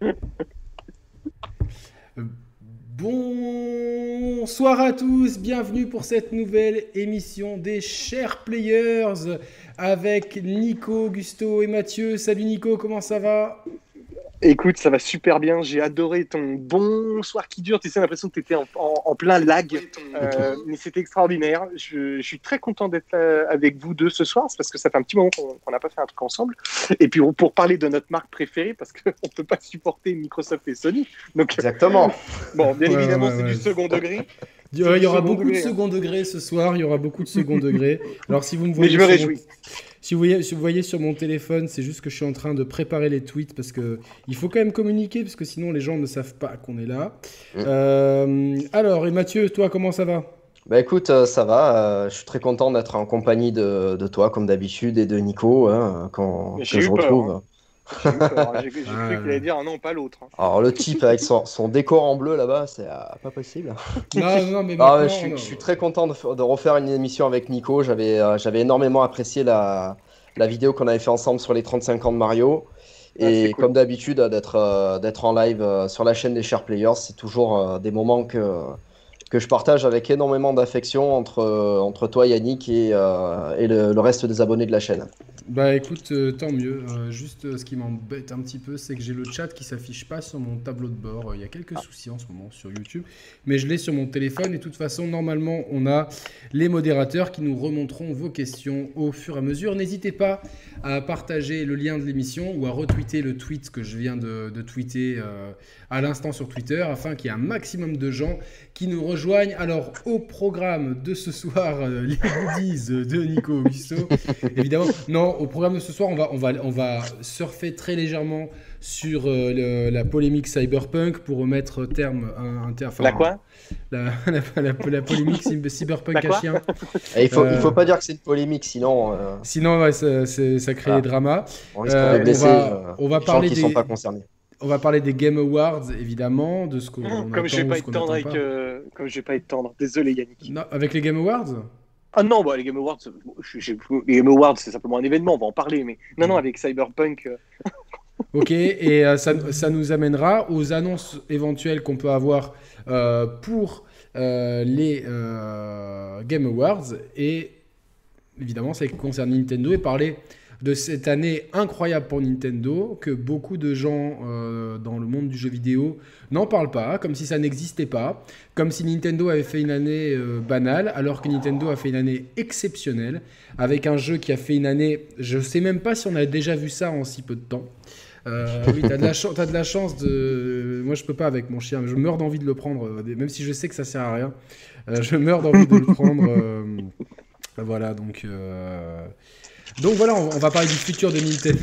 Bonsoir à tous, bienvenue pour cette nouvelle émission des Chers Players avec Nico, Augusto et Mathieu. Salut Nico, comment ça va? Écoute, ça va super bien. J'ai adoré ton bonsoir qui dure. Tu sais, l'impression que tu étais en, plein lag. Euh, mais c'était extraordinaire. Je, suis très content d'être avec vous deux ce soir. C'est parce que ça fait un petit moment qu'on n'a pas fait un truc ensemble. Et puis pour parler de notre marque préférée, parce qu'on ne peut pas supporter Microsoft et Sony. Donc, Exactement. Bon, bien évidemment, c'est du second degré. Il y aura beaucoup de second degré ce soir. Il y aura beaucoup de second degré. Alors si vous me voyez. Mais je me réjouis. Si vous, voyez, vous voyez sur mon téléphone, c'est juste que je suis en train de préparer les tweets parce que il faut quand même communiquer parce que sinon les gens ne savent pas qu'on est là. Mm. Euh, alors, et Mathieu, toi, comment ça va? Bah écoute, euh, ça va. Euh, je suis très content d'être en compagnie de, toi, comme d'habitude, et de Nico, hein, quand, que je retrouve. Hein. J'ai cru qu'il allait dire non, pas l'autre. Hein. Alors le type avec son, décor en bleu là-bas, c'est pas possible. Non, non, mais ah, je, suis, très content de, refaire une émission avec Nico. J'avais j'avais énormément apprécié la, la vidéo qu'on avait fait ensemble sur les 35 ans de Mario. Ah, Et comme d'habitude, d'être euh, d'être en live euh, sur la chaîne des Share Players, c'est toujours euh, des moments que, que je partage avec énormément d'affection entre, entre toi, Yannick, et, et le, reste des abonnés de la chaîne. Bah écoute, euh, tant mieux. Euh, juste euh, ce qui m'embête un petit peu, c'est que j'ai le chat qui s'affiche pas sur mon tableau de bord. Il y a quelques ah. soucis en ce moment sur YouTube, mais je l'ai sur mon téléphone. Et de toute façon, normalement, on a les modérateurs qui nous remonteront vos questions au fur et à mesure. N'hésitez pas à partager le lien de l'émission ou à retweeter le tweet que je viens de, tweeter à l'instant sur Twitter afin qu'il y ait un maximum de gens qui nous rejoignent. Alors, au programme de ce soir, les goodies de Nico Augusto. Évidemment, non, au programme de ce soir, on va, on va, on va surfer très légèrement sur euh, la polémique cyberpunk pour remettre terme à un terme. la quoi? La, la, polémique cyberpunk à chien. Eh, il faut, il faut euh, pas dire que c'est une polémique, sinon. Euh, sinon, ouais, ça, ça, crée des dramas. On risque de blesser on va, parler qui des... sont pas concernés. On va parler des Game Awards, évidemment, de ce qu'on Comme je vais pas être tendre avec, comme je vais pas être tendre. Désolé, Yannick. Non, avec les Game Awards? Ah non, bah, les Game Awards, les Game Awards, c'est simplement un événement, on va en parler, mais non, non, avec Cyberpunk. Euh. ok, et euh, ça, ça, nous amènera aux annonces éventuelles qu'on peut avoir euh, pour les Game Awards, et évidemment, ça concerne Nintendo, et parler de cette année incroyable pour Nintendo que beaucoup de gens euh, dans le monde du jeu vidéo n'en parlent pas, comme si ça n'existait pas, comme si Nintendo avait fait une année euh, banale, alors que Nintendo a fait une année exceptionnelle, avec un jeu qui a fait une année, je sais même pas si on a déjà vu ça en si peu de temps. Euh, oui, t'as de, la as de la chance de. Moi, je peux pas avec mon chien, mais je meurs d'envie de le prendre, même si je sais que ça sert à rien. je meurs d'envie de le prendre. voilà, donc. Donc voilà, on, va parler du futur de Nintendo.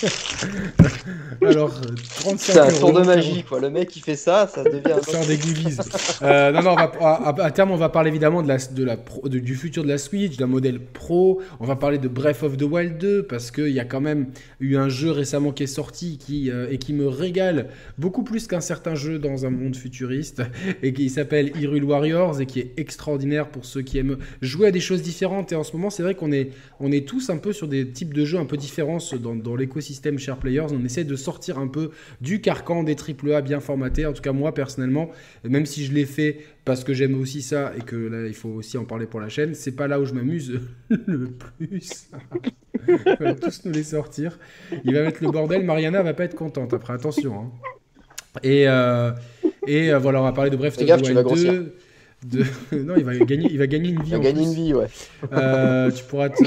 Alors, 35 C'est un tour de magie, quoi. Le mec, qui fait ça, ça devient. Faire des goodies. euh, non, non, à, terme, on va parler évidemment de la, de la du futur de la Switch, d'un modèle pro. On va parler de Breath of the Wild 2, parce qu'il y a quand même eu un jeu récemment qui est sorti qui, euh, et qui me régale beaucoup plus qu'un certain jeu dans un monde futuriste, et qui s'appelle Hyrule Warriors, et qui est extraordinaire pour ceux qui aiment jouer à des choses différentes. Et en ce moment, c'est vrai qu'on est, on est tous un peu sur des types de jeux un peu différents dans, dans l'écosystème système Share Players. On essaie de sortir un peu du carcan des AAA bien formatés. En tout cas, moi personnellement, même si je l'ai fait parce que j'aime aussi ça et que là, il faut aussi en parler pour la chaîne, c'est pas là où je m'amuse le plus. on va tous nous les sortir. Il va mettre le bordel. Mariana va pas être contente après, attention. Hein. Et, euh, et euh, voilà, on va parler de Bref Wild 2. non, il va gagner, il va gagner une vie. Il va gagner une vie, ouais. Euh, tu pourras te,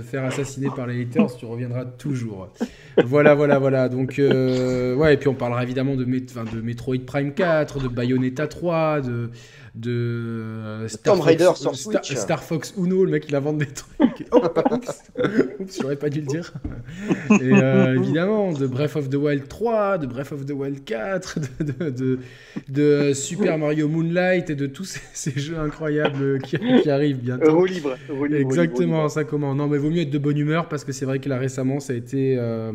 faire assassiner par les haters, tu reviendras toujours. Voilà, voilà, voilà. Donc, euh, ouais, et puis on parlera évidemment de, de Metroid Prime 4, de Bayonetta 3, de, de euh, Star, Fox, Star, Fox Uno, le mec il invente des trucs. Oh, oups, j'aurais pas dû le dire. Et euh, évidemment, de Breath of the Wild 3, de Breath of the Wild 4, de, de, Super Mario Moonlight et de tous ces, jeux incroyables qui, arrivent bientôt. Euro libre. Exactement, ça comment Non, mais vaut mieux être de bonne humeur parce que c'est vrai que là récemment ça a été. Euh,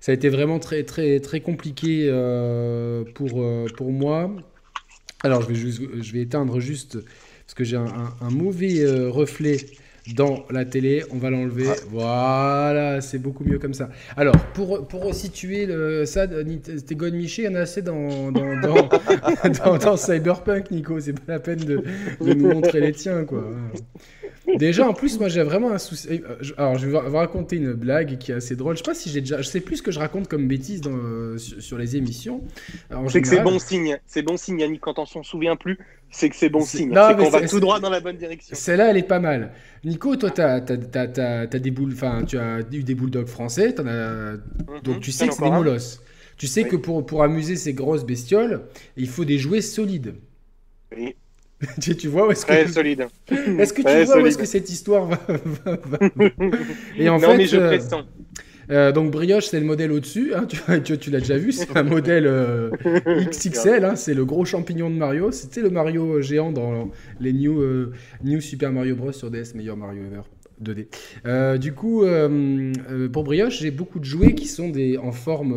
ça a été vraiment très très très compliqué pour, pour moi alors, je vais, je vais éteindre juste, parce que j'ai un, mauvais euh, reflet dans la télé. On va l'enlever. Voilà, c'est beaucoup mieux comme ça. Alors, pour, pour situer le, ça, tes God Miché, il y en a assez dans, dans, dans, dans- dans Cyberpunk, Nico. C'est pas la peine de, de nous montrer les tiens, quoi. Déjà, en plus, moi, j'ai vraiment un souci. euh, je- Alors, je vais vous raconter une blague qui est assez drôle. Je sais pas si j'ai déjà. Je sais plus ce que je raconte comme bêtises dans, euh, sur, les émissions. C'est que c'est bon signe. C'est bon signe, Yannick, quand on s'en souvient plus, c'est que c'est bon signe. C'est qu'on va tout droit dans la bonne direction. Celle-là, elle est pas mal. Nico, toi, t'as, t'as des boules, enfin, tu as eu des bulldogs français, as, donc Mhm. tu sais que as c'est des molosses. Tu sais que pour, pour amuser ces grosses bestioles, il faut des jouets solides. Oui, tu, tu vois où est-ce Très que, solide. est-ce que tu Très vois où est-ce que cette histoire va, va- va- Et en non, fait, mais je euh, pressens. euh, donc brioche, c'est le modèle au-dessus. hein, tu, tu, tu l'as déjà vu, c'est un modèle euh, XXL. hein, c'est le gros champignon de Mario. C'était le Mario géant dans les New, euh, New Super Mario Bros sur DS, meilleur Mario ever. 2D. Euh, du coup, pour brioche, j'ai beaucoup de jouets qui sont des en forme,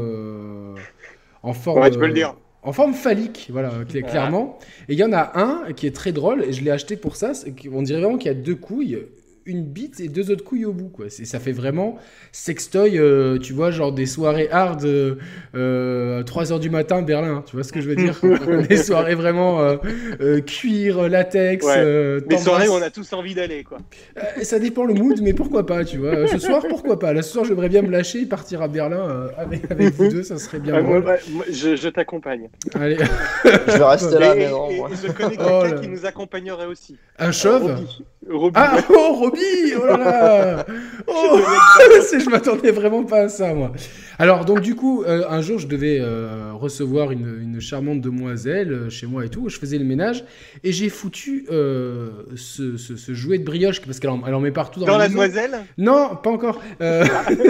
en forme, Ouais, tu peux le dire. En forme phallique, voilà, cl- clairement. Et il y en a un qui est très drôle, et je l'ai acheté pour ça. qu'on dirait vraiment qu'il y a deux couilles, une bite et deux autres couilles au bout, quoi. C'est- Ça fait vraiment sextoy, euh, tu vois, genre des soirées hard, euh, euh, 3h du matin, Berlin, tu vois ce que je veux dire? Des soirées vraiment euh, euh, cuir, latex, Ouais. euh, Les soirées où on a tous envie d'aller, quoi. Euh, ça dépend le mood, mais pourquoi pas, tu vois. Ce soir, pourquoi pas? Là, ce soir, j'aimerais bien me lâcher et partir à Berlin euh, avec, avec vous deux, ça serait bien moi, moi, je je t'accompagne. Allez, Je vais rester là, mais non. et- moi. et je connais Oh quelqu'un qui nous accompagnerait aussi. un chauve? Roby. Roby, Ah, oh, Roby Oh là là Oh Je m'attendais vraiment pas à ça, moi. Alors, donc, du coup, euh, un jour, je devais euh, recevoir une, une charmante demoiselle euh, chez moi et tout. Je faisais le ménage et j'ai foutu euh, ce, ce- ce jouet de brioche parce qu'elle en, met partout dans, Dans la maison. demoiselle? Non, pas encore. Euh,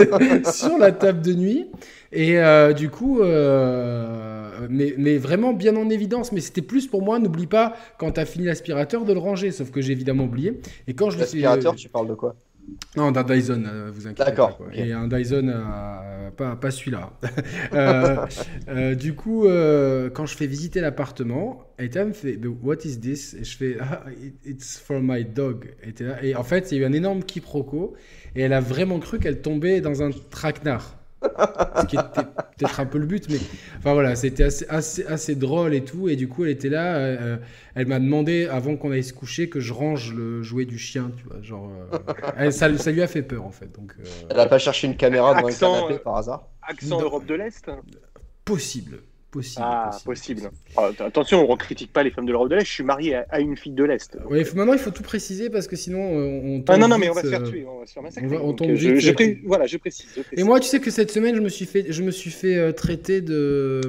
sur la table de nuit. Et euh, du coup, euh, mais, mais vraiment bien en évidence. Mais c'était plus pour moi, n'oublie pas, quand t'as fini l'aspirateur, de le ranger. Sauf que j'ai évidemment oublié. Et quand je. L'aspirateur, tu parles de quoi? Non, d'un Dyson, euh, vous inquiétez D'accord, pas. Et un Dyson, euh, pas, pas celui-là. Euh, euh, du coup, euh, quand je fais visiter l'appartement, Ethan me fait What is this? Et je fais ah, it- It's for my dog. Et, et en fait, il y a eu un énorme quiproquo. Et elle a vraiment cru qu'elle tombait dans un traquenard. Ce qui était peut-être un peu le but, mais enfin voilà, c'était assez, assez, assez drôle et tout. Et du coup, elle était là. euh, elle m'a demandé avant qu'on aille se coucher que je range le jouet du chien, tu vois. Genre, euh, elle- ça, ça lui a fait peur en fait. Donc, euh, Elle a pas cherché une caméra devant Accent, un canapé par hasard? Accent Non. Europe de l'Est? Possible. Possible. Ah, possible. Ah, att- attention, on ne critique pas les femmes de l'Europe de l'Est. Je suis marié à, à une fille de l'Est. Ouais, faut- maintenant, il faut tout préciser parce que sinon, euh, on Ah non, non, mais vite, on va se faire euh, tuer, on va se faire massacrer. on va- on Donc, tombe euh, je, vite, je pré- Voilà, je précise. je Et moi, tu sais que cette semaine, je me suis fait, je me suis fait traiter de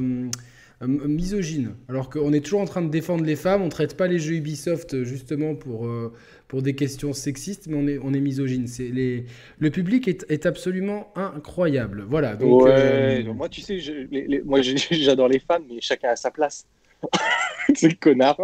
misogyne. Alors qu'on est toujours en train de défendre les femmes, on traite pas les jeux Ubisoft justement pour, euh, pour des questions sexistes, mais on est, on est misogyne. C'est les... Le public est, est absolument incroyable. Voilà. Donc, ouais, euh, moi, tu sais, je- les- les- moi, j'ai- j'adore les femans, mais chacun a sa place. c'est le connard.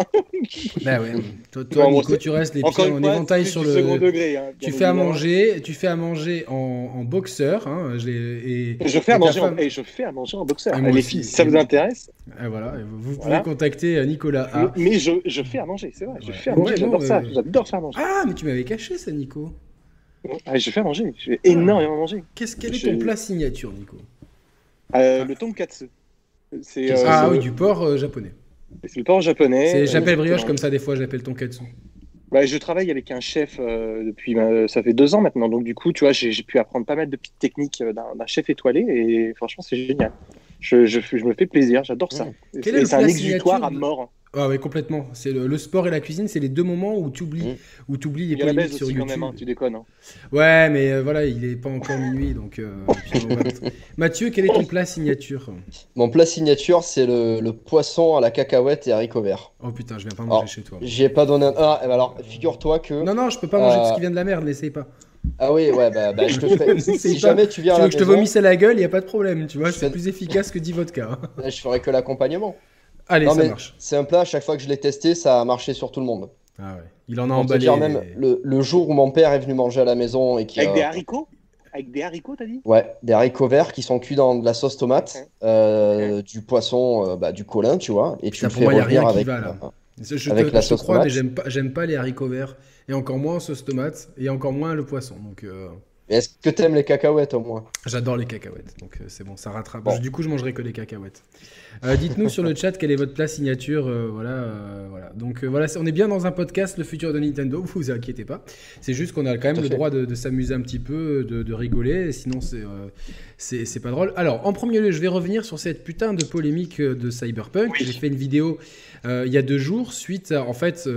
bah ouais. Toi, toi, Bon, bon, Nico, tu restes les pieds en éventail sur le. degré. hein, Tu fais à manger, tu fais à manger en, en boxeur. Hein, je et, Je fais à manger, en... et je fais à manger en boxeur. Les aussi. filles, si ça vous intéresse. et voilà, vous, Voilà. pouvez contacter euh, Nicolas A. Mais je, je fais à manger, c'est vrai. Je fais à manger, Ouais, j'adore ça. euh, J'adore faire à manger. Ah, mais tu m'avais caché ça, Nico. Ah, je fais à manger. Je fais énormément manger. Qu'est-ce quel est ton plat signature, Nico? Euh, le tonkatsu. C'est Ah oui, du porc japonais. C'est le porc japonais. C'est- J'appelle Euh, brioche comme ça des fois, j'appelle tonkatsu. Bah, je travaille avec un chef euh, depuis, bah, ça fait deux ans maintenant, donc du coup, tu vois, j'ai pu apprendre pas mal de petites techniques euh, d'un chef étoilé et franchement, c'est génial. Je, je, je me fais plaisir, j'adore ça. Le c'est un exutoire à mort. Ah oui, complètement. C'est le, le sport et la cuisine, c'est les deux moments où tu oublies, Mm. où tu oublies les Il y a la polémiques sur aussi YouTube. quand même, hein, tu déconnes. hein. Ouais, mais euh, voilà, il est pas encore minuit, donc. euh, puis on va- Mathieu, quel est ton plat signature? Mon plat signature, c'est le, le poisson à la cacahuète et haricots verts. Oh putain, je viens pas manger Oh. chez toi. J'ai pas donné un. Ah, alors, figure-toi que. Non, non, je peux pas manger Euh, tout ce qui vient de la merde, n'essaye pas. Ah oui, ouais, bah, bah, je te ferai. Si jamais tu viens Tu à veux la que je te vomisse à la gueule, y a pas de problème, tu vois, c'est fais- plus efficace que 10 vodka. hein. je ferai que l'accompagnement. Allez, Non, ça mais marche. c'est un plat, à chaque fois que je l'ai testé, ça a marché sur tout le monde. Ah ouais. Il en a te emballé. dire même, le, le jour où mon père est venu manger à la maison et qui Avec des haricots? Avec des haricots, t'as dit? Ouais, des haricots verts qui sont cuits dans de la sauce tomate, euh, du poisson, euh, bah, du colin, tu vois, et tu le pour fais moi, y a revenir avec. va, là. Je, Avec te, la sauce crois, mais j'aime pas, j'aime pas les haricots verts et encore moins sauce tomate et encore moins le poisson. Donc est-ce que tu aimes les cacahuètes au moins? J'adore les cacahuètes, donc euh, c'est bon, ça rattrape. Du coup, je mangerai que les cacahuètes. Euh, dites-nous sur le chat quelle est votre plat signature. Euh, voilà, voilà. Donc voilà, on est bien dans un podcast, le futur de Nintendo. Vous vous inquiétez pas. C'est juste qu'on a quand même le droit de, s'amuser un petit peu, de, rigoler. Sinon, c'est c'est pas drôle. Alors, en premier lieu, je vais revenir sur cette putain de polémique de Cyberpunk. J'ai fait une vidéo il y a deux jours suite à, en fait.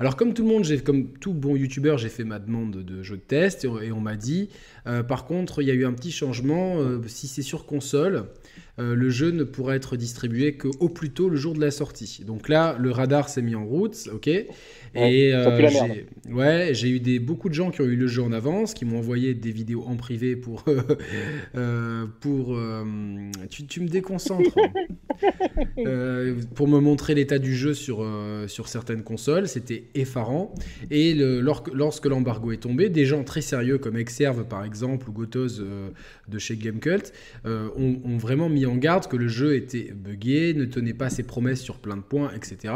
Alors comme tout le monde, comme tout bon youtubeur, j'ai fait ma demande de jeu de test et, on m'a dit, euh, par contre, il y a eu un petit changement. Euh, si c'est sur console, euh, le jeu ne pourra être distribué qu'au plus tôt le jour de la sortie. Donc là, le radar s'est mis en route, ok. Et ouais, j'ai eu des, beaucoup de gens qui ont eu le jeu en avance, qui m'ont envoyé des vidéos en privé pour pour tu, tu, me déconcentres pour me montrer l'état du jeu sur sur certaines consoles. C'était effarant. Et le, lorsque l'embargo est tombé, des gens très sérieux comme Exerve par exemple ou Gotos euh, de chez Gamecult euh, ont, ont, vraiment mis garde que le jeu était buggé, ne tenait pas ses promesses sur plein de points, etc.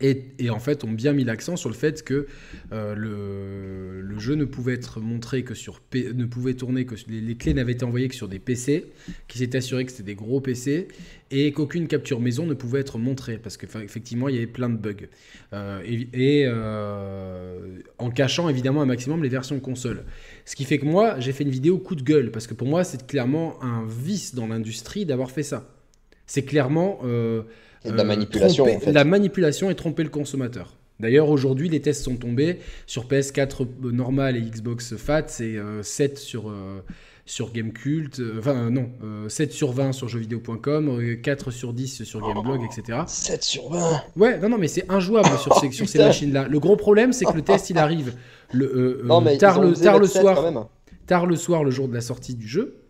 Et, en fait, ont bien mis l'accent sur le fait que euh, le, jeu ne pouvait être montré que sur ne pouvait tourner que les, clés n'avaient été envoyées que sur des PC, qui s'est assuré que c'était des gros PC et qu'aucune capture maison ne pouvait être montrée parce qu'effectivement il y avait plein de bugs euh, et, euh, en cachant évidemment un maximum les versions console. Ce qui fait que moi j'ai fait une vidéo coup de gueule parce que pour moi c'est clairement un vice dans l'industrie d'avoir fait ça. C'est clairement la euh, manipulation. La manipulation et tromper le consommateur. D'ailleurs, aujourd'hui, les tests sont tombés sur PS4 normal et Xbox Fat, c'est 7 euh, sur, euh, sur Gamecult, enfin non, 7 sur 20 sur jeuxvideo.com, 4 sur 10 sur Gameblog, etc. 7 sur 20 Ouais, non, non, mais c'est injouable sur ces, sur ces machines-là. Le gros problème, c'est que le test, il arrive le, tard, le, tard le soir. Tard le soir, le jour de la sortie du jeu.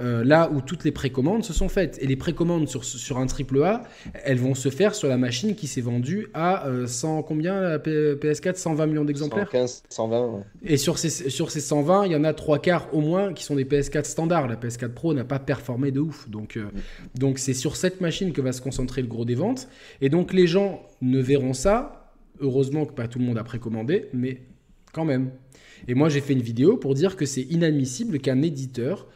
Euh, là où toutes les précommandes se sont faites. Et les précommandes sur, sur un AAA, elles vont se faire sur la machine qui s'est vendue à 100, euh, combien la PS4 120 millions d'exemplaires? 115, 120. Et sur ces, sur ces 120, il y en a trois quarts au moins qui sont des PS4 standards. La PS4 Pro n'a pas performé de ouf. Donc euh, donc c'est sur cette machine que va se concentrer le gros des ventes. Et donc les gens ne verront ça. Heureusement que pas tout le monde a précommandé, mais quand même. Et moi j'ai fait une vidéo pour dire que c'est inadmissible qu'un éditeur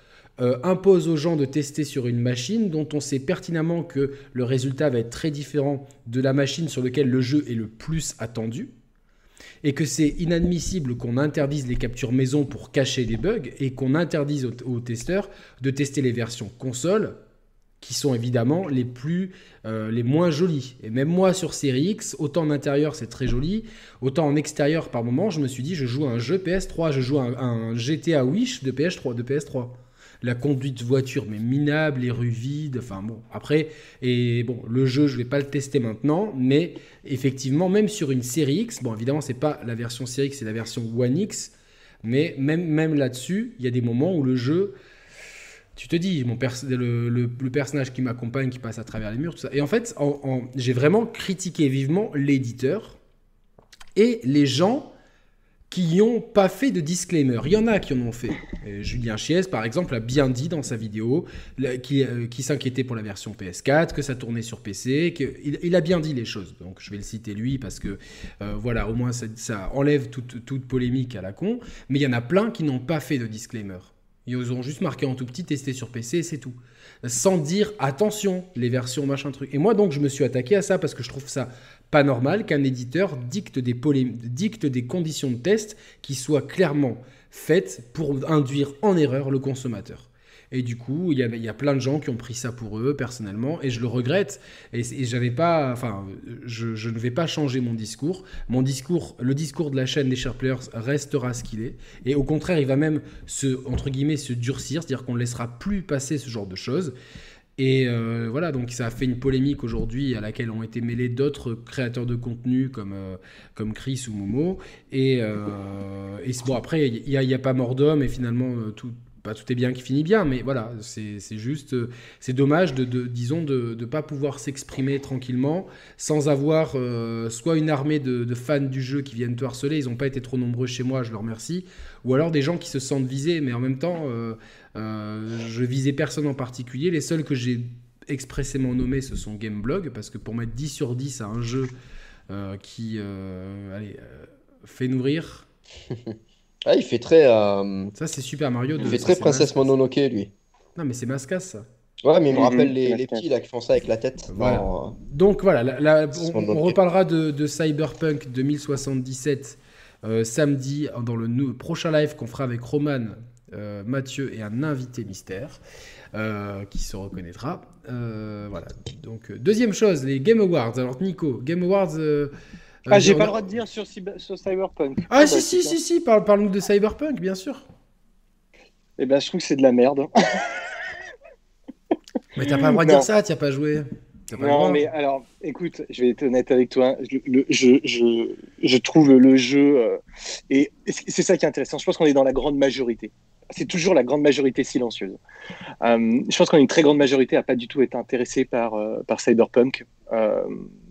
euh, impose aux gens de tester sur une machine dont on sait pertinemment que le résultat va être très différent de la machine sur laquelle le jeu est le plus attendu, et que c'est inadmissible qu'on interdise les captures maison pour cacher les bugs, et qu'on interdise aux, testeurs de tester les versions console, qui sont évidemment les plus euh, les moins jolies. Et même moi sur Series X, autant en intérieur c'est très joli, autant en extérieur par moment, je me suis dit je joue un jeu PS3, je joue un, un GTA Wish de PS3, de PS3 la conduite voiture, mais minable, les rues vides. Enfin bon, après, et bon, le jeu, je vais pas le tester maintenant, mais effectivement, même sur une série X, bon, évidemment, c'est pas la version série X, c'est la version One X, mais même, même là-dessus, il y a des moments où le jeu. Tu te dis, mon le, personnage qui m'accompagne, qui passe à travers les murs, tout ça. Et en fait, j'ai vraiment critiqué vivement l'éditeur et les gens qui n'ont pas fait de disclaimer. Il y en a qui en ont fait. Julien Chies, par exemple, a bien dit dans sa vidéo qu'il euh, qui s'inquiétait pour la version PS4, que ça tournait sur PC, qu'il il a bien dit les choses. Donc je vais le citer lui parce que euh, voilà, au moins ça, enlève toute, toute, polémique à la con. Mais il y en a plein qui n'ont pas fait de disclaimer. Ils ont juste marqué en tout petit testé sur PC et c'est tout. Sans dire attention, les versions machin truc. Et moi donc je me suis attaqué à ça parce que je trouve ça pas normal qu'un éditeur dicte des, dicte des conditions de test qui soient clairement faites pour induire en erreur le consommateur. Et du coup, il y, a, y a plein de gens qui ont pris ça pour eux, personnellement, et je le regrette. Et, j'avais pas, enfin, je, je, ne vais pas changer mon discours. Mon discours, le discours de la chaîne des Share Players restera ce qu'il est. Et au contraire, il va même se, entre guillemets, se durcir, c'est-à-dire qu'on ne laissera plus passer ce genre de choses. Et euh, voilà, donc ça a fait une polémique aujourd'hui à laquelle ont été mêlés d'autres créateurs de contenu comme, euh, comme Chris ou Momo. Et, euh, bon, après, il n'y a, a, pas mort d'homme et finalement, tout, pas tout est bien qui finit bien, mais voilà, c'est juste, c'est dommage de, disons, de ne pas pouvoir s'exprimer tranquillement sans avoir soit une armée de, de, fans du jeu qui viennent te harceler, ils n'ont pas été trop nombreux chez moi, je leur remercie, ou alors des gens qui se sentent visés, mais en même temps, euh, je visais personne en particulier. Les seuls que j'ai expressément nommé, ce sont Gameblog, parce que pour mettre 10 sur 10 à un jeu euh, qui euh, allez, euh, fait nourrir. ah, il fait très. euh, Ça, c'est Super Mario. Il de- fait ça, très Princesse Mascas. Mononoke, lui. Non, mais c'est Mascas, ça. Ouais, mais il me rappelle les, petits là qui font ça avec la tête. Voilà. Donc voilà, la- la- C'est on, reparlera de, de Cyberpunk 2077 euh, samedi dans le prochain live qu'on fera avec Roman, euh, Mathieu et un invité mystère euh, qui se reconnaîtra. Euh, voilà. Donc deuxième chose, les Game Awards. Alors Nico, Game Awards. Ah, j'ai pas le droit de dire sur, Cyber- sur Cyberpunk. Ah bah, si si si si, parle- parle-nous de Cyberpunk, bien sûr. Eh ben, je trouve que c'est de la merde. Mais t'as pas le droit de dire ça, t'y as pas joué. Pas Non, mais alors, écoute, je vais être honnête avec toi. Je, le- je, je, je trouve le jeu. et c'est ça qui est intéressant. Je pense qu'on est dans la grande majorité. C'est toujours la grande majorité silencieuse. Euh, je pense qu'on est une très grande majorité à pas du tout être intéressé par, euh, par Cyberpunk. Euh,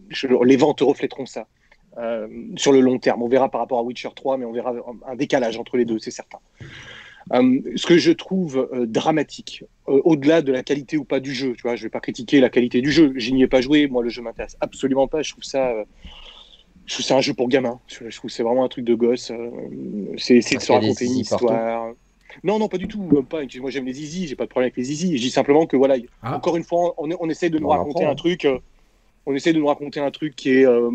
je- les ventes reflèteront ça. Sur le long terme. On verra par rapport à Witcher 3, mais on verra un décalage entre les deux, c'est certain. Ce que je trouve dramatique, au-delà de la qualité ou pas du jeu, tu vois, je vais pas critiquer la qualité du jeu, je n'y ai pas joué, moi le jeu m'intéresse absolument pas, je trouve ça, je trouve ça un jeu pour gamins, je, trouve que c'est vraiment un truc de gosse, c'est essayer de se a raconter une partout. Non, non, pas du tout, même pas. Moi j'aime les zizi, j'ai pas de problème avec les zizi. Je dis simplement que voilà, Ah. encore une fois, on, on essaie de nous On raconter un truc, euh, on essaie de nous raconter un truc qui est, euh,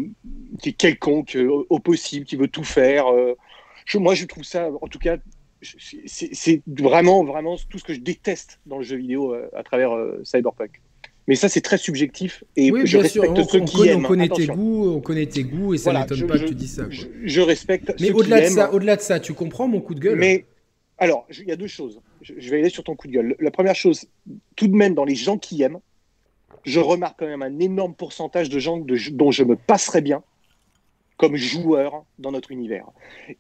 qui est quelconque, euh, au, possible, qui veut tout faire. euh. Je- moi je trouve ça, en tout cas, c'est vraiment, vraiment tout ce que je déteste dans le jeu vidéo euh, à travers euh, Cyberpunk. Mais ça, c'est très subjectif et oui, je sûr, respecte on, ceux on qui connaît, aiment. on connaît tes goûts, on connaît tes goûts, et ça Voilà, m'étonne pas je- que tu dises ça. quoi. Je, je respecte. Mais ceux au-delà qui de ça, au-delà de ça, tu comprends mon coup de gueule Mais alors, il y a deux choses. Je, vais aller sur ton coup de gueule. La première chose, tout de même, dans les gens qui aiment, je remarque quand même un énorme pourcentage de gens dont je me passerais bien comme joueur dans notre univers.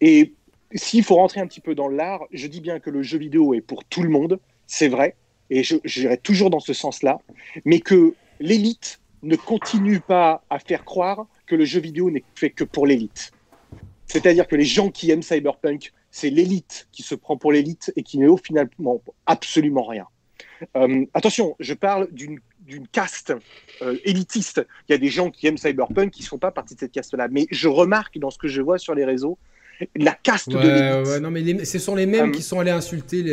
Et s'il faut rentrer un petit peu dans l'art, je dis bien que le jeu vidéo est pour tout le monde, c'est vrai, et je j'irai toujours dans ce sens-là, mais que l'élite ne continue pas à faire croire que le jeu vidéo n'est fait que pour l'élite. C'est-à-dire que les gens qui aiment Cyberpunk, c'est l'élite qui se prend pour l'élite et qui n'est au final absolument rien. Euh, attention, je parle d'une caste euh, élitiste. Il y a des gens qui aiment Cyberpunk qui ne font pas partie de cette caste-là. Mais je remarque dans ce que je vois sur les réseaux, la caste de l'élite. ouais, non, mais les- ce sont les mêmes Euh, qui sont allés insulter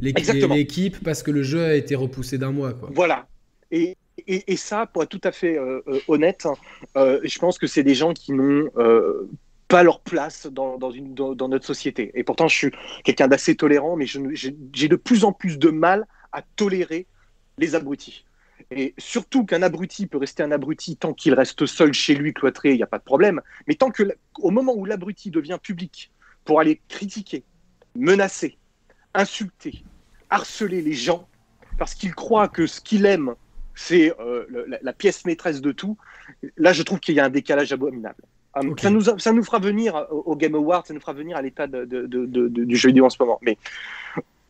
l'équipe parce que le jeu a été repoussé d'un mois. Quoi. Voilà. Et, et, et ça, pour être tout à fait euh, honnête, euh, je pense que c'est des gens qui n'ont pas leur place dans, dans, notre société. Et pourtant, je suis quelqu'un d'assez tolérant, mais j'ai de plus en plus de mal à tolérer les abrutis. Et surtout qu'un abruti peut rester un abruti tant qu'il reste seul chez lui, cloîtré, il n'y a pas de problème. Mais tant que, au moment où l'abruti devient public pour aller critiquer, menacer, insulter, harceler les gens, parce qu'il croit que ce qu'il aime, c'est euh, la pièce maîtresse de tout, là, je trouve qu'il y a un décalage abominable. Euh, ça, nous, a- ça nous fera venir au, Game Award, ça nous fera venir à l'état de- de- de- de- de- du jeu vidéo en ce moment. Mais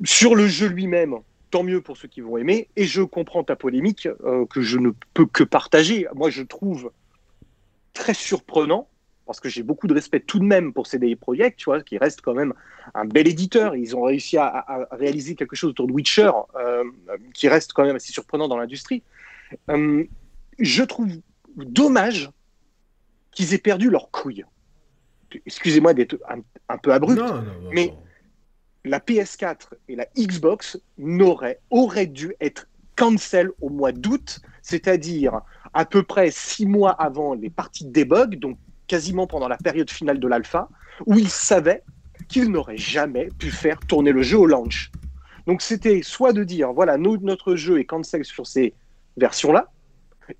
sur le jeu lui-même, tant mieux pour ceux qui vont aimer. Et je comprends ta polémique euh, que je ne peux que partager. Moi, je trouve très surprenant parce que j'ai beaucoup de respect tout de même pour CD Projekt, tu vois, qui reste quand même un bel éditeur. Ils ont réussi à, à- à réaliser quelque chose autour de Witcher euh, qui reste quand même assez surprenant dans l'industrie. Euh, je trouve dommage qu'ils aient perdu leur couille. Excusez-moi d'être un, un peu abrupt, Non, non, non, mais- la PS4 et la Xbox n'auraient, auraient dû être cancel au mois d'août, c'est-à-dire à peu près six mois avant les parties de debug, donc quasiment pendant la période finale de l'alpha, où ils savaient qu'ils n'auraient jamais pu faire tourner le jeu au launch. Donc c'était soit de dire, voilà, nous, notre jeu est cancel sur ces versions-là,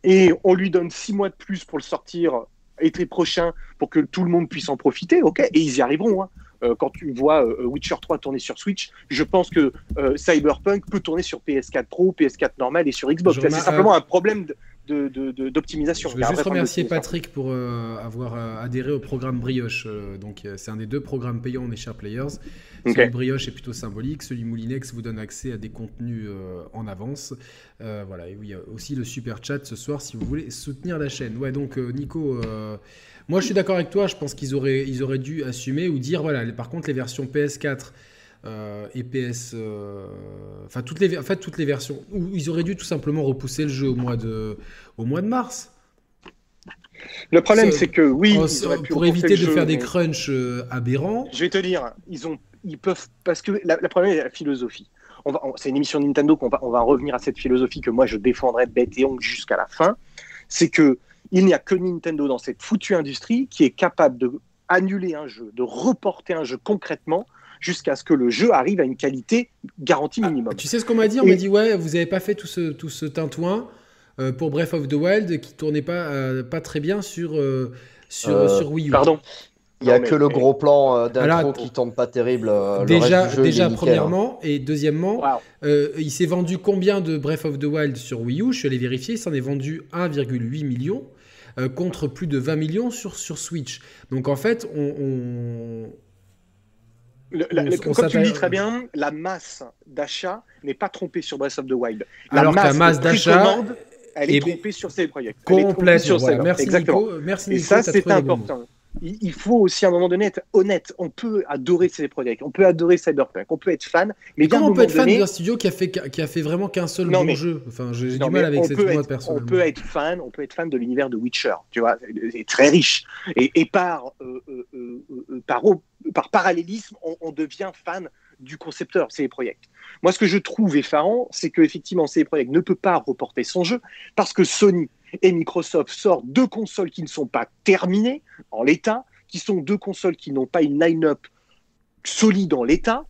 et on lui donne six mois de plus pour le sortir été prochain pour que tout le monde puisse en profiter, ok, et ils y arriveront. hein. Euh, quand tu vois euh, Witcher 3 tourner sur Switch, je pense que euh, Cyberpunk peut tourner sur PS4 Pro, PS4 normal et sur Xbox. C'est simplement un problème de- de- de- de- d'optimisation. Je veux juste remercier. Patrick pour euh, avoir euh, adhéré au programme Brioche. Euh, donc, c'est un des deux programmes payants des Chers Players. Ok. Celui Brioche est plutôt symbolique. Celui Moulinex vous donne accès à des contenus en avance. Voilà. Et oui, il y a aussi le super chat ce soir si vous voulez soutenir la chaîne. Ouais, donc Nico, moi je suis d'accord avec toi. Je pense qu'ils auraient, ils auraient dû assumer ou dire voilà. Par contre, les versions PS4 et PS, enfin toutes les, en fait toutes les versions. Ils auraient dû tout simplement repousser le jeu au mois de, au mois de mars. Le problème, c'est que oui, pour éviter de faire des crunchs aberrants. Je vais te dire, ils ont, ils peuvent parce que la, la problème est la philosophie c'est une émission Nintendo qu'on va, on va revenir à cette philosophie que moi je défendrai bête et ongle jusqu'à la fin, c'est que il n'y a que Nintendo dans cette foutue industrie qui est capable de annuler un jeu, de reporter un jeu concrètement jusqu'à ce que le jeu arrive à une qualité garantie ah, minimum. tu sais ce qu'on m'a dit? On m'a dit ouais, vous n'avez pas fait tout ce, tout ce tintouin euh, pour Breath of the Wild qui tournait pas, euh, pas très bien sur, euh, sur, sur Wii U. Pardon il n'y a que le gros plan d'intro qui tombe pas terrible. Euh, déjà, déjà hein. premièrement, et deuxièmement, euh, il s'est vendu combien de Breath of the Wild sur Wii U? Je suis allé vérifier, il s'en est vendu 1,8 million contre plus de 20 millions sur, sur Switch. Donc en fait, on. Comme tu le dis très bien, la masse d'achat n'est pas trompée sur Breath of the Wild. Alors que la masse d'achat elle est, trompée sur ces projets. Complète. Sur Merci, Nico. Merci Et ça, c'est important il faut aussi à un moment donné être honnête. On peut adorer ces projets, on peut adorer Cyberpunk, on peut être fan, mais, comment on peut être fan d'un studio qui a fait qui a fait vraiment qu'un seul bon jeu Enfin, j'ai du mal avec cette mode personnellement. On peut être fan, on peut être fan de l'univers de Witcher, tu vois, c'est très riche. Et, par euh, euh, euh, par par parallélisme, on, devient fan du concepteur, c'est les projets. Moi, ce que je trouve effarant, c'est que effectivement, CD Projekt ne peut pas reporter son jeu parce que Sony et Microsoft sortent deux consoles qui ne sont pas terminées en l'état, qui sont deux consoles qui n'ont pas une line-up solide en l'état,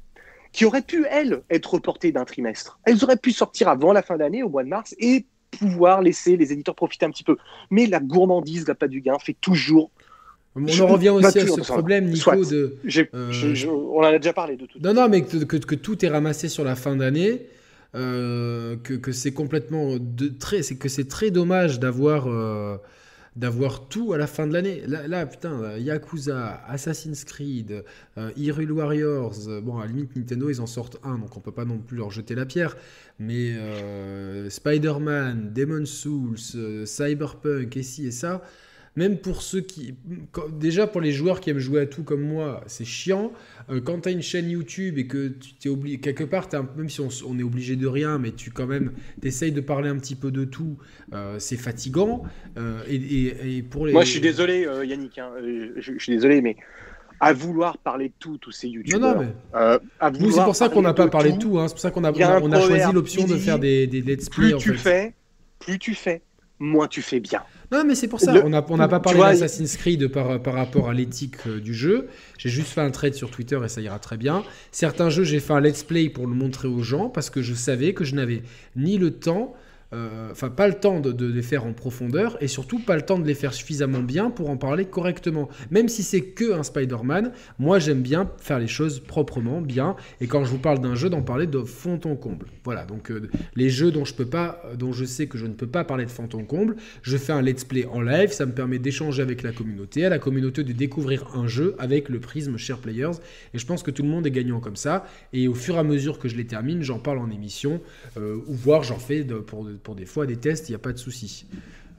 qui auraient pu, elles, être reportées d'un trimestre. Elles auraient pu sortir avant la fin d'année, au mois de mars, et pouvoir laisser les éditeurs profiter un petit peu. Mais la gourmandise, la pas du gain, fait toujours on en revient aussi à ce problème, Nico, de. Euh, on en a déjà parlé de tout. Non, non, mais que, que tout est ramassé sur la fin d'année. Euh, que, c'est complètement de, très, c'est que c'est très dommage d'avoir euh, d'avoir tout à la fin de l'année. Là, putain, Yakuza, Assassin's Creed, euh, Hyrule Warriors. Bon, à la limite, Nintendo, ils en sortent un, donc on peut pas non plus leur jeter la pierre. Mais Spider-Man, Demon's Souls, Cyberpunk, et ci et ça même pour ceux qui. Déjà, pour les joueurs qui aiment jouer à tout comme moi, c'est chiant. Euh, quand tu as une chaîne YouTube et que tu t'es obligé. Quelque part, même si on, est obligé de rien, mais tu quand même. T'essayes de parler un petit peu de tout, euh, c'est fatigant. Euh, et, pour les... Moi, je suis désolé, Yannick. Hein, je, suis désolé, mais à vouloir parler de tout, tous ces youtubeurs. Non, non, mais... c'est pour ça qu'on n'a pas parlé de tout. Hein. C'est pour ça qu'on a, on a, choisi l'option de faire des, des let's play. Plus tu fais, plus tu fais, moins tu fais bien. Non, mais c'est pour ça. On n'a on pas parlé d'Assassin's Creed par, par rapport à l'éthique euh, du jeu. J'ai juste fait un trade sur Twitter et ça ira très bien. Certains jeux, j'ai fait un let's play pour le montrer aux gens parce que je savais que je n'avais ni le temps euh, enfin pas le temps de, les faire en profondeur et surtout pas le temps de les faire suffisamment bien pour en parler correctement. Même si c'est que un Spider-Man, moi j'aime bien faire les choses proprement, bien. Et quand je vous parle d'un jeu, d'en parler de fond en comble. Voilà, donc euh, les jeux dont je peux pas, dont je sais que je ne peux pas parler de fond en comble, je fais un let's play en live, ça me permet d'échanger avec la communauté, à la communauté de découvrir un jeu avec le prisme Share Players. Et je pense que tout le monde est gagnant comme ça. Et au fur et à mesure que je les termine, j'en parle en émission, euh, ou voire j'en fais pour pour des fois des tests, il n'y a pas de souci.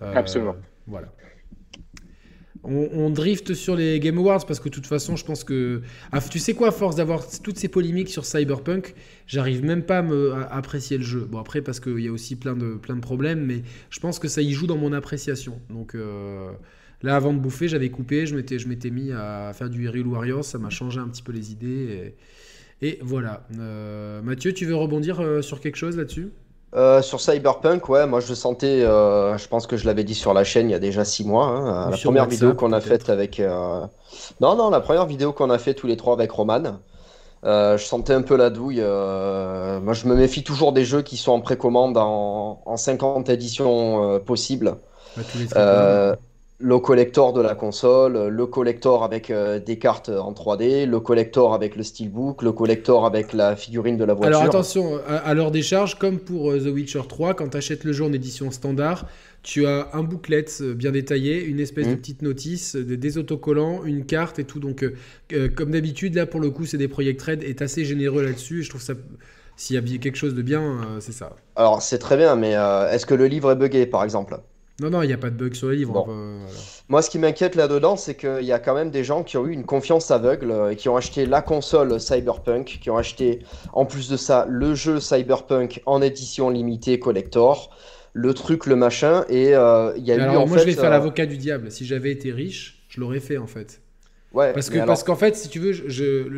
Euh, Absolument. Voilà. On, drift sur les Game Awards parce que de toute façon, je pense que. Ah, tu sais quoi, à force d'avoir toutes ces polémiques sur Cyberpunk, j'arrive même pas à, me, apprécier le jeu. Bon, après, parce qu'il y a aussi plein de, plein de problèmes, mais je pense que ça y joue dans mon appréciation. Donc euh, là, avant de bouffer, j'avais coupé, je m'étais, je m'étais mis à faire du Hyrule Warriors, ça m'a changé un petit peu les idées. Et, voilà. Euh, Mathieu, tu veux rebondir sur quelque chose là-dessus? Euh, sur Cyberpunk, ouais, moi je sentais, euh, je pense que je l'avais dit sur la chaîne il y a déjà six mois, hein, la première vidéo qu'on a faite avec... Euh, non, non, la première vidéo qu'on a fait tous les trois avec Roman, je sentais un peu la douille. moi je me méfie toujours des jeux qui sont en précommande en, en 50 éditions possibles le collector de la console, le collector avec euh, des cartes en 3D, le collector avec le steelbook, le collector avec la figurine de la voiture. Alors attention, à, leur décharge, comme pour euh, The Witcher 3, quand tu achètes le jeu en édition standard, tu as un booklet euh, bien détaillé, une espèce de mmh. petite notice, des autocollants, une carte et tout. Donc, comme d'habitude, là pour le coup, c'est des Project Red est assez généreux là-dessus. Je trouve ça, s'il y a quelque chose de bien, c'est ça. Alors c'est très bien, mais est-ce que le livre est buggé par exemple? Non, non, il n'y a pas de bug sur le livre. Moi, ce qui m'inquiète là-dedans, c'est qu'il y a quand même des gens qui ont eu une confiance aveugle et qui ont acheté la console Cyberpunk, qui ont acheté en plus de ça le jeu Cyberpunk en édition limitée collector, le truc, le machin, et euh, il y a eu. Alors, en moi, fait, je vais faire euh, l'avocat du diable. Si j'avais été riche, je l'aurais fait en fait. Ouais, Parce que alors- parce qu'en fait, si tu veux,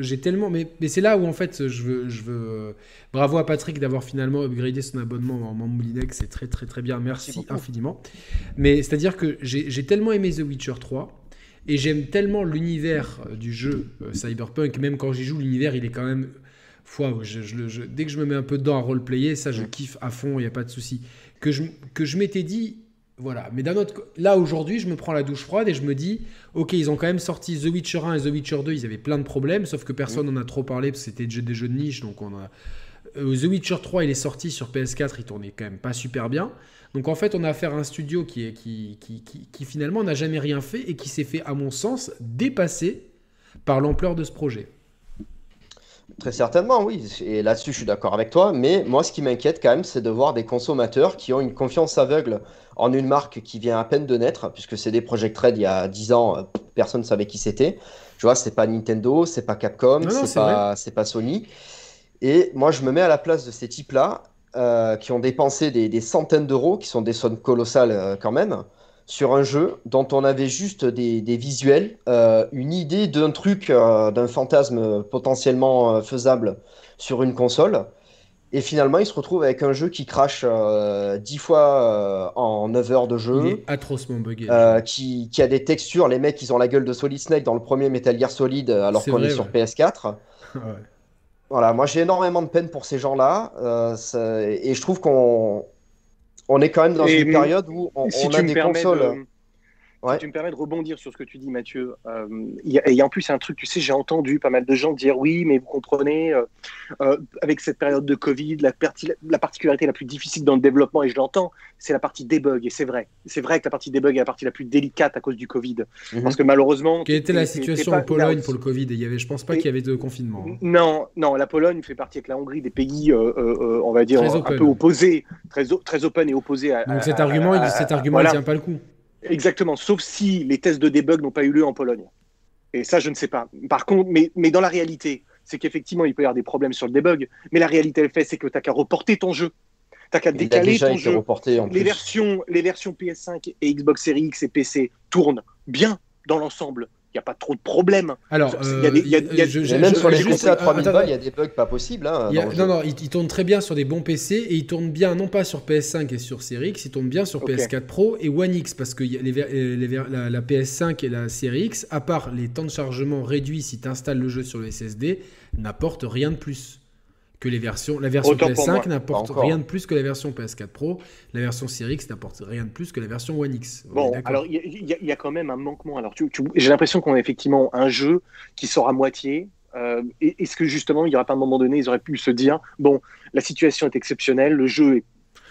j'ai tellement, mais, mais c'est là où en fait, je veux, je veux. Bravo à Patrick d'avoir finalement upgradé son abonnement en Moulinex, c'est très très très bien, merci, infiniment. Mais c'est à dire que j'ai tellement aimé The Witcher 3 et j'aime tellement l'univers euh, du jeu euh, Cyberpunk, même quand j'y joue, l'univers il est quand même. Je- je- je- dès que je me mets un peu dedans à roleplayer, ça je kiffe à fond, il n'y a pas de souci. Que je, que je m'étais dit, voilà. Mais d'un autre, là aujourd'hui, je me prends la douche froide et je me dis, ok, ils ont quand même sorti The Witcher 1 et The Witcher 2, ils avaient plein de problèmes, sauf que personne n'en a trop parlé parce que c'était des jeux- des jeux de niche, donc on a. Euh, The Witcher 3, il est sorti sur PS4, il tournait quand même pas super bien. Donc en fait, on a affaire à un studio qui, est, qui, qui, qui, qui finalement n'a jamais rien fait et qui s'est fait, à mon sens, dépasser par l'ampleur de ce projet. Très certainement, oui. Et là-dessus, je suis d'accord avec toi. Mais moi, ce qui m'inquiète quand même, c'est de voir des consommateurs qui ont une confiance aveugle en une marque qui vient à peine de naître, puisque c'est des Project Red il y a 10 ans, euh, personne ne savait qui c'était. Tu vois, c'est pas Nintendo, c'est pas Capcom, c'est pas, pas Sony. Et moi, je me mets à la place de ces types-là, euh, qui ont dépensé des, des centaines d'euros, qui sont des sommes colossales euh, quand même, sur un jeu dont on avait juste des, des visuels, euh, une idée d'un truc, euh, d'un fantasme potentiellement euh, faisable sur une console. Et finalement, ils se retrouvent avec un jeu qui crache euh, 10 fois en 9 heures de Il jeu. est atrocement buggé. qui, qui a des textures, les mecs ils ont la gueule de Solid Snake dans le premier Metal Gear Solid alors qu'on est sur ouais. PS4. Ouais. Voilà, moi j'ai énormément de peine pour ces gens-là euh, et je trouve qu'on on est quand même dans Et une période où on, si on tu a des consoles. de- Ouais. Si tu me permets de rebondir sur ce que tu dis, Mathieu, euh, il y a- et en plus, c'est un truc, tu sais, j'ai entendu pas mal de gens dire oui, mais vous comprenez, euh, euh, avec cette période de Covid, la, parti- la particularité la plus difficile dans le développement, et je l'entends, c'est la partie debug, et c'est vrai. C'est vrai que la partie debug est la partie la plus délicate à cause du Covid. Mhm. Parce que malheureusement. Quelle était la situation en Pologne là, pour le Covid? Et il y avait, Je pense pas qu'il y avait de confinement. hein. Non, non, la Pologne fait partie avec la Hongrie des pays, euh, on va dire, Très un open. peu opposés, très, très open et opposés à. Donc cet à- argument, à- il, cet à- argument, voilà. il tient pas le coup. Exactement, sauf si les tests de debug n'ont pas eu lieu en Pologne. Et ça, je ne sais pas. Par contre, mais, mais dans la réalité, c'est qu'effectivement, il peut y avoir des problèmes sur le debug, mais la réalité, elle fait, c'est que tu n'as qu'à reporter ton jeu. Tu n'as qu'à décaler déjà ton été jeu. reporté en Les plus. versions, les versions PS5 et Xbox Series X et PC tournent bien dans l'ensemble. Il n'y a pas trop de problèmes. Alors, même sur les PC à euh, 3000 attends, balles, il y a des bugs pas possibles. hein, a- non, non, il, il tourne très bien sur des bons PC et il tourne bien non pas sur PS5 et sur Series X, il tourne bien sur Ok. PS4 Pro et One X parce que y a les euh, les ver- la, la PS5 et la Series X, à part les temps de chargement réduits si tu installes le jeu sur le SSD, n'apportent rien de plus que les versions. La version Autant pour moi. PS5 n'apporte rien de plus que la version PS4 Pro, la version Series X n'apporte rien de plus que la version One X. On Bon, alors il y, a- y y quand même un manquement. Alors, tu- tu- j'ai l'impression qu'on a effectivement un jeu qui sort à moitié. Euh, Est-ce que justement, il n'y aura pas un moment donné, ils auraient pu se dire bon, la situation est exceptionnelle, le jeu est.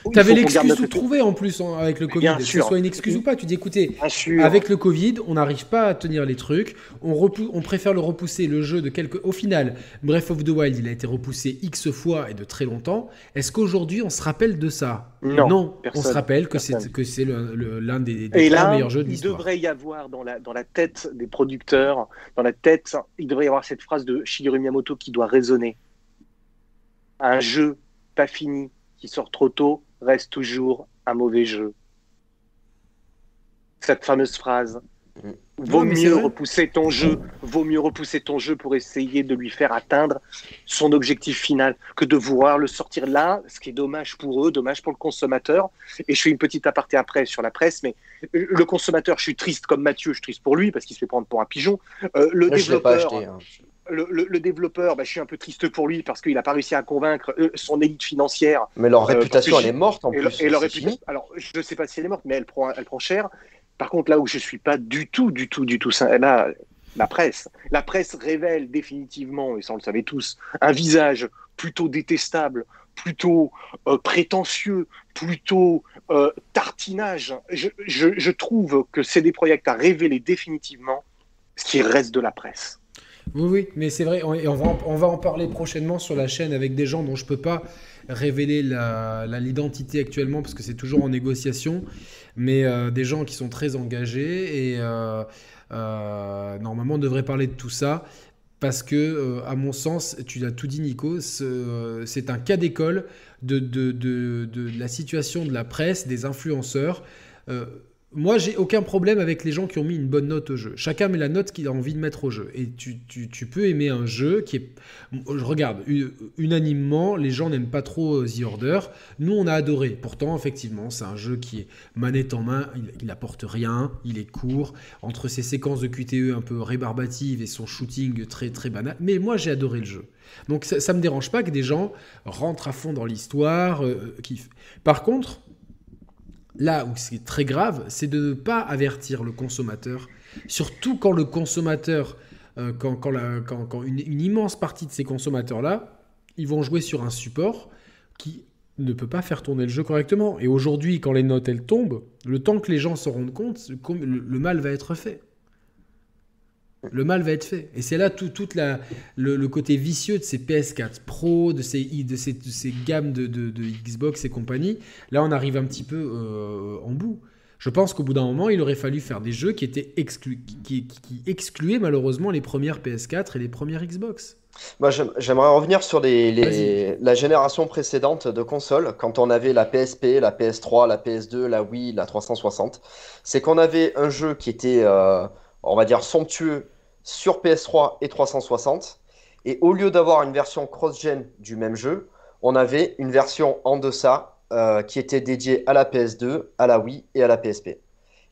il qu'on garde l'excuse tout trouvé en plus en- avec le Covid. Que ce soit une excuse ou pas, tu dis écoutez. Avec le Covid, on n'arrive pas à tenir les trucs. On, on préfère le repousser, le jeu de quelques. Au final, Breath of the Wild, il a été repoussé X fois et de très longtemps. Est-ce qu'aujourd'hui, on se rappelle de ça? Non, on personne. se rappelle que c'est que c'est l'un des, des Et trois là, meilleurs jeux de il l'histoire. devrait y avoir dans la, dans la tête des producteurs, dans la tête, il devrait y avoir cette phrase de Shigeru Miyamoto qui doit résonner. Un jeu pas fini qui sort trop tôt reste toujours un mauvais jeu. Cette fameuse phrase. Mm. Vaut Non, mieux repousser ton jeu, vaut mieux repousser ton jeu pour essayer de lui faire atteindre son objectif final que de vouloir le sortir là, ce qui est dommage pour eux, dommage pour le consommateur. Et je fais une petite aparté après sur la presse, mais le consommateur, je suis triste comme Mathieu, je suis triste pour lui parce qu'il se fait prendre pour un pigeon. Euh, le je pas développeur, acheté. hein. Le, le- le développeur, bah, je suis un peu triste pour lui parce qu'il n'a pas réussi à convaincre euh, son élite financière. Mais leur Euh, réputation, elle est morte en et, plus. le- et leur réputation-. Alors, je ne sais pas si elle est morte, mais elle prend, elle prend cher. Par contre, là où je suis pas du tout, du tout, du tout, là, la presse, la presse révèle définitivement, et ça on le savait tous, un visage plutôt détestable, plutôt euh, prétentieux, plutôt tartinage. Je, je, je trouve que CD Projekt a révélé définitivement ce qui reste de la presse. Oui, oui, mais c'est vrai, on, on va, en, on va en parler prochainement sur la chaîne avec des gens dont je peux pas révéler l'identité actuellement parce que c'est toujours en négociation, mais des gens qui sont très engagés et normalement on devrait parler de tout ça parce que, à mon sens, tu l'as tout dit Nico, c'est un cas d'école de, la situation de la presse, des influenceurs moi, j'ai aucun problème avec les gens qui ont mis une bonne note au jeu. Chacun met la note qu'il a envie de mettre au jeu. Et tu, peux aimer un jeu qui est. Je regarde, unanimement, les gens n'aiment pas trop euh, The Order. Nous, on a adoré. Pourtant, effectivement, c'est un jeu qui est manette en main. Il, n'apporte rien. Il est court. Entre ses séquences de QTE un peu rébarbatives et son shooting très, très banal. Mais moi, j'ai adoré le jeu. Donc, ça ne me dérange pas que des gens rentrent à fond dans l'histoire. Euh, Par contre là où c'est très grave, c'est de ne pas avertir le consommateur, surtout quand le consommateur, euh, quand, une, immense partie de ces consommateurs-là, ils vont jouer sur un support qui ne peut pas faire tourner le jeu correctement. Et aujourd'hui, quand les notes, elles tombent, le temps que les gens se rendent compte, le mal va être fait le mal va être fait. Et c'est là tout, toute la, le, côté vicieux de ces PS4 Pro, de ces, de ces, ces gammes de, de, Xbox et compagnie. Là, on arrive un petit peu euh, en bout. Je pense qu'au bout d'un moment, il aurait fallu faire des jeux qui étaient exclus, qui, qui, excluaient malheureusement les premières PS4 et les premières Xbox. Moi, j'aimerais revenir sur les, la génération précédente de consoles, quand on avait la PSP, la PS3, la PS2, la Wii, la 360. C'est qu'on avait un jeu qui était, euh, on va dire, somptueux sur PS3 et 360. Et au lieu d'avoir une version cross-gen du même jeu, on avait une version en deçà euh, qui était dédiée à la PS2, à la Wii et à la PSP.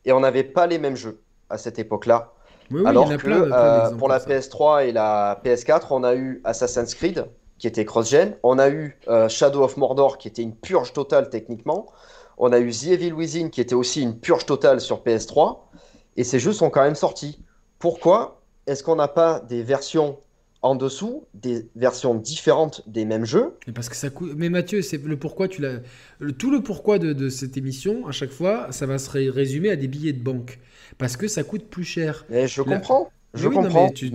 Et on n'avait pas les mêmes jeux à cette époque-là. Alors que euh, pour la PS3 et la PS4, on a eu Assassin's Creed qui était cross-gen, on a eu euh, Shadow of Mordor qui était une purge totale techniquement, on a eu The Evil Within qui était aussi une purge totale sur PS3, et ces jeux sont quand même sortis. Pourquoi? Est-ce qu'on n'a pas des versions en dessous, des versions différentes des mêmes jeux? Mais parce que ça coûte. Mais Mathieu, c'est le pourquoi tu l'as. Tout le pourquoi de, cette émission, à chaque fois, ça va se résumer à des billets de banque, parce que ça coûte plus cher. Mais je comprends. Je comprends, mais, tu,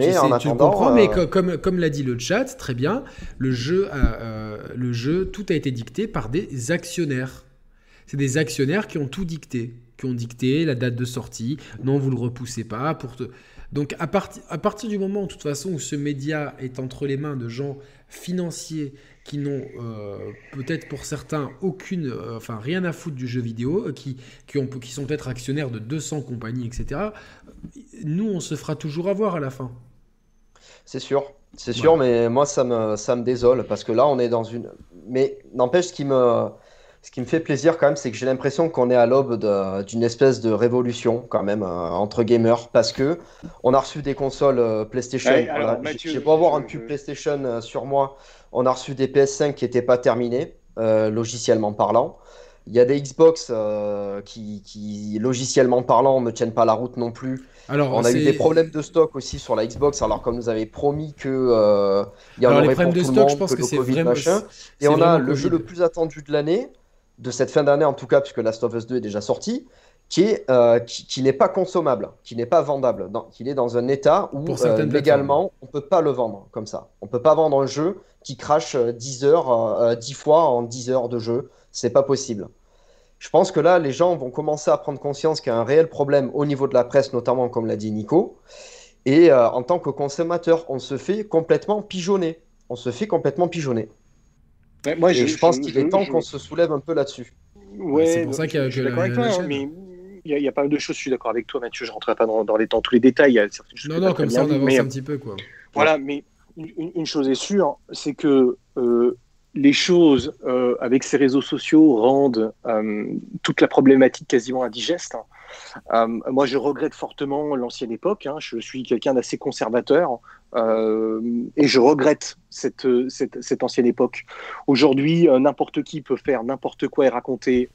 comprends, mais euh, comme, comme l'a dit le chat, très bien, le jeu, euh, le jeu, tout a été dicté par des actionnaires. C'est des actionnaires qui ont tout dicté, qui ont dicté la date de sortie. Non, vous le repoussez pas pour te. Donc à, à, partir du moment, de toute façon, où ce média est entre les mains de gens financiers qui n'ont euh, peut-être pour certains aucune, euh, enfin rien à foutre du jeu vidéo, euh, qui, qui, ont, qui sont peut-être actionnaires de 200 compagnies, etc., nous, on se fera toujours avoir à la fin. C'est sûr, c'est sûr, mais moi, ça me, ça me désole, parce que là, on est dans une... Mais n'empêche, ce qui me ce qui me fait plaisir quand même, c'est que j'ai l'impression qu'on est à l'aube d'une espèce de révolution quand même euh, entre gamers parce que on a reçu des consoles euh, PlayStation. j'ai beau avoir un pub PlayStation euh, sur moi, on a reçu des PS5 qui n'étaient pas terminés, logiciellement parlant. Il y a des Xbox qui, qui, logiciellement parlant, ne tiennent pas la route non plus. Alors, on a eu des problèmes de stock aussi sur la Xbox, alors comme nous avait promis que il y en aurait pour tout stock, le monde, je pense que, c'est vraiment machin. Et on a le jeu le plus attendu de l'année de cette fin d'année en tout cas, puisque Last of Us 2 est déjà sorti, qui est euh, qui, n'est pas consommable, qui n'est pas vendable, qu'il est dans un état où euh, légalement on peut pas le vendre comme ça. On peut pas vendre un jeu qui crache 10 euh, heures, 10 fois en 10 heures de jeu, c'est pas possible. Je pense que là, les gens vont commencer à prendre conscience qu'il y a un réel problème au niveau de la presse, notamment comme l'a dit Nico. Et en tant que consommateur, on se fait complètement pigeonner. On se fait complètement pigeonner moi, je, pense qu'il est temps qu'on se soulève un peu là-dessus. Ouais, c'est pour ça qu'il y a, je d'accord avec toi, hein, mais il y, a, pas mal de choses. Je suis d'accord avec toi, Mathieu. Je ne rentrerai pas dans, dans, les, tous les détails. non, non, comme ça, on avance un petit peu, quoi. Voilà, mais une, chose est sûre, c'est que euh, les choses euh, avec ces réseaux sociaux rendent euh, toute la problématique quasiment indigeste. Hein. Euh, moi, je regrette fortement l'ancienne époque. Hein. Je suis quelqu'un d'assez conservateur euh, et je regrette cette, cette, ancienne époque. Aujourd'hui, euh, n'importe qui peut faire n'importe quoi et raconter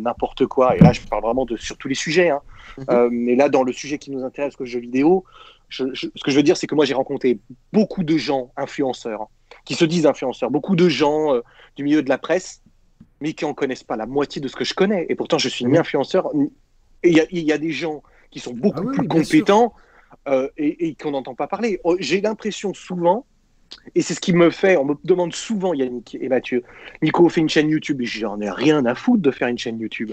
n'importe quoi. Et là, je parle vraiment de sur tous les sujets. Hein. Mhm. mais là, dans le sujet qui nous intéresse, le jeu vidéo, ce que je veux dire, c'est que moi, j'ai rencontré beaucoup de gens influenceurs qui se disent influenceurs, beaucoup de gens du milieu de la presse mais qui en connaissent pas la moitié de ce que je connais. Et pourtant, je suis ni influenceur il y, a des gens qui sont beaucoup ah plus compétents euh, et, qu'on n'entend pas parler. Oh, j'ai l'impression souvent et c'est ce qui me fait, on me demande souvent, Yannick et Mathieu, Nico fait une chaîne YouTube, et j'en ai rien à foutre de faire une chaîne YouTube.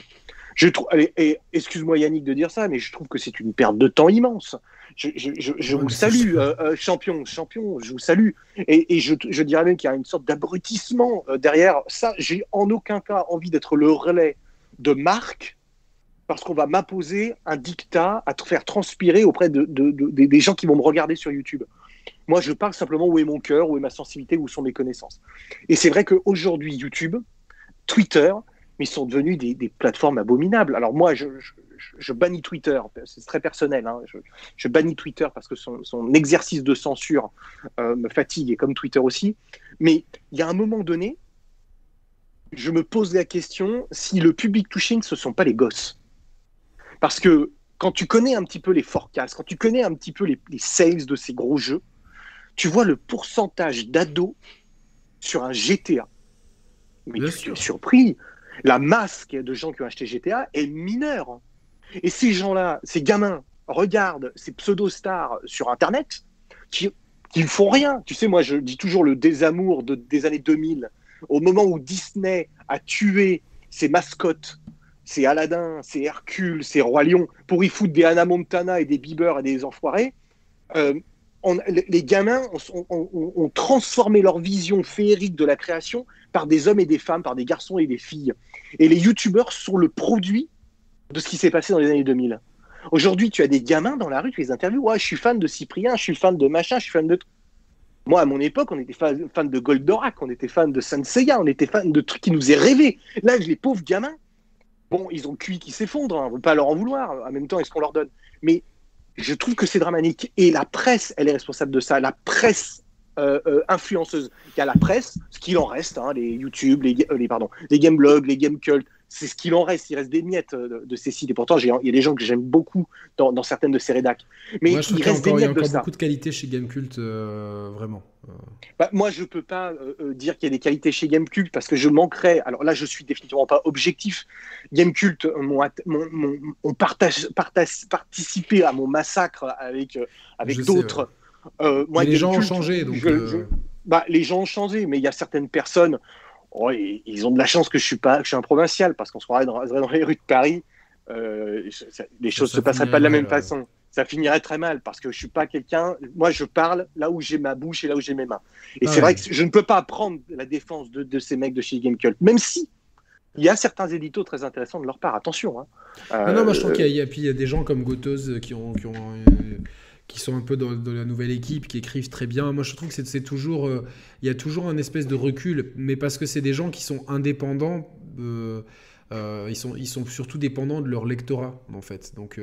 Je trouve, et, excuse-moi Yannick de dire ça, mais je trouve que c'est une perte de temps immense. Je, je, je, vous salue, euh, euh, champion, champion, je vous salue. Et, et je, dirais même qu'il y a une sorte d'abrutissement derrière ça. J'ai en aucun cas envie d'être le relais de marque parce qu'on va m'imposer un dictat à faire transpirer auprès de, des gens qui vont me regarder sur YouTube. Moi, je parle simplement où est mon cœur, où est ma sensibilité, où sont mes connaissances. Et c'est vrai qu'aujourd'hui, YouTube, Twitter, mais sont devenus des, plateformes abominables. Alors moi, je, bannis Twitter, c'est très personnel, hein. je, bannis Twitter parce que son, exercice de censure euh, me fatigue, et comme Twitter aussi. Mais il y a un moment donné, je me pose la question si le public touching, ce ne sont pas les gosses. Parce que quand tu connais un petit peu les forecasts, quand tu connais un petit peu les, les sales de ces gros jeux, tu vois le pourcentage d'ados sur un GTA. Mais je suis surpris. La masse de gens qui ont acheté GTA est mineure. Et ces gens-là, ces gamins, regardent ces pseudo-stars sur Internet qui, qui ne font rien. Tu sais, moi, je dis toujours le désamour de, des années 2000, au moment où Disney a tué ses mascottes, ses Aladdin, ses Hercule, ses Roi Lion, pour y foutre des Anna Montana et des Bieber et des enfoirés. Euh, les gamins ont, transformé leur vision féerique de la création par des hommes et des femmes, par des garçons et des filles. Et les youtubeurs sont le produit de ce qui s'est passé dans les années 2000. Aujourd'hui, tu as des gamins dans la rue, tu les interviews. Ouais, je suis fan de Cyprien, je suis fan de machin, je suis fan de. Moi, à mon époque, on était fan, de Goldorak, on était fan de Senseiya, on était fan de trucs qui nous est rêvé. Là, les pauvres gamins, bon, ils ont cuit qui s'effondre, hein, on ne pas leur en vouloir. En même temps, est-ce qu'on leur donne? Mais je trouve que c'est dramatique. Et la presse, elle est responsable de ça. La presse euh, euh, influenceuse. Il y a la presse, ce qu'il en reste, hein, les YouTube, les, euh, les, pardon, les game blogs, les game cult, c'est ce qu'il en reste. Il reste des miettes de, ces sites. Et pourtant, il y a des gens que j'aime beaucoup dans, certaines de ces rédacs. Mais moi, je il reste des miettes Il y a encore beaucoup de qualité chez Gamecult, vraiment. Bah, moi, je peux pas dire qu'il y a des qualités chez Gamecult parce que je manquerais. Alors là, je suis définitivement pas objectif. Gamecult ont, partage, partage, participé à mon massacre avec, avec d'autres. Euh, les gens ont changé. Donc, euh, bah, les gens ont changé, mais il y a certaines personnes, oh, ils ont de la chance que je suis pas, que je suis un provincial, parce qu'on se croirait dans, les rues de Paris, euh, les choses ne se passeraient pas de la même façon. Ça finirait très mal parce que je suis pas quelqu'un. Moi, je parle là où j'ai ma bouche et là où j'ai mes mains. Et c'est vrai que je ne peux pas prendre la défense de, ces mecs de chez Gamecult, même si il y a certains éditos très intéressants de leur part. Attention. Hein. non, moi je trouve qu'il y, a des gens comme Gotos qui ont, qui ont qui sont un peu dans, la nouvelle équipe, qui écrivent très bien. Moi, je trouve que c'est toujours, euh, il y a toujours un espèce de recul, mais parce que c'est des gens qui sont indépendants. Euh, euh, ils, sont, ils sont surtout dépendants de leur lectorat, en fait. Donc,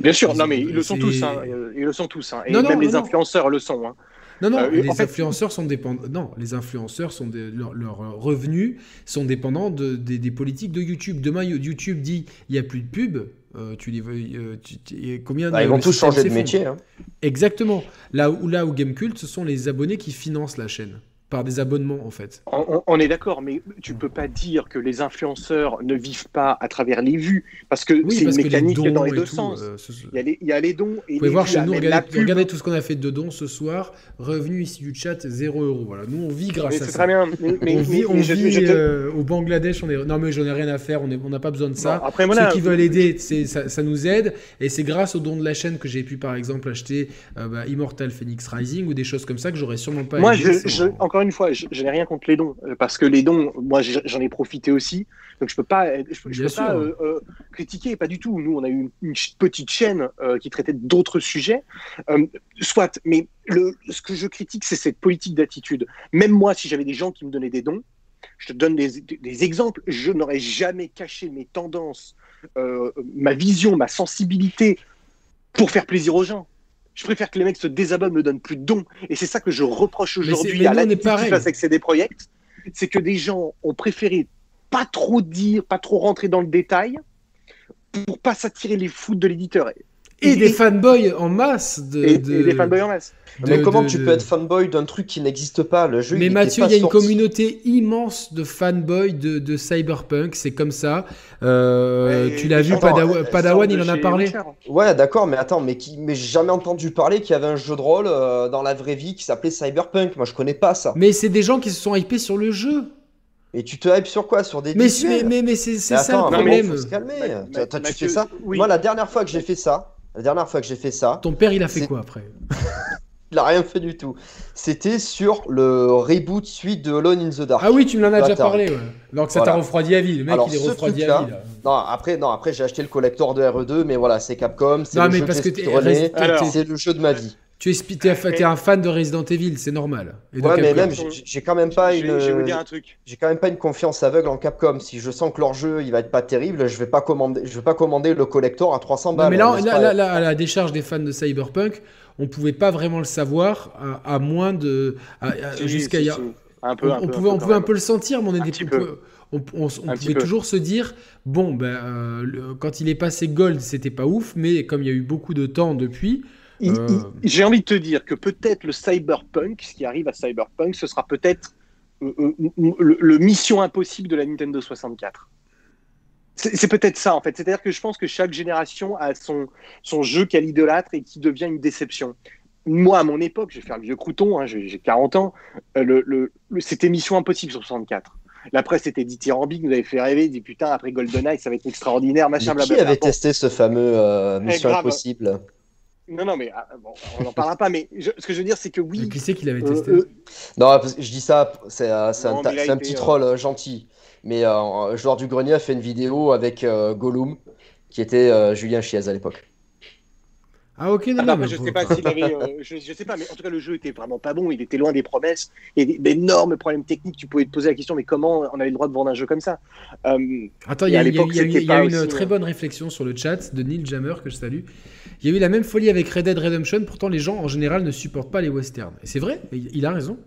Bien sûr, non, mais ils le sont tous. Hein, ils le sont tous. Hein, et même les influenceurs le sont. Hein. Non, non, les influenceurs sont dépendants. Non, les influenceurs sont leurs revenus sont dépendants de, des, politiques de YouTube. Demain, YouTube dit il n'y a plus de pub. Euh, tu les euh, combien bah, Ils vont tous changer de métier. Hein. Exactement. Là où, là où Gamecult, ce sont les abonnés qui financent la chaîne par des abonnements en fait. On, est d'accord, mais tu peux pas dire que les influenceurs ne vivent pas à travers les vues, parce que c'est une mécanique dans les deux sens. Euh, il, y a les, il, y a les, dons et Vous pouvez voir chez nous, regardez, tout ce qu'on a fait de dons ce soir. Revenu ici du chat, 0 euros. Voilà, nous on vit grâce à ça. Très bien. Mais, on vit, on vit euh, au Bangladesh. On est... Non mais j'en ai rien à faire. On n'a pas besoin de ça. après, voilà, Ceux qui veulent aider, ça, ça, nous aide, et c'est grâce aux dons de la chaîne que j'ai pu par exemple acheter euh, bah, Immortal Phoenix Rising ou des choses comme ça que j'aurais sûrement pas. Moi, je, encore une fois, je, n'ai rien contre les dons, euh, parce que les dons, moi j'en ai profité aussi, donc je peux pas, je, peux pas euh, euh, critiquer, pas du tout. Nous, on a eu une, petite chaîne qui traitait d'autres sujets, soit, mais le, ce que je critique, c'est cette politique d'attitude. Même moi, si j'avais des gens qui me donnaient des dons, je te donne des, des exemples, je n'aurais jamais caché mes tendances, ma vision, ma sensibilité pour faire plaisir aux gens. Je préfère que les mecs se désabonnent, me donnent plus de dons. Et c'est ça que je reproche aujourd'hui à la qui fasse avec CD Projekt. C'est que des gens ont préféré pas trop dire, pas trop rentrer dans le détail pour pas s'attirer les foudres de l'éditeur. Et des fanboys en masse. De, et, de- et des fanboys en masse. Mais comment de- tu de- peux être fanboy d'un truc qui n'existe pas? Le jeu, Mais il Mathieu, il y a une communauté immense de fanboys de, de Cyberpunk, c'est comme ça. Euh, tu l'as vu, attends, Padawa- euh, Padawan, il en a parlé. Witcher. Ouais, d'accord, mais attends, mais, qui... mais j'ai jamais entendu parler qu'il y avait un jeu de rôle euh, dans la vraie vie qui s'appelait Cyberpunk. Moi, je connais pas ça. Mais c'est des gens qui se sont hypés sur le jeu. Et tu te hypes sur quoi? Sur des Mais, mais, mais, mais c'est ça attends, le mais problème. faut se calmer. Ma- Toi, toi, tu Mathieu, fais ça? oui. Moi, la dernière fois que j'ai fait ça, la dernière fois que j'ai fait ça, Ton père, il a fait quoi après? Il a rien fait du tout. C'était sur le reboot suite de Alone in the Dark. Ah oui, tu me l'en as déjà parlé. Ouais. Donc ça t'a refroidi à vie. Le mec, Alors, il est refroidi à vie. Là. Non, après, non, après j'ai acheté le collector de RE2, mais voilà, c'est Capcom, le jeu que reste- Alors. c'est le jeu de ma vie. Tu es, spi- t'es, t'es un fan de Resident Evil, c'est normal. Et Ouais, mais même, j'ai j'ai quand même pas Je une, je vais vous dire un truc. j'ai quand même pas une confiance aveugle en Capcom. Si je sens que leur jeu, il va être pas terrible, je vais pas commander, je vais pas commander le collector à 300 Non, balles. mais là, n'est-ce là, pas là, là, à la décharge des fans de Cyberpunk, on pouvait pas vraiment le savoir à, à moins de. à- à- Si, jusqu'à si, a- si. Un peu, on, un on peu, pouvait, on pouvait un peu le sentir, mais on, on, on- on- on pouvait toujours se dire bon, ben, euh, le- quand il est passé Gold, c'était pas ouf, mais comme il y a eu beaucoup de temps depuis, Euh. J'ai envie de te dire que peut-être le cyberpunk, ce qui arrive à cyberpunk, ce sera peut-être euh, euh, le, le mission impossible de la Nintendo 64. C'est peut-être ça en fait. C'est-à-dire que je pense que chaque génération a son, son jeu qu'elle idolâtre et qui devient une déception. Moi, à mon époque, je vais faire le vieux crouton, hein, j'ai j'ai 40 ans, euh, le, le- le- c'était mission impossible sur 64. La presse était dithyrambique, nous avait fait rêver, dit putain, après GoldenEye, ça va être extraordinaire, machin, Mais qui blablabla. avait Bon, testé ce fameux euh, Mission grave. Impossible? Non, non, mais ah, bon, on n'en parlera pas, mais je- ce que je veux dire, c'est que oui. qui c'est qui l'avait euh, testé euh, Non, je dis ça, c'est un, petit troll euh, gentil. Mais euh, un joueur du grenier a fait une vidéo avec euh, Gollum, qui était euh, Julien Chiez à l'époque. Ah, ok, non, Ah, non, bah, mais je faut- sais pas s'il avait. euh, je, je sais pas, mais en tout cas, le jeu était vraiment pas bon. Il était loin des promesses. Il y a des- d'énormes problèmes techniques. Tu pouvais te poser la question, mais comment on avait le droit de vendre un jeu comme ça? Euh, Attends, il y Et a, y y y une aussi, très euh, bonne réflexion sur le chat de Neil Jammer, que je salue. Il y a eu la même folie avec Red Dead Redemption, pourtant les gens en général ne supportent pas les westerns. Et c'est vrai, il a raison.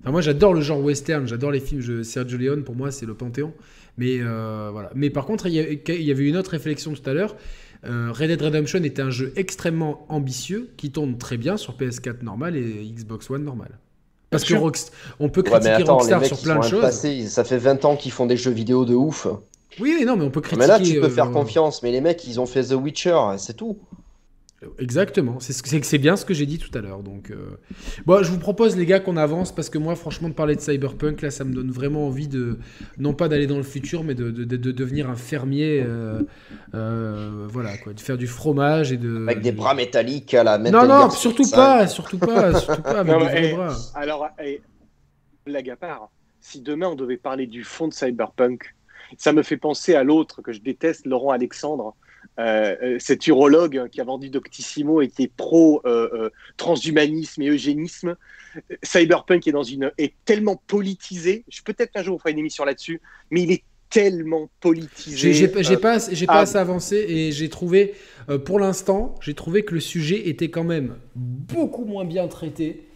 Enfin, moi j'adore le genre western, j'adore les films, je, Sergio Leone pour moi c'est le panthéon. Mais euh, voilà. Mais par contre, il y, avait une autre réflexion tout à l'heure. Euh, Red Dead Redemption était un jeu extrêmement ambitieux qui tourne très bien sur PS4 normal et Xbox One normal. Parce que Bien. Rockst- on peut Ouais, mais critiquer les Rockstar mecs, sur plein de choses. ça fait 20 ans qu'ils font des jeux vidéo de ouf. Oui, oui, non, mais on peut critiquer. Mais là, tu peux faire euh, confiance. Mais les mecs, ils ont fait The Witcher, c'est tout. Exactement, c'est c'est bien ce que j'ai dit tout à l'heure. Donc, euh, bon, je vous propose les gars qu'on avance parce que moi, franchement, de parler de cyberpunk là, ça me donne vraiment envie de non pas d'aller dans le futur, mais de, de- de- de devenir un fermier, euh, euh, voilà quoi, de faire du fromage et de. Avec des de- bras métalliques à la Non, non, surtout pas, surtout pas, surtout pas avec Non, des mais, vrais bras. Alors, eh, blague à part, si demain on devait parler du fond de Cyberpunk, ça me fait penser à l'autre que je déteste, Laurent Alexandre, euh, euh, cet urologue qui a vendu Doctissimo et qui est pro euh, transhumanisme et eugénisme. Cyberpunk est dans une est tellement politisé. Je peut-être qu'un jour on fera une émission là-dessus, mais il est tellement politisé. J'ai Euh, pas, j'ai pas ah. assez avancé et j'ai trouvé, pour l'instant, j'ai trouvé que le sujet était quand même beaucoup moins bien traité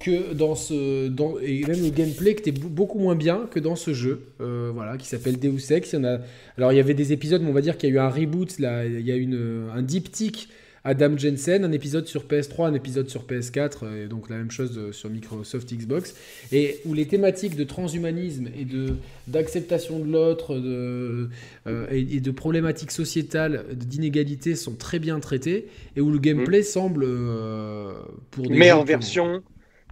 que dans ce, dans, et même le gameplay qui était be- beaucoup moins bien que dans ce jeu, euh, voilà, qui s'appelle Deus Ex. Il y en a, alors il y avait des épisodes, mais on va dire qu'il y a eu un reboot, là, il y a une, un diptyque. Adam Jensen, un épisode sur PS3, un épisode sur PS4, euh, et donc la même chose euh, sur Microsoft Xbox, et où les thématiques de transhumanisme et de d'acceptation de l'autre, de euh, et, et de problématiques sociétales, d'inégalité sont très bien traitées, et où le gameplay semble euh, pour des qui ont- version,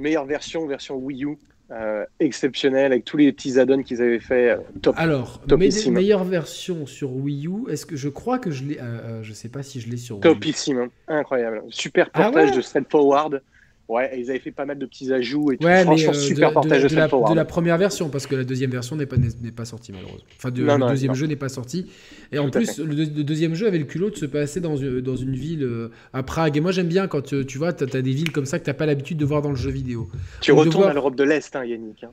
meilleure version, version Wii U, euh, exceptionnelle avec tous les petits add-ons qu'ils avaient fait, euh, top. Alors, me- Topissime. meilleure version sur Wii U, est-ce que je crois que je l'ai, euh, euh, je sais pas si je l'ai sur Wii U. Topissime, hein. incroyable. Super Ah portage ouais de Straightforward. Ouais, ils avaient fait pas mal de petits ajouts et tout. Ouais, mais Franchement, euh, super de, portage de- de, de la, de la première version, parce que la deuxième version n'est pas, n'est pas sortie malheureusement. Enfin, Non, le non, deuxième non. jeu n'est pas sorti. Et en Tout plus, le, le deuxième jeu avait le culot de se passer dans une, dans une ville euh, à Prague. Et moi, j'aime bien quand euh, tu vois, tu as, des villes comme ça que tu n'as pas l'habitude de voir dans le jeu vidéo. Tu de retournes voir- à l'Europe de l'Est, hein, Yannick. hein.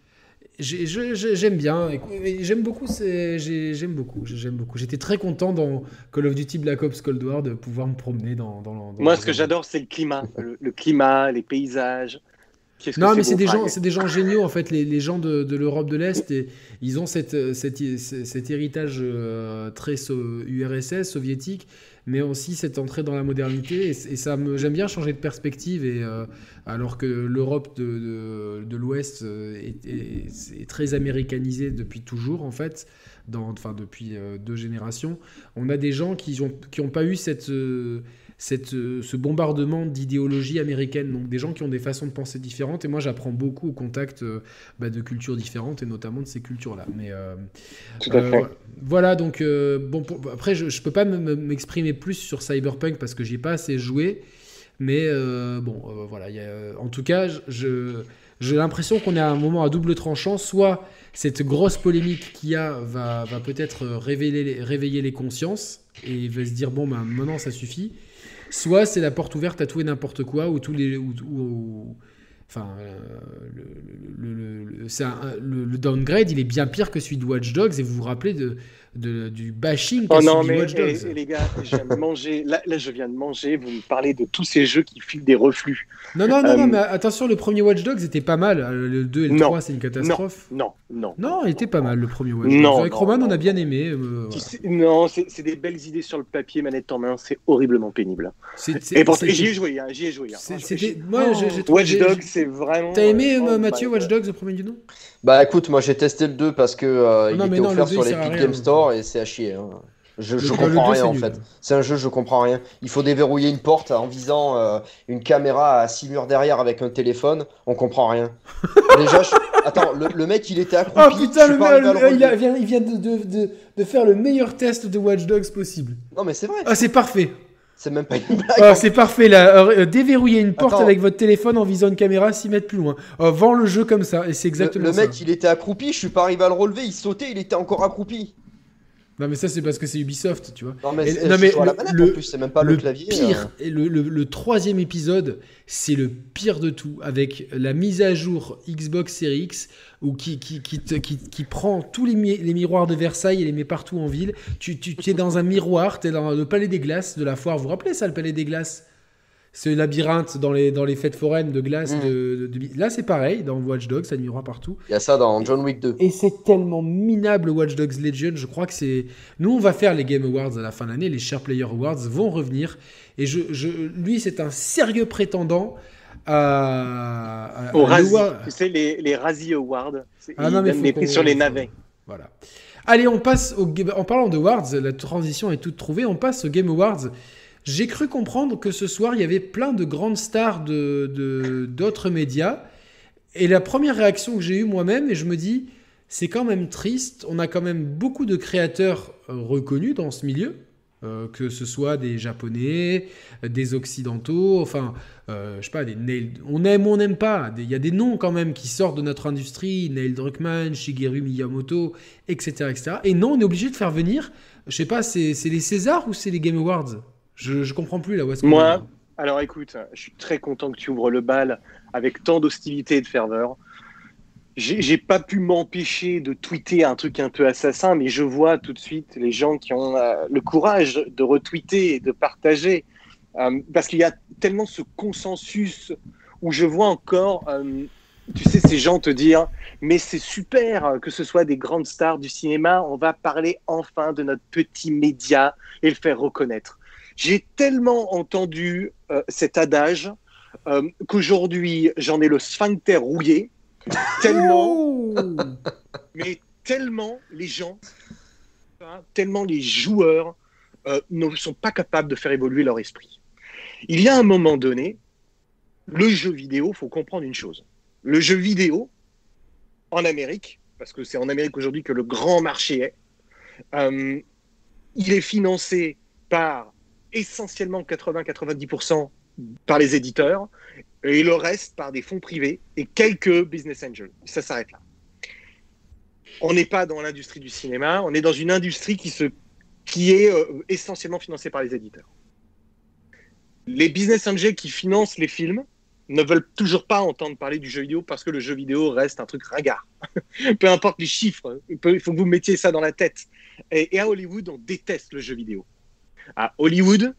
J'aime bien, j'aime beaucoup, j'aime beaucoup, j'aime beaucoup. J'étais très content dans Call of Duty Black Ops Cold War de pouvoir me promener dans. dans, dans- Moi, ce que j'adore, c'est le climat. Le, le climat, les paysages. non, mais c'est des gens, c'est des gens géniaux en fait, les, les gens de, de l'Europe de l'Est, et ils ont cette, cette, cet héritage euh, très URSS soviétique, mais aussi cette entrée dans la modernité. Et, ça, me, j'aime bien changer de perspective, et euh, alors que l'Europe de, de, l'Ouest euh, est, très américanisée depuis toujours en fait, dans, enfin depuis deux générations, on a des gens qui ont qui ont pas eu cette cette, euh, ce bombardement d'idéologie américaine, donc des gens qui ont des façons de penser différentes. Et moi, j'apprends beaucoup au contact euh, bah, de cultures différentes et notamment de ces cultures-là. Mais euh, voilà, donc bon, après, je, ne peux pas m'exprimer plus sur Cyberpunk parce que j'ai pas assez joué. Mais bon, voilà, y a, en tout cas, je j'ai l'impression qu'on est à un moment à double tranchant. Soit cette grosse polémique qu'il y a va, va peut-être révéler, réveiller les consciences et va se dire bon, ben, maintenant ça suffit. Soit c'est la porte ouverte à tout et n'importe quoi, ou tous les. enfin, euh, le, downgrade, il est bien pire que celui de Watch Dogs, et vous vous rappelez de, du bashing oh non, mais les gars, je viens de manger, là, je viens de manger, vous me parlez de tous ces jeux qui filent des reflux. Non, non, non, non, euh, mais attention, le premier Watch Dogs était pas mal. Euh, le 2 et le 3, c'est une catastrophe. Non, non. Non, il était pas mal, le premier Watch Dogs. Non, Avec Roman, on a bien aimé. Euh, non, c'est des belles idées sur le papier, manette en main, c'est horriblement pénible. et j'y ai joué, hein, j'y ai joué. Hein. Moi, j'ai Watch Dogs, c'est vraiment. T'as aimé, Mathieu, Watch Dogs, le premier du nom? Bah écoute, moi j'ai testé le 2 parce que il était offert sur l'Epic Game Store et c'est à chier. Hein. Je, je comprends rien en fait. C'est un jeu, je comprends rien. Il faut déverrouiller une porte en visant euh, une caméra à 6 murs derrière avec un téléphone. On comprend rien. Déjà, attends, le, mec il était accroupi. Oh putain, le mec, il, vient, il vient de, de, de, faire le meilleur test de Watch Dogs possible. Non, mais c'est vrai. Ah, c'est parfait. C'est même pas une blague. Oh, c'est parfait là. Euh, déverrouiller une porte avec votre téléphone en visant une caméra 6 mètres plus loin. Oh, vend le jeu comme ça. Et c'est exactement le, ça. Le mec il était accroupi. Je suis pas arrivé à le relever. Il sautait. Il était encore accroupi. Non mais ça c'est parce que c'est Ubisoft, tu vois. Non mais, le, c'est même pas le, clavier. Pire, hein. le, le, troisième épisode, c'est le pire de tout, avec la mise à jour Xbox Series X, où qui, qui, qui, qui, prend tous les, les, miroirs de Versailles et les met partout en ville. Tu, tu, tu es dans un miroir, tu es dans le Palais des Glaces de la foire. Vous vous rappelez ça, le Palais des Glaces? Ce labyrinthe dans les, dans les fêtes foraines de glace. Mm. De, Là, c'est pareil, dans Watch Dogs, ça miroir partout. Il y a ça dans John Wick 2. Et c'est tellement minable, Watch Dogs Legion. Je crois que c'est. Nous, on va faire les Game Awards à la fin de l'année, les Share Player Awards vont revenir. Et je, je... lui, c'est un sérieux prétendant à. Au Tu sais, les, les Razzie Awards. Ah non, mais les prix sur les navets. Voilà. Allez, on passe au. En parlant de Awards, la transition est toute trouvée. On passe aux Game Awards. J'ai cru comprendre que ce soir, il y avait plein de grandes stars de, d'autres médias. Et la première réaction que j'ai eue moi-même, et je me dis, c'est quand même triste. On a quand même beaucoup de créateurs euh, reconnus dans ce milieu, euh, que ce soit des Japonais, des Occidentaux, enfin, euh, je sais pas, des Neil... on aime ou on n'aime pas. Il y a des noms quand même qui sortent de notre industrie, Neil Druckmann, Shigeru Miyamoto, etc., etc. Et non, on est obligé de faire venir, je sais pas, c'est les Césars ou c'est les Game Awards? Je, je comprends plus là où est-ce Moi, alors écoute, je suis très content que tu ouvres le bal avec tant d'hostilité et de ferveur. J'ai pas pu m'empêcher de tweeter un truc un peu assassin, mais je vois tout de suite les gens qui ont euh, le courage de retweeter et de partager. Euh, parce qu'il y a tellement ce consensus où je vois encore, euh, tu sais, ces gens te dire Mais c'est super que ce soit des grandes stars du cinéma, on va parler enfin de notre petit média et le faire reconnaître. J'ai tellement entendu euh, cet adage euh, qu'aujourd'hui j'en ai le sphincter rouillé, tellement, mais tellement les gens, hein, tellement les joueurs euh, ne sont pas capables de faire évoluer leur esprit. Il y a un moment donné, le jeu vidéo, faut comprendre une chose. Le jeu vidéo, en Amérique, parce que c'est en Amérique aujourd'hui que le grand marché est, il est financé par essentiellement 80-90% par les éditeurs et le reste par des fonds privés et quelques business angels. Ça s'arrête là. On n'est pas dans l'industrie du cinéma, on est dans une industrie qui, se, qui est euh, essentiellement financée par les éditeurs. Les business angels qui financent les films ne veulent toujours pas entendre parler du jeu vidéo parce que le jeu vidéo reste un truc ringard. Peu importe les chiffres, il faut que vous mettiez ça dans la tête. et à Hollywood, on déteste le jeu vidéo à Hollywood,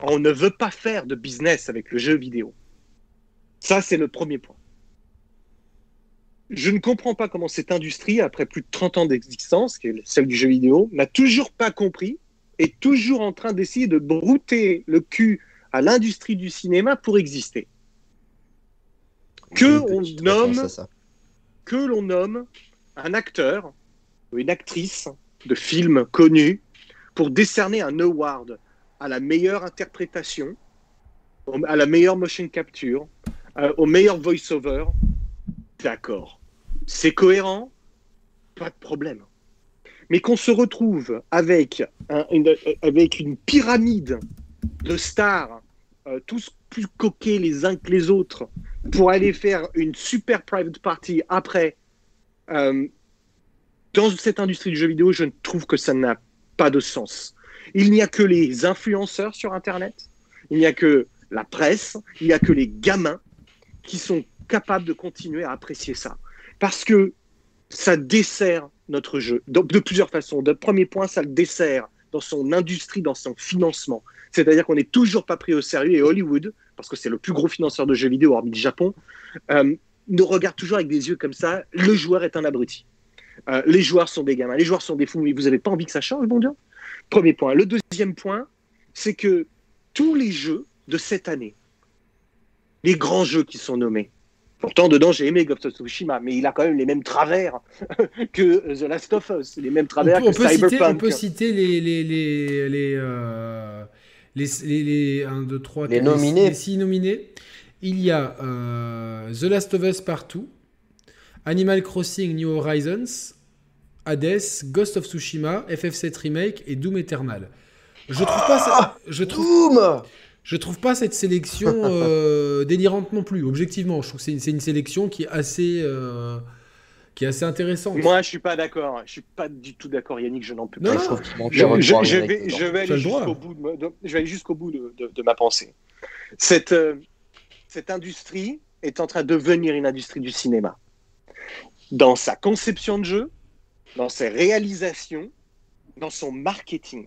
on ne veut pas faire de business avec le jeu vidéo. Ça, c'est le premier point. je ne comprends pas comment cette industrie, après plus de 30 ans d'existence, qui est celle du jeu vidéo, n'a toujours pas compris, est toujours en train d'essayer de brouter le cul à l'industrie du cinéma pour exister. Que on nomme, que l'on nomme un acteur ou une actrice de film connu pour décerner un award à la meilleure interprétation, à la meilleure motion capture, euh, au meilleur voice-over, d'accord. C'est cohérent, pas de problème. Mais qu'on se retrouve avec, une, avec une pyramide de stars, euh, tous plus coquets les uns que les autres, pour aller faire une super private party après, euh, dans cette industrie du jeu vidéo, je trouve que ça n'a pas de sens. Il n'y a que les influenceurs sur Internet, il n'y a que la presse, il n'y a que les gamins qui sont capables de continuer à apprécier ça. Parce que ça dessert notre jeu de, plusieurs façons. De premier point, ça le dessert dans son industrie, dans son financement. C'est-à-dire qu'on n'est toujours pas pris au sérieux et Hollywood, parce que c'est le plus gros financeur de jeux vidéo hormis le Japon, euh, nous regarde toujours avec des yeux comme ça. Le joueur est un abruti. Euh, les joueurs sont des gamins, les joueurs sont des fous, mais vous n'avez pas envie que ça change, bon Dieu Premier point. Le deuxième point, c'est que tous les jeux de cette année, les grands jeux qui sont nommés, pourtant dedans j'ai aimé Ghost of Tsushima, mais il a quand même les mêmes travers que The Last of Us, les mêmes travers que Cyberpunk. Citer, on peut citer les, les, les, les, euh, les, les, 1, 2, 3, les nominés. Les 6 nominés. Il y a euh, The Last of Us Partout, Animal Crossing New Horizons, Hades, Ghost of Tsushima, FF7 Remake et Doom Eternal. Je trouve pas ah, je trouve je trouve pas cette sélection euh, délirante non plus. Objectivement, je trouve que c'est une, sélection qui est assez euh, qui est assez intéressante. Moi, je suis pas d'accord. Je suis pas du tout d'accord, Yannick. Je n'en peux pas. Je, vais, aller jusqu'au bout, de, je vais aller jusqu'au bout de, ma pensée. Cette euh, cette industrie est en train de devenir une industrie du cinéma dans sa conception de jeu, dans ses réalisations, dans son marketing.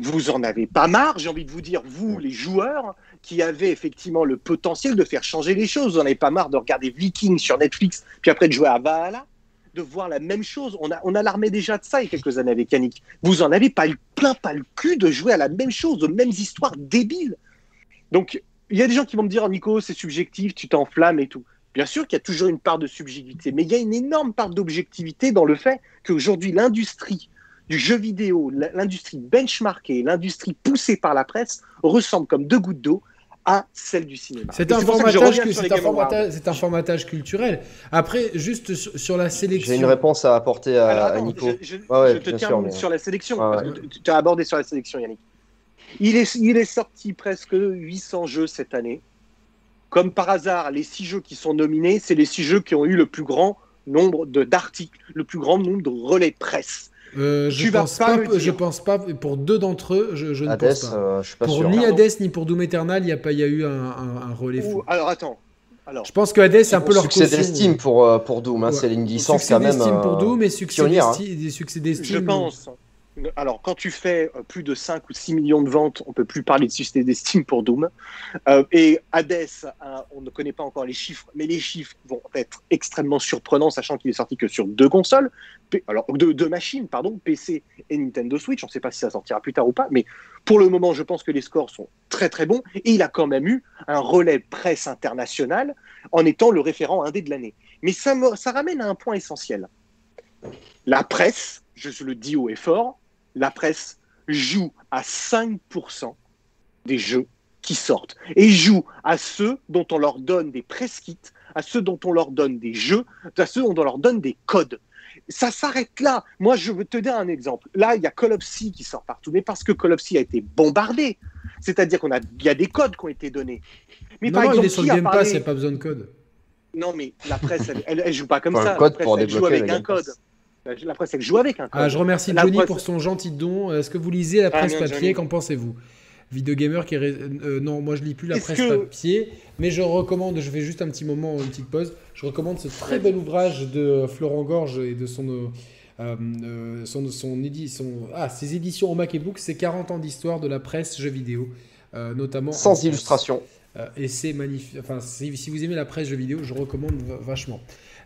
Vous en avez pas marre, j'ai envie de vous dire, vous, les joueurs, qui avez effectivement le potentiel de faire changer les choses. Vous en avez pas marre de regarder Vikings sur Netflix, puis après de jouer à Valhalla, de voir la même chose. On a, on alarmé déjà de ça il y a quelques années avec Yannick. Vous en avez pas eu plein, pas le cul de jouer à la même chose, aux mêmes histoires débiles. Donc, il y a des gens qui vont me dire, Nico, c'est subjectif, tu t'enflammes et tout. Bien sûr qu'il y a toujours une part de subjectivité, mais il y a une énorme part d'objectivité dans le fait qu'aujourd'hui, l'industrie du jeu vidéo, l'industrie benchmarkée, l'industrie poussée par la presse, ressemble comme deux gouttes d'eau à celle du cinéma. C'est un, formatage, un formatage culturel. Après, juste sur, la sélection. J'ai une réponse à apporter à, Nico. Je, te tiens sur la sélection. tu as abordé sur la sélection, Yannick. Il est, il est sorti presque 800 jeux cette année comme par hasard, les six jeux qui sont nominés, c'est les six jeux qui ont eu le plus grand nombre d'articles, le plus grand nombre de relais presse. Euh, je, pense pas, je pense pas. Pour deux d'entre eux, je, ne pense pas. Euh, suis pas pour ni Hades ni pour Doom Eternal, il y a pas, il y a eu un, relais fou. Alors attends. Alors, je pense que Hades c'est un peu leur succès d'estime pour euh, pour Doom. Hein, C'est une licence quand même. Succès pour Doom et succès hein. d'estime. Je pense alors, quand tu fais euh, plus de 5 ou 6 millions de ventes, on peut plus parler de succès d'estime pour Doom. Euh, et Hades, hein, on ne connaît pas encore les chiffres, mais les chiffres vont être extrêmement surprenants, sachant qu'il est sorti que sur deux consoles, alors deux, machines, pardon, PC et Nintendo Switch. On ne sait pas si ça sortira plus tard ou pas, mais pour le moment, je pense que les scores sont très très bons. Et il a quand même eu un relais presse international en étant le référent indé de l'année. Mais ça ramène à un point essentiel. La presse, je le dis haut et fort, la presse joue à 5% des jeux qui sortent et joue à ceux dont on leur donne des press kits, à ceux dont on leur donne des jeux, à ceux dont on leur donne des codes. Ça s'arrête là. Moi, je veux te donner un exemple. Là, il y a Call of Sea qui sort partout, mais parce que Call of Sea a été bombardé. C'est-à-dire qu'on a, il y a des codes qui ont été donnés. Mais non, par exemple, il est sur le Game Pass, il n'y a pas besoin de code. Non, mais la presse, elle, elle, joue pas comme ça. la presse, elle joue avec un code. La presse, elle joue avec un Ah, je remercie Johnny pour son gentil don. Est-ce que vous lisez la ah, presse papier Qu'en pensez-vous? Videogamer qui est... Euh, non, moi je lis plus la presse papier, mais je recommande, je fais juste un petit moment, une petite pause, je recommande ce très bel ouvrage de Florent Gorge et de son... Euh, euh, son, son, ah, ses éditions au Mac et Book, c'est 40 ans d'histoire de la presse jeux vidéo, notamment. Sans illustration. Et c'est magnifique. Enfin, si, si, vous aimez la presse jeux vidéo, je recommande vachement.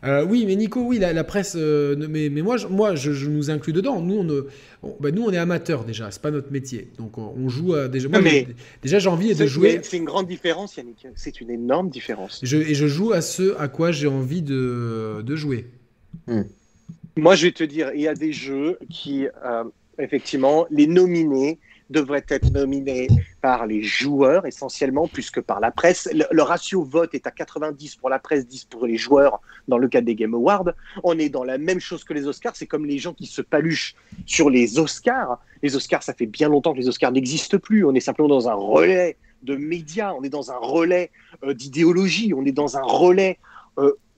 Euh, oui, mais Nico, oui, la, presse. Euh, mais, mais moi, je, moi je, nous inclus dedans. Nous, on, bah, nous, on est amateurs déjà. C'est pas notre métier. Donc, on, joue à, déjà. Moi, déjà, j'ai envie de jouer. C'est une grande différence, Yannick. C'est une énorme différence. Je, et je joue à ce à quoi j'ai envie de, de jouer. Hmm. Moi, je vais te dire, il y a des jeux qui, euh, effectivement, les nominés devrait être nominé par les joueurs essentiellement, plus que par la presse. Le, ratio vote est à 90 pour la presse, 10 pour les joueurs dans le cadre des Game Awards. On est dans la même chose que les Oscars. C'est comme les gens qui se paluchent sur les Oscars. Les Oscars, ça fait bien longtemps que les Oscars n'existent plus. On est simplement dans un relais de médias, on est dans un relais euh, d'idéologie, on est dans un relais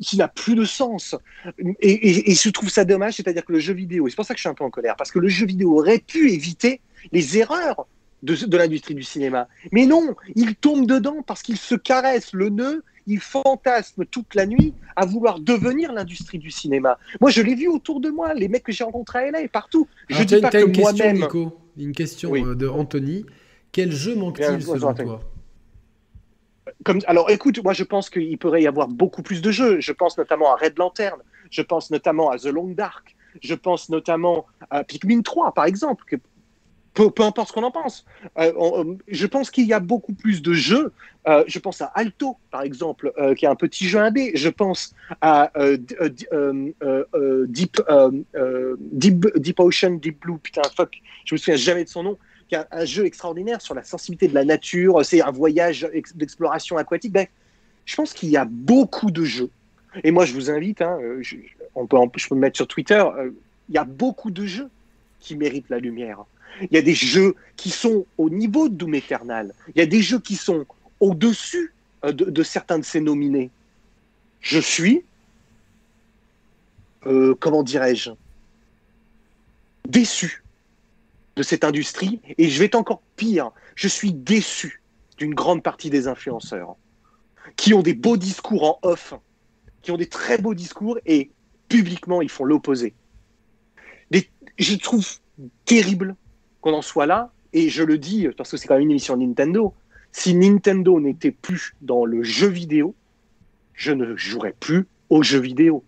qui n'a plus de sens. Et, et, je trouve ça dommage, c'est-à-dire que le jeu vidéo, et c'est pour ça que je suis un peu en colère, parce que le jeu vidéo aurait pu éviter les erreurs de, l'industrie du cinéma. Mais non, il tombe dedans parce qu'il se caresse le nœud, il fantasme toute la nuit à vouloir devenir l'industrie du cinéma. Moi, je l'ai vu autour de moi, les mecs que j'ai rencontrés à LA, partout. Je dis pas que moi-même. Une question euh, de Anthony. Quel jeu manque-t-il selon toi? Alors écoute, moi je pense qu'il pourrait y avoir beaucoup plus de jeux. Je pense notamment à Red Lantern, je pense notamment à The Long Dark, je pense notamment à Pikmin 3 par exemple, que peu, importe ce qu'on en pense. Euh, euh, je pense qu'il y a beaucoup plus de jeux. Euh, je pense à Alto, par exemple, qui est un petit jeu indé. Je pense à Deep, Deep, Ocean, Deep Blue, putain, fuck, je me souviens jamais de son nom, un, jeu extraordinaire sur la sensibilité de la nature. C'est un voyage d'exploration aquatique. Ben, je pense qu'il y a beaucoup de jeux. Et moi, je vous invite, hein, je, on peut, je peux me mettre sur Twitter, il y a beaucoup de jeux qui méritent la lumière. Il y a des jeux qui sont au niveau de Doom Eternal. Il y a des jeux qui sont au-dessus euh, de, certains de ces nominés. Je suis, euh, comment dirais-je, déçu de cette industrie. Et je vais être encore pire, je suis déçu d'une grande partie des influenceurs qui ont des beaux discours en off, qui ont des très beaux discours et publiquement ils font l'opposé. Je trouve terrible qu'on en soit là, et je le dis parce que c'est quand même une émission Nintendo, si Nintendo n'était plus dans le jeu vidéo, je ne jouerais plus aux jeux vidéo.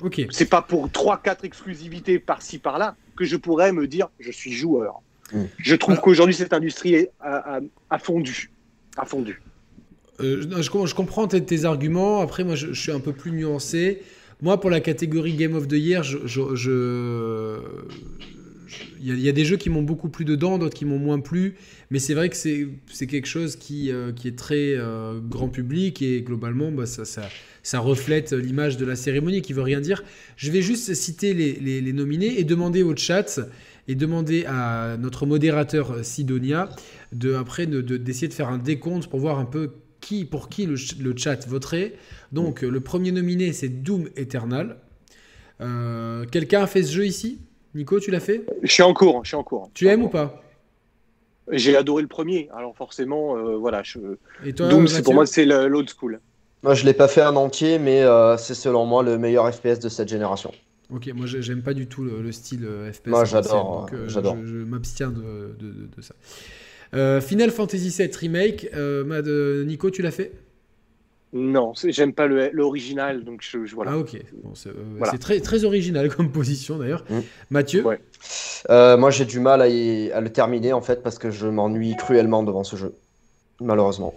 Ok. C'est pas pour 3-4 exclusivités par-ci par-là que je pourrais me dire je suis joueur. Hmm. Je trouve qu'aujourd'hui cette industrie a, fondu. A fondu. Euh, je, comprends tes, arguments. Après, moi, je, suis un peu plus nuancé. Moi, pour la catégorie Game of the Year, je, il y, a des jeux qui m'ont beaucoup plu dedans, d'autres qui m'ont moins plu, mais c'est vrai que c'est quelque chose qui, euh, est très euh, grand public et globalement bah, ça, reflète l'image de la cérémonie qui veut rien dire. Je vais juste citer les, nominés et demander au chat et demander à notre modérateur euh, Sidonia de après d'essayer de, faire un décompte pour voir un peu qui pour qui le chat voterait. Donc le premier nominé c'est Doom Eternal. Quelqu'un a fait ce jeu ici? Nico, tu l'as fait Je suis en cours, je suis en cours. Tu aimes ou pas? J'ai adoré le premier, alors forcément, euh, voilà. Je... Et toi, Doom, pour moi, c'est l'old school. Moi, je l'ai pas fait en entier, mais euh, c'est selon moi le meilleur FPS de cette génération. Ok, moi j'aime pas du tout le, style euh, FPS. Moi j'adore. j'adore. Je, m'abstiens de, ça. Final Fantasy VII Remake, Nico, tu l'as fait? Non, j'aime pas l'original, donc je, voilà. Ah ok, euh, c'est très, très original comme position d'ailleurs. Mm. Mathieu euh, Moi j'ai du mal à, le terminer en fait parce que je m'ennuie cruellement devant ce jeu, malheureusement.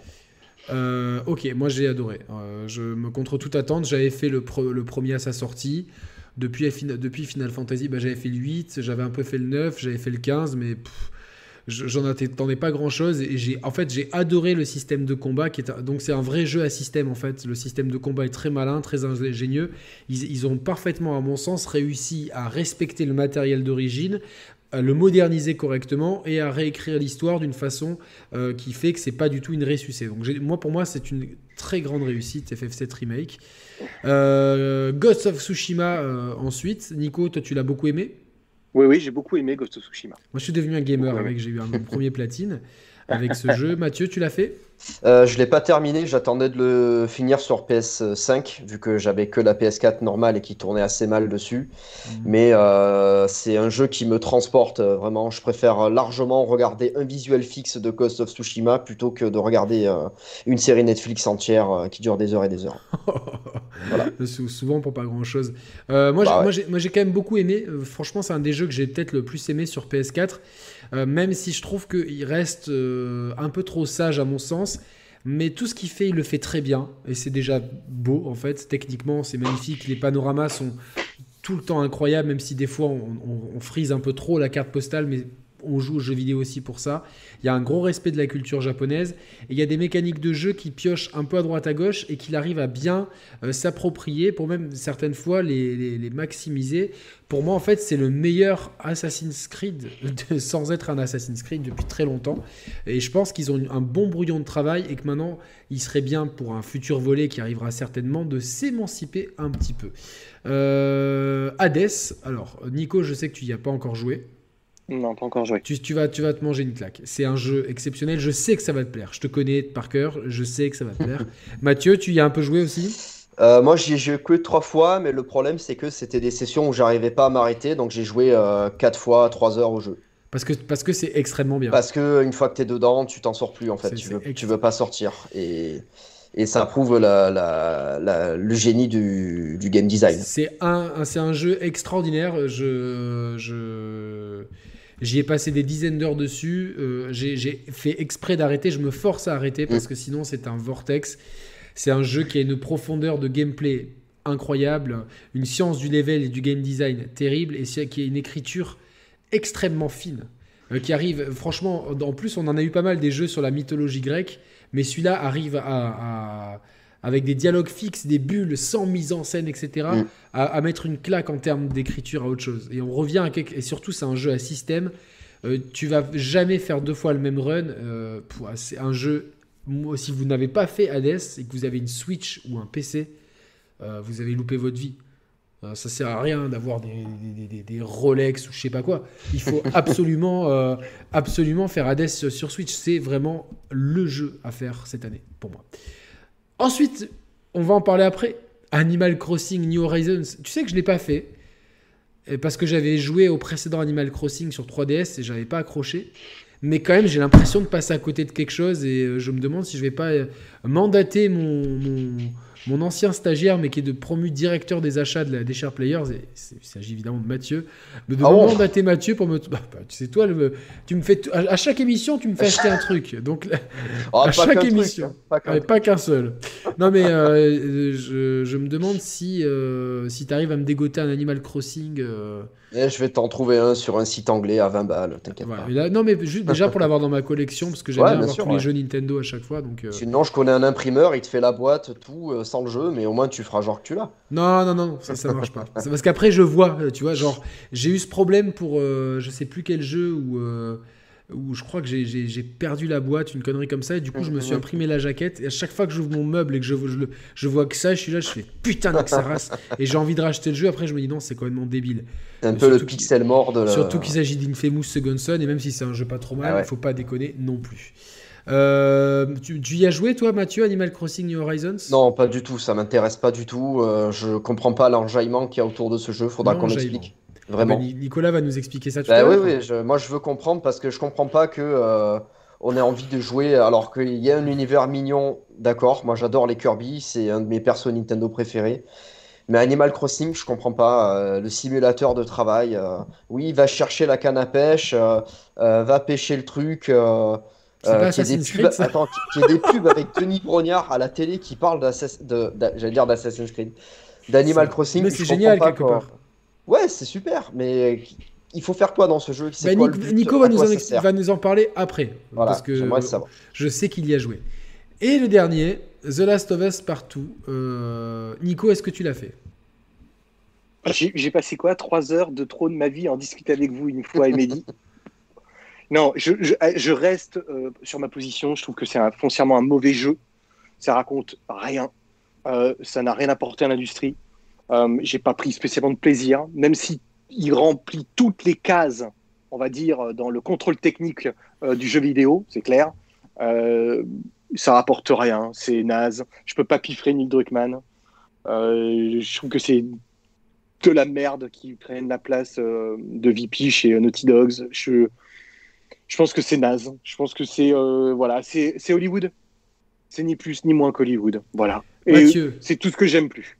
Euh, ok, moi j'ai adoré. je me contre toute attente, j'avais fait le, le, premier à sa sortie. Depuis, depuis Final Fantasy, bah, j'avais fait le 8, j'avais un peu fait le 9, j'avais fait le 15, mais j'en attendais pas grand chose et j'ai en fait j'ai adoré le système de combat qui est donc c'est un vrai jeu à système en fait. Le système de combat est très malin très ingénieux. Ils, ont parfaitement à mon sens réussi à respecter le matériel d'origine à le moderniser correctement et à réécrire l'histoire d'une façon euh, qui fait que c'est pas du tout une ressucée. Donc moi pour moi c'est une très grande réussite FF7 remake. Euh, Ghost of Tsushima euh, ensuite. Nico toi tu l'as beaucoup aimé? Oui, oui, j'ai beaucoup aimé Ghost of Tsushima. Moi, je suis devenu un gamer avec, j'ai eu un premier platine. avec ce jeu. Mathieu, tu l'as fait? Euh, je l'ai pas terminé, j'attendais de le finir sur PS5, vu que j'avais que la PS4 normale et qui tournait assez mal dessus. Mhm. Mais euh, c'est un jeu qui me transporte euh, vraiment. Je préfère largement regarder un visuel fixe de Ghost of Tsushima plutôt que de regarder une série Netflix entière qui dure des heures et des heures. voilà. Souvent pour pas grand chose. moi, bah moi j'ai quand même beaucoup aimé. franchement, c'est un des jeux que j'ai peut-être le plus aimé sur PS4. Euh, même si je trouve qu'il reste euh, un peu trop sage à mon sens. Mais tout ce qu'il fait, il le fait très bien. Et c'est déjà beau, en fait. Techniquement, c'est magnifique. Les panoramas sont tout le temps incroyables, même si des fois on, frise un peu trop la carte postale. Mais on joue aux jeux vidéo aussi pour ça. Il y a un gros respect de la culture japonaise. Et il y a des mécaniques de jeu qui piochent un peu à droite à gauche et qu'il arrive à bien euh, s'approprier pour même certaines fois les, maximiser. Pour moi, en fait, c'est le meilleur Assassin's Creed sans être un Assassin's Creed depuis très longtemps. Et je pense qu'ils ont un bon brouillon de travail et que maintenant, il serait bien pour un futur volet qui arrivera certainement de s'émanciper un petit peu. Euh, Hades, alors Nico, je sais que tu n'y as pas encore joué. Non, pas encore joué. Tu, vas, tu vas te manger une claque. C'est un jeu exceptionnel. Je sais que ça va te plaire. Je te connais par cœur. Je sais que ça va te plaire. Mathieu, tu y as un peu joué aussi? Euh, Moi, j'y ai joué que trois fois, mais le problème, c'est que c'était des sessions où j'arrivais pas à m'arrêter. Donc, j'ai joué euh, quatre fois, trois heures au jeu. Parce que parce que c'est extrêmement bien. Parce que une fois que tu es dedans, tu t'en sors plus en fait. Tu veux, tu veux pas sortir. Et, et ça prouve la, la, le génie du, du game design. C'est un, c'est un jeu extraordinaire. Je, je, J'y ai passé des dizaines d'heures dessus. Euh, j'ai fait exprès d'arrêter. Je me force à arrêter parce mm. que sinon c'est un vortex. C'est un jeu qui a une profondeur de gameplay incroyable, une science du level et du game design terrible et qui a une écriture extrêmement fine. Euh, qui arrive, franchement, en plus on en a eu pas mal des jeux sur la mythologie grecque, mais celui-là arrive à avec des dialogues fixes, des bulles, sans mise en scène, etc., mm. à, mettre une claque en termes d'écriture à autre chose. Et on revient à quelque... Et surtout, c'est un jeu à système. Euh, tu vas jamais faire deux fois le même run. Euh, c'est un jeu. Si vous n'avez pas fait Hades et que vous avez une Switch ou un PC, euh, vous avez loupé votre vie. Euh, ça sert à rien d'avoir des, des, Rolex ou je sais pas quoi. Il faut absolument, absolument faire Hades sur Switch. C'est vraiment le jeu à faire cette année pour moi. Ensuite, on va en parler après. Animal Crossing New Horizons. Tu sais que je ne l'ai pas fait. Parce que j'avais joué au précédent Animal Crossing sur 3DS et j'avais pas accroché. Mais quand même, j'ai l'impression de passer à côté de quelque chose et euh, je me demande si je vais pas euh, mandater mon, mon ancien stagiaire, mais qui est de promu directeur des achats de la, des Players, et il s'agit évidemment de Mathieu, me demande à tes Mathieu pour me. Bah, bah, tu sais, toi, le, tu me fais à, chaque émission, tu me fais acheter un truc. Donc, oh, à chaque émission, hein, pas qu'un seul. Non, mais euh, je, je, me demande si, euh, si tu arrives à me dégoter un Animal Crossing. Euh, eh, je vais t'en trouver un sur un site anglais à 20 balles, t'inquiète pas. non, mais juste déjà pour l'avoir dans ma collection, parce que j'aime bien, avoir tous les jeux Nintendo à chaque fois. Donc, Sinon, je connais un imprimeur, il te fait la boîte, tout le jeu, mais au moins tu feras genre que tu l'as. Non, non, non, ça, ça marche pas. C'est parce qu'après, je vois, tu vois, genre, j'ai eu ce problème pour euh, je sais plus quel jeu où, euh, où je crois que j'ai perdu la boîte, une connerie comme ça, et du coup, je me suis imprimé la jaquette, et à chaque fois que j'ouvre mon meuble et que je, je, je, vois que ça, je suis là, je fais putain que ça race, et j'ai envie de racheter le jeu, après, je me dis non, c'est complètement débile. C'est un peu le pixel mort de la... Surtout qu'il s'agit d'Infamous Second Son, et même si c'est un jeu pas trop mal, ah il faut pas déconner non plus. Euh, tu, y as joué toi Mathieu Animal Crossing New Horizons? Non pas du tout, ça m'intéresse pas du tout. Euh, je comprends pas l'enjaillement qu'il y a autour de ce jeu, faudra qu'on explique. Vraiment. Ah bah, Nicolas va nous expliquer ça tout bah à l'heure. Oui, oui moi je veux comprendre parce que je comprends pas que euh, on ait envie de jouer alors qu'il y a un univers mignon, d'accord. Moi j'adore les Kirby, c'est un de mes persos Nintendo préférés. Mais Animal Crossing, je comprends pas. le simulateur de travail, oui, va chercher la canne à pêche, va pêcher le truc, euh, qui, des pubs, attends, qui, des pubs avec Denis Brognard à la télé qui parle d'Assassin's Creed, d'Animal Crossing. Mais c'est génial quelque part. Ouais, c'est super, mais il faut faire quoi dans ce jeu? Bah, Nico va nous, en va nous, en parler après. parce que je sais qu'il y a joué. Et le dernier, The Last of Us Partout. Euh, Nico, est-ce que tu l'as fait? J'ai passé quoi? Trois heures de trop de ma vie en discuter avec vous une fois, Emélie. Non, je, reste euh, sur ma position. Je trouve que c'est foncièrement un mauvais jeu. Ça raconte rien. Euh, ça n'a rien apporté à l'industrie. Euh, J'ai pas pris spécialement de plaisir, même si il remplit toutes les cases on va dire, dans le contrôle technique du jeu vidéo, c'est clair. ça rapporte rien, c'est naze. Je peux pas piffrer Neil Druckmann. je trouve que c'est de la merde qui prennent la place de VP chez Naughty Dogs. Je, je pense que c'est naze. Je pense que c'est voilà, c'est Hollywood. C'est ni plus ni moins qu'Hollywood. Voilà. Et c'est tout ce que j'aime plus.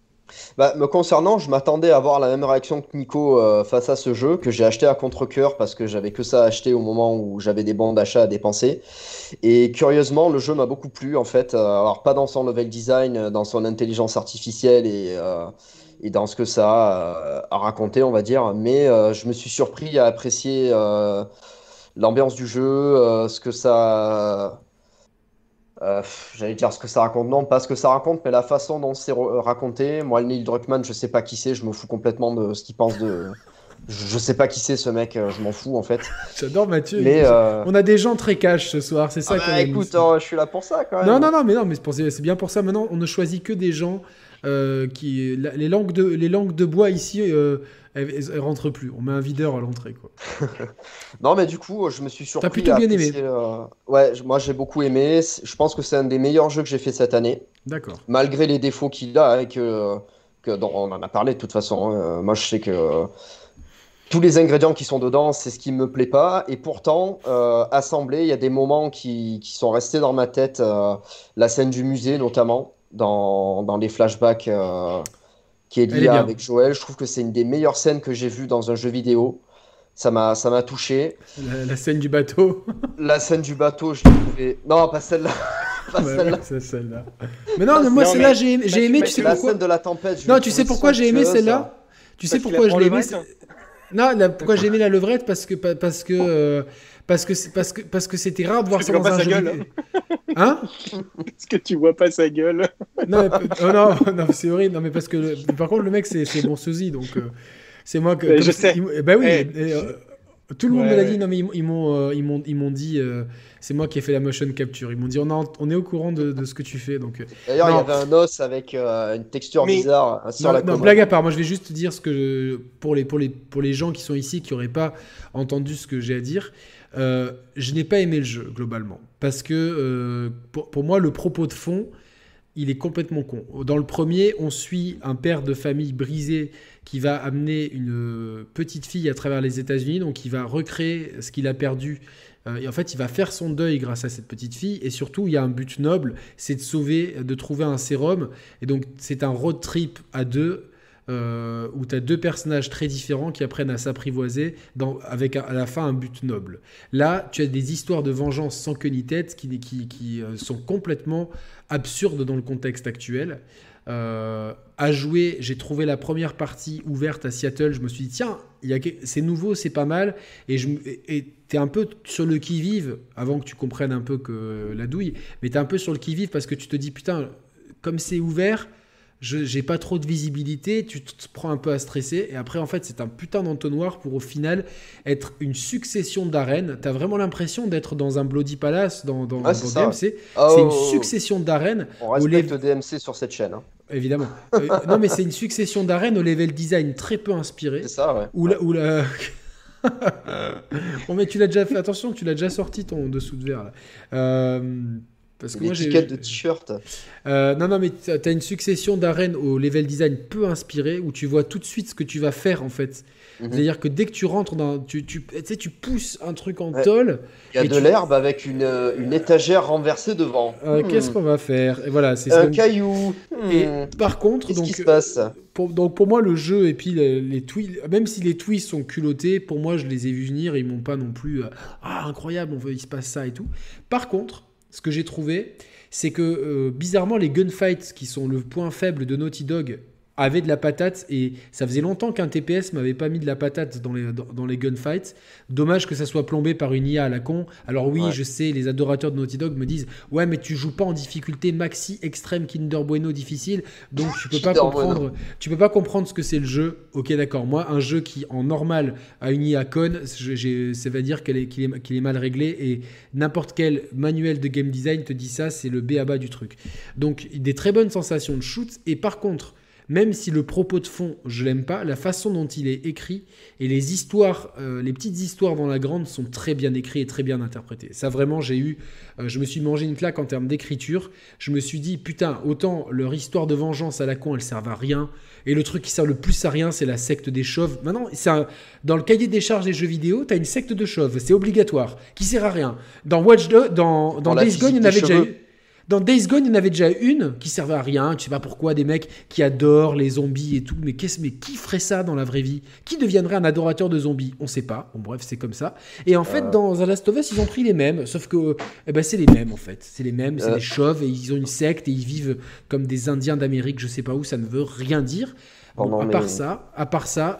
Bah, me concernant, je m'attendais à avoir la même réaction que Nico euh, face à ce jeu que j'ai acheté à contre-coeur parce que j'avais que ça à acheter au moment où j'avais des bons d'achat à dépenser. Et curieusement, le jeu m'a beaucoup plu en fait. Euh, alors, pas dans son level design, euh, dans son intelligence artificielle et, dans ce que ça a à raconter, on va dire, mais je me suis surpris à apprécier l'ambiance du jeu, ce que ça euh, j'allais dire ce que ça raconte, non, pas ce que ça raconte, mais la façon dont c'est raconté. Moi, le Neil Druckmann, je sais pas qui c'est, je me fous complètement de ce qu'il pense de. Je sais pas qui c'est ce mec, euh, je m'en fous en fait. J'adore Mathieu. Mais euh, On a des gens très cash ce soir, c'est ça ah bah, Écoute, je suis là pour ça quand même. Non, non, non, mais non, mais c'est bien pour ça. Maintenant, on ne choisit que des gens qui. les, langues de, les langues de bois ici elle, rentre plus. On met un videur à l'entrée, quoi. non, mais du coup, je me suis surpris. T'as plutôt bien aimé. Euh, ouais, moi j'ai beaucoup aimé. Je pense que c'est un des meilleurs jeux que j'ai fait cette année. D'accord. Malgré les défauts qu'il a, et que, que on en a parlé de toute façon. Hein. Euh, moi, je sais que tous les ingrédients qui sont dedans, c'est ce qui me plaît pas. Et pourtant, euh, assemblé, il y a des moments qui, qui, sont restés dans ma tête. la scène du musée, notamment, dans, dans les flashbacks qui est lié avec Joël. Je trouve que c'est une des meilleures scènes que j'ai vues dans un jeu vidéo. Ça m'a, ça m'a touché. La, scène du bateau. la scène du bateau, je l'ai trouvé. Non, pas celle-là. pas celle-là. Mais non, mais moi celle-là j'ai, j'ai aimé. Tu sais la pourquoi scène de la tempête. Non, tu sais pourquoi j'ai aimé celle-là Tu sais pourquoi je l'ai aimé Non, pourquoi j'ai aimé la levrette? Parce que parce que euh, parce que parce que parce que c'était rare de voir ça dans un jeu. Gueule. Hein Parce que tu vois pas sa gueule. non, oh non, non c'est horrible. Non, mais parce que par contre le mec c'est mon sosie donc euh, c'est moi que. je sais. bah oui. Eh. Euh, tout le monde me l'a dit. Non mais ils, m'ont euh, ils m'ont ils m'ont dit c'est moi qui ai fait la motion capture. Ils m'ont dit on, on est au courant de, de, ce que tu fais donc. D'ailleurs il y avait un os avec une texture bizarre sur la. Non blague à part. Moi je vais juste dire ce que pour les pour les pour les gens qui sont ici qui auraient pas entendu ce que j'ai à dire. Euh, je n'ai pas aimé le jeu globalement parce que euh, pour, moi le propos de fond il est complètement con. Dans le premier, on suit un père de famille brisé qui va amener une petite fille à travers les États-Unis, donc il va recréer ce qu'il a perdu. Euh, et en fait, il va faire son deuil grâce à cette petite fille. Et surtout, il y a un but noble, c'est de sauver, de trouver un sérum. Et donc, c'est un road trip à deux euh, où tu as deux personnages très différents qui apprennent à s'apprivoiser avec à la fin un but noble. Là, tu as des histoires de vengeance sans queue ni tête qui, euh, sont complètement absurdes dans le contexte actuel. Euh, à jouer, j'ai trouvé la première partie ouverte à Seattle. Je me suis dit, tiens, c'est nouveau, c'est pas mal. Et tu es un peu sur le qui-vive, avant que tu comprennes un peu que la douille, mais tu es un peu sur le qui-vive parce que tu te dis, putain, comme c'est ouvert, j'ai pas trop de visibilité, tu te prends un peu à stresser, et après, en fait, c'est un putain d'entonnoir pour au final être une succession d'arènes. T'as vraiment l'impression d'être dans un Bloody Palace dans, dans, DMC. c'est une succession d'arènes. On respecte le DMC sur cette chaîne. Hein. Évidemment. Euh, non, mais c'est une succession d'arènes au level design très peu inspiré. C'est ça, ouais. Où la, bon, mais tu l'as déjà fait. Attention, tu l'as déjà sorti ton dessous de verre. Là. Euh, parce que moi, j'ai de t-shirt. Euh, non, non, mais tu as une succession d'arènes au level design peu inspiré où tu vois tout de suite ce que tu vas faire en fait. Mhm. C'est-à-dire que dès que tu rentres dans. Tu, tu, sais, tu pousses un truc en tôle. Il y a de l'herbe avec une, une, étagère renversée devant. Euh, hmm. Qu'est-ce qu'on va faire? Et voilà, c'est Un caillou. Et hmm. par contre. Qu'est-ce qui se passe? pour, donc pour moi, le jeu et puis les, les twists, même si les twists sont culottés, pour moi, je les ai vus venir. Ils m'ont pas non plus. Euh, ah, incroyable, on veut, il se passe ça et tout. Par contre ce que j'ai trouvé, c'est que euh, bizarrement, les gunfights, qui sont le point faible de Naughty Dog, avait de la patate et ça faisait longtemps qu'un TPS m'avait pas mis de la patate dans les, dans, les gunfights. Dommage que ça soit plombé par une IA à la con. Alors oui, je sais, les adorateurs de Naughty Dog me disent ouais mais tu joues pas en difficulté maxi extrême Kinder Bueno difficile donc tu peux pas comprendre tu peux pas comprendre ce que c'est le jeu. Ok d'accord, moi un jeu qui en normal a une IA con, ça veut dire qu'il est, est, est, mal réglé et n'importe quel manuel de game design te dit ça, c'est le B à bas du truc. Donc des très bonnes sensations de shoot et par contre même si le propos de fond, je l'aime pas, la façon dont il est écrit et les histoires, euh, les petites histoires dans la grande sont très bien écrites et très bien interprétées. Ça vraiment, j'ai eu, euh, je me suis mangé une claque en termes d'écriture. Je me suis dit, putain, autant leur histoire de vengeance à la con, elle sert à rien. Et le truc qui sert le plus à rien, c'est la secte des chauves. Maintenant, dans le cahier des charges des jeux vidéo, t'as une secte de chauves, c'est obligatoire, qui sert à rien. Dans Watch Dogs, dans, dans Days Gone, il y en avait déjà eu. Dans Days Gone, il y en avait déjà une qui servait à rien. Tu sais pas pourquoi, des mecs qui adorent les zombies et tout. Mais, qu'est-ce, mais qui ferait ça dans la vraie vie? Qui deviendrait un adorateur de zombies? On sait pas. Bon, bref, c'est comme ça. Et en fait, euh. dans The Last of Us, ils ont pris les mêmes. Sauf que eh ben, c'est les mêmes, en fait. C'est les mêmes. C'est euh. des chauves et ils ont une secte et ils vivent comme des Indiens d'Amérique, je sais pas où. Ça ne veut rien dire. à, part ça, à part ça,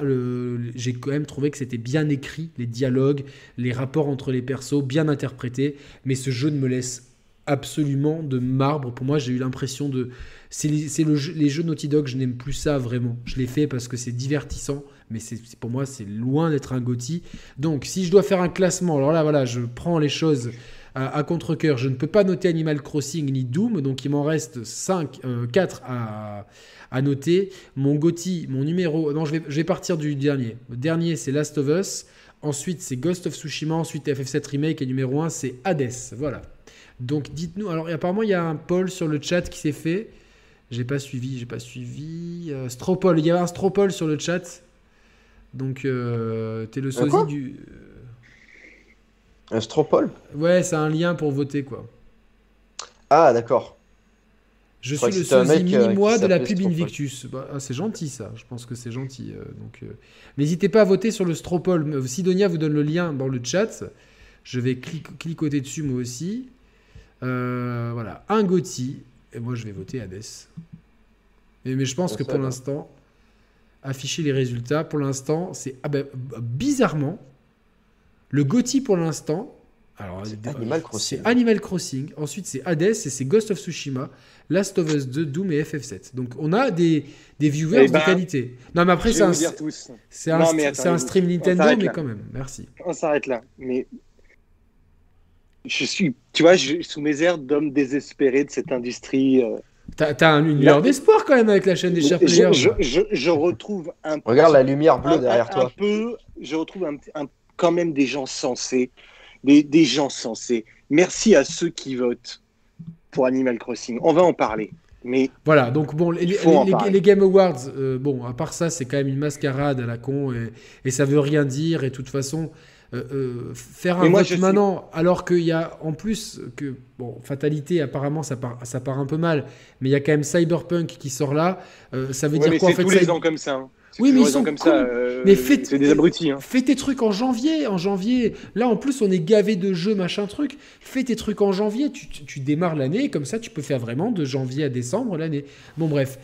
j'ai quand même trouvé que c'était bien écrit, les dialogues, les rapports entre les persos, bien interprétés. Mais ce jeu ne me laisse absolument de marbre. Pour moi, j'ai eu l'impression de. C'est le les jeux Naughty Dog, je n'aime plus ça vraiment. Je l'ai fait parce que c'est divertissant, mais c'est pour moi, c'est loin d'être un Gotti. Donc, si je dois faire un classement, alors là, voilà, je prends les choses à, contre-coeur. Je ne peux pas noter Animal Crossing ni Doom, donc il m'en reste 5, 4 euh, à, à, noter. Mon Gotti, mon numéro. Non, je vais, je vais partir du dernier. Le dernier, c'est Last of Us. Ensuite, c'est Ghost of Tsushima. Ensuite, FF7 Remake. Et numéro 1, c'est Hades. Voilà. Donc dites-nous. Alors apparemment il y a un poll sur le chat qui s'est fait. J'ai pas suivi, j'ai pas suivi. Euh, Stropol, il y a un Stropol sur le chat. Donc euh, t'es le sosie du. Un Stropol? Ouais, c'est un lien pour voter quoi. Ah d'accord. Je, suis le sosie euh, mini-moi de la pub Invictus. Bah, ah, c'est gentil ça, je pense que c'est gentil. donc, N'hésitez pas à voter sur le Stropol. Sidonia vous donne le lien dans le chat. Je vais cliquer dessus moi aussi. Euh, voilà, un Gotti. Et moi, je vais voter Hades. Mais, mais je pense que pour l'instant, afficher les résultats, pour l'instant, c'est ah ben, bizarrement le Gotti pour l'instant. Alors, c'est Animal Crossing. Animal Crossing. Ensuite, c'est Hades et c'est Ghost of Tsushima, Last of Us 2, Doom et FF7. Donc, on a des, des viewers eh de ben, qualité. Non, mais après, c'est un, c'est un, un, stream Nintendo, mais quand même. Merci. On s'arrête là. Mais je suis, tu vois, sous mes airs d'homme désespéré de cette industrie. Euh, T'as as une lueur d'espoir quand même avec la chaîne des chers je, je, je, retrouve un Regarde la lumière bleue derrière toi. Un peu, je retrouve un, quand même des gens sensés. Des, des, gens sensés. Merci à ceux qui votent pour Animal Crossing. On va en parler. Mais voilà, donc bon, les, les, Game Awards, euh, bon, à part ça, c'est quand même une mascarade à la con et, et ça veut rien dire. Et de toute façon, euh, euh, faire un vote maintenant, alors qu'il y a en plus que bon, fatalité apparemment ça part, ça part un peu mal, mais il y a quand même Cyberpunk qui sort là. Euh, ça veut dire quoi en fait tous les ans comme ça. Hein. Oui, mais ils sont comme ça. mais fais, des abrutis. Hein. Fais tes trucs en janvier, en janvier. Là, en plus, on est gavé de jeux, machin truc. Fais tes trucs en janvier. Tu, tu, démarres l'année, comme ça, tu peux faire vraiment de janvier à décembre l'année. Bon, bref.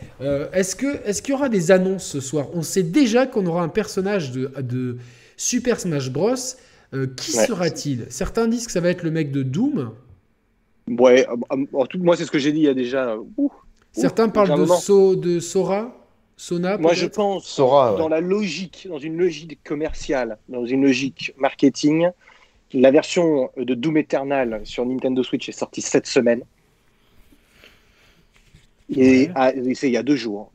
est-ce que, est-ce qu'il y aura des annonces ce soir? On sait déjà qu'on aura un personnage de, de Super Smash Bros. Euh, qui sera-t-il? Certains disent que ça va être le mec de Doom. Ouais, euh, moi c'est ce que j'ai dit il y a déjà. Certains parlent de, de Sora Sona Moi je pense Sora, dans la logique, dans une logique commerciale, dans une logique marketing, la version de Doom Eternal sur Nintendo Switch est sortie cette semaine. Et c'est il y a deux jours.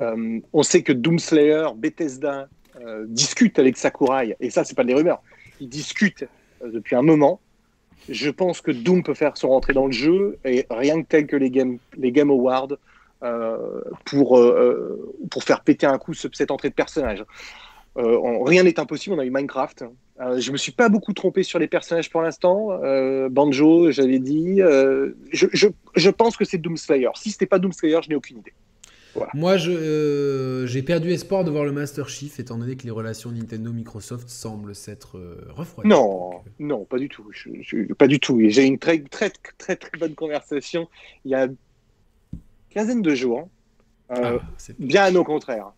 Euh, on sait que Doomslayer, Bethesda, euh, discute avec Sakurai, et ça, c'est pas des rumeurs, ils discutent euh, depuis un moment. Je pense que Doom peut faire son rentrée dans le jeu, et rien que tel que les Game, Awards, euh, pour, pour faire péter un coup cette entrée de personnage. rien n'est impossible, on a eu Minecraft. je me suis pas beaucoup trompé sur les personnages pour l'instant. Banjo, j'avais dit. Je, je, je, pense que c'est Doomslayer. Si c'était pas Doomslayer, je n'ai aucune idée. Moi, euh, j'ai perdu espoir de voir le Master Chief, étant donné que les relations Nintendo-Microsoft semblent s'être euh, refroidies. Non, euh, non, pas du tout. pas du tout. J'ai eu une très, très, très, très bonne conversation il y a une quinzaine de jours. Ah, bien au contraire.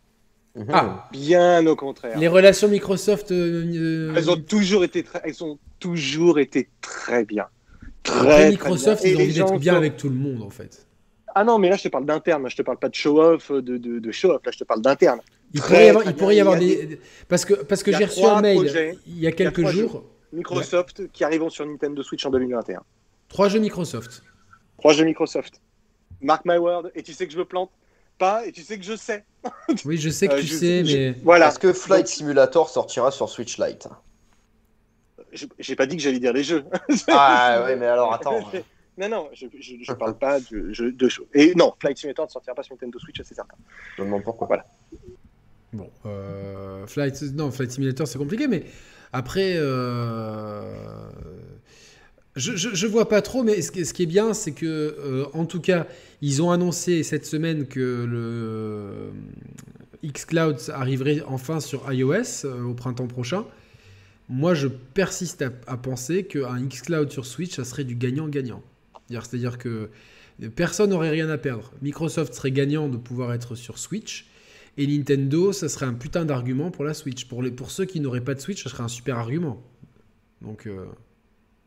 Ah. Bien au contraire. Les relations Microsoft. elles ont toujours été très, elles ont toujours été très bien. Très, Microsoft, ils ont envie d'être bien avec tout le monde en fait. Ah non, mais là, je te parle d'interne. Je te parle pas de show-off, de, de, show-off. Là, je te parle d'interne. Il, pourrait y avoir, des. Parce que, parce que j'ai reçu un mail il y a quelques jours. Microsoft qui arriveront sur Nintendo Switch en 2021. Trois jeux Microsoft. Trois jeux Microsoft. Mark my word. Et tu sais que je me plante pas et tu sais que je sais. Oui, je sais que Euh, tu je- sais, je- mais. Voilà. Est-ce que Flight Donc, Simulator sortira sur Switch Lite? Je- J'ai pas dit que j'allais dire les jeux. Ah ouais, mais alors attends. Non, non, je, je, je parle pas de, je- de. Et non, Flight Simulator ne sortira pas sur Nintendo Switch, c'est certain. Je me demande pourquoi. Voilà. Bon, euh, Flight, non, Flight Simulator, c'est compliqué, mais après, euh, je, je, je vois pas trop, mais ce, qui- ce qui est bien, c'est que, euh, en tout cas, ils ont annoncé cette semaine que le xCloud arriverait enfin sur iOS euh, au printemps prochain. Moi, je persiste à, à penser qu'un xCloud sur Switch, ça serait du gagnant-gagnant. C'est-à-dire- que personne n'aurait rien à perdre. Microsoft serait gagnant de pouvoir être sur Switch. Et Nintendo, ça serait un putain d'argument pour la Switch. Pour, les, pour ceux qui n'auraient pas de Switch, ça serait un super argument. Donc, euh,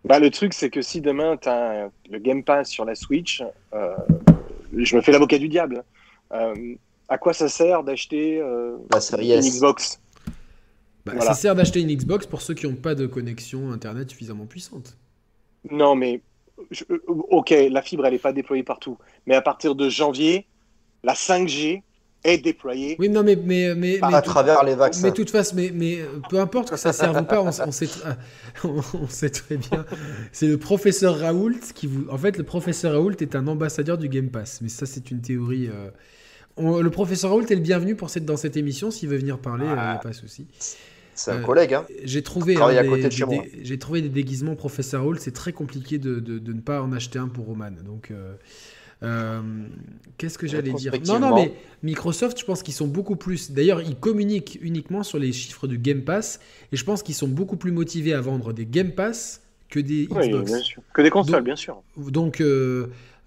Bah, le truc, c'est que si demain tu as le Game Pass sur la Switch, euh, je me fais l'avocat du diable. Euh, à quoi ça sert d'acheter euh, une. Xbox? Bah, Voilà. ça sert d'acheter une Xbox pour ceux qui n'ont pas de connexion Internet suffisamment puissante. Non, mais je- euh, ok, la fibre, elle n'est pas déployée partout. Mais à partir de janvier, la 5G est déployée. Oui, non, mais. mais, mais, À mais travers les vaccins. Mais de toute façon, mais, mais euh, peu importe que ça serve ou pas, on, on sait, on, on sait très bien. C'est le professeur Raoult qui vous. En fait, le professeur Raoult est un ambassadeur du Game Pass. Mais ça, c'est une théorie. euh, on- le professeur Raoult est le bienvenu pour cette, dans cette émission. S'il veut venir parler, il n'y a pas de souci. C'est un Euh, collègue, hein. J'ai trouvé, hein, j'ai trouvé des déguisements professeur Raoult. C'est très compliqué de, de- de ne pas en acheter un pour Roman. Donc. euh, euh, Qu'est-ce que j'allais dire? Non, non, mais Microsoft, je pense qu'ils sont beaucoup plus. D'ailleurs, ils communiquent uniquement sur les chiffres du Game Pass, et je pense qu'ils sont beaucoup plus motivés à vendre des Game Pass que des Oui, Xbox. bien sûr. Que des consoles, Donc- bien sûr. Donc,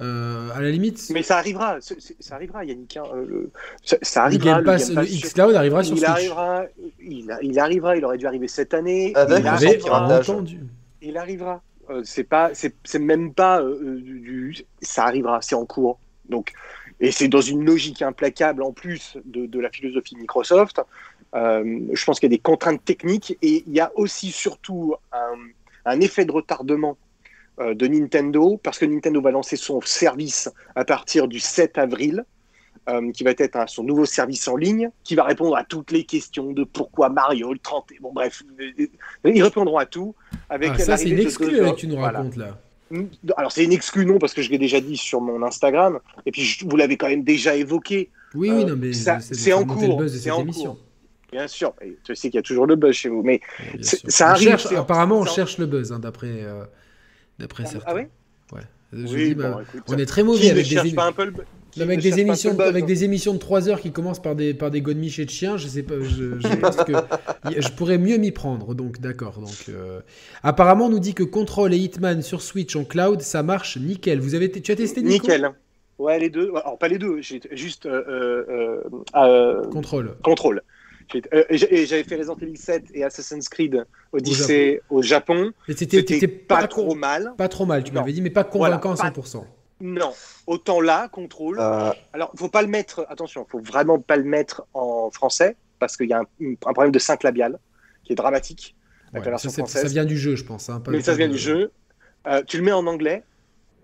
euh, à la limite, Mais ça arrivera, ça arrivera, Yannick. hein, euh, le- ça, ça le arrivera. Game Pass, Game le Pass sur- xCloud arrivera sur il Switch. arrivera, il, a- il arrivera, il aurait dû arriver cette année. Avec il le arrivera. entendu. Il arrivera. Euh, c'est pas, c'est c'est même pas euh, du, du- ça arrivera, c'est en cours. Donc, et c'est dans une logique implacable en plus de, de la philosophie Microsoft. Euh, je pense qu'il y a des contraintes techniques et il y a aussi surtout un, un effet de retardement de Nintendo parce que Nintendo va lancer son service à partir du 7 avril. euh, qui va être un- son nouveau service en ligne, qui va répondre à toutes les questions de pourquoi Mario, le 30, bon bref, euh, ils répondront à tout. Avec Ah, ça, c'est une exclue que tu nous voilà. racontes là. Alors c'est une exclue non parce que je l'ai déjà dit sur mon Instagram et puis je- vous l'avez quand même déjà évoqué. Oui, oui, Euh, non, mais c'est en cours, c'est en émission. cours. Bien sûr, je sais qu'il y a toujours le buzz chez vous, mais ça On arrive, cherche- apparemment, on cherche le buzz, hein, d'après euh, d'après certains. ah ouais. Oui, dis, bon, bah, écoute, on est très mauvais avec des, pas un peu le avec émissions, le buzz avec des émissions de 3 heures qui commencent par des par des godemiches et de chiens. Je sais pas, je, je pense que je pourrais mieux m'y prendre. Donc d'accord. Donc euh, apparemment, on nous dit que Control et Hitman sur Switch en cloud, ça marche nickel. Vous avez, tu as testé Nico? Nickel. Ouais, les deux. Alors pas les deux, juste euh, euh, euh, Control. contrôle. Euh, et J'avais fait Resident Evil 7 et Assassin's Creed Odyssey au Japon. C'était pas, pas, trop mal. pas trop mal. Tu m'avais dit, mais pas Voilà, convaincant à pas- 100%. Non. Autant là, contrôle. Euh, Alors, faut pas le mettre, attention, faut vraiment pas le mettre en français, parce qu'il y a un, un problème de sync labial qui est dramatique avec Ouais, la version ça, française. ça vient du jeu, je pense. hein, pas- mais ça vient de- du jeu. Euh, tu le mets en anglais.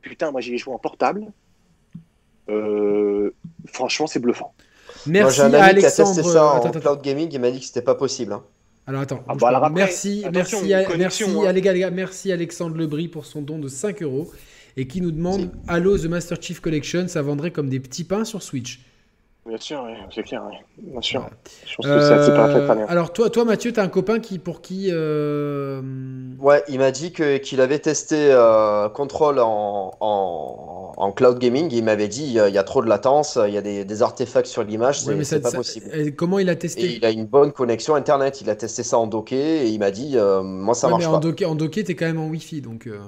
Putain, moi j'y ai joué en portable. Euh, franchement, c'est bluffant. Moi, Merci j'ai un à ami qui a testé Alexandre. ça en Attends, attends, cloud gaming, il m'a dit que c'était pas possible. hein. Alors attends, Ah bah alors après, merci, merci, à- merci, hein. à les gars, les gars, merci Alexandre Lebris pour son don de 5 euros et qui nous demande Halo The Master Chief Collection, ça vendrait comme des petits pains sur Switch. Bien sûr, oui, c'est clair, oui. bien sûr. Je pense que ça, c'est pas fait très bien. Alors toi, toi Mathieu, t'as un copain qui pour qui euh, Ouais, il m'a dit que qu'il avait testé euh, Control en, en, en cloud gaming. et il m'avait dit euh, il y a trop de latence, il y a des, des artefacts sur l'image, ouais, c'est mais c'est ça- pas ça- possible. et comment il a Et testé il a une bonne connexion internet. Il a testé ça en docké et il m'a dit euh, moi ça Ouais, marche mais pas. en docké, en docké, t'es quand même en Wi-Fi, donc. euh,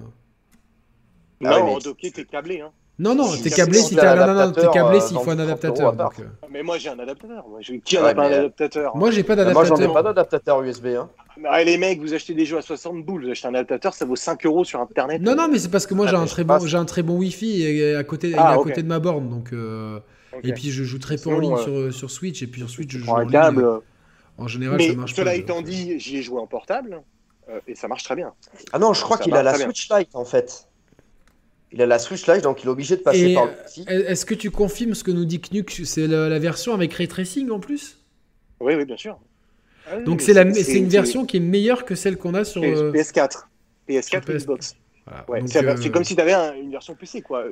Ah non, oui, mais- en docké, t'es câblé. Hein. Non, non, Si- t'es câblé si un t'as. T'es adaptateur, câblé euh, s'il faut un dans 30 adaptateur. donc, euh. Mais moi, j'ai un adaptateur. Moi, Qui en Ouais, pas un mais- adaptateur Moi, j'ai pas Moi j'en ai d'adaptateur. pas d'adaptateur USB. Hein. Ah, Les mecs, vous achetez des jeux à 60 boules, vous achetez un adaptateur, ça vaut 5 euros sur Internet. Non, non, mais c'est parce que moi Ah, j'ai mais un très bon, j'ai un très bon Wi-Fi et à côté, il est Ah, à côté de ma borne, donc. euh. Et puis je joue très peu en ligne euh, sur, sur Switch et puis sur Switch je joue en un ligne, câble. euh, En général, ça marche cela étant dit, j'y ai joué en portable euh, et ça marche très bien. Ah non, je crois qu'il a la. Switch Lite en fait. Il a la Switch Lite, donc il est obligé de passer Et par le petit. est-ce que tu confirmes ce que nous dit Knuk C'est la, la version avec ray tracing en plus? Oui, oui, bien sûr. Ah oui, Donc c'est la- c'est une version qui est meilleure que celle qu'on a sur. c'est euh, PS4. PS4 sur ou PS4. Xbox. voilà. Ouais, Donc, c'est euh, c'est comme si tu avais une version PC, quoi.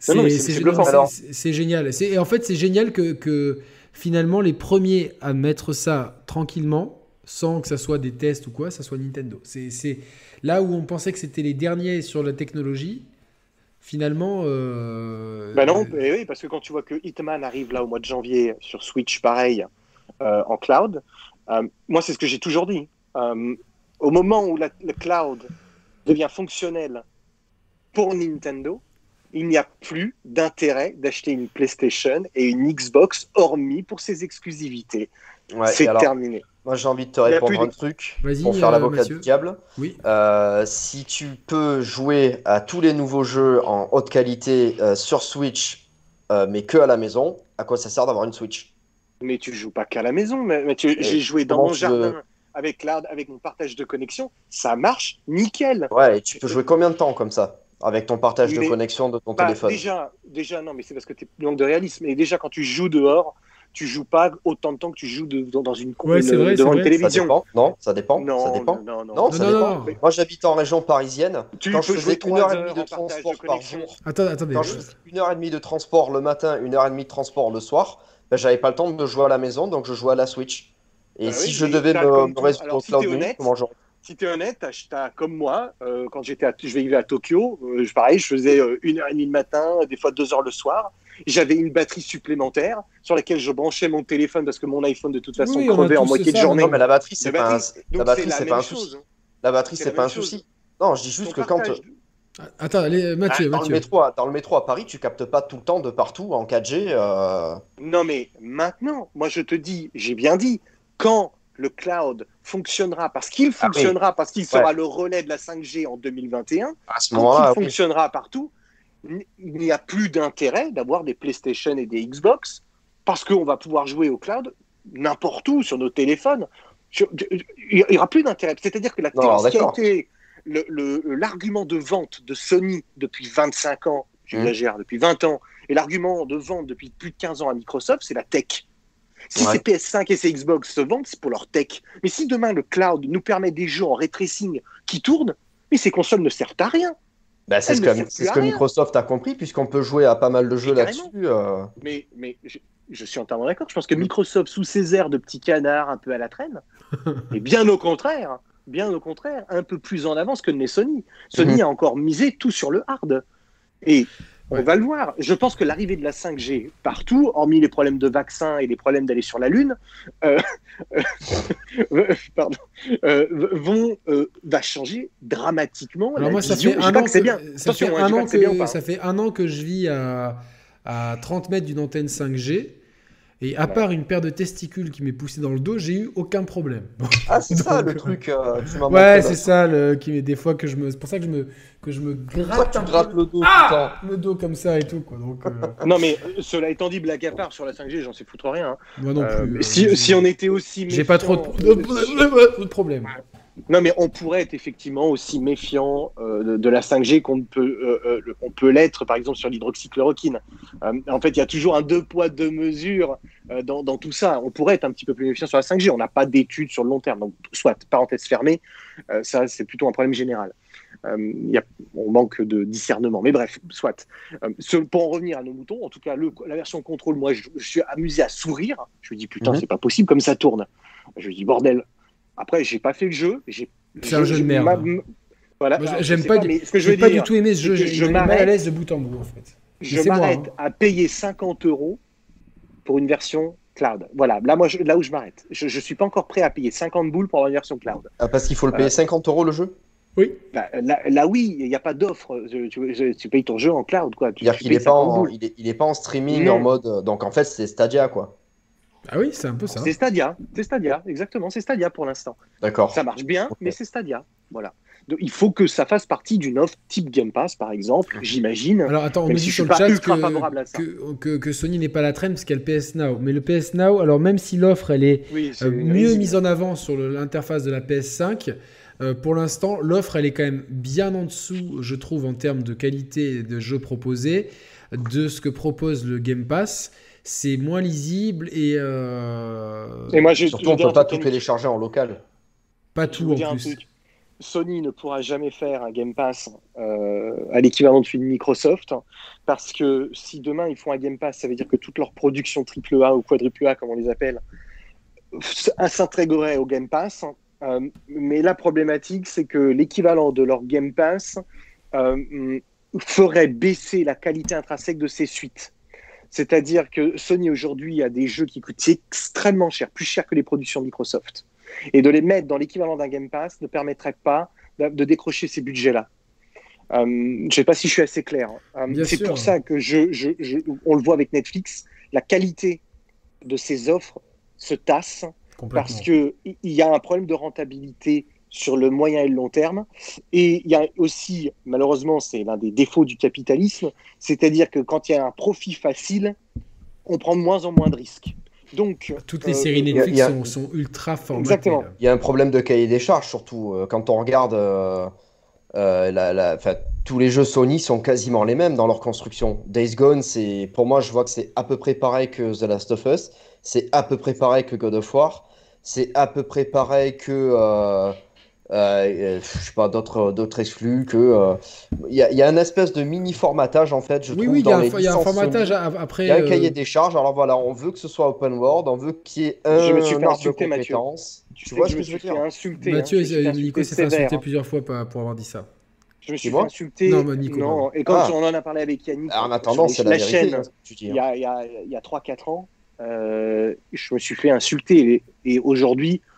C'est génial. Et en fait, c'est génial que, que finalement les premiers à mettre ça tranquillement, sans que ça soit des tests ou quoi, ça soit Nintendo. C'est là où on pensait que c'était les derniers sur la technologie. Finalement. euh, Bah non, eh parce que quand tu vois que Hitman arrive là au mois de janvier sur Switch, pareil, euh, en cloud, euh, moi c'est ce que j'ai toujours dit. Euh, au moment où le cloud devient fonctionnel pour Nintendo, il n'y a plus d'intérêt d'acheter une PlayStation et une Xbox hormis pour ses exclusivités. Ouais, c'est terminé. moi j'ai envie de te répondre un truc pour faire euh, l'avocat du diable. Oui. Euh, si tu peux jouer à tous les nouveaux jeux en haute qualité euh, sur Switch, euh, mais que à la maison, à quoi ça sert d'avoir une Switch? Mais tu joues pas qu'à la maison. Mais, j'ai joué dans mon jardin avec avec mon partage de connexion. Ça marche nickel. Ouais, et tu peux jouer combien de temps comme ça avec ton partage de connexion de ton Bah, téléphone? déjà, déjà, non, mais c'est parce que tu manques de réalisme. Et déjà, quand tu joues dehors, tu joues pas autant de temps que tu joues de- dans, dans une Ouais, une- c'est vrai, devant une vrai. Ça télévision. dépend Non, ça dépend. Non, ça dépend. non, non, Non, ça Non, non, dépend. non. Moi, j'habite en région parisienne. Tu Quand je faisais une heure et demie de transport de par jour, Attends, attendez. quand je faisais une heure et demie de transport le matin, une heure et demie de transport le soir, ben, j'avais pas le temps de jouer à la maison, donc je jouais à la Switch. Et Bah si oui, je devais me, résoudre au si cloud t'es nuit, honnête, comment j'aurais Si tu es honnête, t'as- t'as- comme moi, euh, quand j'étais à- je vivais à Tokyo, euh, je- pareil, je faisais euh, une heure et demie le matin, des fois deux heures le soir. J'avais une batterie supplémentaire sur laquelle je branchais mon téléphone parce que mon iPhone de toute façon Oui, crevait en moitié de ça, journée. Non, mais la batterie, c'est pas, un... batterie, la Donc batterie, c'est la c'est pas un souci. La batterie, C'est pas un chose. souci. Non, je dis juste que quand partage- Attends, allez, Mathieu, Ah, dans, le Mathieu. métro, à- dans le métro à Paris, tu captes pas tout le temps de partout en 4G. euh, Non, mais maintenant, moi je te dis, j'ai bien dit, quand le cloud fonctionnera, parce qu'il Ah oui. fonctionnera, parce qu'il sera Ouais. le relais de la 5G en 2021, À ce quand il oui. fonctionnera partout, il n'y a plus d'intérêt d'avoir des PlayStation et des Xbox, parce qu'on va pouvoir jouer au cloud n'importe où sur nos téléphones. Sur- Il n'y aura plus d'intérêt. C'est-à-dire que la Non, qui a été l'argument de vente de Sony depuis 25 ans, j'exagère, depuis 20 ans, et l'argument de vente depuis plus de 15 ans à Microsoft, c'est la tech. Si Ouais. ces PS5 et ces Xbox se vendent, c'est pour leur tech. Mais si demain le cloud nous permet des jeux en ray tracing qui tournent, mais ces consoles ne servent à rien. Bah, c'est Elle ce ne que, sert c'est ce que. Microsoft a compris, puisqu'on peut jouer à pas mal de jeux là-dessus. euh. Mais, mais je, je suis entièrement d'accord. Je pense que Microsoft, sous ses airs de petit canard un peu à la traîne, et bien au contraire, bien au contraire, un peu plus en avance que ne l'est Sony. Sony Mhm. a encore misé tout sur le hard. Et on Ouais. va le voir. Je pense que l'arrivée de la 5G partout, hormis les problèmes de vaccins et les problèmes d'aller sur la Lune, euh, euh, pardon, euh, vont, va changer dramatiquement. Alors la moi, ça vision. fait un an que bien. ça fait hein, je un an que ça fait un an que je vis à, à 30 mètres d'une antenne 5G. Et à Ouais. part une paire de testicules qui m'est poussée dans le dos, j'ai eu aucun problème. Ah, c'est ça le truc. euh, tu m'as montré, Ouais, c'est ça, le, qui est des fois que je me, c'est pour ça que je me, que je me gratte, tu un grattes peu le dos Ah le dos comme ça et tout quoi. Donc, euh, Non, mais euh, cela étant dit, blague à part sur la 5G, j'en sais foutre rien. hein. moi non plus. euh, si, j'ai- si on était aussi j'ai pas trop de, de, de problèmes. Non, mais on pourrait être effectivement aussi méfiant euh, de, de la 5G qu'on peut, euh, euh, on peut l'être, par exemple, sur l'hydroxychloroquine. En fait, il y a toujours un deux poids, deux mesures dans, dans tout ça. On pourrait être un petit peu plus méfiant sur la 5G. On n'a pas d'études sur le long terme. Donc, soit, parenthèse fermée, ça, c'est plutôt un problème général. Il y a, on manque de discernement. Mais bref, soit. Ce- pour en revenir à nos moutons, en tout cas, le, la version contrôle, moi, je, je suis amusé à sourire. Je me dis, putain, Mhm. c'est pas possible comme ça tourne. Je me dis, bordel. Après, j'ai pas fait le jeu. j'ai- C'est un jeu de merde. ma- m- Voilà. Moi, j'aime pas du- mais ce que je veux pas dire, du tout aimé ce jeu. je mal à m'arrête- l'aise de bout en bout en fait. je m'arrête hein. à payer 50 euros pour une version cloud. Voilà, là, moi, je- là où je m'arrête. Je, je suis pas encore prêt à payer 50 boules pour avoir une version cloud. Ah, parce qu'il faut le payer Euh, 50 euros le jeu? Oui. Là, là, là, oui, il n'y a pas d'offre. Tu, payes ton jeu en cloud, quoi. Tu, C'est-à-dire tu qu'il payes est, pas 50 en, il est, il est pas en streaming Non. en mode. euh, Donc en fait, c'est Stadia quoi. Ah oui, c'est un peu ça. C'est Stadia, c'est Stadia, exactement, c'est Stadia pour l'instant. D'accord. Ça marche bien, mais c'est Stadia. Voilà. Donc, il faut que ça fasse partie d'une offre type Game Pass, par exemple, j'imagine. Alors attends, on me si dit je sur le pas chat ultra favorable à que, ça. que, que, que Sony n'est pas la traîne parce qu'il y a le PS Now. Mais le PS Now, alors même si l'offre elle est Oui, euh, mieux mise en avant sur l'interface de la PS5, Euh, pour l'instant, l'offre, elle est quand même bien en dessous, je trouve, en termes de qualité de jeux proposés, de ce que propose le Game Pass. C'est moins lisible et. Euh, et moi, Surtout, on ne peut pas tout télécharger en local. Pas tout en plus. Sony ne pourra jamais faire un Game Pass euh, à l'équivalent de celui de Microsoft, parce que si demain ils font un Game Pass, ça veut dire que toute leur production AAA ou quadruple A, comme on les appelle, s'intégrerait au Game Pass. Euh, mais la problématique, c'est que l'équivalent de leur Game Pass euh, ferait baisser la qualité intrinsèque de ses suites. C'est-à-dire que Sony aujourd'hui a des jeux qui coûtent extrêmement cher, plus cher que les productions Microsoft. Et de les mettre dans l'équivalent d'un Game Pass ne permettrait pas de, décrocher ces budgets-là. Euh, je ne sais pas si je suis assez clair. c'est pour ça que je, on le voit avec Netflix, la qualité de ces offres se tasse parce qu'il y a un problème de rentabilité sur le moyen et le long terme. Et il y a aussi, malheureusement, c'est l'un des défauts du capitalisme, c'est-à-dire que quand il y a un profit facile, on prend de moins en moins de risques. Donc, Toutes les euh, séries Netflix sont, ultra formatées. Exactement. Il y a un problème de cahier des charges, surtout euh, quand on regarde. Euh, la, tous les jeux Sony sont quasiment les mêmes dans leur construction. Days Gone, c'est pour moi, je vois que c'est à peu près pareil que The Last of Us, c'est à peu près pareil que God of War, c'est à peu près pareil que euh, euh, je sais pas d'autres d'autres exclus que il y, y, a un espèce de mini formatage en fait je oui, trouve oui, dans il y, a un formatage après il y a un cahier des charges alors voilà on veut que ce soit open world on veut qu'il y ait un je me suis fait insulter, Mathieu. tu, vois ce que je veux dire? insulter, Mathieu hein, Nico s'est fait insulter plusieurs fois pour avoir dit ça je me suis fait insulter. Non, mais Nico, non. Et quand ah. on en a parlé avec Yannick, en attendant, c'est la, la vérité, chaîne, hein, il y a, il y a, a 3-4 ans, euh, je me suis fait insulter. Et, aujourd'hui, euh,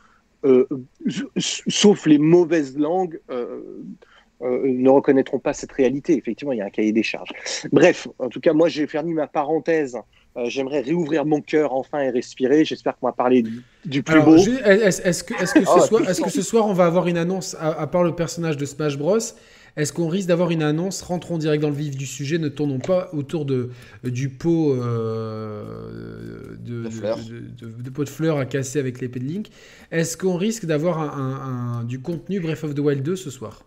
sauf les mauvaises langues, euh, ne reconnaîtront pas cette réalité. Effectivement, il y a un cahier des charges. Bref, en tout cas, moi, j'ai fermé ma parenthèse. J'aimerais réouvrir mon cœur enfin et respirer. J'espère qu'on va parler du, plus beau. Est-ce que, est -ce que, ce ah, soir, est -ce que ce soir, on va avoir une annonce, à part le personnage de Smash Bros? Est-ce qu'on risque d'avoir une annonce Rentrons direct dans le vif du sujet, ne tournons pas autour de, du pot euh, de, de, pot de fleurs à casser avec l'épée de Link. Est-ce qu'on risque d'avoir un, du contenu Breath of the Wild 2 ce soir?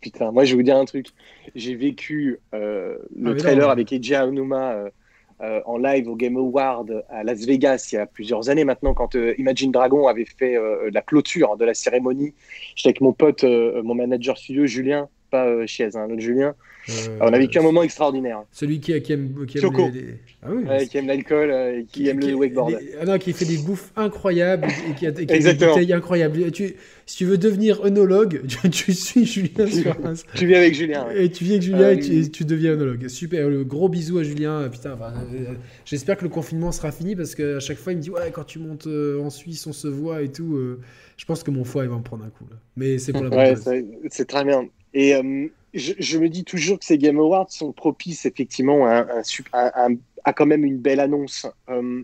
Putain, moi je vais vous dire un truc. J'ai vécu euh, le ah, trailer avec Eiji Aonuma euh, en live au Game Award à Las Vegas il y a plusieurs années maintenant, quand euh, Imagine Dragon avait fait euh, la clôture de la cérémonie. J'étais avec mon pote, mon manager studio, Julien, pas Chiez, hein, Julien. Euh, on a vécu un moment extraordinaire. Celui qui, qui aime, qui aime les, Ah oui, qui l'alcool, et qui, aime le wakeboard. Ah non, qui fait des bouffes incroyables et qui a, qui des bouteilles incroyables. Tu, si tu veux devenir œnologue, tu, tu suis Julien sur Tu viens avec Julien. Et tu viens avec Julien et, tu, tu, deviens œnologue. Super, le gros bisou à Julien. Putain, euh, j'espère que le confinement sera fini parce qu'à chaque fois il me dit ouais quand tu montes euh, en Suisse on se voit et tout. je pense que mon foie il va me prendre un coup là. Mais c'est pour la bonne ouais, C'est très bien. Et je, me dis toujours que ces Game Awards sont propices effectivement à, quand même une belle annonce. Euh,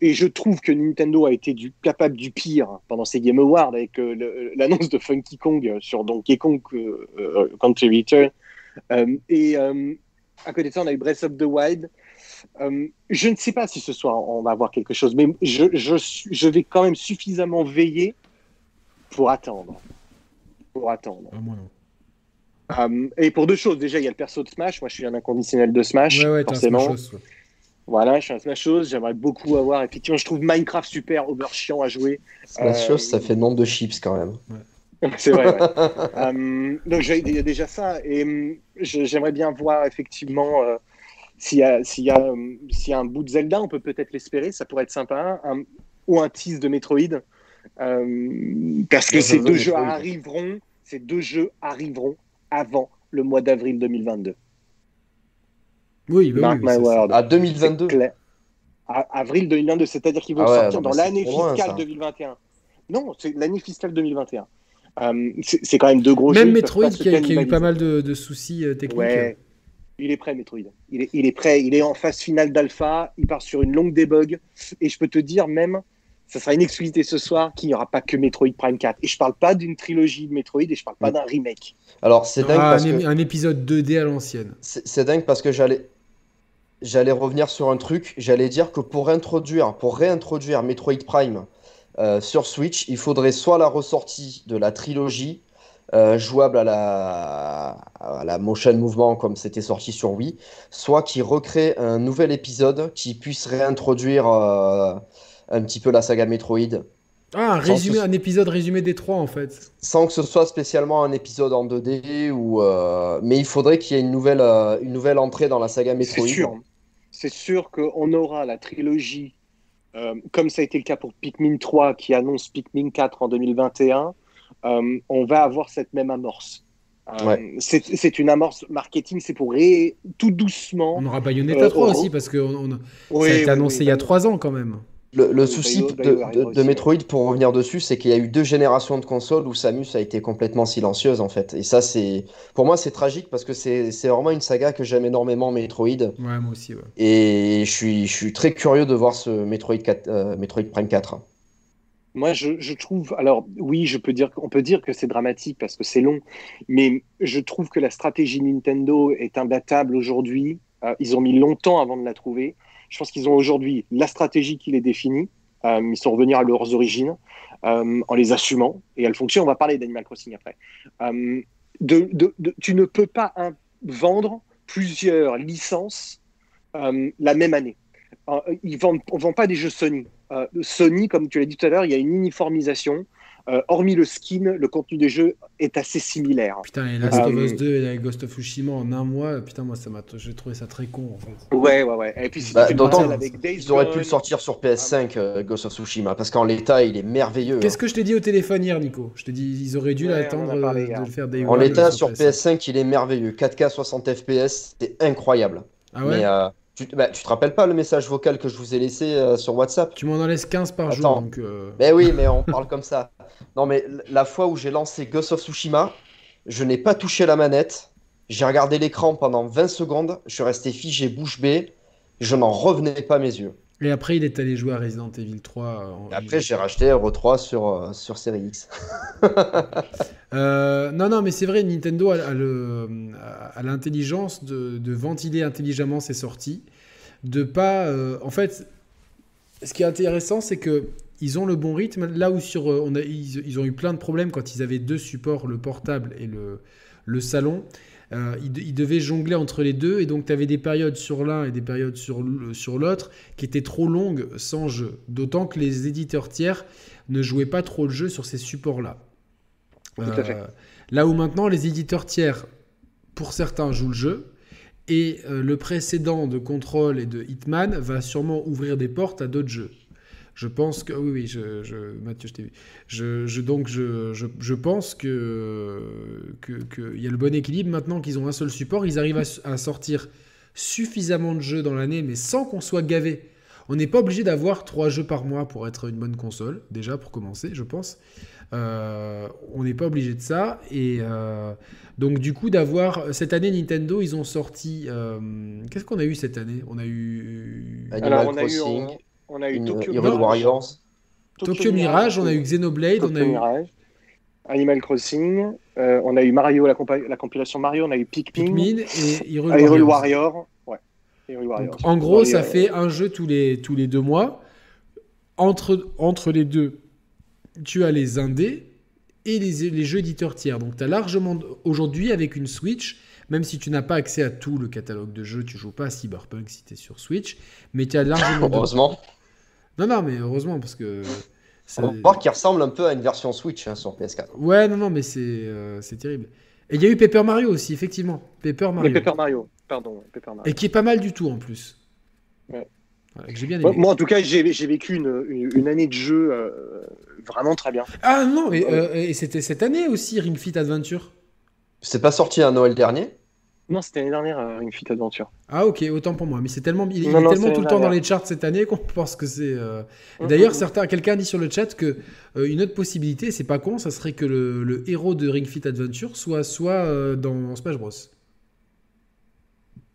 et je trouve que Nintendo a été capable du pire pendant ces Game Awards avec euh, l'annonce de Funky Kong sur Donkey Kong euh, Country Return. et à côté de ça, on a eu Breath of the Wild. je ne sais pas si ce soir on va avoir quelque chose, mais je, je, vais quand même suffisamment veiller pour attendre. Pour attendre. Ah, moi non. Euh, et pour deux choses, déjà il y a le perso de Smash, moi je suis un inconditionnel de Smash, ouais, ouais, forcément. Un Voilà, je suis un Smash j'aimerais beaucoup avoir, effectivement je trouve Minecraft super, over chiant à jouer. Smash euh... ça fait nombre de chips quand même. C'est vrai. Ouais. euh, donc il y a déjà ça, et j'aimerais bien voir effectivement euh, s'il y, a, s'il y, a, s'il y a un bout de Zelda, on peut peut-être l'espérer, ça pourrait être sympa, un, ou un tease de Metroid, parce que ces deux jeux arriveront, ces deux jeux arriveront avant le mois d'avril 2022. Oui, bah Mark my word. À 2022 Avril 2022, c'est-à-dire qu'ils vont ah sortir dans l'année fiscale 2021. Non, c'est l'année fiscale 2021. Euh, c'est quand même deux gros Même jeux. Même Metroid qui a, qui a, eu pas mal de, de soucis euh, techniques. Ouais. Il est prêt, Metroid. Il est, il est prêt. Il est en phase finale d'alpha. Il part sur une longue debug. Et je peux te dire même ça sera une exclusivité ce soir qu'il n'y aura pas que Metroid Prime 4. Et je parle pas d'une trilogie de Metroid et je parle pas mm. d'un remake. Alors c'est dingue ah, parce un, que... un épisode 2D à l'ancienne. C'est dingue parce que j'allais j'allais revenir sur un truc. J'allais dire que pour introduire, pour réintroduire Metroid Prime euh, sur Switch, il faudrait soit la ressortie de la trilogie euh, jouable à la, à la motion mouvement comme c'était sorti sur Wii, soit qui recrée un nouvel épisode qui puisse réintroduire euh, un petit peu la saga Metroid. Ah, un, résumé, un épisode résumé des trois en fait. Sans que ce soit spécialement un épisode en 2D, ou, euh, mais il faudrait qu'il y ait une nouvelle, euh, une nouvelle entrée dans la saga C'est Metroid. sûr. C'est sûr qu'on aura la trilogie, euh, comme ça a été le cas pour Pikmin 3, qui annonce Pikmin 4 en 2021. euh, on va avoir cette même amorce. Ouais. c'est c'est une amorce marketing, c'est pour ré... tout doucement. On aura Bayonetta Euh, 3 on- aussi parce que on, on- Oui, ça a été annoncé oui, il y a bah, 3 ans quand même. Le, souci de. Metroid, pour revenir dessus, c'est qu'il y a eu deux générations de consoles où Samus a été complètement silencieuse en fait. Et ça, c'est pour moi, c'est tragique parce que c'est c'est vraiment une saga que j'aime énormément, Metroid. Ouais, moi aussi. Ouais. Et je suis, je suis très curieux de voir ce Metroid, 4, euh, Metroid Prime 4. Moi, je, je trouve, alors oui, je peux dire, on peut dire que c'est dramatique parce que c'est long, mais je trouve que la stratégie Nintendo est imbattable aujourd'hui. Euh, ils ont mis longtemps avant de la trouver. Je pense qu'ils ont aujourd'hui la stratégie qui les définit. Euh, ils sont revenus à leurs origines euh, en les assumant et elle fonctionne. On va parler d'Animal Crossing après. Euh, tu ne peux pas vendre plusieurs licences la même année. Ils vendent, on vend pas des jeux Sony. Sony, comme tu l'as dit tout à l'heure, il y a une uniformisation. Euh, hormis le skin, le contenu des jeux est assez similaire. Putain, et Last of Euh, Us 2 et Ghost of Tsushima en un mois, putain, moi ça m'a, j'ai trouvé ça très con en fait. Ouais, ouais, ouais. Et puis si Bah, d'autant avec Days Ils auraient pu le sortir sur PS5, euh, Ghost of Tsushima, parce qu'en l'état, il est merveilleux. Qu'est-ce hein. que je t'ai dit au téléphone hier, Nico? Je t'ai dit, ils auraient dû Ouais, l'attendre parlé euh, de le faire Day En One l'état, sur PS5. PS5, il est merveilleux. 4K 60 FPS, c'est incroyable. Ah ouais? Mais euh, tu, bah, tu te rappelles pas le message vocal que je vous ai laissé euh, sur WhatsApp? Tu m'en en laisses 15 par jour, donc. euh, Ben oui, mais on parle comme ça. Non, mais la fois où j'ai lancé Ghost of Tsushima, je n'ai pas touché la manette. J'ai regardé l'écran pendant 20 secondes. Je suis resté figé bouche bée. Je n'en revenais pas mes yeux. Et après, il est allé jouer à Resident Evil 3. euh, après, j'ai racheté Euro 3 sur, euh, sur Series X. Euh, non, non, mais c'est vrai, Nintendo a, l'intelligence de, de ventiler intelligemment ses sorties, de pas. euh, en fait, ce qui est intéressant, c'est que ils ont le bon rythme. Là où sur, on a, ils, ils ont eu plein de problèmes quand ils avaient deux supports, le portable et le, le salon. Euh, ils, de- ils devaient jongler entre les deux et donc tu avais des périodes sur l'un et des périodes sur l- sur l'autre qui étaient trop longues sans jeu. D'autant que les éditeurs tiers ne jouaient pas trop le jeu sur ces supports-là. Euh, là où maintenant les éditeurs tiers, pour certains, jouent le jeu. Et euh, le précédent de Control et de Hitman va sûrement ouvrir des portes à d'autres jeux. Je pense que oui, oui, je, je- Mathieu, je t'ai vu. Je, je- donc je, je, je pense que que- qu'il y a le bon équilibre maintenant qu'ils ont un seul support, ils arrivent à, sortir suffisamment de jeux dans l'année, mais sans qu'on soit gavé. On n'est pas obligé d'avoir trois jeux par mois pour être une bonne console, déjà pour commencer, je pense. Euh, on n'est pas obligé de ça. Et euh, donc, du coup, d'avoir. Cette année, Nintendo, ils ont sorti. euh, Qu'est-ce qu'on a eu cette année? On a eu. Animal Alors, on a eu, Crossing, on, a eu une- Tokyo Hyrule Non. Warriors. Tokyo Mirage, on a eu Xenoblade, on a eu Mirage, Animal Crossing, euh, on a eu Mario, la, compa- la compilation Mario, on a eu Pikmin, Pikmin et Hyrule ah, Hyrule Warriors. Warrior. Ouais. Hyrule Warrior. Donc, en gros, ça Warrior. fait un jeu tous les, tous les deux mois. Entre, entre les deux, tu as les indés et les, les jeux éditeurs tiers. Donc, tu as largement. Aujourd'hui, avec une Switch, même si tu n'as pas accès à tout le catalogue de jeux, tu joues pas à Cyberpunk si tu es sur Switch, mais tu as largement. de- Heureusement. Non, non, mais heureusement, parce que. ça- On va voir qu'il ressemble un peu à une version Switch hein, sur PS4. Ouais, non, non, mais c'est euh, c'est terrible. Et il y a eu Paper Mario aussi, effectivement. Paper Mais Mario. Paper Mario, pardon, Paper Mario. Et qui est pas mal du tout en plus. Ouais. Voilà, que j'ai bien Moi, aimé. moi, en tout cas, j'ai j'ai vécu une, une, une année de jeu euh, vraiment très bien. Ah non, mais euh, et c'était cette année aussi Ring Fit Adventure. C'est pas sorti à Noël dernier? Non, c'était l'année dernière, euh, Ring Fit Adventure. Ah ok, autant pour moi. Mais c'est tellement, il, il Non, est non, tellement tout le temps dans les charts cette année qu'on pense que c'est. euh, et Mhm, D'ailleurs, mhm. certains, quelqu'un a dit sur le chat que euh, une autre possibilité, c'est pas con, ça serait que le, le héros de Ring Fit Adventure soit soit euh, dans Smash Bros.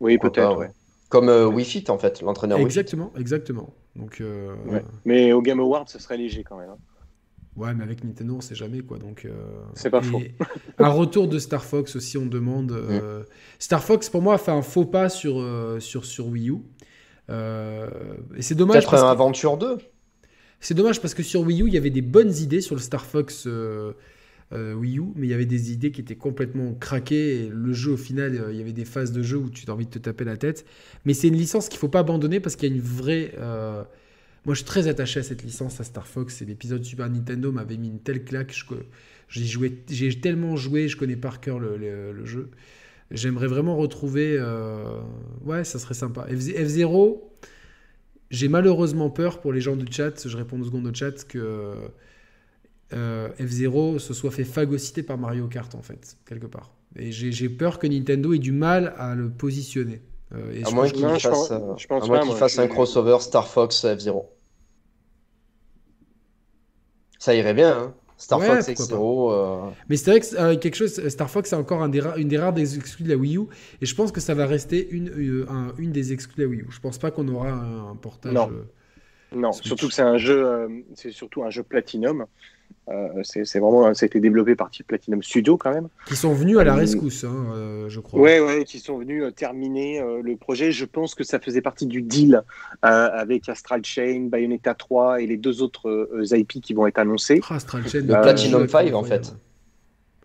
Oui, peut-être, ouais. Comme euh, Wii Fit en fait, l'entraîneur Wii Fit. Exactement, exactement. Donc euh, Ouais. Mais au Game Award, ce serait léger quand même. hein. Ouais, mais avec Nintendo, on sait jamais quoi. Donc, euh, C'est pas et faux. Un retour de Star Fox aussi, on demande. euh, Star Fox, pour moi, a fait un faux pas sur, euh, sur, sur Wii U. Euh, et c'est dommage Peut-être un que Aventure 2 C'est dommage parce que sur Wii U, il y avait des bonnes idées sur le Star Fox euh, euh, Wii U, mais il y avait des idées qui étaient complètement craquées. Et le jeu, au final, euh, il y avait des phases de jeu où tu as envie de te taper la tête. Mais c'est une licence qu'il faut pas abandonner parce qu'il y a une vraie. Moi, je suis très attaché à cette licence, à Star Fox. Et l'épisode Super Nintendo m'avait mis une telle claque. J'ai joué... j'ai tellement joué, je connais par cœur le, jeu. J'aimerais vraiment retrouver. euh, Ouais, ça serait sympa. F- F0, j'ai malheureusement peur pour les gens du chat, je réponds deux secondes au chat, que euh, F0 se soit fait phagocyter par Mario Kart, en fait, quelque part. Et j'ai peur que Nintendo ait du mal à le positionner. Euh, et À moins qu'il fasse, pense- euh, je pense à moins pas, qu'il moi. fasse un crossover Star Fox F-Zero. Ça irait bien, hein. Star Ouais, Fox X-Zero. euh, Mais c'est vrai que euh, quelque chose, Star Fox, c'est encore un des ra- une des rares des exclus de la Wii U. Et je pense que ça va rester une, euh, un- une des exclus de la Wii U. Je pense pas qu'on aura un, un portage. Non. euh, Non, surtout que c'est un jeu, euh, c'est surtout un jeu Platinum. Euh, c'est c'est vraiment, ça a été développé par Platinum Studio quand même. qui sont venus à la Euh, rescousse, hein, euh, je crois. Ouais, ouais, qui sont venus euh, terminer euh, le projet. Je pense que ça faisait partie du deal euh, avec Astral Chain, Bayonetta 3 et les deux autres euh, IP qui vont être annoncés. Ah, Astral Chain, de Platinum jeu 5, en fait.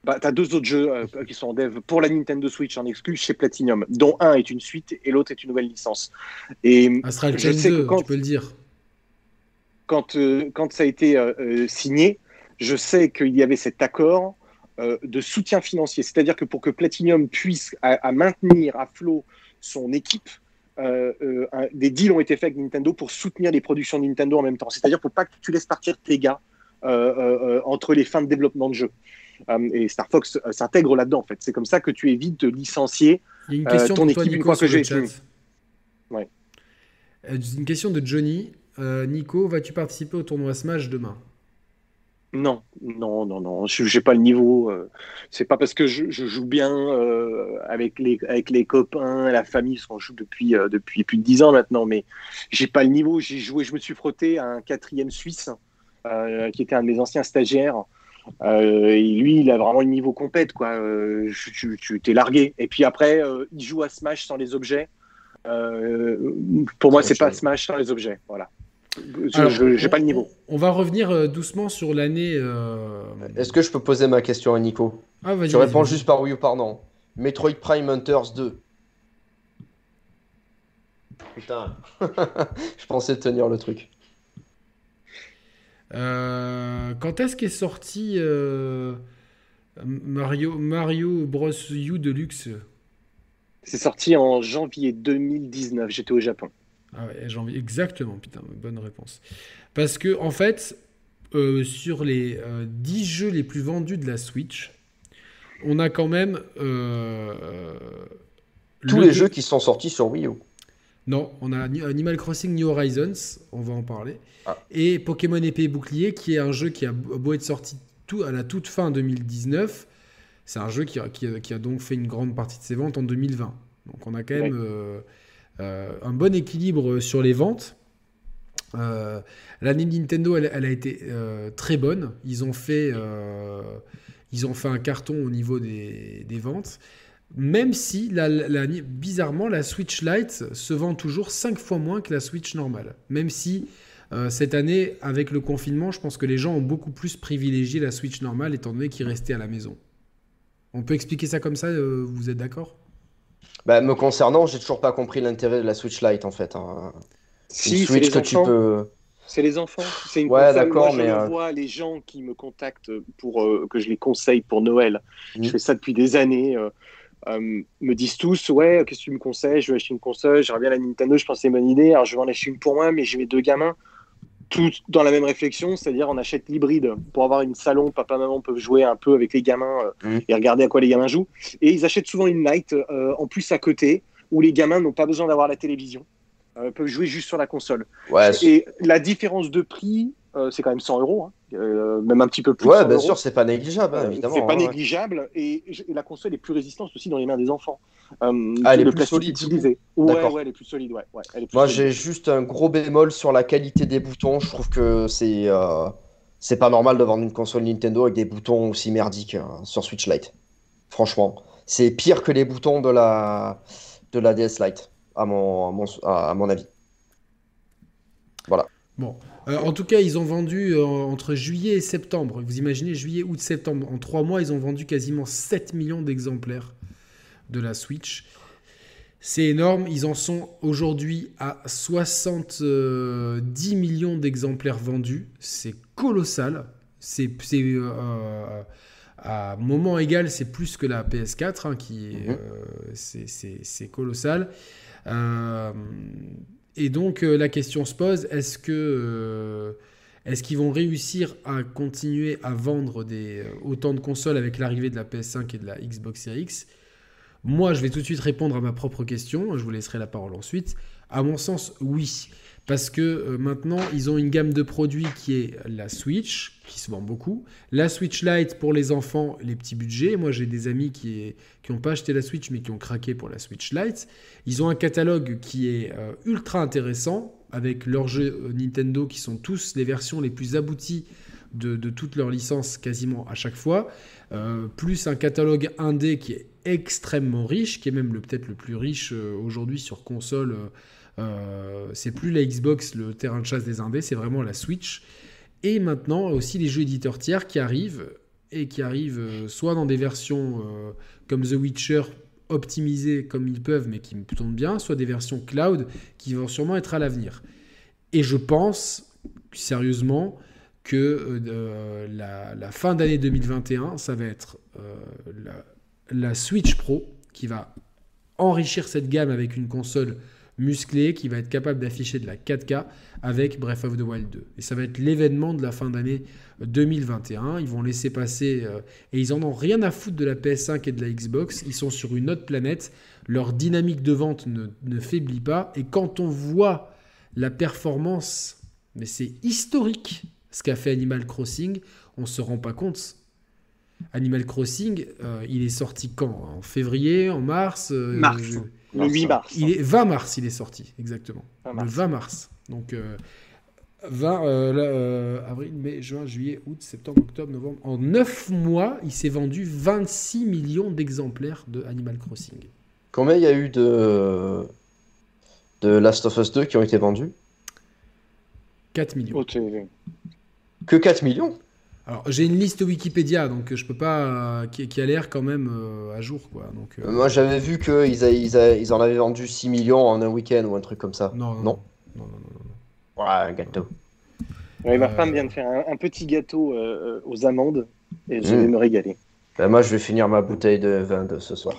Bah, t'as deux autres jeux euh, qui sont en dev pour la Nintendo Switch en exclu chez Platinum, dont un est une suite et l'autre est une nouvelle licence. Et Astral Je Chain sais que 2, quand- tu peux le dire. quand, euh, quand ça a été euh, euh, signé, je sais qu'il y avait cet accord euh, de soutien financier. C'est-à-dire que pour que Platinum puisse à, à maintenir à flot son équipe, euh, euh, un- des deals ont été faits avec Nintendo pour soutenir les productions de Nintendo en même temps. C'est-à-dire pour pas que tu laisses partir tes gars entre les fins de développement de jeu. Euh, et Star Fox s'intègre là-dedans, en fait. C'est comme ça que tu évites de licencier. Il y a une question ton pour toi, équipe, une fois que j'ai. Ouais. Question de Johnny. Nico, vas-tu participer au tournoi Smash demain? Non, non, non, non, je j'ai pas le niveau. euh, c'est pas parce que je, je joue bien euh, avec les avec les copains, la famille, parce qu'on joue depuis euh, depuis plus de dix ans maintenant, mais j'ai pas le niveau. J'ai joué, je me suis frotté à un quatrième suisse euh, qui était un de mes anciens stagiaires. Et lui, il a vraiment le niveau compète, quoi. Tu tu t'es largué. Et puis après, il joue à Smash sans les objets. Pour moi, C'est pas. Smash sans les objets. Voilà. Je- on- pas le niveau. On, va revenir euh, doucement sur l'année. euh, Est-ce que je peux poser ma question à Nico? Ah. Je réponds juste par oui ou par non. Metroid Prime Hunters 2. Putain. je pensais tenir le truc. Euh, quand est-ce qu'est sorti euh, Mario, Mario Bros. U Deluxe? C'est sorti en janvier 2019. J'étais au Japon. Ah ouais, j'ai envie- Exactement, putain, bonne réponse. Parce que, en fait, euh, sur les euh, 10 jeux les plus vendus de la Switch, on a quand même. euh, Tous le les jeu- jeux qui sont sortis sur Wii U. Non, on a Ni- Animal Crossing New Horizons, on va en parler. Ah. Et Pokémon Épée et Bouclier, qui est un jeu qui a beau être sorti tout, à la toute fin 2019. C'est un jeu qui a, qui a- qui a donc fait une grande partie de ses ventes en 2020. Donc on a quand même euh, euh, un bon équilibre sur les ventes. Euh, L'année de Nintendo, elle, a été euh, très bonne. Ils ont, fait, euh, ils ont fait un carton au niveau des, ventes. Même si, bizarrement, la Switch Lite se vend toujours 5 fois moins que la Switch normale. Même si, euh, cette année, avec le confinement, je pense que les gens ont beaucoup plus privilégié la Switch normale, étant donné qu'ils restaient à la maison. On peut expliquer ça comme ça, euh, vous êtes d'accord? Bah, me concernant, j'ai toujours pas compris l'intérêt de la Switch Lite en fait. hein. Si, Switch les que tu peux. C'est les enfants. C'est une Ouais, d'accord, je mais, le euh, vois les gens qui me contactent pour euh, que je les conseille pour Noël. Mhm. Je fais ça depuis des années. euh, euh, me disent tous, ouais, qu'est-ce que tu me conseilles? Je vais acheter une console. J'aimerais bien la Nintendo. Je pense que c'est une bonne idée. Alors, je vais en acheter une pour moi, mais j'ai mes deux gamins. Tout dans la même réflexion, c'est-à-dire on achète l'hybride pour avoir une salon. Papa, maman peuvent jouer un peu avec les gamins euh, Mhm. et regarder à quoi les gamins jouent. Et ils achètent souvent une Lite euh, en plus à côté où les gamins n'ont pas besoin d'avoir la télévision. Euh, peuvent jouer juste sur la console. Ouais, Et la différence de prix, euh, c'est quand même 100 euros, hein. Même un petit peu plus. ouais, de 100 bien euros. sûr, c'est pas négligeable, hein, évidemment. c'est pas ouais, ouais. négligeable et la console est plus résistante aussi dans les mains des enfants. Euh, Ah, elle est le plus plastique solide, utilisé. Ouais, D'accord. ouais, elle est plus solide. Ouais, ouais, elle est plus Moi, j'ai juste un gros bémol sur la qualité des boutons. Je trouve que c'est euh, c'est pas normal de vendre une console Nintendo avec des boutons aussi merdiques hein, sur Switch Lite. Franchement, c'est pire que les boutons de la de la DS Lite, à mon à mon, à- à mon avis. Voilà. Bon, Euh, en tout cas, ils ont vendu euh, entre juillet et septembre. Vous imaginez, juillet, août, septembre. En trois mois, ils ont vendu quasiment 7 millions d'exemplaires de la Switch. C'est énorme. Ils en sont aujourd'hui à 70 millions d'exemplaires vendus. C'est colossal. C'est euh, à moment égal, c'est plus que la PS4, hein, qui Mhm. c'est colossal. Euh, et donc euh, la question se pose est-ce que euh, est-ce qu'ils vont réussir à continuer à vendre des, euh, autant de consoles avec l'arrivée de la PS5 et de la Xbox Series X? Moi, je vais tout de suite répondre à ma propre question. Je vous laisserai la parole ensuite. À mon sens, oui. Parce que euh, maintenant, ils ont une gamme de produits qui est la Switch, qui se vend beaucoup. La Switch Lite pour les enfants, les petits budgets. Moi, j'ai des amis qui n'ont pas acheté la Switch, mais qui ont craqué pour la Switch Lite. Ils ont un catalogue qui est euh, ultra intéressant, avec leurs jeux euh, Nintendo qui sont tous les versions les plus abouties de, toutes leurs licences quasiment à chaque fois. Euh, plus un catalogue indé qui est extrêmement riche, qui est même peut-être le plus riche euh, aujourd'hui sur console. euh, c'est plus la Xbox le terrain de chasse des indés, c'est vraiment la Switch. Et maintenant aussi les jeux éditeurs tiers qui arrivent et qui arrivent euh, soit dans des versions comme The Witcher optimisées comme ils peuvent mais qui me tournent bien, soit des versions cloud qui vont sûrement être à l'avenir. Et je pense sérieusement que euh, euh, la, fin d'année 2021, ça va être euh, la, Switch Pro qui va enrichir cette gamme avec une console musclée qui va être capable d'afficher de la 4K avec Breath of the Wild 2. Et ça va être l'événement de la fin d'année 2021. Ils vont laisser passer et ils en ont rien à foutre de la PS5 et de la Xbox. Ils sont sur une autre planète. Leur dynamique de vente ne, ne faiblit pas. Et quand on voit la performance, mais c'est historique ce qu'a fait Animal Crossing, on se rend pas compte. Animal Crossing, euh, il est sorti quand? En février, en mars euh, Mars. je- Le 8 mars. il est 20 mars, il est sorti, exactement. 20 Le mars. 20 mars. Donc, euh, 20, euh, là, euh, avril, mai, juin, juillet, août, septembre, octobre, novembre. En 9 mois, il s'est vendu 26 millions d'exemplaires de Animal Crossing. Combien il y a eu de... de Last of Us 2 qui ont été vendus? 4 millions. Oh, t'es- Que 4 millions Alors, j'ai une liste Wikipédia, donc je peux pas. euh, qui, qui a l'air quand même euh, à jour, quoi. Donc, euh, Moi j'avais vu qu'ils ils en avaient vendu 6 millions en un week-end ou un truc comme ça. non, non, Non. non, non, non. Ouais, gâteau. Ouais, ma femme vient de faire un, un petit gâteau euh, aux amandes et je Mm. vais me régaler. Ben, moi je vais finir ma bouteille de vin de ce soir.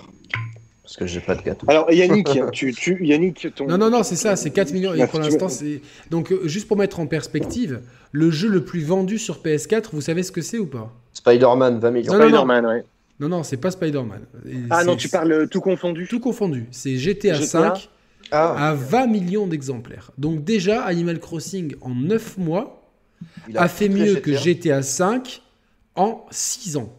Parce que j'ai pas de gâteau. Alors Yannick, tu, tu, Yannick, ton. Non, non, non, c'est ça, c'est 4 millions. Et pour l'instant, c'est. Donc, euh, juste pour mettre en perspective, le jeu le plus vendu sur PS4, vous savez ce que c'est ou pas? Spider-Man 20 millions. Spider-Man, ouais. Non, non, c'est pas Spider-Man. Et Ah non, tu parles euh, tout confondu? Tout confondu. C'est GTA, GTA? 5 Ah, à 20 millions d'exemplaires. Donc, déjà, Animal Crossing, en 9 mois, a fait mieux que GTA 5 en 6 ans.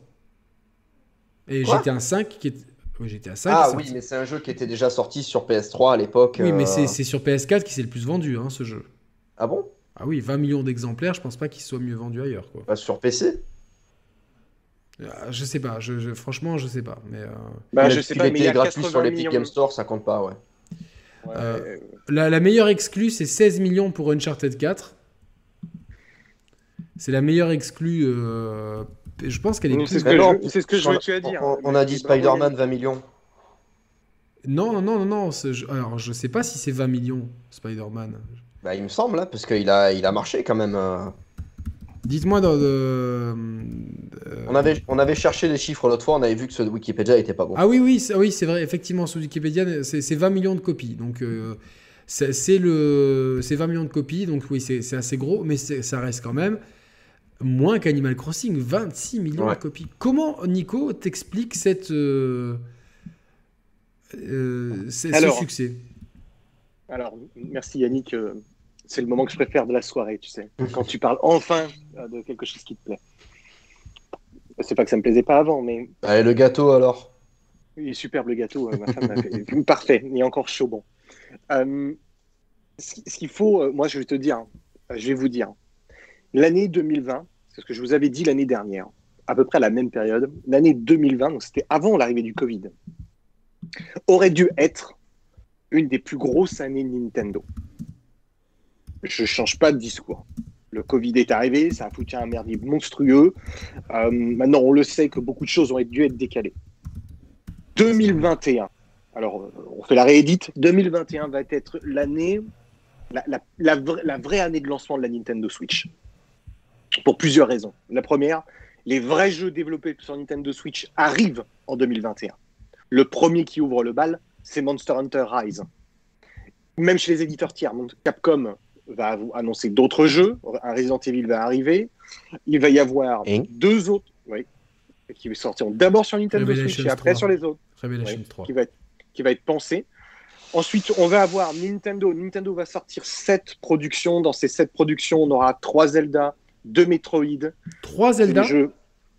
Et Quoi? GTA 5 qui est. Oui, GTA 5 est Ah oui, mais c'est un jeu qui était déjà sorti sur PS3 à l'époque. Oui, mais euh, c'est c'est sur PS4 qui s'est le plus vendu, hein, ce jeu. Ah bon? Ah oui, 20 millions d'exemplaires, je pense pas qu'il soit mieux vendu ailleurs. Quoi. Pas sur PC Euh, Je sais pas, je, je- franchement, je sais pas. Mais euh, Bah, je sais pas, mais il y était a gratuit 80 sur l'Epic millions. Game Store, ça compte pas, ouais. Ouais, Euh, euh, la, la meilleure exclue, c'est 16 millions pour Uncharted 4. C'est la meilleure exclue. Je pense qu'elle est plus. c'est ce que je, c'est ce que je on, veux tu à dire. on- on a dit bravo, Spider-Man 20 millions. Non, non, non, non. Alors, je sais pas si c'est 20 millions, Spider-Man. Bah, il me semble, là, parce qu'il a, il a marché quand même. euh. Dites-moi dans. euh, euh, On, avait, on avait cherché les chiffres l'autre fois, on avait vu que ce de Wikipédia était pas bon. Ah oui, oui, c'est oui, c'est vrai. Effectivement, sur Wikipédia, c'est c'est 20 millions de copies. Donc, euh, c'est c'est le, c'est 20 millions de copies. Donc, oui, c'est c'est assez gros, mais c'est- ça reste quand même moins qu'Animal Crossing. 26 millions Ouais. de copies. Comment, Nico, t'expliques cette, euh, euh, ce- Alors. succès? Alors, merci Yannick. euh, c'est le moment que je préfère de la soirée, tu sais. Quand tu parles enfin de quelque chose qui te plaît. C'est pas que ça me plaisait pas avant, mais Allez, le gâteau alors. il est superbe le gâteau. ma femme fait. Parfait, il est encore chaud, bon. Euh, ce qu'il faut, moi je vais te dire, je vais vous dire, l'année 2020, c'est ce que je vous avais dit l'année dernière, à peu près à la même période, l'année 2020, donc c'était avant l'arrivée du Covid, aurait dû être une des plus grosses années Nintendo. Je change pas de discours. Le Covid est arrivé, ça a foutu un merdier monstrueux. Euh, maintenant, on le sait que beaucoup de choses ont dû être décalées. 2021. Alors, on fait la réédite. 2021 va être l'année, la, la, la, la, vraie année de lancement de la Nintendo Switch. Pour plusieurs raisons. La première, les vrais jeux développés sur Nintendo Switch arrivent en 2021. Le premier qui ouvre le bal, c'est Monster Hunter Rise. Même chez les éditeurs tiers, Capcom va annoncer d'autres jeux. Un Resident Evil va arriver. Il va y avoir Et deux autres oui, qui sortiront d'abord sur Nintendo Switch et après 3. sur les autres, Revelation oui, 3. qui va, être, qui va être pensé. Ensuite, on va avoir Nintendo. Nintendo va sortir sept productions. Dans ces sept productions, on aura trois Zelda, deux Metroid, 3 Zelda jeux,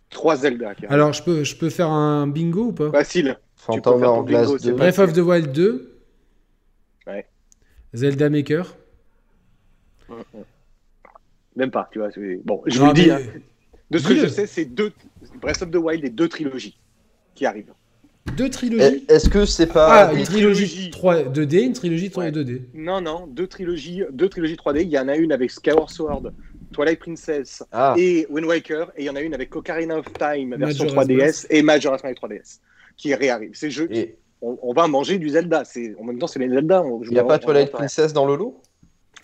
trois Zelda. carrément. Alors, je peux, je peux faire un bingo ou pas? Facile. Phantom faire ton Hourglass bingo, c'est 2. pas- Breath of the Wild 2. Ouais. Zelda Maker. Même pas, tu vois. Bon, je Non, vous le dis. mais- hein. De ce que je sais, c'est deux Breath of the Wild et deux trilogies qui arrivent. Deux trilogies. Et- Est-ce que c'est pas. Ah, une trilogie trilogie. 3, 2D, une trilogie 3 Ouais. 2D. Non, non, deux trilogies, deux trilogies 3D. Il y en a une avec Skyward Sword, Twilight Princess Ah, et Wind Waker, et il y en a une avec Ocarina of Time version Majora's 3DS et Majora's Mask 3DS qui réarrive. Ces jeux, et on, on va manger du Zelda. C'est en même temps, c'est les Zelda. il n'y a pas Twilight Princess dans le lot?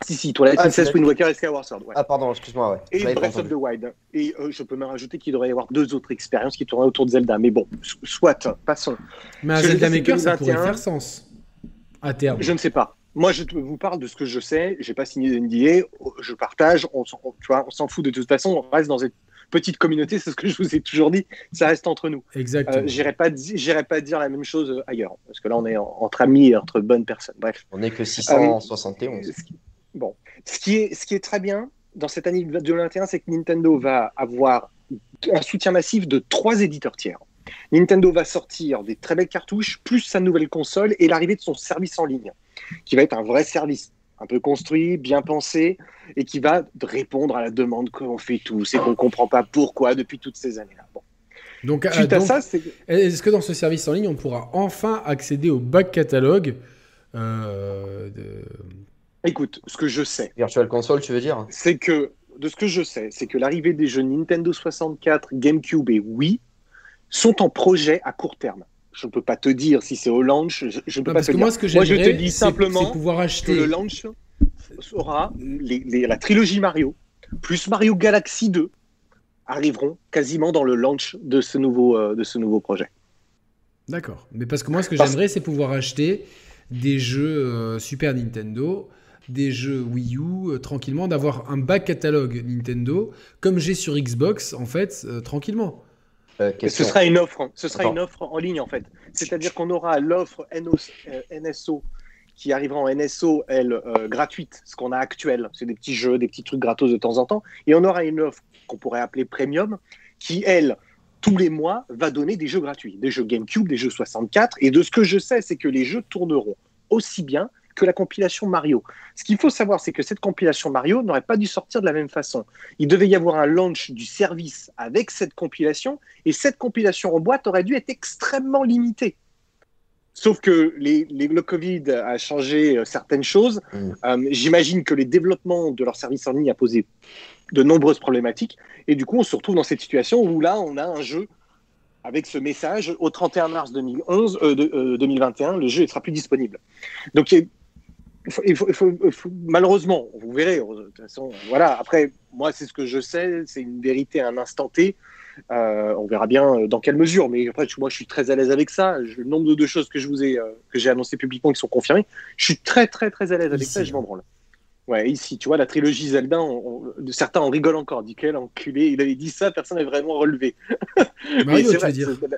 Si, si, Twilight Ah, Princess, Wind Waker et Skyward Sword. ouais. Ah, pardon, excuse-moi, ouais. Et Breath of the Wild. Et euh, je peux même rajouter qu'il devrait y avoir deux autres expériences qui tourneraient autour de Zelda. Mais bon, so- soit, passons. Mais un Zelda Maker, ça pourrait 2021. faire sens. À terme. Je ne sais pas. Moi, je vous parle de ce que je sais. J'ai pas signé d'NDA. Je partage. On, s'en- tu vois, on s'en fout de toute façon. On reste dans une petite communauté. C'est ce que je vous ai toujours dit. Ça reste entre nous. Exactement. Euh, J'irai pas, j'irai pas dire la même chose euh, ailleurs. Parce que là, on est en- entre amis et entre bonnes personnes. Bref. On n'est que Euh, 671. ce qui- Bon, ce qui, est, ce qui est très bien dans cette année 2021, c'est que Nintendo va avoir un soutien massif de trois éditeurs tiers. Nintendo va sortir des très belles cartouches, plus sa nouvelle console et l'arrivée de son service en ligne, qui va être un vrai service, un peu construit, bien pensé, et qui va répondre à la demande qu'on fait tous et qu'on ne comprend pas pourquoi depuis toutes ces années-là. Bon. donc, euh, Suite à donc, ça, c'est est-ce que dans ce service en ligne, on pourra enfin accéder au back catalogue euh, de... écoute, ce que je sais, Virtual Console, tu veux dire? c'est que, de ce que je sais, c'est que l'arrivée des jeux Nintendo 64, GameCube et Wii sont en projet à court terme. Je ne peux pas te dire si c'est au launch, je, ne peux Non, pas parce te que dire. moi, ce que Moi, je j'aimerais, te dis c'est- simplement pouvoir que acheter. le launch sera les- les- la trilogie Mario plus Mario Galaxy 2 arriveront quasiment dans le launch de ce nouveau, euh, de ce nouveau projet. D'accord. Mais parce que moi, ce que Parce- j'aimerais, c'est pouvoir acheter des jeux euh, Super Nintendo, des jeux Wii U, euh, tranquillement, d'avoir un back catalogue Nintendo, comme j'ai sur Xbox, en fait, tranquillement. Euh, ce sera une offre, ce sera Attends. une offre en ligne en fait. C'est-à-dire qu'on aura l'offre NOS euh, NSO qui arrivera en NSO, elle, euh, gratuite, ce qu'on a actuel. C'est des petits jeux, des petits trucs gratos de temps en temps. Et on aura une offre qu'on pourrait appeler Premium, qui, elle, tous les mois, va donner des jeux gratuits. Des jeux GameCube, des jeux 64. Et de ce que je sais, c'est que les jeux tourneront aussi bien que la compilation Mario. Ce qu'il faut savoir, c'est que cette compilation Mario n'aurait pas dû sortir de la même façon. Il devait y avoir un launch du service avec cette compilation, et cette compilation en boîte aurait dû être extrêmement limitée. Sauf que les, les- le Covid a changé euh, certaines choses. Mm. Euh, J'imagine que les développements de leur service en ligne a posé de nombreuses problématiques. Et du coup, on se retrouve dans cette situation où là, on a un jeu avec ce message au 31 mars 2011, euh, de- euh, 2021, le jeu ne sera plus disponible. Donc, il faut, il faut- il faut- il faut- malheureusement, vous verrez. De toute façon, voilà. Après, moi, c'est ce que je sais, c'est une vérité à un instant T. Euh, on verra bien euh, dans quelle mesure. Mais après, moi, je suis très à l'aise avec ça. Je- le nombre de, choses que je vous ai, euh, que j'ai annoncé publiquement qui sont confirmées, je suis très, très, très à l'aise avec Ici, ça. et Je m'en branle. Ouais, ici, tu vois, la trilogie Zelda, on- on- certains en rigolent encore. Dit quel enculé, il avait dit ça, personne n'a vraiment relevé. Mario, tu vrai, veux dire c'est-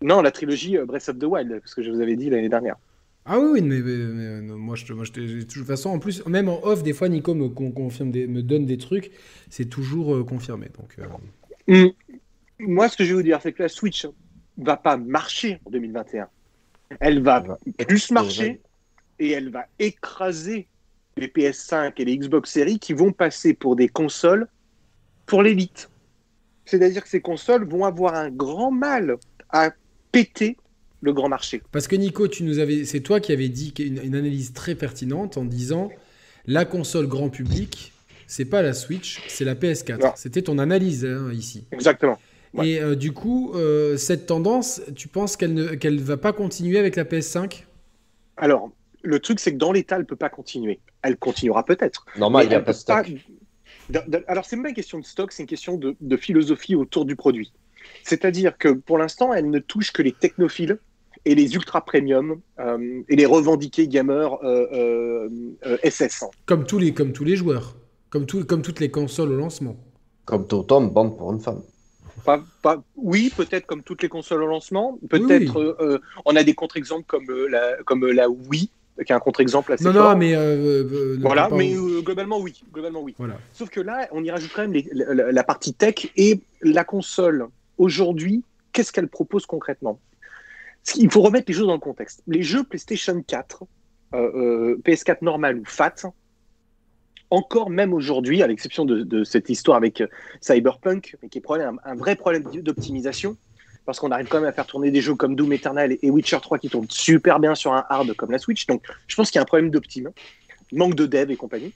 Non, la trilogie Breath of the Wild, parce que je vous avais dit l'année dernière. Ah oui, oui, mais, mais- mais, euh, moi, je, moi, je de toute façon, en plus, même en off, des fois, Nico me, con- confirme des- me donne des trucs, c'est toujours euh, confirmé. Donc, euh, Mm. Moi, ce que je vais vous dire, c'est que la Switch va pas marcher en 2021. Elle va Elle va plus marcher et elle va écraser les PS5 et les Xbox Series qui vont passer pour des consoles pour l'élite. C'est-à-dire que ces consoles vont avoir un grand mal à péter le grand marché. Parce que Nico, tu nous avais, c'est toi qui avais dit une, une analyse très pertinente en disant la console grand public, c'est pas la Switch, c'est la PS4. C'était ton analyse hein, ici. Exactement. Et euh, du coup, euh, cette tendance, tu penses qu'elle ne qu'elle va pas continuer avec la PS5 Alors, le truc, c'est que dans l'état, elle peut pas continuer. Elle continuera peut-être. Normal, il n'y a pas de stock. Alors, c'est même pas une question de stock, c'est une question de, philosophie autour du produit. C'est-à-dire que pour l'instant, elle ne touche que les technophiles et les ultra premium euh, et les revendiqués gamers SS. Comme tous les, comme tous les joueurs, comme, tout, comme toutes les consoles au lancement. Comme Totem, bande pour une femme. Pas, oui, peut-être comme toutes les consoles au lancement. Peut-être euh, euh, on a des contre-exemples comme, euh, la, comme la Wii, qui est un contre-exemple assez non, fort. Non, mais voilà, mais globalement oui, globalement oui. Voilà. Sauf que là, on y rajoute quand même la, partie tech et la console. Aujourd'hui, qu'est-ce qu'elle propose concrètement? Il faut remettre les choses dans le contexte. Les jeux PlayStation 4, PS4 normal ou FAT, encore même aujourd'hui, à l'exception de, cette histoire avec euh, Cyberpunk, mais qui est un, un vrai problème d'optimisation, parce qu'on arrive quand même à faire tourner des jeux comme Doom Eternal et Witcher 3 qui tournent super bien sur un hard comme la Switch. Donc je pense qu'il y a un problème d'optim, manque de dev et compagnie.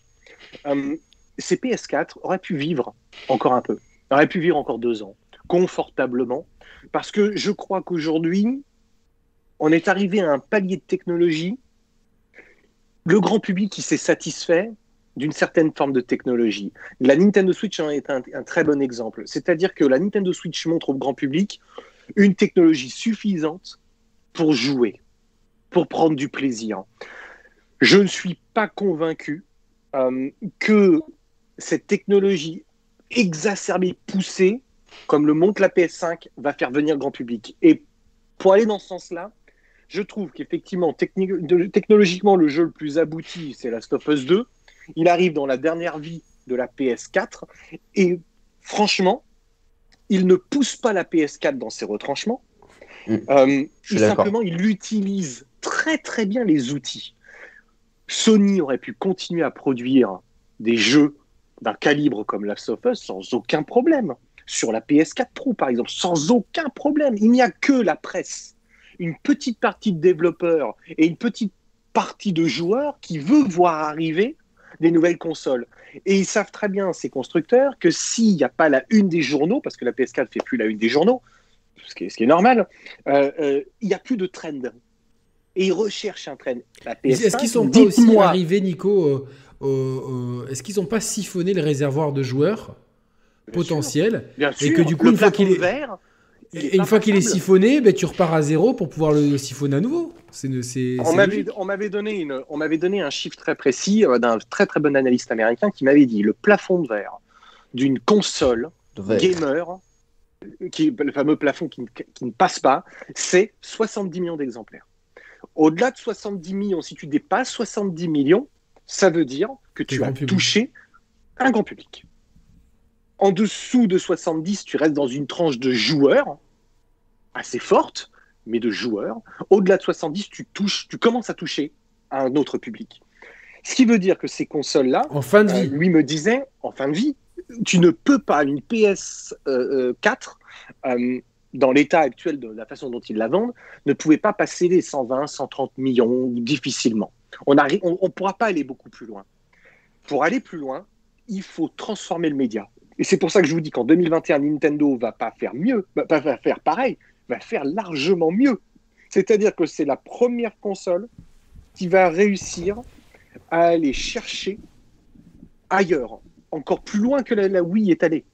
Euh, ces PS4 auraient pu vivre encore un peu, auraient pu vivre encore deux ans, confortablement, parce que je crois qu'aujourd'hui, on est arrivé à un palier de technologie. Le grand public qui s'est satisfait d'une certaine forme de technologie. La Nintendo Switch en est un, très bon exemple. C'est-à-dire que la Nintendo Switch montre au grand public une technologie suffisante pour jouer, pour prendre du plaisir. Je ne suis pas convaincu euh, que cette technologie exacerbée, poussée, comme le montre la PS5, va faire venir le grand public. Et pour aller dans ce sens-là, je trouve qu'effectivement, technologiquement, le jeu le plus abouti, c'est Last of Us 2. Il arrive dans la dernière vie de la PS4 et franchement, il ne pousse pas la PS4 dans ses retranchements. Mm. Euh, simplement, il utilise très très bien les outils. Sony aurait pu continuer à produire des jeux d'un calibre comme Last of Us sans aucun problème. Sur la PS4 Pro, par exemple, sans aucun problème. Il n'y a que la presse, une petite partie de développeurs et une petite partie de joueurs qui veut voir arriver des nouvelles consoles. Et ils savent très bien, ces constructeurs, que s'il n'y a pas la une des journaux, parce que la PS4 ne fait plus la une des journaux, ce qui est, ce qui est normal, euh, euh, il n'y a plus de trend. Et ils recherchent un trend. Est-ce qu'ils sont pas aussi arrivés, Nico, est-ce qu'ils n'ont pas siphonné le réservoir de joueurs potentiels et que du coup, une fois qu'il est vert, et une fois qu'il est siphonné, ben, tu repars à zéro pour pouvoir le siphonner à nouveau. on m'avait donné, une, on donné un chiffre très précis euh, d'un très très bon analyste américain qui m'avait dit le plafond de verre d'une console gamer, qui, le fameux plafond qui, ne passe pas, c'est 70 millions d'exemplaires. Au-delà de 70 millions, si tu dépasses 70 millions, ça veut dire que tu as touché un grand public. En dessous de 70, tu restes dans une tranche de joueurs assez forte, mais de joueurs. Au-delà de 70, tu touches, tu commences à toucher à un autre public. Ce qui veut dire que ces consoles-là, en fin de vie, euh, lui me disait, en fin de vie, tu ne peux pas une PS4 euh, euh, dans l'état actuel de la façon dont ils la vendent, ne pouvait pas passer les 120, 130 millions difficilement. On ne on pourra pas aller beaucoup plus loin. Pour aller plus loin, il faut transformer le média. Et c'est pour ça que je vous dis qu'en 2021, Nintendo va pas faire mieux, va pas faire pareil, va faire largement mieux. C'est-à-dire que c'est la première console qui va réussir à aller chercher ailleurs, encore plus loin que la, Wii est allée.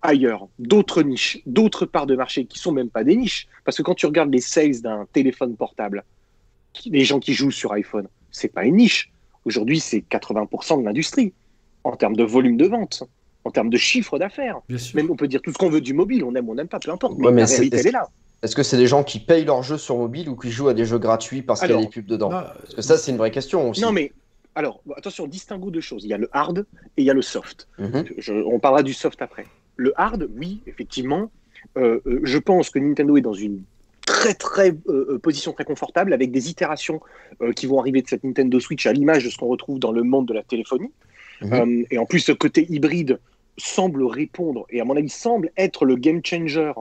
Ailleurs, d'autres niches, d'autres parts de marché qui sont même pas des niches. Parce que quand tu regardes les sales d'un téléphone portable, les gens qui jouent sur iPhone, c'est pas une niche. Aujourd'hui, c'est 80% de l'industrie en termes de volume de vente en termes de chiffre d'affaires. Même on peut dire tout ce qu'on veut du mobile, on aime, on n'aime pas, peu importe. Mais, la réalité, elle est là. Est-ce que c'est des gens qui payent leurs jeux sur mobile ou qui jouent à des jeux gratuits parce qu'il y a des pubs dedans Parce que ça, c'est une vraie question aussi. Non, mais alors, attention, distinguons deux choses. Il y a le hard et il y a le soft. Mhm. on parlera du soft après. Le hard, oui, effectivement. Euh, euh, je pense que Nintendo est dans une très très euh, position très confortable avec des itérations qui vont arriver de cette Nintendo Switch à l'image de ce qu'on retrouve dans le monde de la téléphonie. Mhm. et en plus, ce côté hybride semble répondre, et à mon avis semble être le game changer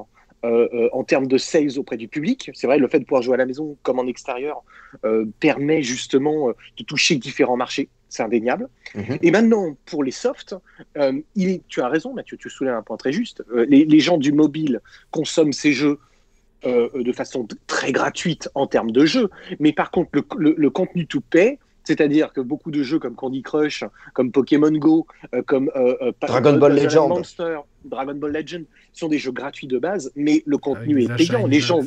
euh, euh, en termes de sales auprès du public. C'est vrai, le fait de pouvoir jouer à la maison comme en extérieur euh, permet justement de toucher différents marchés. c'est indéniable. Mhm. Et maintenant, pour les softs, il est- tu as raison, Mathieu, tu soulèves un point très juste. Les, les gens du mobile consomment ces jeux de façon très gratuite en termes de jeux, mais par contre, le, le- le contenu to pay, c'est-à-dire que beaucoup de jeux comme Candy Crush, comme Pokémon Go, euh, comme euh, euh, Dragon Ball Legend. Monster, Dragon Ball Legend, sont des jeux gratuits de base, mais le contenu Avec est payant. Les gens,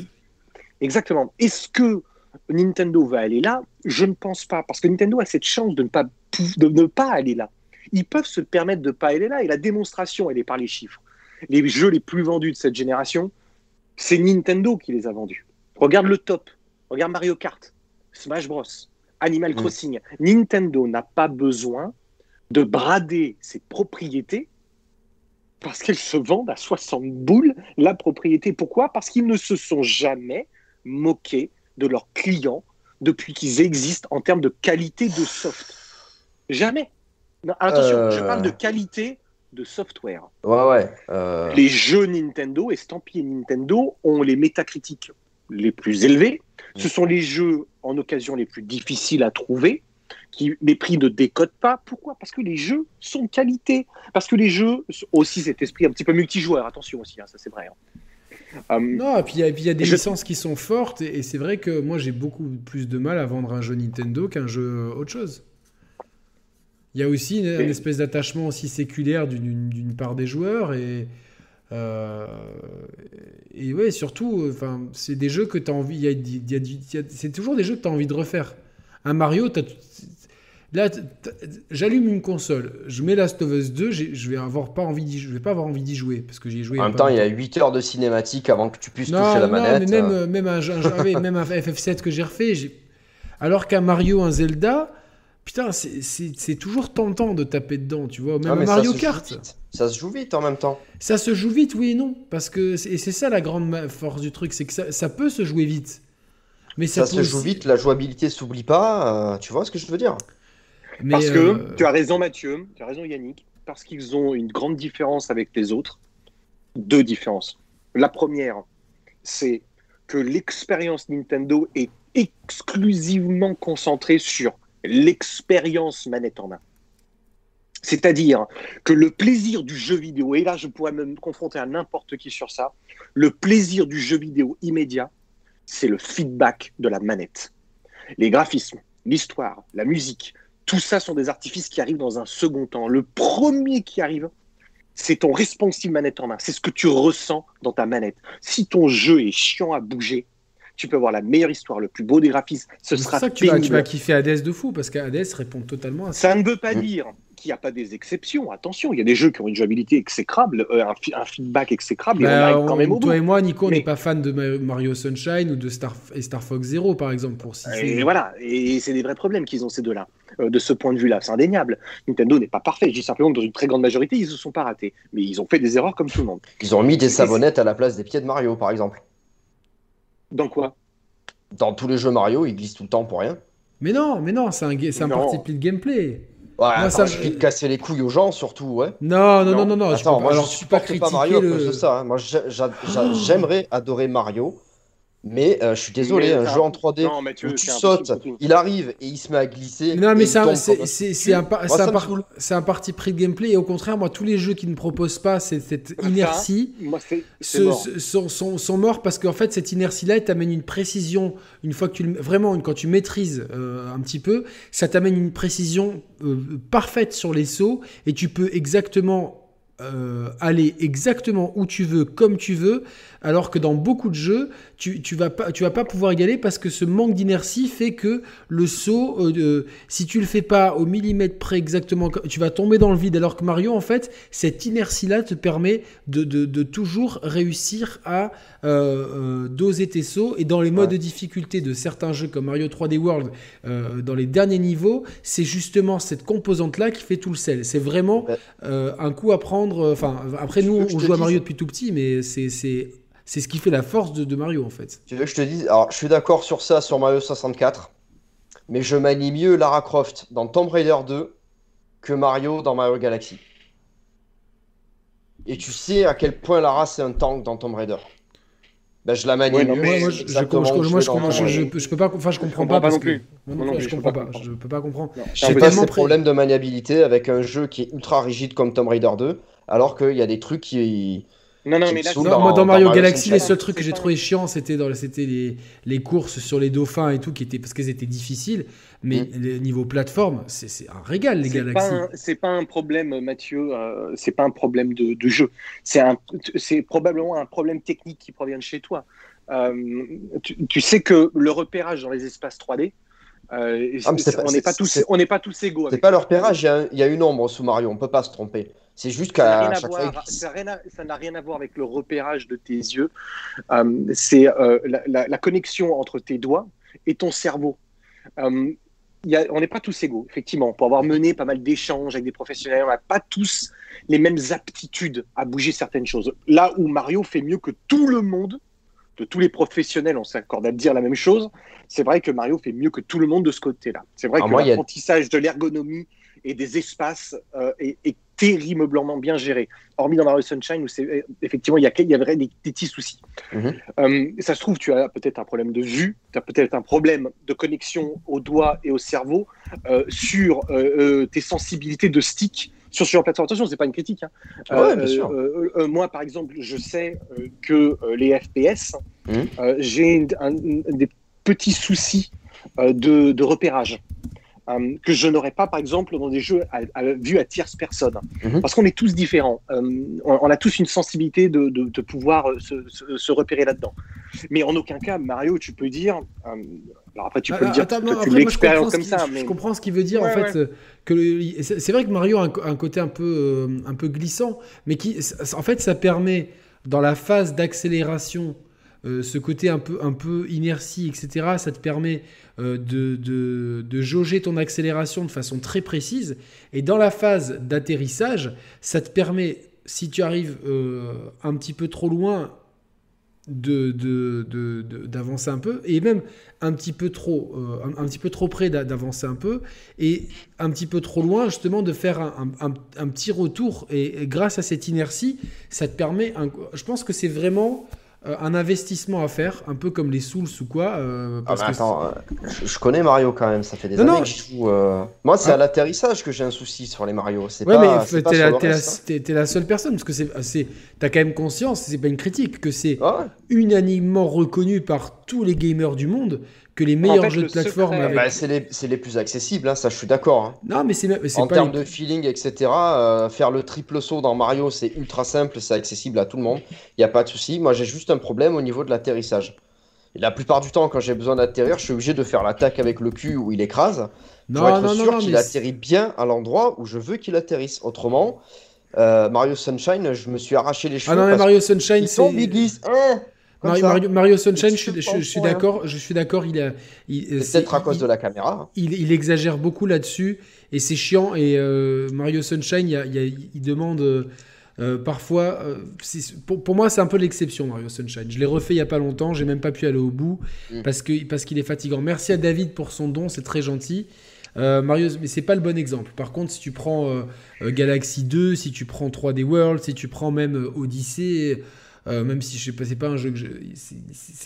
exactement. Est-ce que Nintendo va aller là? Je ne pense pas, parce que Nintendo a cette chance de ne pas, de ne pas aller là. Ils peuvent se permettre de ne pas aller là, et la démonstration, elle est par les chiffres. Les jeux les plus vendus de cette génération, c'est Nintendo qui les a vendus. Regarde le top, regarde Mario Kart, Smash Bros, Animal Mm. Crossing. Nintendo n'a pas besoin de brader ses propriétés parce qu'elles se vendent à 60 boules la propriété. Pourquoi? Parce qu'ils ne se sont jamais moqués de leurs clients depuis qu'ils existent en termes de qualité de soft. Jamais. Non, attention, Euh. je parle de qualité de software. Ouais, ouais. euh, Les jeux Nintendo, estampillés Nintendo, ont les métacritiques les plus élevés. Ce sont les jeux en occasion les plus difficiles à trouver, qui les prix ne décodent pas. Pourquoi? Parce que les jeux sont de qualité. Parce que les jeux ont aussi cet esprit un petit peu multijoueur. Attention aussi, hein, ça c'est vrai. hein. Euh, Non, et puis il y, a- y des Je- licences qui sont fortes, et, et c'est vrai que moi j'ai beaucoup plus de mal à vendre un jeu Nintendo qu'un jeu autre chose. Il y a aussi une, une espèce d'attachement aussi séculaire d'une part des joueurs, et, euh, et ouais, surtout, enfin, c'est des jeux que tu as envie, y a- y a y c'est toujours des jeux que tu as envie de refaire. Un Mario, t'as- là, j'allume une console, je mets Last of Us 2, j'ai- je vais avoir pas envie d'y- je vais pas avoir envie d'y jouer, parce que j'y ai joué. En même temps, il y a longtemps. 8 heures de cinématique avant que tu puisses Non, toucher la non, manette. mais même, euh. même, un, ah même un FF7 que j'ai refait, j'ai- alors qu'un Mario, un Zelda, putain, c'est- toujours tentant de taper dedans, tu vois. Même Ah, ça Mario Kart. Ça se joue vite en même temps. ça se joue vite, oui et non. Parce que, c'est- et c'est ça la grande force du truc, c'est que ça, ça peut se jouer vite. Mais ça, se joue vite, la jouabilité s'oublie pas. euh, tu vois ce que je veux dire? Mais, Parce que, euh, tu as raison Mathieu, tu as raison Yannick, parce qu'ils ont une grande différence avec les autres. Deux différences. La première, c'est que l'expérience Nintendo est exclusivement concentrée sur l'expérience manette en main. C'est-à-dire que le plaisir du jeu vidéo, et là je pourrais me confronter à n'importe qui sur ça, le plaisir du jeu vidéo immédiat, c'est le feedback de la manette. Les graphismes, l'histoire, la musique, tout ça sont des artifices qui arrivent dans un second temps. Le premier qui arrive, c'est ton responsive manette en main. C'est ce que tu ressens dans ta manette. Si ton jeu est chiant à bouger, tu peux avoir la meilleure histoire, le plus beau des graphismes. Ce sera ça que tu vas, tu pénible. vas kiffer Hades de fou, parce qu'Hades répond totalement à ça. Ça ne veut pas Mm. dire qu'il n'y a pas des exceptions. Attention, il y a des jeux qui ont une jouabilité exécrable, euh, un, feedback exécrable, et on arrive quand on- même au bout. toi et moi, Nico, on Mais- n'est pas fan de Ma- Mario Sunshine ou de Star, et Star Fox Zero, par exemple, pour si Et voilà, et c'est des vrais problèmes qu'ils ont ces deux-là, euh, de ce point de vue-là, c'est indéniable. Nintendo n'est pas parfait, je dis simplement que dans une très grande majorité, ils ne se sont pas ratés, mais ils ont fait des erreurs comme tout le monde. Ils ont mis des savonnettes à la place des pieds de Mario, par exemple. Dans quoi? Dans tous les jeux Mario, ils glissent tout le temps pour rien. Mais non, mais non, c'est un, c'est un parti pris de gameplay. Ouais, Moi, attends, ça suffit de casser les couilles aux gens, surtout, ouais. Non, non, non, Non. non, non. je Attends, peux- moi alors, je supporte pas Mario à cause de ça. hein. Moi j'a- j'a- j'a- Oh. j'aimerais adorer Mario, mais euh, je suis désolé, Mais un jeu en 3D Non, Mathieu, où tu sautes, il arrive et il se met à glisser. Non, mais c'est un, par- par- parti pris de gameplay. Et au contraire, moi, tous les jeux qui ne proposent pas cette, cette Ça, inertie mort. sont, sont- sont morts parce qu'en fait, cette inertie-là, elle t'amène une précision. Une fois que tu le- vraiment, une- quand tu maîtrises euh, un petit peu, ça t'amène une précision euh, parfaite sur les sauts et tu peux exactement euh, aller exactement où tu veux, comme tu veux, alors que dans beaucoup de jeux, tu, tu vas pas, tu vas pas pouvoir y aller parce que ce manque d'inertie fait que le saut, euh, si tu le fais pas au millimètre près exactement, tu vas tomber dans le vide. Alors que Mario, en fait, cette inertie-là te permet de, de- de toujours réussir à euh, euh, doser tes sauts. Et dans les modes Ouais. de difficulté de certains jeux comme Mario 3D World, dans les derniers niveaux, c'est justement cette composante-là qui fait tout le sel. C'est vraiment un coup à prendre. Enfin, après, nous, on joue à Mario depuis tout petit, mais c'est c'est ce qui fait la force de, de Mario en fait. Tu veux que je te dise Alors, je suis d'accord sur ça sur Mario 64, mais je manie mieux Lara Croft dans Tomb Raider 2 que Mario dans Mario Galaxy. Et tu sais à quel point Lara c'est un tank dans Tomb Raider. Ben, je la manie Ouais, mieux, moi, je, je, je- moi, je, je, je- je peux pas, enfin, je comprends comprends pas parce que je je comprends peux pas. Je peux pas comprendre. Je ces tellement près- problèmes de maniabilité avec un jeu qui est ultra rigide comme Tomb Raider 2, alors qu'il y a des trucs qui. Non, non, mais là, dans- moi, dans dans Mario Galaxy, les Sunshine. seuls trucs que j'ai trouvé chiants, c'était dans, c'était les, les courses sur les dauphins et tout, qui étaient parce qu'elles étaient difficiles. Mais Mm. le niveau plateforme, c'est c'est un régal les un- C'est pas un problème, Mathieu. euh, c'est pas un problème de, de jeu. C'est un, c'est probablement un problème technique qui provient de chez toi. Euh, tu, tu sais que le repérage dans les espaces 3D, euh, Ah, c'est- pas- on n'est pas tous, c'est- on n'est pas tous égaux. C'est pas leur repérage, il y, y a une ombre sous Mario, on peut pas se tromper. C'est juste qu'à chaque fois. voir- ça n'a rien à- voir avec le repérage de tes yeux. Euh, c'est euh, la, la- la connexion entre tes doigts et ton cerveau. Euh, il y a- on n'est pas tous égaux, effectivement. Pour avoir mené pas mal d'échanges avec des professionnels, on n'a pas tous les mêmes aptitudes à bouger certaines choses. Là où Mario fait mieux que tout le monde, de tous les professionnels, on s'accorde à dire la même chose. C'est vrai que Mario fait mieux que tout le monde de ce côté-là. C'est vrai Ah, que a- l'apprentissage de l'ergonomie et des espaces euh, est, est terriblement bien géré. Hormis dans Mario Sunshine où c'est euh, effectivement il y a, il y a vrai des, petits soucis. Mhm. Euh, ça se trouve, tu as peut-être un problème de vue, tu as peut-être un problème de connexion au doigt et au cerveau euh, sur euh, tes sensibilités de stick sur de plateforme. Attention, c'est pas une critique. hein. Ouais, bien sûr. euh, moi, par exemple, je sais que les FPS, Mhm. j'ai un- un- des petits soucis de, de repérage. Euh, que je n'aurais pas, par exemple, dans des jeux à, à, vus à tierce personne. Mhm. Parce qu'on est tous différents. Euh, on, on a tous une sensibilité de, de, de pouvoir euh, se, se- se repérer là-dedans. Mais en aucun cas, Mario, tu peux dire. euh, alors après, tu peux Ah, le dire, attends, non, tu je l'expériences comme ça. je Mais... comprends ce qu'il veut dire en Ouais, fait. euh, que c'est vrai que Mario a un, un côté un peu, euh, un peu glissant, mais qui, en fait, ça permet dans la phase d'accélération, euh, ce côté un peu, un peu inertie, etc. Ça te permet euh, de, de, de jauger ton accélération de façon très précise. Et dans la phase d'atterrissage, ça te permet, si tu arrives euh, un petit peu trop loin, de, de- d'avancer un peu et même un petit peu trop un, petit peu trop près d'a- d'avancer un peu et un petit peu trop loin justement de faire un, un- petit retour et, grâce à cette inertie ça te permet je pense que c'est vraiment un investissement à faire un peu comme les Souls ou quoi euh, Ah, parce mais que attends, euh, je, je connais Mario quand même, ça fait des Non, années non, que je joue. euh, Moi, c'est Ah. à l'atterrissage que j'ai un souci sur les Mario. C'est Ouais, pas, mais t'es la, seule personne parce que c'est, t'as quand même conscience, c'est pas une critique, que c'est Ah ouais. unanimement reconnu par tous les gamers du monde que les meilleurs fait, jeux le de plateforme secret- avec. Bah, c'est les, plus accessibles, hein, ça je suis d'accord. hein. Non, mais c'est, En termes les- de feeling, etc., euh, faire le triple saut dans Mario, c'est ultra simple, c'est accessible à tout le monde. Il n'y a pas de souci. Moi, j'ai juste un problème au niveau de l'atterrissage. La plupart du temps, quand j'ai besoin d'atterrir, je suis obligé de faire l'attaque avec le cul où il écrase pour Non, être non, non, sûr qu'il atterrit bien à l'endroit où je veux qu'il atterrisse. Autrement, euh, Mario Sunshine, je me suis arraché les cheveux. Ah non, mais parce Mario Sunshine, c'est. glisse. hein, Mario, ça. Mario, Mario Sunshine, je, suis- je- je d'accord, je suis d'accord, il, a, c'est- peut-être à cause il- de la caméra. il, il exagère beaucoup là-dessus et c'est chiant. Et euh, Mario Sunshine, il, demande euh, euh, parfois. euh, pour, pour moi, c'est un peu l'exception, Mario Sunshine. Je l'ai refait il y a pas longtemps, j'ai même pas pu aller au bout Mm. parce que parce qu'il est fatigant. Merci à David pour son don, c'est très gentil. Euh, Mario, mais c'est pas le bon exemple. Par contre, si tu prends euh, euh, Galaxy 2, si tu prends 3D World, si tu prends même euh, Odyssey, euh, même si je sais pas, c'est pas un jeu que je,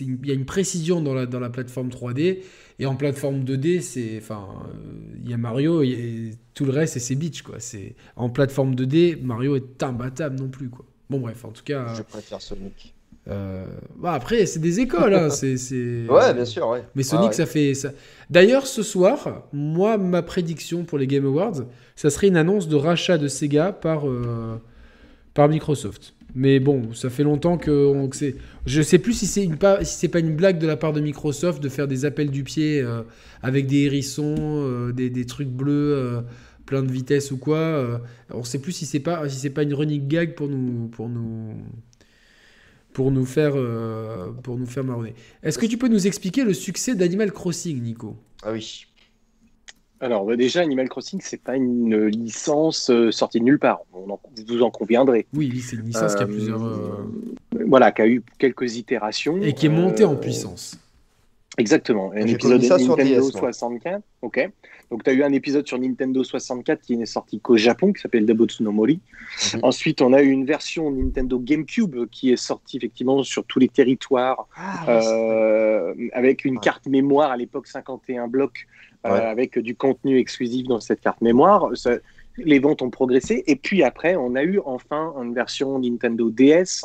il y a une précision dans la dans la plateforme 3D et en plateforme 2D, c'est enfin euh, il y a Mario et tout le reste et c'est Beach quoi. C'est en plateforme 2D, Mario est imbattable non plus quoi. Bon bref, en tout cas, Je préfère Sonic. euh, bah, après c'est des écoles, hein, c'est c'est- Ouais, bien sûr, ouais. mais Sonic, Ah ouais. ça fait ça. D'ailleurs, ce soir, moi, ma prédiction pour les Game Awards, ça serait une annonce de rachat de Sega par, euh, par Microsoft. Mais bon, ça fait longtemps que, c'est. Je sais plus si c'est une pas si c'est pas une blague de la part de Microsoft de faire des appels du pied euh, avec des hérissons, euh, des, trucs bleus, euh, plein de vitesse ou quoi. on sait plus si c'est pas si c'est pas une running gag pour nous pour nous pour nous faire pour nous faire marronner. Est-ce que tu peux nous expliquer le succès d'Animal Crossing, Nico? Ah oui. Alors, bah, déjà, Animal Crossing, c'est pas une licence euh, sortie de nulle part. On en- vous en conviendrez. Oui, oui, c'est une licence qui a Euh, plusieurs euh, Voilà, qui a eu quelques itérations. et qui est montée en puissance. Exactement. Un J'ai épisode ça sur Nintendo DS, moi. 64. Ok. Donc, tu as eu un épisode sur Nintendo 64 qui n'est sorti qu'au Japon, qui s'appelle Dabotsu no Mori. Mhm. Ensuite, on a eu une version Nintendo GameCube qui est sortie effectivement sur tous les territoires, euh, avec une Ouais. carte mémoire à l'époque 51 blocs, Ouais. avec du contenu exclusif dans cette carte mémoire. Ça- les ventes ont progressé. Et puis après, on a eu enfin une version Nintendo DS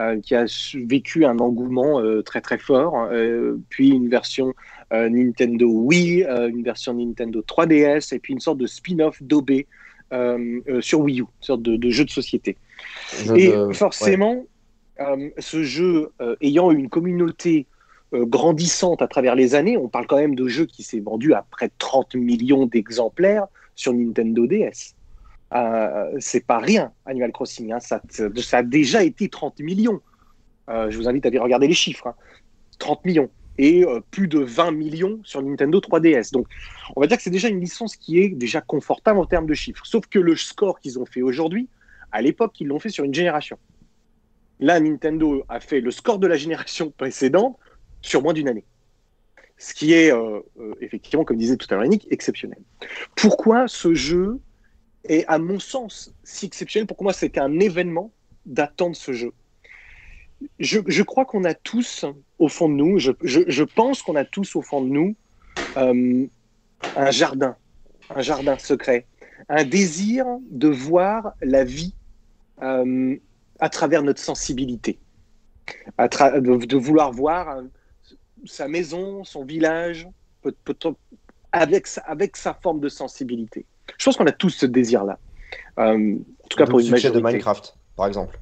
euh, qui a vécu un engouement euh, très très fort. Euh, puis une version euh, Nintendo Wii, euh, une version Nintendo 3DS, et puis une sorte de spin-off d'OB euh, euh, sur Wii U, une sorte de, de jeu de société. Jeu Et de- forcément, euh, ce jeu euh, ayant une communauté euh, grandissante à travers les années, on parle quand même de jeu qui s'est vendu à près de 30 millions d'exemplaires sur Nintendo DS. Euh, c'est pas rien, Animal Crossing. hein, ça, a déjà été 30 millions. Euh, je vous invite à aller regarder les chiffres. hein. 30 millions. Et euh, plus de 20 millions sur Nintendo 3DS. Donc, on va dire que c'est déjà une licence qui est déjà confortable en termes de chiffres. Sauf que le score qu'ils ont fait aujourd'hui, à l'époque, ils l'ont fait sur une génération. Là, Nintendo a fait le score de la génération précédente sur moins d'une année. Ce qui est, euh, euh, effectivement, comme disait tout à l'heure Yannick, exceptionnel. Pourquoi ce jeu est, à mon sens, si exceptionnel? Pour moi, c'était un événement d'attendre ce jeu. Je, crois qu'on a tous, au fond de nous, je, pense qu'on a tous, au fond de nous, euh, un jardin, un jardin secret, un désir de voir la vie à travers notre sensibilité, de, vouloir voir sa maison, son village, peut- peut- avec, sa, avec sa forme de sensibilité. Je pense qu'on a tous ce désir-là. Euh, en tout cas pour le une majorité. de Minecraft, par exemple.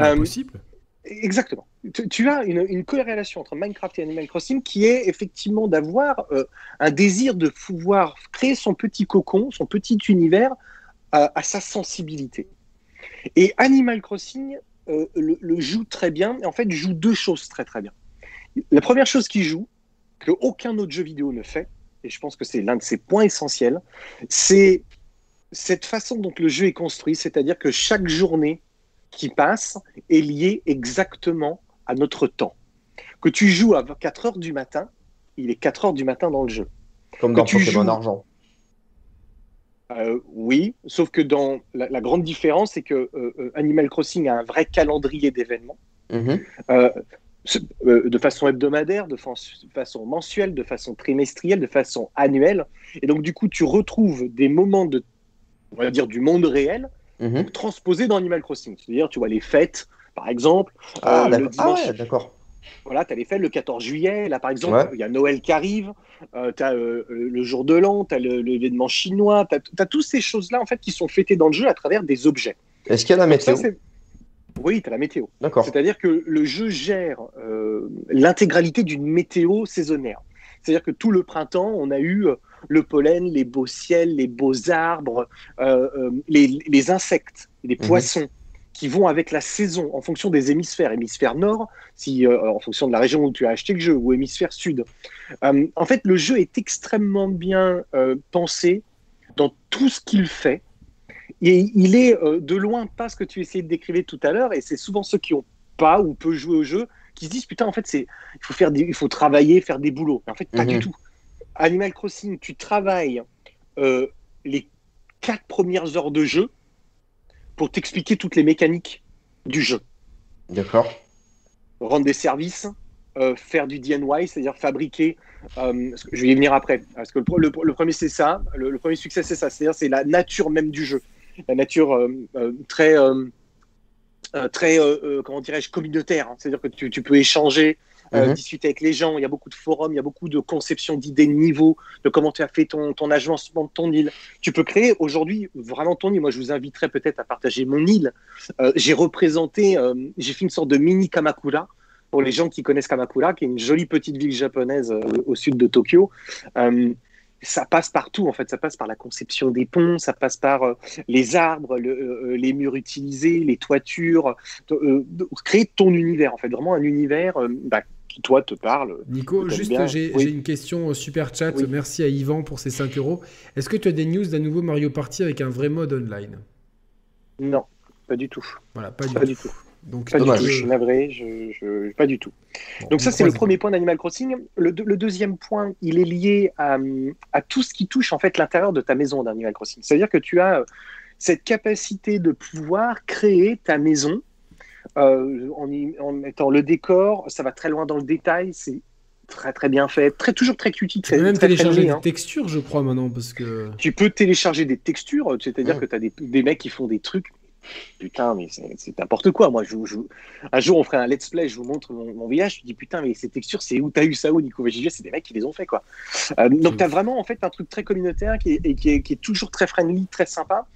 Euh, possible. Exactement. Tu, tu as une, une corrélation entre Minecraft et Animal Crossing qui est effectivement d'avoir euh, un désir de pouvoir créer son petit cocon, son petit univers à, à sa sensibilité. Et Animal Crossing euh, le, le joue très bien, et en fait joue deux choses très très bien. La première chose qu'il joue, que aucun autre jeu vidéo ne fait, et je pense que c'est l'un de ses points essentiels, c'est cette façon dont le jeu est construit, c'est-à-dire que chaque journée qui passe est liée exactement à notre temps. Que tu joues à 4 heures du matin, il est 4 heures du matin dans le jeu. Comme Que dans Pokémon joues- Argent. Euh, oui, sauf que dans la, la grande différence, c'est que euh, euh, Animal Crossing a un vrai calendrier d'événements. Ce- euh, de façon hebdomadaire, de fa- façon mensuelle, de façon trimestrielle, de façon annuelle. Et donc, du coup, tu retrouves des moments de, on va dire, du monde réel Mhm. transposés dans Animal Crossing. C'est-à-dire, tu vois les fêtes, par exemple. Ah, euh, d'accord. Ah ouais, d'accord. voilà, tu as les fêtes le 14 juillet. Là, par exemple, Ouais. il y a Noël qui arrive. tu as le jour de l'an, tu as l'événement chinois. Tu as, toutes ces choses-là, en fait, qui sont fêtées dans le jeu à travers des objets. Est-ce qu'il y a la ça, météo oui, tu as la météo. D'accord. C'est-à-dire que le jeu gère euh, l'intégralité d'une météo saisonnière. C'est-à-dire que tout le printemps, on a eu euh, le pollen, les beaux ciels, les beaux arbres, euh, les, les insectes, les Mhm. poissons qui vont avec la saison en fonction des hémisphères. Hémisphère nord, si, euh, en fonction de la région où tu as acheté le jeu, ou hémisphère sud. Euh, en fait, le jeu est extrêmement bien euh, pensé dans tout ce qu'il fait. Et il est euh, de loin pas ce que tu essayais de décrire tout à l'heure, et c'est souvent ceux qui ont pas ou peu joué au jeu qui se disent putain en fait c'est il faut faire des, il faut travailler faire des boulots. Mais en fait pas Mhm. du tout. Animal Crossing tu travailles euh, les quatre premières heures de jeu pour t'expliquer toutes les mécaniques du jeu. D'accord. rendre des services euh, faire du DIY c'est-à-dire fabriquer euh, je vais y venir après. Parce que le, le- le premier c'est ça. Le, le premier succès c'est ça. C'est-à-dire c'est la nature même du jeu la nature euh, euh, très euh, très comment dirais-je communautaire hein. c'est-à-dire que tu, tu peux échanger Mhm. discuter avec les gens il y a beaucoup de forums il y a beaucoup de conceptions d'idées de niveau de comment tu as fait ton, ton agencement de ton île tu peux créer aujourd'hui vraiment ton île moi je vous inviterais peut-être à partager mon île j'ai représenté j'ai fait une sorte de mini Kamakura pour les gens qui connaissent Kamakura, qui est une jolie petite ville japonaise euh, au sud de Tokyo. Euh, ça passe partout, en fait. Ça passe par la conception des ponts, ça passe par euh, les arbres, le- euh, les murs utilisés, les toitures. euh, créer ton univers, en fait. Vraiment un univers euh, bah, qui, toi, te parle. Nico, juste, j'ai Oui. une question au super chat. Oui. Merci à Yvan pour ses 5 euros. Est-ce que tu as des news d'un nouveau Mario Party avec un vrai mode online? Non, pas du tout. Voilà, pas du Pas tout. du tout. Donc, Pas du tout, je suis navré, je, je- pas du tout. Donc ça, c'est le premier point d'Animal Crossing. Le, deux- le deuxième point, il est lié à, à tout ce qui touche en fait l'intérieur de ta maison d'Animal Crossing. C'est-à-dire que tu as euh, cette capacité de pouvoir créer ta maison euh, en, y- en mettant le décor. Ça va très loin dans le détail. C'est très très bien fait, très toujours très cutie, Tu peux même très télécharger des hein. textures, je crois, maintenant, parce que. Tu peux télécharger des textures, c'est-à-dire Ouais. que tu as des, des mecs qui font des trucs. Putain, mais c'est n'importe quoi. Moi, un jour, on ferait un let's play, je vous montre mon, mon village. Je dis putain, mais ces textures, c'est où t'as eu ça où, Nico dit, c'est des mecs qui les ont fait, quoi. Euh, donc, tu as vraiment en fait un truc très communautaire qui est, et qui, est, qui est toujours très friendly, très sympa.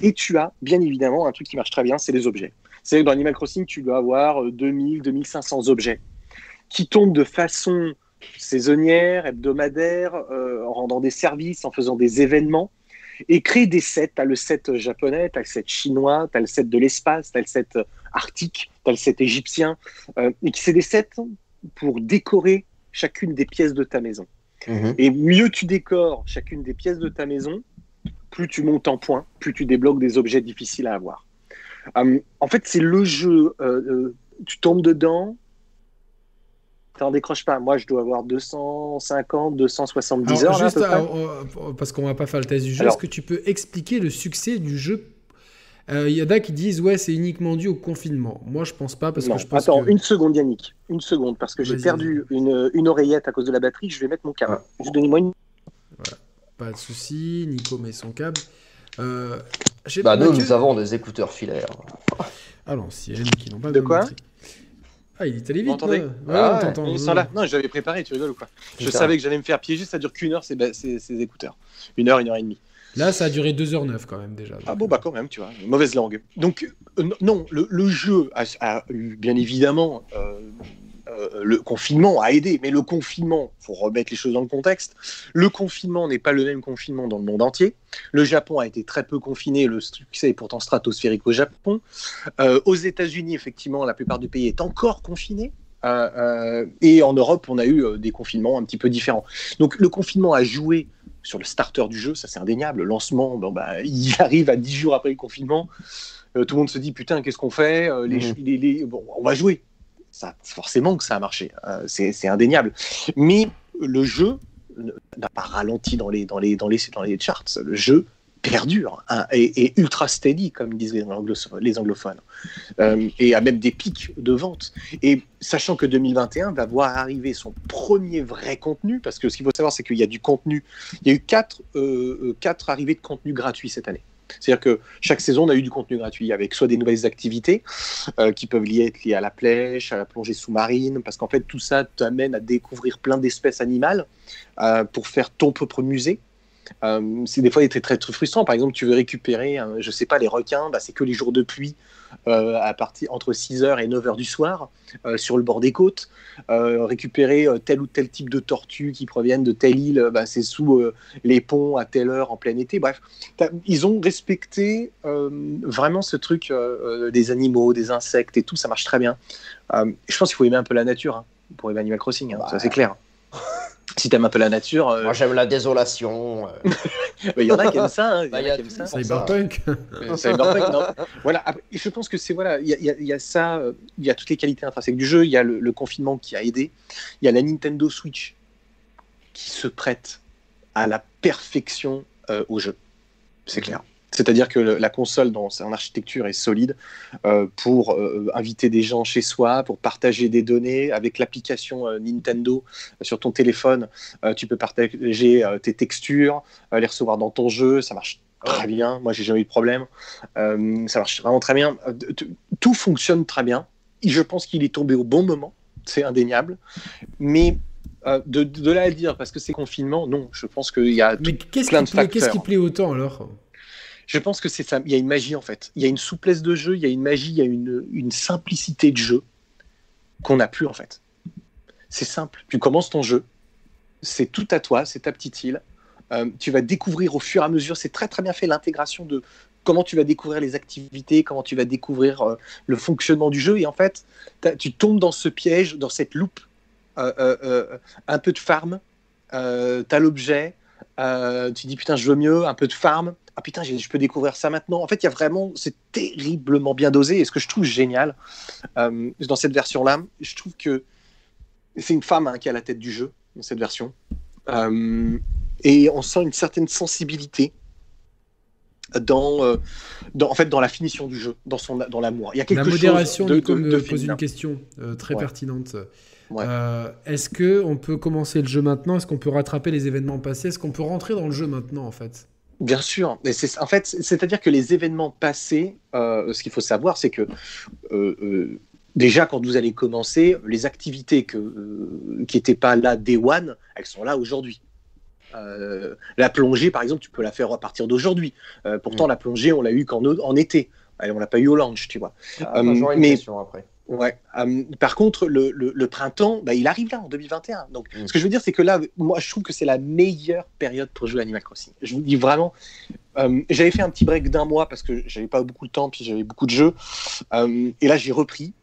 Et tu as bien évidemment un truc qui marche très bien, c'est les objets. C'est que dans Animal Crossing, tu dois avoir euh, 2000, 2500 objets qui tombent de façon saisonnière, hebdomadaire, euh, en rendant des services, en faisant des événements et créer des sets. Tu as le set japonais, tu as le set chinois, tu as le set de l'espace, tu as le set arctique, tu as le set égyptien. euh, et qui c'est des sets pour décorer chacune des pièces de ta maison. Mhm. Et mieux tu décores chacune des pièces de ta maison, plus tu montes en points, plus tu débloques des objets difficiles à avoir. Euh, en fait, c'est le jeu. euh, euh, tu tombes dedans, t'en décroches pas. Moi, je dois avoir 250, 270 Alors, heures. là, à juste, peu près. alors, euh, parce qu'on va pas faire le test du jeu, Alors- est-ce que tu peux expliquer le succès du jeu? Euh, Il y en a qui disent ouais c'est uniquement dû au confinement. Moi je pense pas parce Non, que je pense attends, que une seconde, Yannick. Une seconde, parce que j'ai Vas-y, perdu une, une oreillette à cause de la batterie. Je vais mettre mon câble. Ah. Juste donnez-moi une. pas de souci. Nico met son câble. Euh, j'ai- Bah, nous, Mathieu- nous avons des écouteurs filaires. à l'ancienne qui n'ont pas De besoin quoi? batterie. Ah il est allé Vous vite. m'entendez là. Ouais, Ah on ouais, t'entend. Ils sont là. Non, j'avais préparé, tu rigoles ou quoi Je savais que j'allais me faire piéger, ça dure qu'une heure, c'est c'est- ces écouteurs. Une heure, une heure et demie. Là ça a duré 2h09 quand même déjà. Ah bon, bah quand même, tu vois, une mauvaise langue. Donc, euh, non, le, le jeu a, a eu, bien évidemment, euh, euh, le confinement a aidé, mais le confinement, faut remettre les choses dans le contexte, le confinement n'est pas le même confinement dans le monde entier. Le Japon a été très peu confiné, le succès est pourtant stratosphérique au Japon. Euh, aux États-Unis, effectivement, la plupart du pays est encore confiné. Euh, et en Europe, on a eu des confinements un petit peu différents. Donc le confinement a joué sur le starter du jeu, ça c'est indéniable. Le lancement, bon, bah, il arrive à 10 jours après le confinement. Tout le monde se dit putain, qu'est-ce qu'on fait? Les, les- les- bon, On va jouer. Ça, forcément que ça a marché, Euh, c'est indéniable. Mais le jeu n'a pas ralenti dans les, dans, les, dans, les, dans les charts. Le jeu perdure hein, et, ultra steady, comme disent les, anglo- les anglophones, Euh, et a même des pics de vente. Et sachant que 2021 va voir arriver son premier vrai contenu, parce que ce qu'il faut savoir, c'est qu'il y a du contenu. Il y a eu quatre, euh, quatre arrivées de contenu gratuit cette année. C'est-à-dire que chaque saison, on a eu du contenu gratuit avec soit des nouvelles activités euh, qui peuvent lier, être liées à la pêche, à la plongée sous-marine, parce qu'en fait, tout ça t'amène à découvrir plein d'espèces animales euh, pour faire ton propre musée. Euh, c'est des fois très, très, très frustrant. Par exemple, tu veux récupérer, euh, je sais pas, les requins, bah, c'est que les jours de pluie euh, à partir entre 6h et 9h du soir euh, sur le bord des côtes. Récupérer tel ou tel type de tortues qui proviennent de telle île, bah, c'est sous les ponts à telle heure en plein été. Bref, ils ont respecté vraiment ce truc des animaux, des insectes et tout, ça marche très bien. Je pense qu'il faut aimer un peu la nature hein, pour Animal Crossing, hein, Bah. ça c'est clair. si t'aimes un peu la nature, euh, Moi, j'aime la désolation. euh. il y en a qui aiment ça. hein, y Bah, a il y a qui aiment ça. tout. Cyberpunk. Euh, Cyberpunk, non. Voilà. Après, je pense que c'est voilà, il y, a- y ça, euh, il y a toutes les qualités intrinsèques du jeu. Il y a le, le confinement qui a aidé. Il y a la Nintendo Switch qui se prête à la perfection euh, au jeu. C'est clair. C'est-à-dire que le- la console dans son architecture est solide euh, pour euh, inviter des gens chez soi, pour partager des données. Avec l'application euh, Nintendo sur ton téléphone, tu peux partager tes textures, les recevoir dans ton jeu. Ça marche très bien. Moi, j'ai jamais eu de problème. Ça marche vraiment très bien. Tout fonctionne très bien. Je pense qu'il est tombé au bon moment. C'est indéniable. Mais euh, de, de là à dire parce que c'est confinement, non. Je pense qu'il y a Mais qu'est-ce plein qui, de plaît, qu'est-ce qui plaît autant alors? Je pense que c'est ça. Il y a une magie en fait. Il y a une souplesse de jeu, il y a une magie, il y a une, simplicité de jeu qu'on n'a plus en fait. C'est simple. Tu commences ton jeu, c'est tout à toi, c'est ta petite île. Euh, tu vas découvrir au fur et à mesure. C'est très très bien fait l'intégration de comment tu vas découvrir les activités, comment tu vas découvrir euh, le fonctionnement du jeu. Et en fait, tu tombes dans ce piège, dans cette loupe, euh, un peu de farm. Euh, t'as l'objet. Euh, tu dis putain, je veux mieux, un peu de farm. Ah putain, je peux découvrir ça maintenant. En fait, il y a vraiment, c'est terriblement bien dosé. Et ce que je trouve génial euh, dans cette version-là, je trouve que c'est une femme hein, qui a la tête du jeu dans cette version. Euh, et on sent une certaine sensibilité dans, dans, en fait, dans la finition du jeu, dans, son, dans l'amour. Il y a quelque la modération, chose de, me pose une question très pertinente. Euh, est-ce que on peut commencer le jeu maintenant? Est-ce qu'on peut rattraper les événements passés? Est-ce qu'on peut rentrer dans le jeu maintenant en fait? Bien sûr, mais c'est en fait, c'est-à-dire que les événements passés, euh, ce qu'il faut savoir, c'est que euh, déjà quand vous allez commencer, les activités que, qui n'étaient pas là day one, elles sont là aujourd'hui. la plongée, par exemple, tu peux la faire à partir d'aujourd'hui. pourtant, mm. la plongée, on l'a eu qu'en en été. On l'a pas eu au launch, tu vois. Ah, une mais après. Ouais. Euh, par contre, le, le, printemps, bah, il arrive là en 2021. Donc, mm. ce que je veux dire, c'est que là, moi, je trouve que c'est la meilleure période pour jouer Animal Crossing. Je vous dis vraiment. Euh, j'avais fait un petit break d'un mois parce que j'avais pas beaucoup de temps, puis j'avais beaucoup de jeux. Euh, et là, j'ai repris.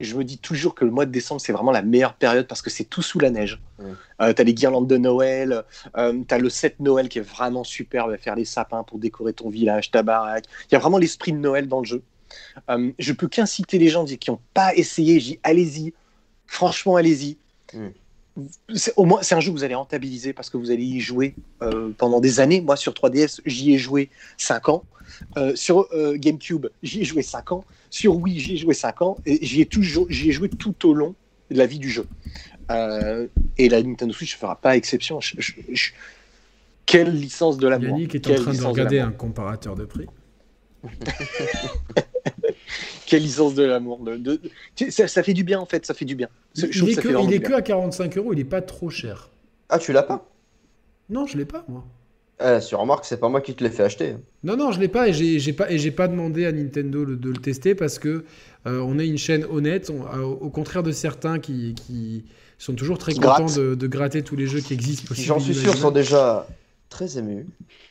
Je me dis toujours que le mois de décembre, c'est vraiment la meilleure période parce que c'est tout sous la neige. Mm. tu as les guirlandes de Noël, tu as le set Noël qui est vraiment superbe à faire les sapins pour décorer ton village, ta baraque. Il y a vraiment l'esprit de Noël dans le jeu. Euh, je peux qu'inciter les gens qui n'ont pas essayé, j'y allez-y, franchement allez-y. Hmm. Au moins, c'est un jeu que vous allez rentabiliser parce que vous allez y jouer euh, pendant des années. Moi, sur 3DS, j'y ai joué 5 ans. Euh, sur GameCube, j'y ai joué 5 ans. Sur Wii, j'y ai joué 5 ans. Et j'y ai, toujours, j'y ai joué tout au long de la vie du jeu. et la Nintendo Switch ne fera pas exception. Quelle licence de l'amour Yannick est en train de regarder un comparateur de prix. Quelle licence de l'amour. De, Ça, fait du bien en fait, ça fait du bien. il, est, que, il est que, à 45 euros, il est pas trop cher. Ah, tu l'as pas? Non, je l'ai pas moi. Euh, sur remarque, c'est pas moi qui te l'ai fait acheter. Non, non, je l'ai pas et j'ai pas et j'ai pas demandé à Nintendo de le tester parce que euh, on est une chaîne honnête. Euh, au contraire de certains qui, qui sont toujours très contents de, de, gratter tous les jeux qui existent. J'en suis sûr, sont déjà très émus.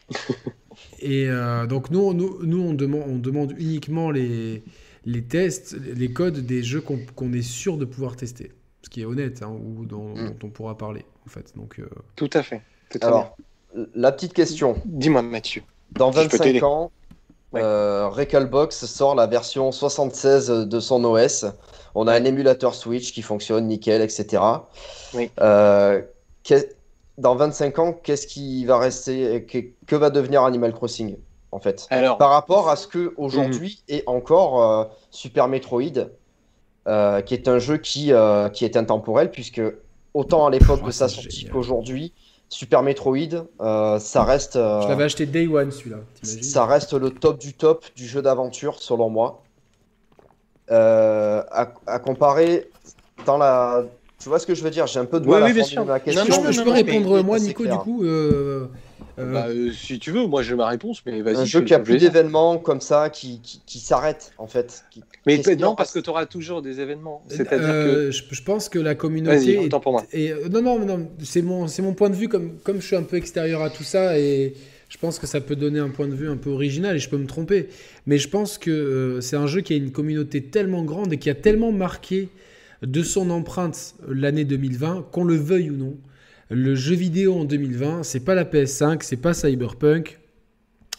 Et euh, donc nous, nous, nous on, demande, on demande uniquement les, les tests, les codes des jeux qu'on est sûr de pouvoir tester. Ce qui est honnête, hein, ou mm. dont, on pourra parler, en fait. Donc, euh, Tout à fait. Alors, la petite question. Dis-moi, Mathieu. Dans 25 ans, euh, Recalbox sort la version 76 de son OS. On a un émulateur Switch qui fonctionne nickel, etc. Oui. Euh, dans 25 ans, qu'est-ce qui va rester, que, que, va devenir Animal Crossing en fait? Alors, Par rapport à ce que aujourd'hui mhm. est encore euh, Super Metroid, euh, qui est un jeu qui, euh, qui est intemporel, puisque autant à l'époque de sa sortie qu'aujourd'hui, Super Metroid, ça reste. Je l'avais acheté Day One celui-là. Ça reste le top du top du jeu d'aventure, selon moi. À, à, comparer dans la tu vois ce que je veux dire? J'ai un peu de mal à formuler ma question. je, peux répondre moi, Nico, du coup. Euh, euh, bah, euh, si tu veux, moi j'ai ma réponse, mais vas-y. Un jeu qui a plus d'événements comme ça, qui, qui, qui s'arrête en fait. mais non, parce que tu auras toujours des événements. C'est-à-dire que. Je, pense que la communauté. Est... pour moi. Et, non, non, non, c'est mon, mon point de vue, comme, comme je suis un peu extérieur à tout ça, et je pense que ça peut donner un point de vue un peu original, et je peux me tromper. Mais je pense que c'est un jeu qui a une communauté tellement grande et qui a tellement marqué de son empreinte l'année 2020, qu'on le veuille ou non. Le jeu vidéo en 2020, c'est pas la PS5, c'est pas Cyberpunk,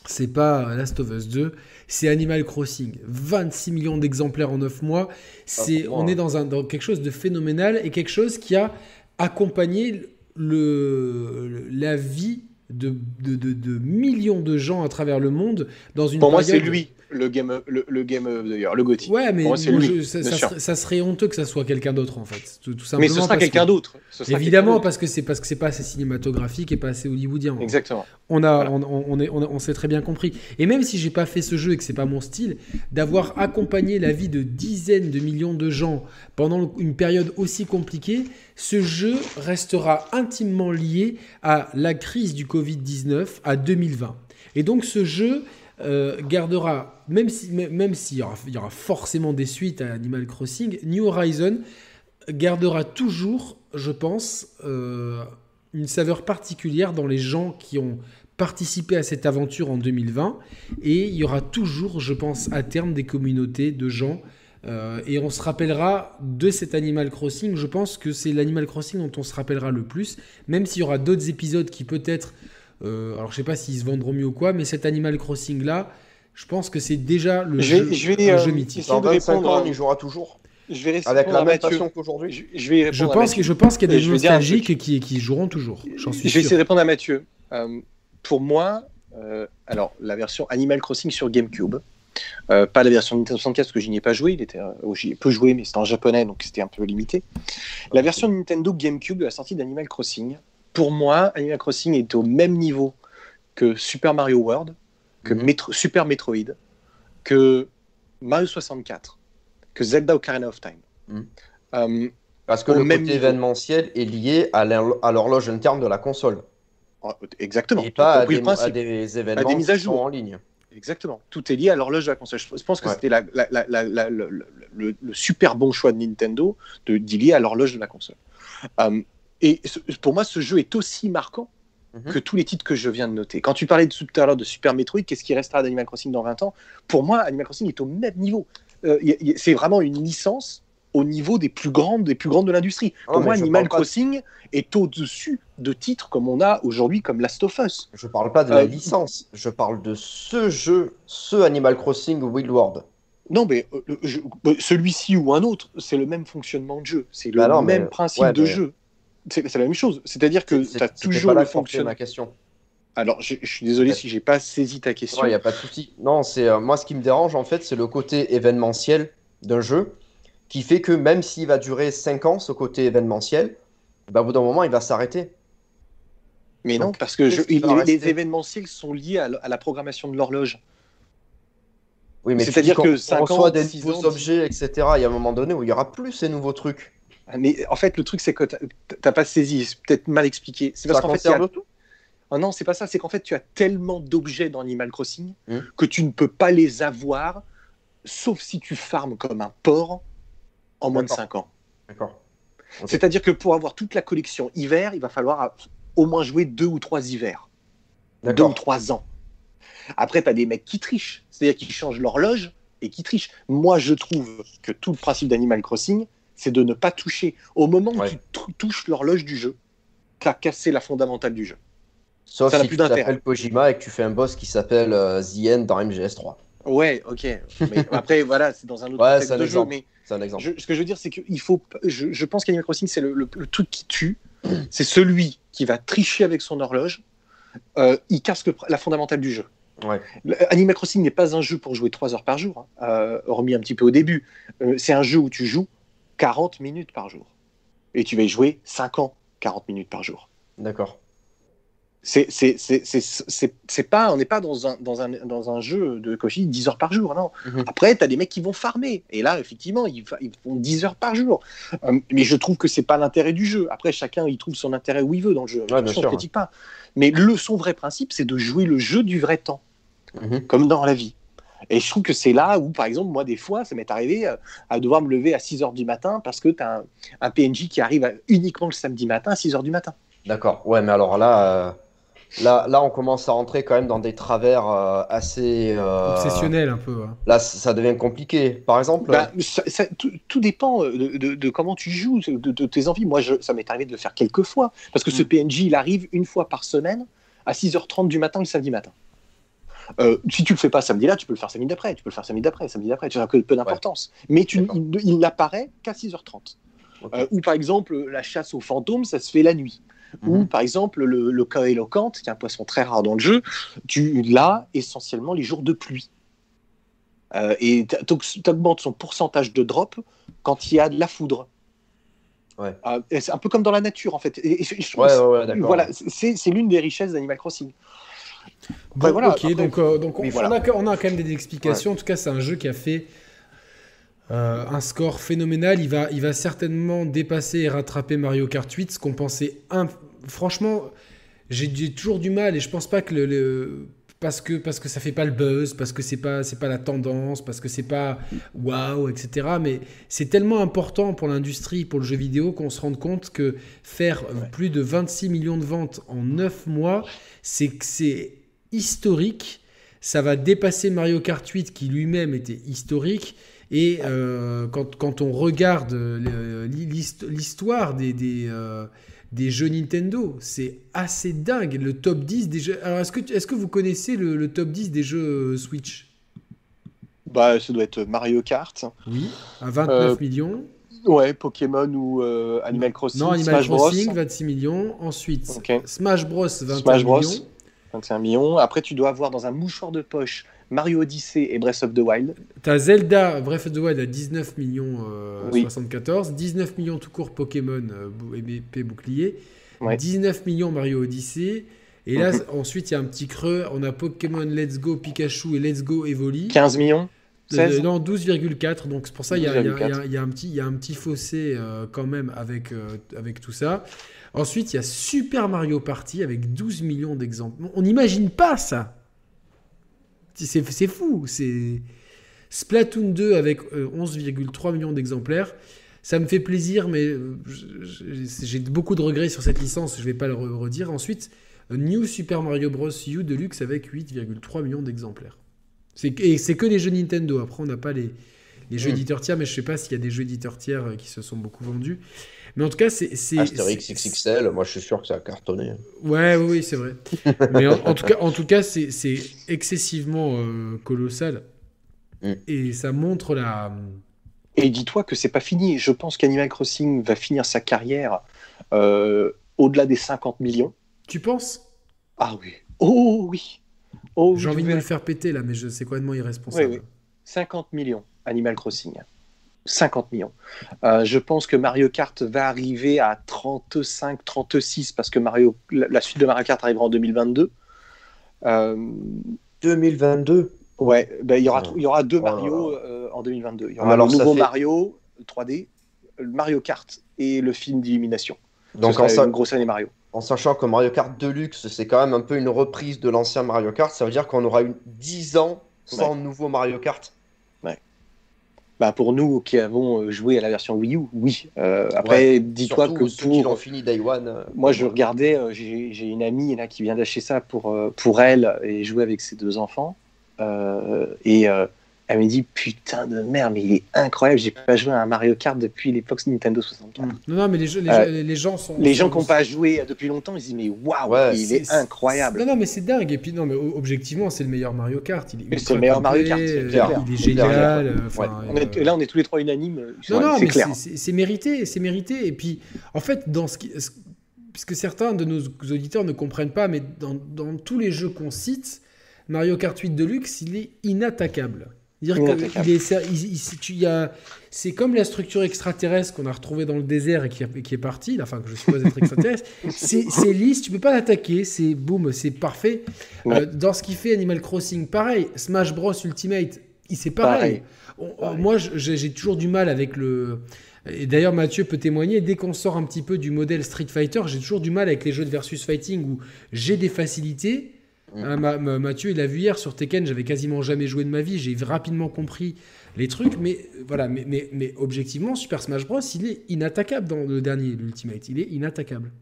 c'est pas Last of Us 2, c'est Animal Crossing. 26 millions d'exemplaires en 9 mois. C'est, ah, on est dans, un, dans quelque chose de phénoménal et quelque chose qui a accompagné le, la vie de, de, millions de gens à travers le monde dans une Pour moi, c'est lui le game, le, le game d'ailleurs, le Gotti. Ouais, mais ça, serait, honteux que ça soit quelqu'un d'autre en fait. Tout, simplement mais ce sera quelqu'un d'autre. Évidemment, parce que c'est parce que c'est pas assez cinématographique et pas assez hollywoodien. Exactement. On a, on, est, on, s'est très bien compris. Et même si j'ai pas fait ce jeu et que c'est pas mon style, d'avoir accompagné la vie de dizaines de millions de gens pendant une période aussi compliquée, ce jeu restera intimement lié à la crise du Covid-19 à 2020. Et donc ce jeu, euh, gardera, même s'il même si y, y, aura forcément des suites à Animal Crossing, New Horizon gardera toujours, je pense, euh, une saveur particulière dans les gens qui ont participé à cette aventure en 2020. Et il y aura toujours, je pense, à terme des communautés de gens. Euh, et on se rappellera de cet Animal Crossing. Je pense que c'est l'Animal Crossing dont on se rappellera le plus, même s'il y aura d'autres épisodes qui peut-être Euh, alors je sais pas s'ils se vendront mieux ou quoi, mais cet Animal Crossing là, je pense que c'est déjà le Je vais- jeu, je vais, un euh, jeu mythique. essayer Dans de 25 répondre ans, à- on y jouera toujours. Je vais rester Avec la même Mathieu. passion qu'aujourd'hui. Je, je vais répondre Je à pense, Mathieu. que, je pense qu'il y a des un nostalgiques qui, qui joueront toujours. J'en suis Je vais essayer de répondre à Mathieu. Euh, pour moi, euh, alors la version Animal Crossing sur GameCube, euh, pas la version Nintendo 64 parce que je n'y ai pas joué, il était, oh, j'y ai peu joué, mais c'était en japonais donc c'était un peu limité. La version Nintendo GameCube de la sortie d'Animal Crossing, pour moi, Animal Crossing est au même niveau que Super Mario World, que Mhm. Metro- Super Metroid, que Mario 64, que Zelda Ocarina of Time. Euh, Parce que le même côté niveau. événementiel est lié à l'hor- à l'horloge interne de la console. oh, exactement. Et pas à des, à mises à qui sont jour. en ligne. Exactement. Tout est lié à l'horloge de la console. Je pense que Ouais. c'était le, le- le- le super bon choix de Nintendo de d'y lier à l'horloge de la console. Euh, et pour moi, ce jeu est aussi marquant Mhm. que tous les titres que je viens de noter. Quand tu parlais de, tout à l'heure de Super Metroid, qu'est-ce qui restera d'Animal Crossing dans 20 ans? Pour moi, Animal Crossing est au même niveau. Euh, c'est vraiment une licence au niveau des plus grandes, des plus grandes de l'industrie. Non, Pour moi, Animal pas- Crossing est au-dessus de titres comme on a aujourd'hui, comme Last of Us. Je parle pas de la Euh, licence, je parle de ce jeu, ce Animal Crossing Wild World. Non, mais euh, celui-ci ou un autre, c'est le même fonctionnement de jeu. C'est le Bah non, mais- même principe ouais, de mais- jeu. C'est la même chose. C'est-à-dire que tu as toujours pas le fonctionnement. ma question. Alors, je, je suis désolé Ouais. si j'ai pas saisi ta question. Il n'y a pas de souci. Non, c'est euh, moi ce qui me dérange en fait, c'est le côté événementiel d'un jeu qui fait que même s'il va durer 5 ans, ce côté événementiel, bah, au bout d'un moment, il va s'arrêter. mais non, parce que je- il- les, événementiels sont liés à, la programmation de l'horloge. Oui, mais C'est-à-dire que on 5 reçoit ans, des 6 nouveaux objets, etc. Il y a un moment donné où il n'y aura plus ces nouveaux trucs. Mais en fait, le truc, c'est que t'as- pas saisi. C'est peut-être mal expliqué. C'est parce qu'en fait, a- tout Ah non, c'est pas ça. C'est qu'en fait, tu as tellement d'objets dans Animal Crossing Hmm. que tu ne peux pas les avoir, sauf si tu farmes comme un porc en moins de D'accord. 5 ans. D'accord. C'est-à-dire que pour avoir toute la collection hiver, il va falloir au moins jouer deux ou trois hivers, deux ou trois ans. Après, tu as des mecs qui trichent, c'est-à-dire qui changent l'horloge et qui trichent. Moi, je trouve que tout le principe d'Animal Crossing, c'est de ne pas toucher. Au moment où Ouais. tu touches l'horloge du jeu, tu as cassé la fondamentale du jeu. Sauf ça n'a si plus tu d'intérêt. t'appelles Kojima et que tu fais un boss qui s'appelle euh, The End dans MGS3. Ouais, ok. Mais après, voilà, c'est dans un autre Ouais, contexte un de jeu. exemple. Mais C'est un exemple. je- ce que je veux dire, c'est que il faut. Je, je pense qu'Animal Crossing, c'est le, le- le truc qui tue. C'est celui qui va tricher avec son horloge. Euh, il casse le- la fondamentale du jeu. Ouais. Animal Crossing n'est pas un jeu pour jouer 3 heures par jour, hein, euh, hormis un petit peu au début. Euh, c'est un jeu où tu joues 40 minutes par jour. Et tu vas y jouer 5 ans, 40 minutes par jour. D'accord. C'est, pas, on n'est pas dans un, dans, un, dans un jeu de Kofi 10 heures par jour, non. Mhm. Après, tu as des mecs qui vont farmer. Et là, effectivement, ils, font 10 heures par jour. Euh, mais je trouve que c'est pas l'intérêt du jeu. Après, chacun, il trouve son intérêt où il veut dans le jeu. Attention, sûr. on critique pas. Mais le, son vrai principe, c'est de jouer le jeu du vrai temps, Mhm. comme dans la vie. Et je trouve que c'est là où, par exemple, moi, des fois, ça m'est arrivé euh, à devoir me lever à 6 heures du matin parce que tu as un, un PNJ qui arrive uniquement le samedi matin à 6 heures du matin. D'accord. Ouais, mais alors là, euh, là, là, on commence à rentrer quand même dans des travers euh, assez. euh, Obsessionnel un peu. hein. Là, ça devient compliqué. Par exemple, Bah, ça- ça- tout, tout dépend de, de- de comment tu joues, de, de tes envies. Moi, je, ça m'est arrivé de le faire quelques fois, parce que ce Mm. PNJ, il arrive une fois par semaine à 6h30 du matin le samedi matin. Euh, si tu le fais pas samedi là, tu peux le faire samedi d'après, tu peux le faire samedi d'après, samedi d'après, tu n'as que peu d'importance. Mais tu, il, il n'apparaît qu'à 6h30. Ok. Euh, ou par exemple, la chasse aux fantômes, ça se fait la nuit. Ou Mhm. par exemple, le, le qui est un poisson très rare dans le jeu, tu l'as essentiellement les jours de pluie. Euh, et tu augmentes son pourcentage de drop quand il y a de la foudre. Ouais. Euh, c'est un peu comme dans la nature en fait. Et, et Ouais, ouais, voilà, c'est l'une des richesses d'Animal Crossing. Bon, voilà, ok, après- donc, euh, donc on, a, on a quand même des explications. En tout cas, c'est un jeu qui a fait euh, un score phénoménal. Il va, il va certainement dépasser et rattraper Mario Kart 8, ce qu'on pensait. Franchement, j'ai toujours du mal et je pense pas que le. le- Parce que, parce que ça fait pas le buzz, parce que c'est pas, c'est pas la tendance, parce que c'est pas waouh, etc. Mais c'est tellement important pour l'industrie, pour le jeu vidéo, qu'on se rende compte que faire plus de 26 millions de ventes en 9 mois, c'est que c'est historique. Ça va dépasser Mario Kart 8 qui lui-même était historique. Et euh, quand, quand on regarde l'histoire des, des, euh, des jeux Nintendo. C'est assez dingue, le top 10 des jeux. Alors, est-ce que, est que vous connaissez le, le, top 10 des jeux Switch? Bah, ça doit être Mario Kart. Oui, à 29 euh, millions. Ouais, Pokémon ou euh, Animal Crossing. Non, Animal Crossing, 26 millions. Ensuite, Smash Bros, 21 Smash Bros, millions. 21 millions. Après, tu dois avoir dans un mouchoir de poche Mario Odyssey et Breath of the Wild. T'as Zelda Breath of the Wild à 19 millions 74, 19 millions tout court Pokémon euh, bouclier, 19 millions Mario Odyssey. Et là, mhm. ensuite, il y a un petit creux. On a Pokémon Let's Go Pikachu et Let's Go Evoli. 15 millions? 16 Non, 12,4. Donc, c'est pour ça qu'il y, y, y, a un petit fossé euh, quand même avec, euh, avec tout ça. Ensuite, il y a Super Mario Party avec 12 millions d'exemples. On n'imagine pas ça. C'est fou. C'est Splatoon 2 avec 11,3 euh, millions d'exemplaires. Ça me fait plaisir, mais euh, j'ai beaucoup de regrets sur cette licence. Je ne vais pas le redire. Ensuite, New Super Mario Bros. U Deluxe avec 8,3 millions d'exemplaires. Et c'est que les jeux Nintendo. Après, on n'a pas les, les jeux éditeurs tiers, mais je ne sais pas s'il y a des jeux éditeurs tiers euh, qui se sont beaucoup vendus. Mais en tout cas, c'est. Astérix XXL, moi je suis sûr que ça a cartonné. Ouais, oui, oui c'est vrai. Mais en, tout cas, en tout cas c'est excessivement euh, colossal. Mm. Et ça montre la. Et dis-toi que c'est pas fini. Je pense qu'Animal Crossing va finir sa carrière euh, au-delà des 50 millions. Tu penses? Ah oui. Oh oui. Oh, J'ai envie de me le faire péter là, mais je sais complètement irresponsable. Oui, oui. 50 millions, Animal Crossing. 50 millions. Euh, je pense que Mario Kart va arriver à 35, 36 parce que Mario, la, suite de Mario Kart arrivera en 2022. 2022 euh, Ouais, ben, il, y aura, il y aura deux Mario euh, en 2022. Il y aura le nouveau Mario 3D, Mario Kart et le film d'illumination. Donc en une grosse année Mario. En sachant que Mario Kart Deluxe, c'est quand même un peu une reprise de l'ancien Mario Kart, ça veut dire qu'on aura eu 10 ans sans nouveau Mario Kart. Bah pour nous qui avons euh, joué à la version Wii U, oui. Euh, après, dis-toi que pour. Qui fini Day One. Euh, moi, je regardais, j'ai une amie là, qui vient d'acheter ça pour, pour elle et jouer avec ses deux enfants. et elle me dit putain de merde, mais il est incroyable. J'ai pas joué à un Mario Kart depuis l'époque Nintendo 64. Non, non, mais les, les, les, gens sont. Les gens qui n'ont pas joué depuis longtemps, ils disent mais waouh, il est, incroyable. Non, non, mais c'est dingue. Et puis non, mais objectivement, c'est le meilleur Mario Kart. C'est le meilleur Mario Kart. il est génial. là, on est tous les trois unanimes. Non, non, mais c'est mérité, c'est mérité. Et puis, en fait, dans ce qui, puisque certains de nos auditeurs ne comprennent pas, mais dans, dans tous les jeux qu'on cite, Mario Kart 8 Deluxe, il est inattaquable. Dire c'est comme la structure extraterrestre qu'on a retrouvée dans le désert et qui, qui est partie, enfin que je suppose être extraterrestre. c'est lisse, tu peux pas l'attaquer, c'est boum, c'est parfait. Euh, dans ce qui fait Animal Crossing, pareil. Smash Bros Ultimate, c'est pareil. pareil. moi, j'ai toujours du mal avec le. Et d'ailleurs, Mathieu peut témoigner, dès qu'on sort un petit peu du modèle Street Fighter, j'ai toujours du mal avec les jeux de versus fighting où j'ai des facilités Mm. Hein, Mathieu, il l'a vu hier sur Tekken, j'avais quasiment jamais joué de ma vie, j'ai rapidement compris les trucs, mais voilà, mais, mais, objectivement, Super Smash Bros, il est inattaquable dans le dernier, l'Ultimate, il est inattaquable.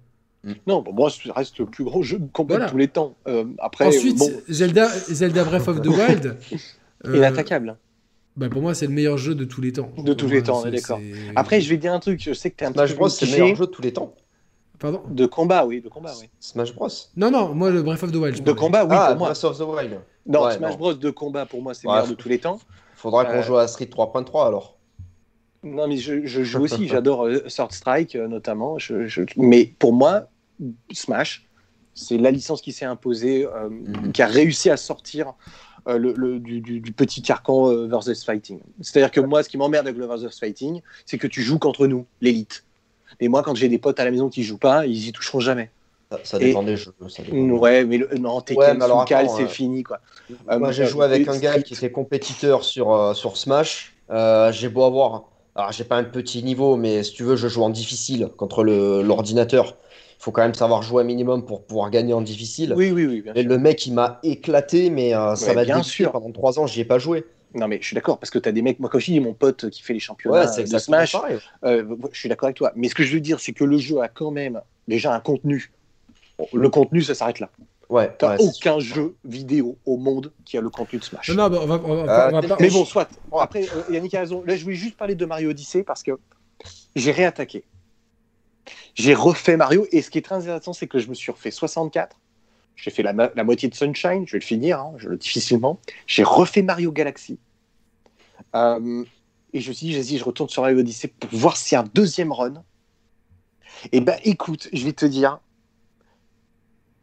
Mm. Non, pour moi, ça reste le plus gros jeu de combat de tous les temps. Euh, après, Ensuite, Zelda, Zelda Breath of the Wild. Euh, inattaquable. Bah pour moi, c'est le meilleur jeu de tous les temps. De tous les temps, d'accord. Après, je vais dire un truc. Je sais que tu es un Smash Bros, c'est le meilleur jeu de tous les temps. Pardon De combat, oui, de combat, oui. Smash Bros Non, non, moi, le Breath of the Wild. De combat, oui, ah, pour moi. Breath of the Wild. Non, Smash Bros de combat, pour moi, c'est le meilleur de tous les temps. Faudra qu'on euh, joue à Street 3.3 alors. Non, mais je, joue aussi, j'adore euh, Sword Strike euh, notamment. Mais pour moi, Smash, c'est la licence qui s'est imposée, mhm. qui a réussi à sortir le, du, petit carcan versus fighting. C'est-à-dire que moi, ce qui m'emmerde avec le versus fighting, c'est que tu joues contre nous, l'élite. Et moi, quand j'ai des potes à la maison qui jouent pas, ils y toucheront jamais. Ça, dépend des jeux. Ouais, mais le, non, Tekken, ouais, Cal, c'est fini quoi. moi, j'ai euh, joué avec un gars qui était compétiteur sur, euh, sur Smash. Euh, j'ai beau avoir. Alors, j'ai pas un petit niveau, mais si tu veux, je joue en difficile contre l'ordinateur. Il faut quand même savoir jouer un minimum pour pouvoir gagner en difficile. Oui, oui, oui. et le mec, il m'a éclaté, mais ça va bien sûr. Pendant trois ans, j'y ai pas joué. Non, mais je suis d'accord, parce que tu as des mecs, moi, quand je dis mon pote qui fait les championnats de Smash, euh, je suis d'accord avec toi. Mais ce que je veux dire, c'est que le jeu a quand même déjà un contenu. Le contenu, ça s'arrête là. Ouais, t'as aucun jeu vidéo au monde qui a le contenu de Smash. Non, non, on va, on va, on va, Mais bon, soit. après, euh, Yannick a raison. Là, je voulais juste parler de Mario Odyssey parce que j'ai réattaqué. J'ai refait Mario, et ce qui est très intéressant, c'est que je me suis refait 64. J'ai fait la, la, moitié de Sunshine, je vais le finir, hein, je le difficilement. J'ai refait Mario Galaxy. Euh, et je me suis dit, vas-y, je retourne sur Mario Odyssey pour voir s'il y a un deuxième run. Et ben écoute, je vais te dire,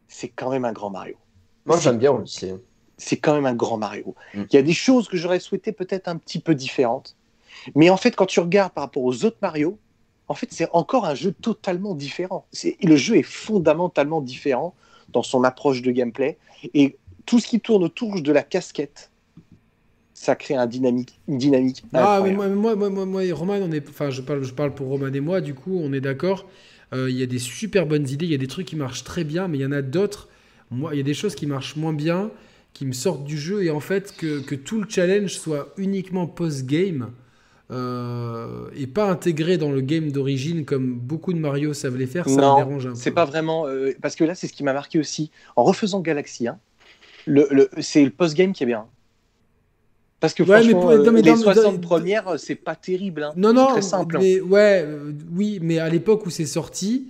c'est quand même un grand Mario. Moi, j'aime bien Odyssey. C'est quand même un grand Mario. Mm. Il y a des choses que j'aurais souhaité peut-être un petit peu différentes. Mais en fait, quand tu regardes par rapport aux autres Mario, en fait, c'est encore un jeu totalement différent. Le jeu est fondamentalement différent dans son approche de gameplay. Et tout ce qui tourne autour de la casquette, ça crée un dynamique, une dynamique. Ah, mais moi, moi, moi, moi, et Roman, on est, enfin, je parle, je parle pour Roman et moi, du coup, on est d'accord. Euh, il y a des super bonnes idées, il y a des trucs qui marchent très bien, mais il y en a d'autres. Moi, il y a des choses qui marchent moins bien, qui me sortent du jeu, et en fait, que, que tout le challenge soit uniquement post-game. Euh, et pas intégré dans le game d'origine comme beaucoup de Mario savent les faire, ça non, me dérange un peu. C'est pas vraiment. Euh, parce que là, c'est ce qui m'a marqué aussi. En refaisant Galaxy, hein, le, le, c'est le post-game qui est bien. Parce que ouais, franchement, mais, non, mais les dans, 60 dans, premières, c'est pas terrible. Hein. Non, non, très simple. Mais, ouais, euh, oui, mais à l'époque où c'est sorti,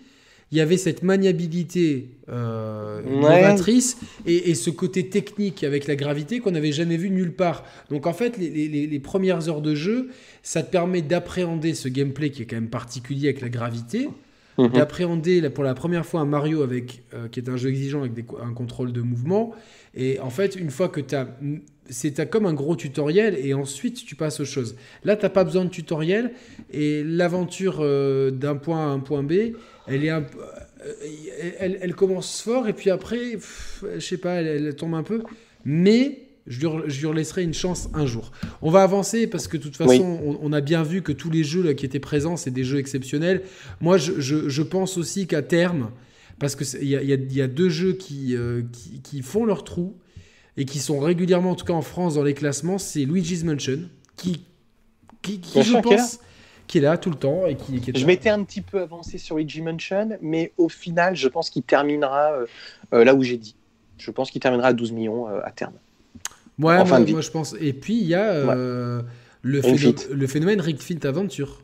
il y avait cette maniabilité euh, ouais. novatrice et, et, ce côté technique avec la gravité qu'on n'avait jamais vu nulle part. Donc en fait, les, les, les, premières heures de jeu, ça te permet d'appréhender ce gameplay qui est quand même particulier avec la gravité, mm -hmm. d'appréhender pour la première fois un Mario avec, euh, qui est un jeu exigeant avec un contrôle de mouvement. Et en fait, une fois que tu as c'est comme un gros tutoriel et ensuite tu passes aux choses. Là, tu pas besoin de tutoriel et l'aventure euh, d'un point à un point B, elle est un elle, elle, commence fort et puis après, je sais pas, elle, tombe un peu. Mais je lui, je lui laisserai une chance un jour. On va avancer parce que de toute façon, oui. on, on, a bien vu que tous les jeux là, qui étaient présents, c'est des jeux exceptionnels. Moi, je, je, je pense aussi qu'à terme, parce qu'il y, y, y, a deux jeux qui, euh, qui, qui font leur trou et qui sont régulièrement, en tout cas en France, dans les classements, c'est Luigi's Mansion, qui, qui, qui je pense, qui est là tout le temps. Et qui, qui je m'étais un petit peu avancé sur Luigi Mansion, mais au final, je pense qu'il terminera euh, là où j'ai dit. Je pense qu'il terminera à 12 millions euh, à terme. Ouais, moi, moi, je pense. Et puis, il y a euh, ouais. le, phénomène, le phénomène Ring Fit Adventure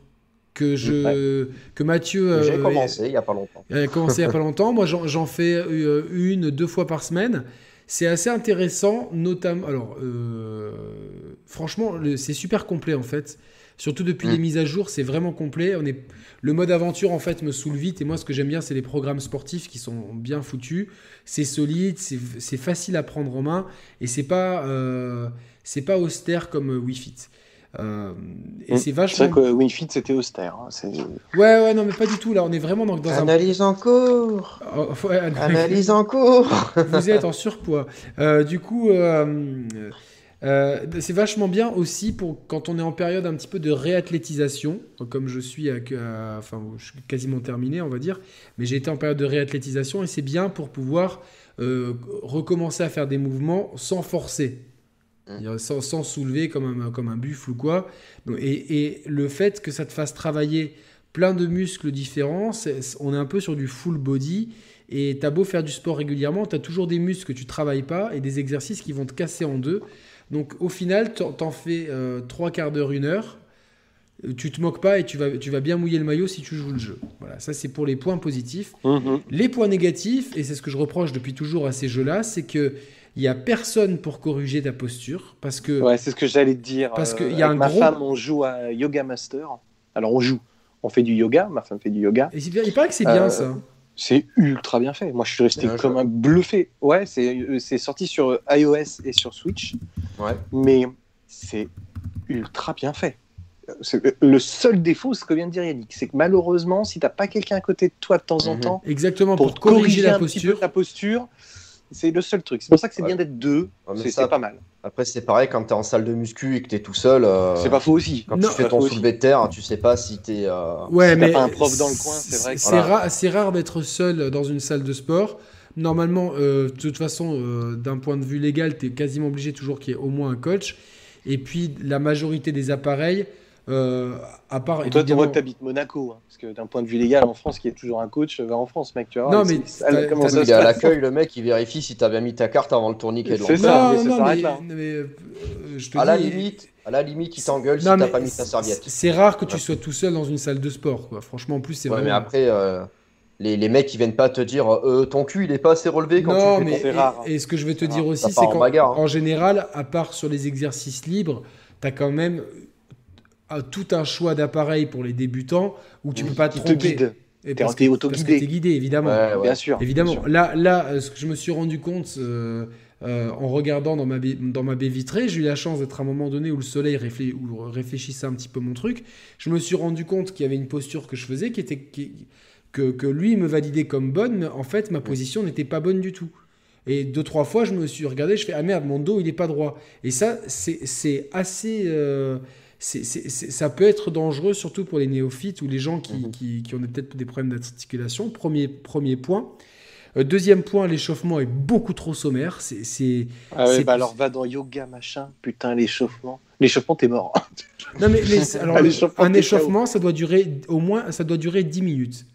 que je ouais. que Mathieu j'ai commencé il y a pas longtemps a commencé il y a pas longtemps moi j'en fais une deux fois par semaine c'est assez intéressant, notamment. Alors, euh, franchement, c'est super complet en fait. Surtout depuis mmh. les mises à jour, c'est vraiment complet. On est... Le mode aventure, en fait, me saoule vite. Et moi, ce que j'aime bien, c'est les programmes sportifs qui sont bien foutus. C'est solide, c'est facile à prendre en main. Et c'est pas, euh, c'est pas austère comme Wii Fit. Euh, et mmh. c'est vachement. C'est vrai que Wii Fit c'était austère. Hein, ouais, ouais, non, mais pas du tout. Là, on est vraiment dans, dans analyse un. en cours. Oh, ouais, analyse en cours. Vous êtes en surpoids. Euh, du coup, euh, euh, c'est vachement bien aussi pour quand on est en période un petit peu de réathlétisation, comme je suis, enfin, je suis quasiment terminé, on va dire. Mais j'ai été en période de réathlétisation et c'est bien pour pouvoir recommencer à faire des mouvements sans forcer. Sans, sans, soulever comme un, comme un buffle ou quoi. Et, et, le fait que ça te fasse travailler plein de muscles différents, est, on est un peu sur du full body. Et t'as beau faire du sport régulièrement, t'as toujours des muscles que tu travailles pas et des exercices qui vont te casser en deux. Donc au final, t'en fais euh, trois quarts d'heure, une heure. Tu te moques pas et tu vas, tu vas bien mouiller le maillot si tu joues le jeu. Voilà, ça c'est pour les points positifs. -hmm. Les points négatifs, et c'est ce que je reproche depuis toujours à ces jeux-là, c'est que il y a personne pour corriger ta posture parce que ouais c'est ce que j'allais te dire parce que il y a un ma gros... femme on joue à Yoga Master alors on joue on fait du yoga ma femme fait du yoga et il paraît que c'est bien euh, ça c'est ultra bien fait. Moi je suis resté comme un bluffé. Ouais c'est c'est sorti sur iOS et sur Switch. Ouais. Mais c'est ultra bien fait. Le seul défaut, ce que vient de dire Yannick, c'est que malheureusement, si t'as pas quelqu'un à côté de toi de temps en Mhm. temps, exactement pour, pour corriger, corriger la un petit peu ta posture, c'est le seul truc. C'est pour ça que c'est Ouais. bien d'être deux. Ouais, c'est ça- pas mal. Après, c'est pareil quand t'es en salle de muscu et que t'es tout seul. euh, C'est pas faux aussi. Quand Non. tu fais ton soulevé de terre, tu sais pas si t'es. euh, ouais si mais pas un prof dans le coin, c'est vrai que- c'est Voilà. rare, c'est rare d'être seul dans une salle de sport normalement euh, de toute façon euh, d'un point de vue légal tu es quasiment obligé toujours qu'il y ait au moins un coach et puis la majorité des appareils euh, à part Et toi, tu vois que t'habites Monaco, hein, que d'un point de vue légal, en France, qui est toujours un coach, va en France, mec, tu vois. Non, mais c'est- t'as- comment t'as- ça Il se est à l'accueil, le mec, il vérifie si t'as bien mis ta carte avant le tourniquet C'est ça, mais non, ça non, s'arrête mais, là. mais, euh, je te À la limite, à la limite, il t'engueule si t'as pas mis ta serviette. C'est rare que tu Ouais. sois tout seul dans une salle de sport. Quoi. Franchement, en plus, c'est Ouais, vraiment. mais après, euh, les, les mecs qui viennent pas te dire euh, ton cul il est pas assez relevé quand non, tu mais C'est rare, hein. et, et ce que je vais te dire rare. aussi, c'est qu'en hein. en général, à part sur les exercices libres, tu as quand même tout un choix d'appareils pour les débutants où tu peux pas te te tromper. guide. Et parce que- auto-guidé. parce que t'es guidé, évidemment. Ouais, ouais. Bien sûr. Évidemment. bien sûr. Là, là, euh, ce que je me suis rendu compte euh, euh, en regardant dans ma, baie, dans ma baie vitrée, j'ai eu la chance d'être à un moment donné où le soleil réflé- où réfléchissait un petit peu mon truc. Je me suis rendu compte qu'il y avait une posture que je faisais qui était qui- que, que lui me validait comme bonne, mais en fait ma position n'était pas bonne du tout. Et deux trois fois, je me suis regardé, je fais ah merde, mon dos il est pas droit. Et ça, c'est c'est assez euh, c'est- c'est- c'est- ça peut être dangereux, surtout pour les néophytes ou les gens qui, Mhm. qui, qui ont peut-être des problèmes d'articulation. Premier, premier point. Euh, deuxième point, l'échauffement est beaucoup trop sommaire. C'est, c'est- Ah ouais, bah alors va dans yoga, machin. Putain, l'échauffement. L'échauffement, t'es mort. Non, mais, alors, Un échauffement, un t'es échauffement, ça doit durer au moins, ça doit durer 10 minutes.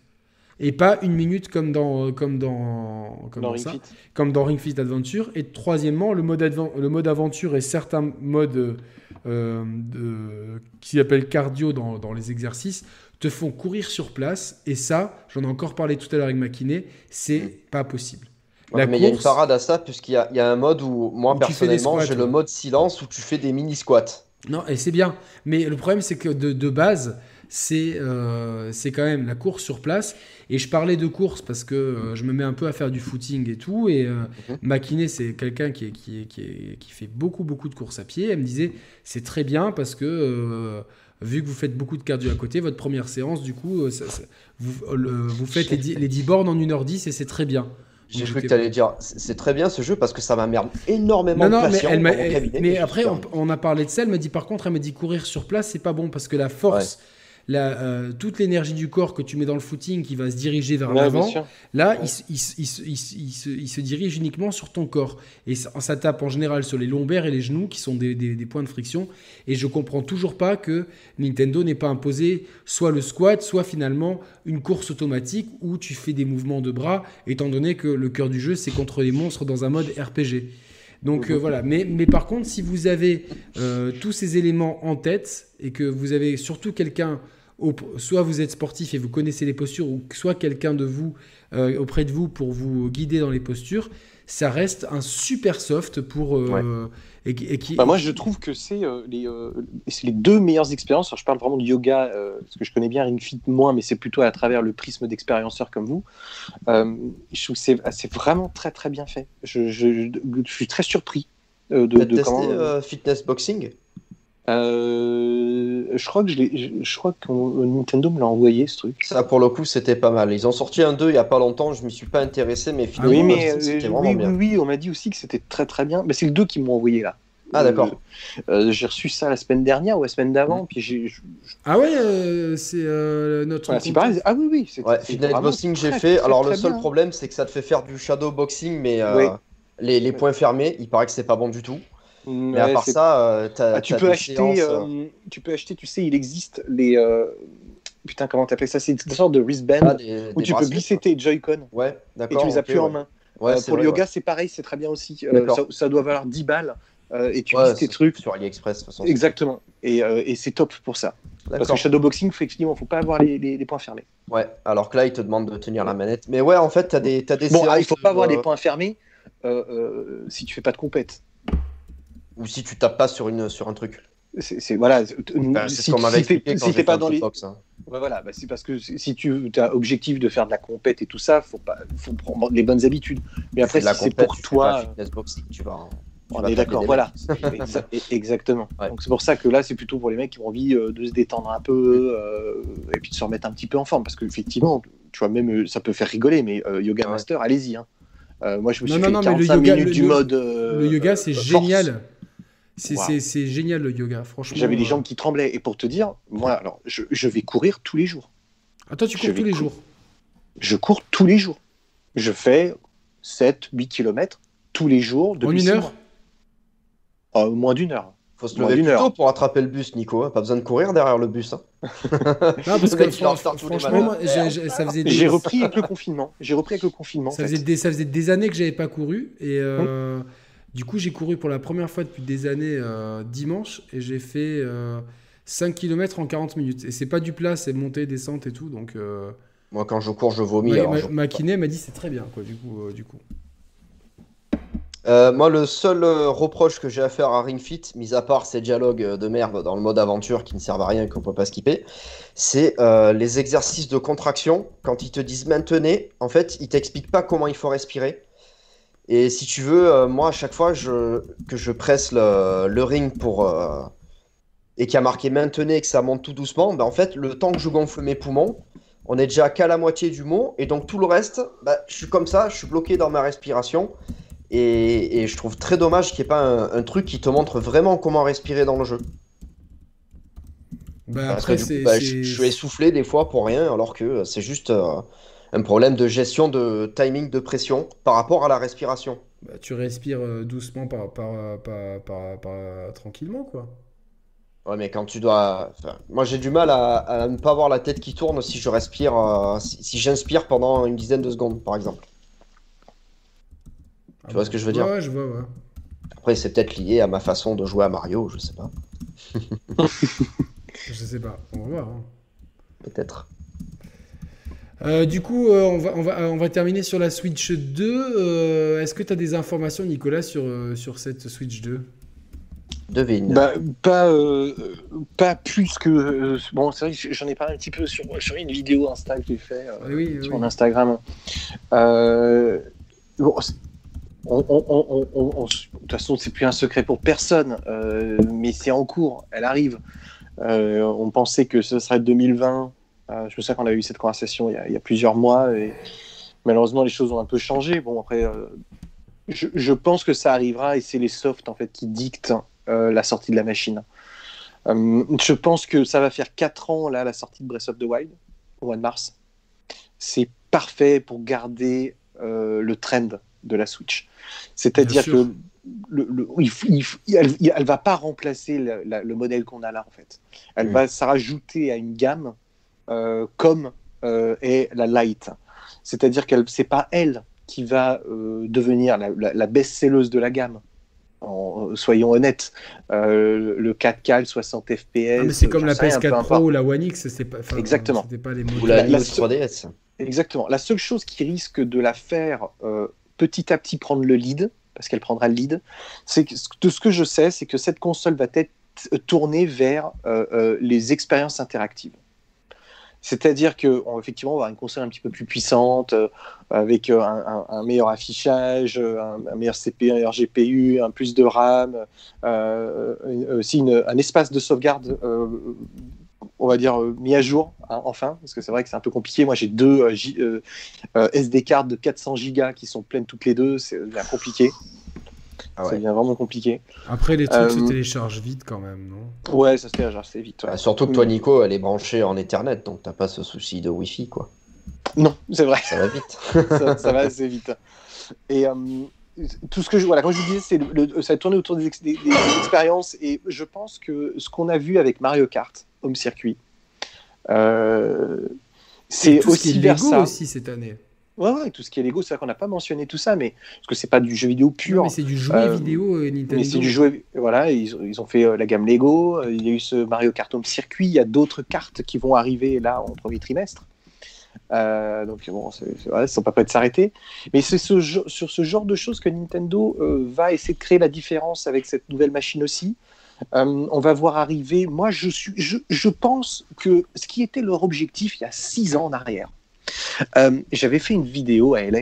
Et pas une minute comme dans, comme dans, comme dans dans Ring ça, Fit. comme dans Ring Fit Adventure. Et troisièmement, le mode, le mode aventure et certains modes euh, de- qui s'appellent cardio dans, dans les exercices te font courir sur place. Et ça, j'en ai encore parlé tout à l'heure avec ma kiné, c'est pas possible. Ouais, La mais il y a une parade à ça, puisqu'il y y a un mode où, moi Où personnellement, j'ai le mode silence où tu fais des mini squats. Non, et c'est bien. Mais le problème, c'est que de, de base, c'est euh, c'est quand même la course sur place. Et je parlais de course parce que euh, je me mets un peu à faire du footing et tout. Et euh, Mhm. ma kiné, c'est quelqu'un qui, est- qui, est- qui, est- qui fait beaucoup, beaucoup de courses à pied. Elle me disait, c'est très bien parce que euh, vu que vous faites beaucoup de cardio à côté, votre première séance, du coup, euh, ça- ça- vous, le- vous faites les 10, les 10 bornes en 1h10 et c'est très bien. J'ai cru que tu allais dire, c'est très bien ce jeu parce que ça m'emmerde énormément Non, non, de mais, elle m'a- après, on, on a parlé de ça. Elle me dit, par contre, elle me dit courir sur place, c'est pas bon parce que la force, la, euh, toute l'énergie du corps que tu mets dans le footing qui va se diriger vers Ouais, l'avant, là, Ouais. il, se- il il il dirige uniquement sur ton corps. Et ça, ça tape en général sur les lombaires et les genoux qui sont des, des- des points de friction. Et je comprends toujours pas que Nintendo n'ait pas imposé soit le squat, soit finalement une course automatique où tu fais des mouvements de bras, étant donné que le cœur du jeu, c'est contre les monstres dans un mode RPG. Donc euh, voilà, mais, mais par contre, si vous avez euh, tous ces éléments en tête et que vous avez surtout quelqu'un, soit vous êtes sportif et vous connaissez les postures, ou soit quelqu'un de vous euh, auprès de vous pour vous guider dans les postures, ça reste un super soft pour euh, et, qui- et qui Bah, moi, je trouve que c'est euh, les, euh, les deux meilleures expériences. Alors, je parle vraiment de yoga, euh, parce que je connais bien Ring Fit moins, mais c'est plutôt à travers le prisme d'expérienceurs comme vous. Euh, je trouve que c'est, vraiment très très bien fait. Je, je- je suis très surpris euh, de, T'as de testé comment. euh, fitness boxing? Euh, je crois que je, l'ai- je, je crois que Nintendo me l'a envoyé ce truc. Ça, pour le coup, c'était pas mal. Ils ont sorti un 2 il y a pas longtemps, je m'y suis pas intéressé, mais Ah oui, finalement, mais c'était euh, vraiment oui, bien. oui, oui, on m'a dit aussi que c'était très très bien. Mais c'est le 2 qui m'ont envoyé là. Ah, d'accord. Euh, euh, j'ai reçu ça la semaine dernière ou la semaine d'avant, puis j'ai. Ah ouais, euh, c'est euh, notre. voilà, pareil. Ah oui, oui. c'est- Ouais, vraiment boxing, j'ai fait. Alors, le seul bien. problème, c'est que ça te fait faire du shadow boxing, mais euh, Oui. les, les points fermés, il paraît que c'est pas bon du tout. Mais à part ça, euh, Ah, tu peux des acheter, séances, euh, euh, tu peux acheter, tu sais, il existe les, putain, comment t'appelles ça? C'est une sorte de wristband ah, des- où des tu peux glisser tes Joy-Con. Ouais, et tu les as ok, plus en ouais. main. Ouais, pour le yoga, c'est pareil, c'est très bien aussi. Ça, ça doit valoir 10 balles et tu glisses tes trucs. Sur AliExpress, de toute façon. Exactement. Et, et c'est top pour ça. Parce que shadowboxing, effectivement, faut pas avoir les, les- les points fermés. Ouais, alors que là, il te demande de tenir la manette. Mais ouais, en fait, t'as des, t'as des Bon, ah, il faut pas avoir les points fermés euh, euh, si tu fais pas de compète. Ou si tu tapes pas sur, une, sur un truc. C'est voilà. Si ce qu'on m'avait si t'es si pas dans les, hein. Ouais, voilà, bah, c'est parce que si tu as objectif de faire de la compète et tout ça, faut pas, faut prendre les bonnes habitudes. Mais après, si c'est pour tu toi, pas fitness boxing, tu vas. en- tu on vas est d'accord, voilà. e- Exactement. Ouais. Donc c'est pour ça que là, c'est plutôt pour les mecs qui ont envie euh, de se détendre un peu euh, et puis de se remettre un petit peu en forme, parce qu'effectivement, tu vois, même euh, ça peut faire rigoler, mais euh, Yoga Ouais. Master, allez-y. hein. Euh, moi, je me Non, suis non, fait non, mais le 45 yoga- minutes le- du le- mode. euh, Le yoga, c'est euh, force. génial. C'est Wow. génial le yoga, franchement. J'avais les euh. jambes qui tremblaient. Et pour te dire, moi, alors, je, je vais courir tous les jours. Ah, toi, tu cours tous les cou- jours. Je cours tous les jours. Je fais 7, 8 km tous les jours. Depuis En une heure mois. Euh, moins d'une heure. Faut se Moins lever d'une plus tôt heure. pour attraper le bus, Nico. hein. Pas besoin de courir derrière le bus. hein. Non, parce que franchement, j'ai- j'ai- ça faisait des, repris avec le confinement. J'ai repris avec le confinement. ça en faisait fait. des, ça faisait des années que j'avais pas couru et euh, du coup j'ai couru pour la première fois depuis des années euh, dimanche et j'ai fait euh, 5 km en 40 minutes et c'est pas du plat c'est montée descente et tout donc euh, Moi, quand je cours, je vomis. Ma, alors ma- je- ma kiné m'a dit c'est très bien, quoi, du coup. euh, du coup. Moi, le seul reproche que j'ai à faire à Ring Fit, mis à part ces dialogues de merde dans le mode aventure qui ne servent à rien et qu'on peut pas skipper, c'est les exercices de contraction. Quand ils te disent maintenez, en fait, ils t'expliquent pas comment il faut respirer. Et si tu veux, euh, moi, à chaque fois je, que je presse le, le ring pour euh, et qu'il y a marqué maintenez et que ça monte tout doucement, ben, en fait, le temps que je gonfle mes poumons, on est déjà qu'à la moitié du mot. Et donc, tout le reste, bah, je suis comme ça, je suis bloqué dans ma respiration. Et, et je trouve très dommage qu'il n'y ait pas un, un truc qui te montre vraiment comment respirer dans le jeu. Bah, Parce après, que du c'est. coup, bah, c'est- je, je suis essoufflé des fois pour rien, alors que c'est juste euh, un problème de gestion de timing de pression par rapport à la respiration. bah, tu respires euh, doucement, par, par, par, par- tranquillement, quoi. Ouais, mais quand tu dois. enfin, moi, j'ai du mal à, à ne pas avoir la tête qui tourne si je respire, euh, si, si j'inspire pendant une dizaine de secondes, par exemple. Ah vois bon. ce que je veux dire? Ouais, ouais, je vois, ouais. Après, c'est peut-être lié à ma façon de jouer à Mario, je sais pas. Je sais pas, on va voir. hein. Peut-être. Euh, du coup, euh, on, va, on, va, on va terminer sur la Switch 2. Euh, Est-ce que tu as des informations, Nicolas, sur, euh, sur cette Switch 2 Devine. Bah, pas, euh, pas plus que. euh, bon, c'est vrai que j'en ai parlé un petit peu sur, sur une vidéo Insta que j'ai fait euh, Oui, sur oui. mon Instagram. Euh, bon, c'est- on, on- on- on- on- on- de toute façon, c'est plus un secret pour personne, euh, mais c'est en cours, elle arrive. Euh, on pensait que ce serait 2020. Euh, je me souviens qu'on a eu cette conversation il y a, il y a plusieurs mois et malheureusement les choses ont un peu changé. Bon après, euh, je, je pense que ça arrivera et c'est les softs en fait qui dictent euh, la sortie de la machine. Je pense que ça va faire 4 ans là la sortie de Breath of the Wild au mois de mars. C'est parfait pour garder euh, le trend de la Switch. C'est-à-dire Bien sûr. que le, le- il f- il f- elle, elle va pas remplacer le, la- le modèle qu'on a là en fait. Elle Mm. va se rajouter à une gamme comme euh, est la Lite. C'est-à-dire qu'elle c'est pas elle qui va euh, devenir la, la, la best-selleuse de la gamme. En- soyons honnêtes, Euh, le 4K, le 60 FPS. Ah, mais c'est comme la sais rien, peu PS4 importe. Pro ou la One X, c'est pas, Exactement. C'était pas les Ou la la- New la- 3DS. Exactement. La seule chose qui risque de la faire euh, petit à petit prendre le lead, parce qu'elle prendra le lead, c'est que de ce que je sais, c'est que cette console va être tournée vers euh, euh, les expériences interactives. C'est-à-dire que on- effectivement, va avoir une console un petit peu plus puissante, euh, avec euh, un, meilleur affichage, euh, un, meilleur CPU, un meilleur GPU, un plus de RAM, aussi un espace de sauvegarde on va dire, mis à jour, hein, enfin, parce que c'est vrai que c'est un peu compliqué. Moi, j'ai deux SD cartes de 400 gigas qui sont pleines toutes les deux. C'est devient compliqué. Ah Ça devient vraiment compliqué. Après, les trucs se Euh, téléchargent vite quand même, non? Ouais, ça se télécharge assez vite. ouais. Bah, surtout que toi. Nico, elle est branchée en Ethernet, donc t'as pas ce souci de Wi-Fi, quoi. Non, c'est vrai. Ça va vite. ça, ça va assez vite. Et euh, tout ce que je voilà, comme je vous disais, c'est le, le- ça a tourné autour des, ex- des- des expériences et je pense que ce qu'on a vu avec Mario Kart Home Circuit, euh, c'est ce aussi est vers ça. aussi cette année. Ouais, ouais, tout ce qui est Lego, c'est vrai qu'on n'a pas mentionné tout ça, mais parce que c'est pas du jeu vidéo pur. Non, mais c'est du jouet Euh, vidéo euh, Nintendo. Mais c'est du jeu, voilà, ils, ont- ils ont fait euh, la gamme Lego, il y a eu ce Mario Kart Home Circuit, il y a d'autres cartes qui vont arriver là en premier trimestre. Donc bon, c'est, c'est- voilà, ils sont pas prêts de s'arrêter. Mais c'est ce, sur ce genre de choses que Nintendo va essayer de créer la différence avec cette nouvelle machine aussi. On va voir arriver. Moi, je, suis, je, je pense que ce qui était leur objectif il y a six ans en arrière. Euh, j'avais fait une vidéo à LA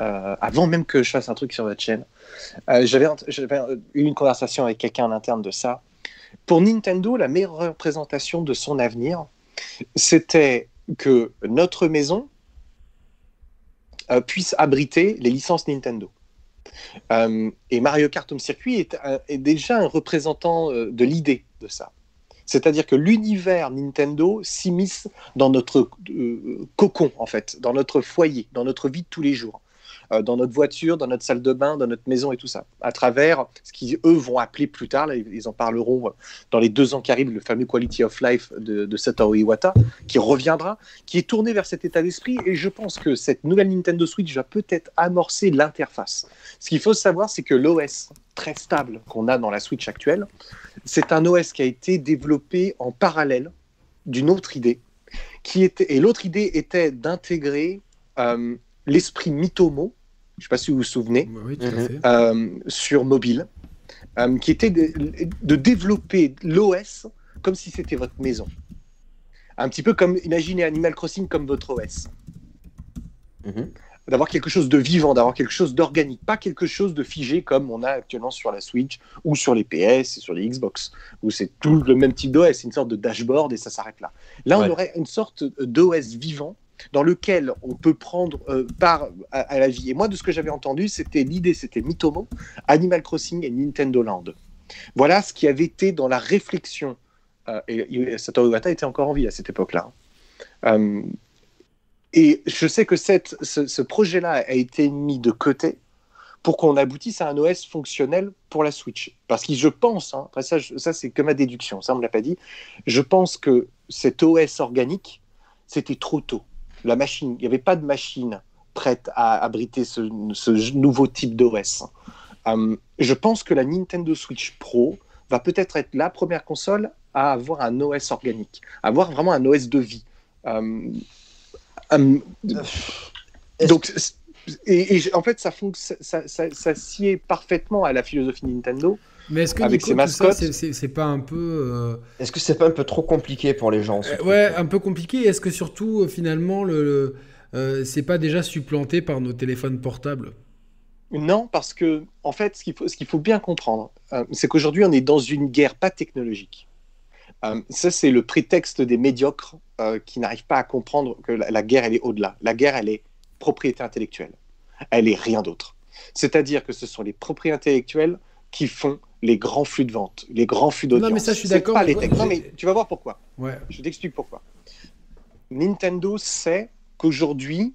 euh, avant même que je fasse un truc sur votre chaîne. Euh, j'avais, eu une conversation avec quelqu'un en interne de ça. Pour Nintendo, la meilleure représentation de son avenir, c'était que notre maison puisse abriter les licences Nintendo. Et Mario Kart Home Circuit est, déjà un représentant de l'idée de ça. C'est-à-dire que l'univers Nintendo s'immisce dans notre euh, cocon, en fait, dans notre foyer, dans notre vie de tous les jours, dans notre voiture, dans notre salle de bain, dans notre maison et tout ça, à travers ce qu'ils, eux, vont appeler plus tard, là, ils en parleront dans les deux ans qui arrivent, le fameux Quality of Life de, de Satoru Iwata, qui reviendra, qui est tourné vers cet état d'esprit, et je pense que cette nouvelle Nintendo Switch va peut-être amorcer l'interface. Ce qu'il faut savoir, c'est que l'OS très stable qu'on a dans la Switch actuelle, c'est un OS qui a été développé en parallèle d'une autre idée, qui était, et l'autre idée était d'intégrer l'esprit Mitomo, je ne sais pas si vous vous souvenez, Oui, tout à fait. euh, sur mobile, euh, qui était de, de développer l'OS comme si c'était votre maison. Un petit peu comme, imaginez Animal Crossing comme votre OS. Mhm. D'avoir quelque chose de vivant, d'avoir quelque chose d'organique, pas quelque chose de figé comme on a actuellement sur la Switch ou sur les PS et sur les Xbox, où c'est tout le même type d'OS, une sorte de dashboard et ça s'arrête là. Là, on Ouais. aurait une sorte d'OS vivant dans lequel on peut prendre euh, part à, la vie. Et moi, de ce que j'avais entendu, c'était l'idée, c'était Mitomo, Animal Crossing et Nintendo Land. Voilà ce qui avait été dans la réflexion. Euh, et, et Satoru Iwata était encore en vie à cette époque-là. Euh, et je sais que ce, projet-là a été mis de côté pour qu'on aboutisse à un OS fonctionnel pour la Switch. Parce que je pense, hein, après ça, ça c'est que ma déduction, ça on me l'a pas dit, je pense que cet OS organique, c'était trop tôt. La machine, il n'y avait pas de machine prête à abriter ce, ce nouveau type d'OS. Euh, je pense que la Nintendo Switch Pro va peut-être être la première console à avoir un OS organique, à avoir vraiment un OS de vie. Euh, euh, donc, et, et en fait, ça, ça, ça, ça sied parfaitement à la philosophie Nintendo. Mais est-ce que Avec Nico, ses mascottes. c'est- pas un peu. euh, Est-ce que c'est pas un peu trop compliqué pour les gens Euh, ouais, un peu compliqué. Est-ce que surtout, euh, finalement, le, le- euh, c'est pas déjà supplanté par nos téléphones portables? Non, parce que, en fait, ce qu'il faut, bien comprendre, euh, c'est qu'aujourd'hui, on est dans une guerre pas technologique. Euh, ça, c'est le prétexte des médiocres euh, qui n'arrivent pas à comprendre que la, la guerre, elle est au-delà. La guerre, elle est propriété intellectuelle. Elle est rien d'autre. C'est-à-dire que ce sont les propriétés intellectuelles qui font les grands flux de vente, les grands flux d'audience. mais ça, je suis C'est d'accord, pas mais les. Non, mais tu vas voir pourquoi. Ouais. Je t'explique pourquoi. Nintendo sait qu'aujourd'hui,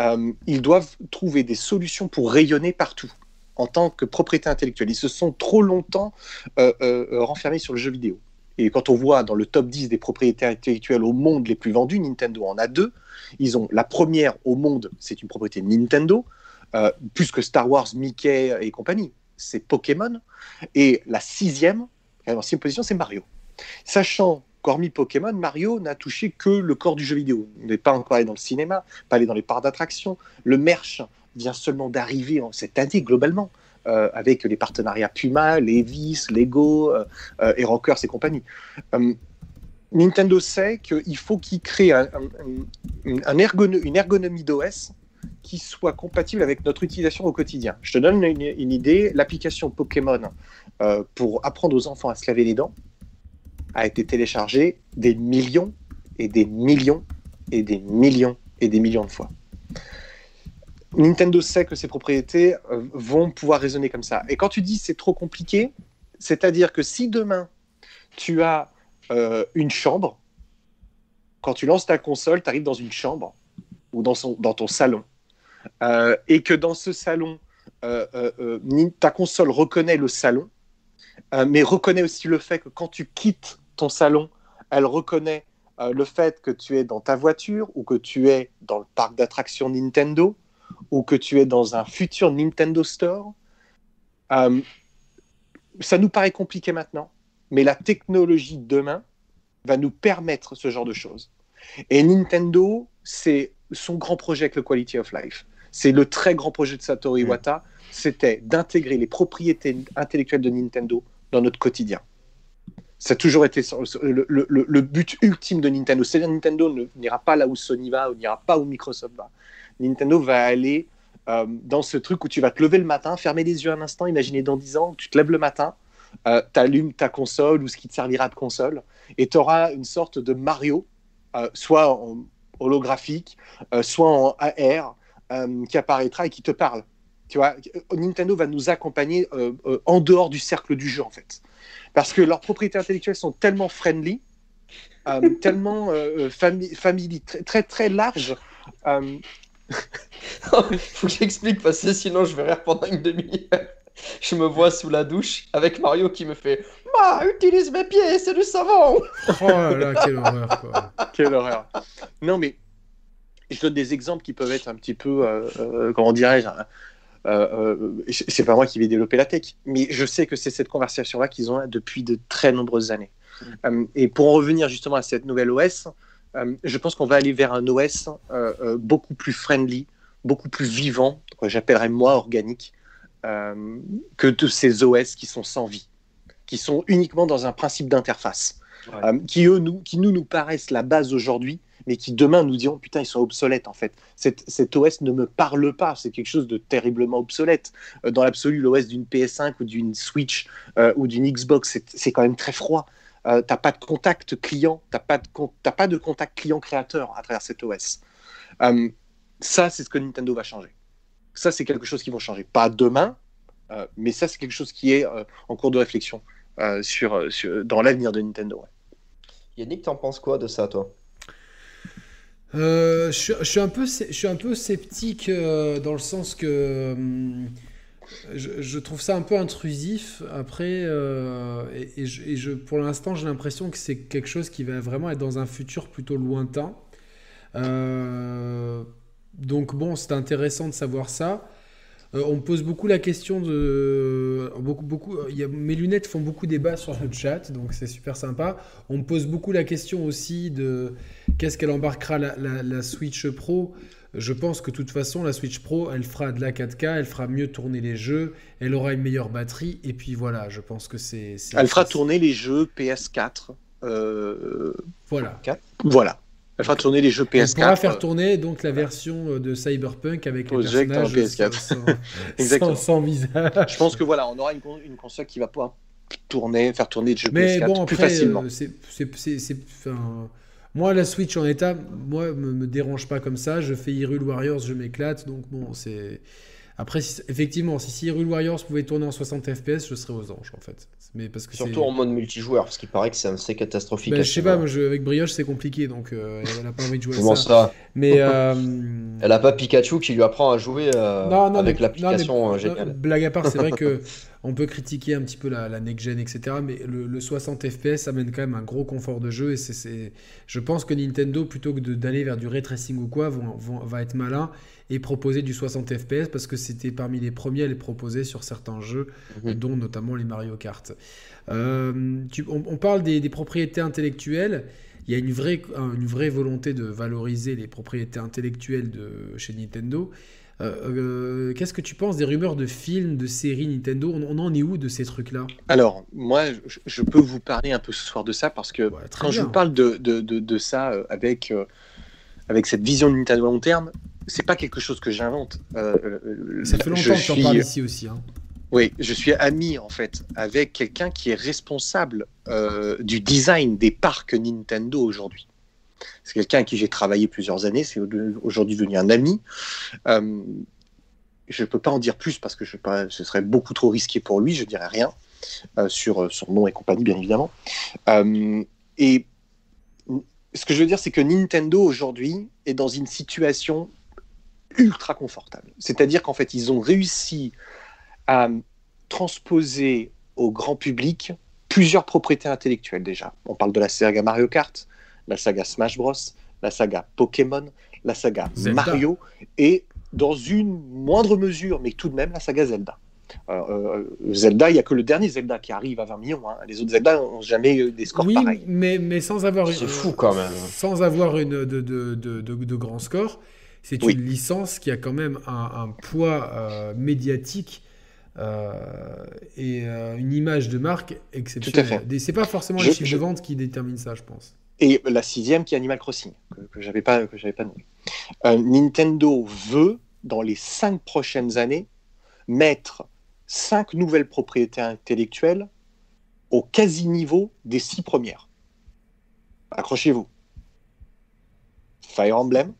euh, ils doivent trouver des solutions pour rayonner partout en tant que propriété intellectuelle. Ils se sont trop longtemps euh, euh, renfermés sur le jeu vidéo. Et quand on voit dans le top 10 des propriétés intellectuelles au monde les plus vendues, Nintendo en a deux. Ils ont la première au monde, c'est une propriété Nintendo, euh, plus que Star Wars, Mickey et compagnie. C'est Pokémon. Et la sixième, en sixième position, c'est Mario. Sachant qu'hormis Pokémon, Mario n'a touché que le corps du jeu vidéo. On n'est pas encore allé dans le cinéma, pas allé dans les parcs d'attractions. Le merch vient seulement d'arriver cette année globalement, euh, avec les partenariats Puma, Levi's, Lego, euh, euh, et Rockers et compagnie. Euh, Nintendo sait qu'il faut qu'il crée une ergonomie d'OS qui soit compatible avec notre utilisation au quotidien. Je te donne une, idée. L'application Pokémon euh, pour apprendre aux enfants à se laver les dents a été téléchargée des millions et des millions et des millions et des millions de fois. Nintendo sait que ses propriétés euh, vont pouvoir raisonner comme ça. Et quand tu dis c'est trop compliqué, c'est-à-dire que si demain tu as euh, une chambre, quand tu lances ta console, tu arrives dans une chambre ou dans ton salon, euh, et que dans ce salon, euh, euh, ta console reconnaît le salon, mais reconnaît aussi le fait que quand tu quittes ton salon, elle reconnaît le fait que tu es dans ta voiture ou que tu es dans le parc d'attractions Nintendo ou que tu es dans un futur Nintendo Store. Ça nous paraît compliqué maintenant, mais la technologie de demain va nous permettre ce genre de choses. Et Nintendo, c'est son grand projet avec le Quality of Life. C'est le très grand projet de Satoru Iwata, c'était d'intégrer les propriétés intellectuelles de Nintendo dans notre quotidien. Ça a toujours été le, le- le- le but ultime de Nintendo. C'est-à-dire Nintendo n'ira pas là où Sony va, ou n'ira pas où Microsoft va. Nintendo va aller euh, dans ce truc où tu vas te lever le matin, fermer les yeux un instant, imaginer dans 10 ans, tu te lèves le matin, euh, tu allumes ta console ou ce qui te servira de console, et tu auras une sorte de Mario, euh, soit en holographique, euh, soit en AR, euh, qui apparaîtra et qui te parle. Tu vois, Nintendo va nous accompagner euh, euh, en dehors du cercle du jeu, en fait. Parce que leurs propriétés intellectuelles sont tellement friendly, euh, tellement euh, famille, family, très, très, très larges. euh, Faut que j'explique parce que sinon je vais rire pendant une demi-heure. Je me vois sous la douche avec Mario qui me fait Ma, utilise mes pieds, c'est du savon Oh là là, quelle horreur, quoi. Quelle horreur. Non, mais je donne des exemples qui peuvent être un petit peu, euh, euh, comment dirais-je, hein, euh, c'est pas moi qui vais développer la tech, mais je sais que c'est cette conversation-là qu'ils ont depuis de très nombreuses années. Euh, et pour en revenir justement à cette nouvelle OS, je pense qu'on va aller vers un OS beaucoup plus friendly, beaucoup plus vivant, j'appellerais moi organique, que de ces OS qui sont sans vie, qui sont uniquement dans un principe d'interface, qui, eux, nous, qui nous, nous paraissent la base aujourd'hui, mais qui demain nous diront putain, ils sont obsolètes en fait. Cet, OS ne me parle pas, c'est quelque chose de terriblement obsolète. Euh, dans l'absolu, l'OS d'une PS5 ou d'une Switch euh, ou d'une Xbox, c'est quand même très froid. Euh, t'as pas de contact client, t'as pas, de, pas de contact client-créateur à travers cet OS. Euh, ça, c'est ce que Nintendo va changer. Ça, c'est quelque chose qui va changer. Pas demain, mais ça, c'est quelque chose qui est en cours de réflexion sur, dans l'avenir de Nintendo. Yannick, t'en penses quoi de ça, toi? Euh, je, suis un peu, je suis un peu sceptique euh, dans le sens que hum, je, trouve ça un peu intrusif. Après, euh, et, pour l'instant, j'ai l'impression que c'est quelque chose qui va vraiment être dans un futur plutôt lointain. donc bon, c'est intéressant de savoir ça. On me pose beaucoup la question de. Beaucoup, beaucoup. Mes lunettes font beaucoup débat sur le chat, donc c'est super sympa. On me pose beaucoup la question aussi de qu'est-ce qu'elle embarquera la, Switch Pro? Je pense que de toute façon, la Switch Pro, elle fera de la 4K, elle fera mieux tourner les jeux, elle aura une meilleure batterie, et puis voilà, je pense que c'est. Elle fera tourner les jeux PS4. Euh, voilà. Voilà. Elle fera tourner les jeux PS4. Elle pourra faire tourner donc la version euh, de Cyberpunk avec les personnages PS4. Sans, sans, visage. Je pense que voilà, on aura une, une console qui va pouvoir tourner, faire tourner des jeux PS4 bon, plus facilement. Euh, c'est, moi, la Switch en état, moi, me, me dérange pas comme ça. Je fais Hyrule Warriors, je m'éclate. Donc bon, c'est après, effectivement, si Hyrule Warriors pouvait tourner en 60 FPS, je serais aux anges en fait. Mais parce que Surtout en mode multijoueur, parce qu'il paraît que c'est assez catastrophique. Ben, je sais pas, moi, avec Brioche c'est compliqué, donc euh, elle a pas envie de jouer Comment ça, Mais euh, elle a pas Pikachu qui lui apprend à jouer euh, avec l'application géniale. Blague à part, c'est vrai que on peut critiquer un petit peu la, la next-gen, etc. Mais le, 60 FPS amène quand même un gros confort de jeu. Et c'est, je pense que Nintendo, plutôt que d'aller vers du ray tracing ou quoi, vont, va être malin et proposer du 60 FPS parce que c'était parmi les premiers à les proposer sur certains jeux, mhm. dont notamment les Mario Kart. Euh, on, parle des, propriétés intellectuelles. Il y a une vraie, une vraie volonté de valoriser les propriétés intellectuelles de, chez Nintendo. Euh, euh, qu'est-ce que tu penses des rumeurs de films, de séries Nintendo? On, en est où de ces trucs-là? Alors, moi, je, peux vous parler un peu ce soir de ça parce que quand je vous parle de, de, de, ça avec, avec cette vision de Nintendo à long terme, c'est pas quelque chose que j'invente. Euh, ça fait longtemps que tu en parles ici aussi. Hein. Oui, je suis ami en fait avec quelqu'un qui est responsable euh, du design des parcs Nintendo aujourd'hui. C'est quelqu'un à qui j'ai travaillé plusieurs années, c'est aujourd'hui devenu un ami. Euh, je ne peux pas en dire plus parce que ce serait beaucoup trop risqué pour lui, je dirais rien sur son nom et compagnie, bien évidemment. et ce que je veux dire, c'est que Nintendo aujourd'hui est dans une situation ultra confortable. C'est-à-dire qu'en fait, ils ont réussi à transposer au grand public plusieurs propriétés intellectuelles déjà. On parle de la saga Mario Kart, la saga Smash Bros, la saga Pokémon, la saga Mario et dans une moindre mesure, mais tout de même la saga Zelda. Euh, Zelda, il n'y a que le dernier Zelda qui arrive à 20 millions. Hein. Les autres Zelda n'ont jamais eu des scores oui, pareils. Mais, mais sans avoir, c'est fou quand même. Sans avoir une, de, de, de, de grands scores c'est une licence qui a quand même un, poids euh, médiatique euh, et euh, une image de marque exceptionnelle. C'est pas forcément les chiffres de vente qui déterminent ça, je pense. Et la sixième qui est Animal Crossing, que, que j'avais pas, que j'avais pas nommé. Nintendo veut, dans les cinq prochaines années, mettre cinq nouvelles propriétés intellectuelles au quasi-niveau des six premières. Accrochez-vous. Fire Emblem,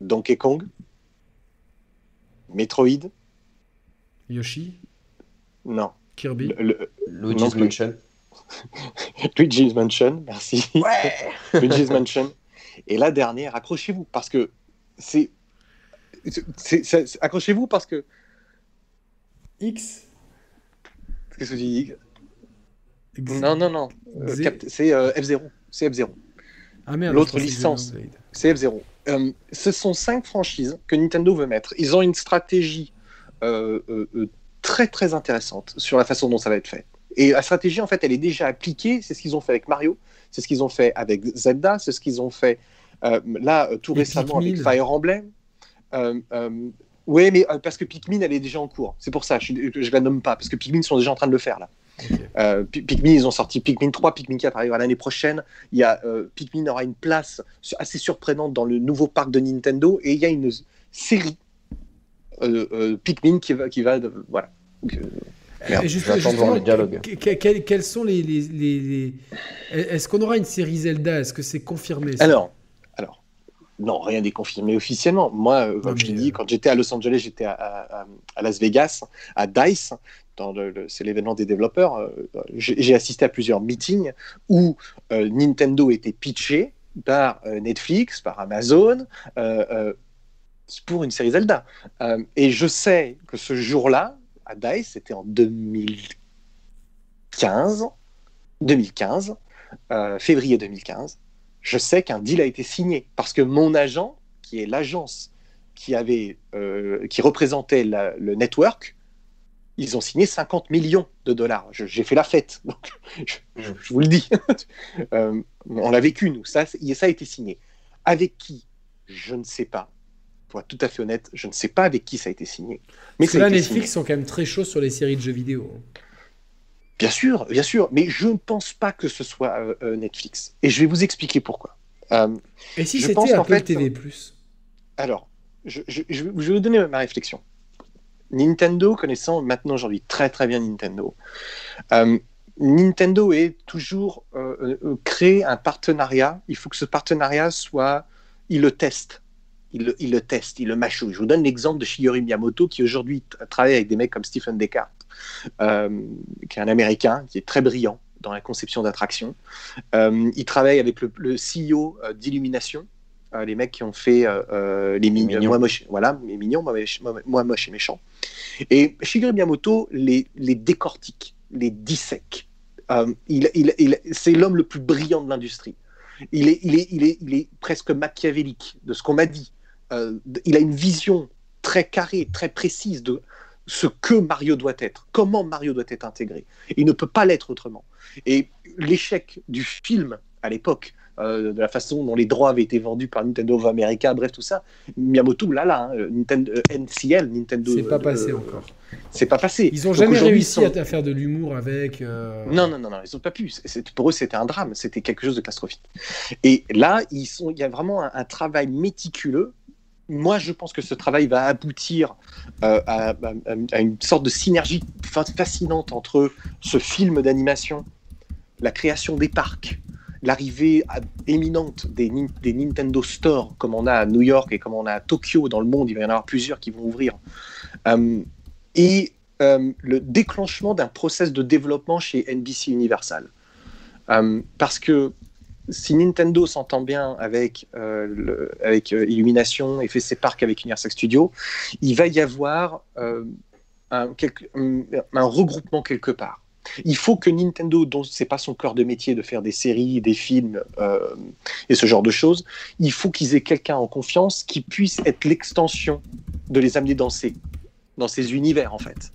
Donkey Kong, Metroid, Yoshi, non, Kirby, Luigi's Mansion, Luigi's Mansion, merci. Ouais Luigi's Mansion. Et la dernière, accrochez-vous parce que c'est, accrochez-vous parce que X. Qu'est-ce que tu dis Non, non, non. Euh, c'est euh, F0. C'est F0. Ah merde. L'autre licence, c'est F0. Euh, ce sont cinq franchises que Nintendo veut mettre. Ils ont une stratégie euh, euh, très très intéressante sur la façon dont ça va être fait. Et la stratégie, en fait, elle est déjà appliquée. C'est ce qu'ils ont fait avec Mario, c'est ce qu'ils ont fait avec Zelda, c'est ce qu'ils ont fait euh, là tout récemment avec Fire Emblem. oui, mais parce que Pikmin, elle est déjà en cours. C'est pour ça, je ne la nomme pas, parce que Pikmin sont déjà en train de le faire là. Pikmin, ils ont sorti Pikmin 3, Pikmin 4 arrivera l'année prochaine. Il y a, Pikmin aura une place assez surprenante dans le nouveau parc de Nintendo et il y a une série Pikmin qui va, qui va voilà. Merde, justement, les quels, sont les. les, Est-ce qu'on aura une série Zelda? Est-ce que c'est confirmé Alors, alors, non, rien n'est confirmé officiellement. Moi, euh, comme je l'ai dit, euh, quand j'étais à Los Angeles, j'étais à, Las Vegas, à DICE, c'est l'événement des développeurs. Euh, j'ai assisté à plusieurs meetings où Nintendo était pitché par Netflix, par Amazon. pour une série Zelda. et je sais que ce jour-là, à DICE, c'était en 2015, 2015, euh, février 2015, je sais qu'un deal a été signé parce que mon agent, qui est l'agence qui euh, qui représentait le network, ils ont signé 50 millions de dollars. J'ai fait la fête, donc je, vous le dis. Euh, on l'a vécu nous, ça a été signé. Avec qui? Je ne sais pas pour être tout à fait honnête, je ne sais pas avec qui ça a été signé. Mais Parce là, Netflix sont quand même très chauds sur les séries de jeux vidéo. Bien sûr, bien sûr, mais je ne pense pas que ce soit euh, euh, Netflix. Et je vais vous expliquer pourquoi. Euh, Et si c'était Apple TV Alors, je, je, vais vous donner ma réflexion. Nintendo, connaissant maintenant aujourd'hui très très bien Nintendo, Nintendo est toujours créé un partenariat. Il faut que ce partenariat soit, il le teste il le, teste, il le mâchouille. Je vous donne l'exemple de Shigeru Miyamoto qui aujourd'hui travaille avec des mecs comme Stephen Descartes, euh, qui est un Américain, qui est très brillant dans la conception d'attraction. Euh, il travaille avec le, CEO euh, d'Illumination, les mecs qui ont fait les mignons, moi moche, voilà, les mignons, moi, moche et méchant. Et Shigeru Miyamoto les, les décortique, les dissèque. il, il, c'est l'homme le plus brillant de l'industrie. Il est, il, est, il, est, il est presque machiavélique de ce qu'on m'a dit. Euh, il a une vision très carrée, très précise de ce que Mario doit être, comment Mario doit être intégré. Il ne peut pas l'être autrement. Et l'échec du film à l'époque, euh, de la façon dont les droits avaient été vendus par Nintendo of America, bref, tout ça, Miyamoto, là, là, hein, Nintendo, NCL, Nintendo. C'est pas passé encore. C'est pas passé. Ils ont jamais réussi à faire de l'humour avec. Non, non, non, non, ils ont pas pu. Pour eux, c'était un drame, c'était quelque chose de catastrophique. Et là, ils sont, il y a vraiment un travail méticuleux moi, je pense que ce travail va aboutir euh, à, une sorte de synergie fascinante entre ce film d'animation, la création des parcs, l'arrivée éminente des, Nintendo Store, comme on a à New York et comme on a à Tokyo dans le monde, il va y en avoir plusieurs qui vont ouvrir, euh, et euh, le déclenchement d'un process de développement chez NBC Universal. parce que si Nintendo s'entend bien avec, euh, euh, Illumination et fait ses parcs avec Universal Studios, il va y avoir euh, un, regroupement quelque part. Il faut que Nintendo, dont c'est pas son cœur de métier de faire des séries, des films et ce genre de choses, il faut qu'ils aient quelqu'un en confiance qui puisse être l'extension de les amener dans ces, dans ces univers en fait.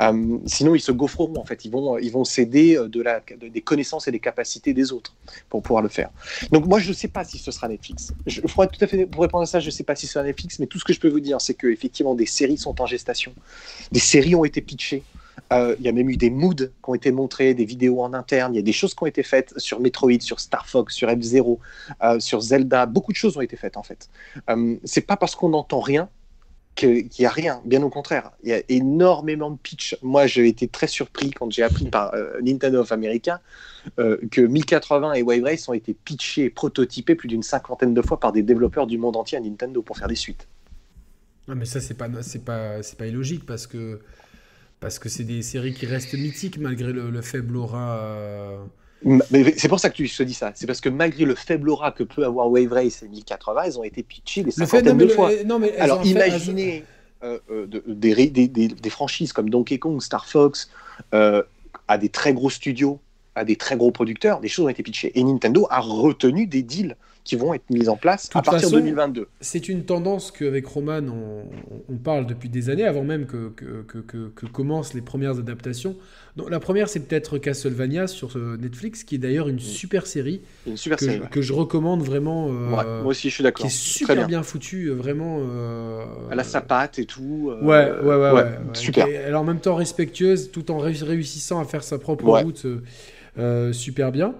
Euh, sinon, ils se gaufreront en fait. Ils vont, ils vont céder euh, de la, des connaissances et des capacités des autres pour pouvoir le faire. Donc moi, je ne sais pas si ce sera Netflix. Je, tout à fait pour répondre à ça, je ne sais pas si ce sera Netflix, mais tout ce que je peux vous dire, c'est que effectivement, des séries sont en gestation. Des séries ont été pitchées. Euh, il y a même eu des moods qui ont été montrés, des vidéos en interne. Il y a des choses qui ont été faites sur Metroid, sur Star Fox, sur F-Zero, sur Zelda. Beaucoup de choses ont été faites en fait. c'est pas parce qu'on n'entend rien qu'il n'y a rien, bien au contraire. Il y a énormément de pitch. Moi, j'ai été très surpris quand j'ai appris par euh, Nintendo of America euh, que 1080 et Wave Race ont été pitchés et prototypés plus d'une cinquantaine de fois par des développeurs du monde entier à Nintendo pour faire des suites. Non, mais ça, c'est pas, pas, pas illogique parce que parce que c'est des séries qui restent mythiques malgré le, faible aura. Euh, c'est pour ça que tu te dis ça. C'est parce que malgré le faible aura que peut avoir Wave Race et 1080, ils ont été pitchés des cinquantaines de fois. Alors imaginez euh, euh, des, des, des, franchises comme Donkey Kong, Star Fox, euh, à des très gros studios, à des très gros producteurs, des choses ont été pitchées. Et Nintendo a retenu des deals qui vont être mises en place à partir de 2022. C'est une tendance qu'avec Roman, on, on, parle depuis des années, avant même que, que, que, que commencent les premières adaptations. Donc, la première, c'est peut-être Castlevania sur Netflix, qui est d'ailleurs une super série. Une super que, série. Je, que je recommande vraiment. Euh, moi aussi, je suis d'accord. Qui est super bien. bien foutu, euh, vraiment. Euh, Elle a sa patte et tout. Euh, ouais, ouais, ouais, ouais, Super. Elle est en même temps respectueuse, tout en réussissant à faire sa propre route super bien.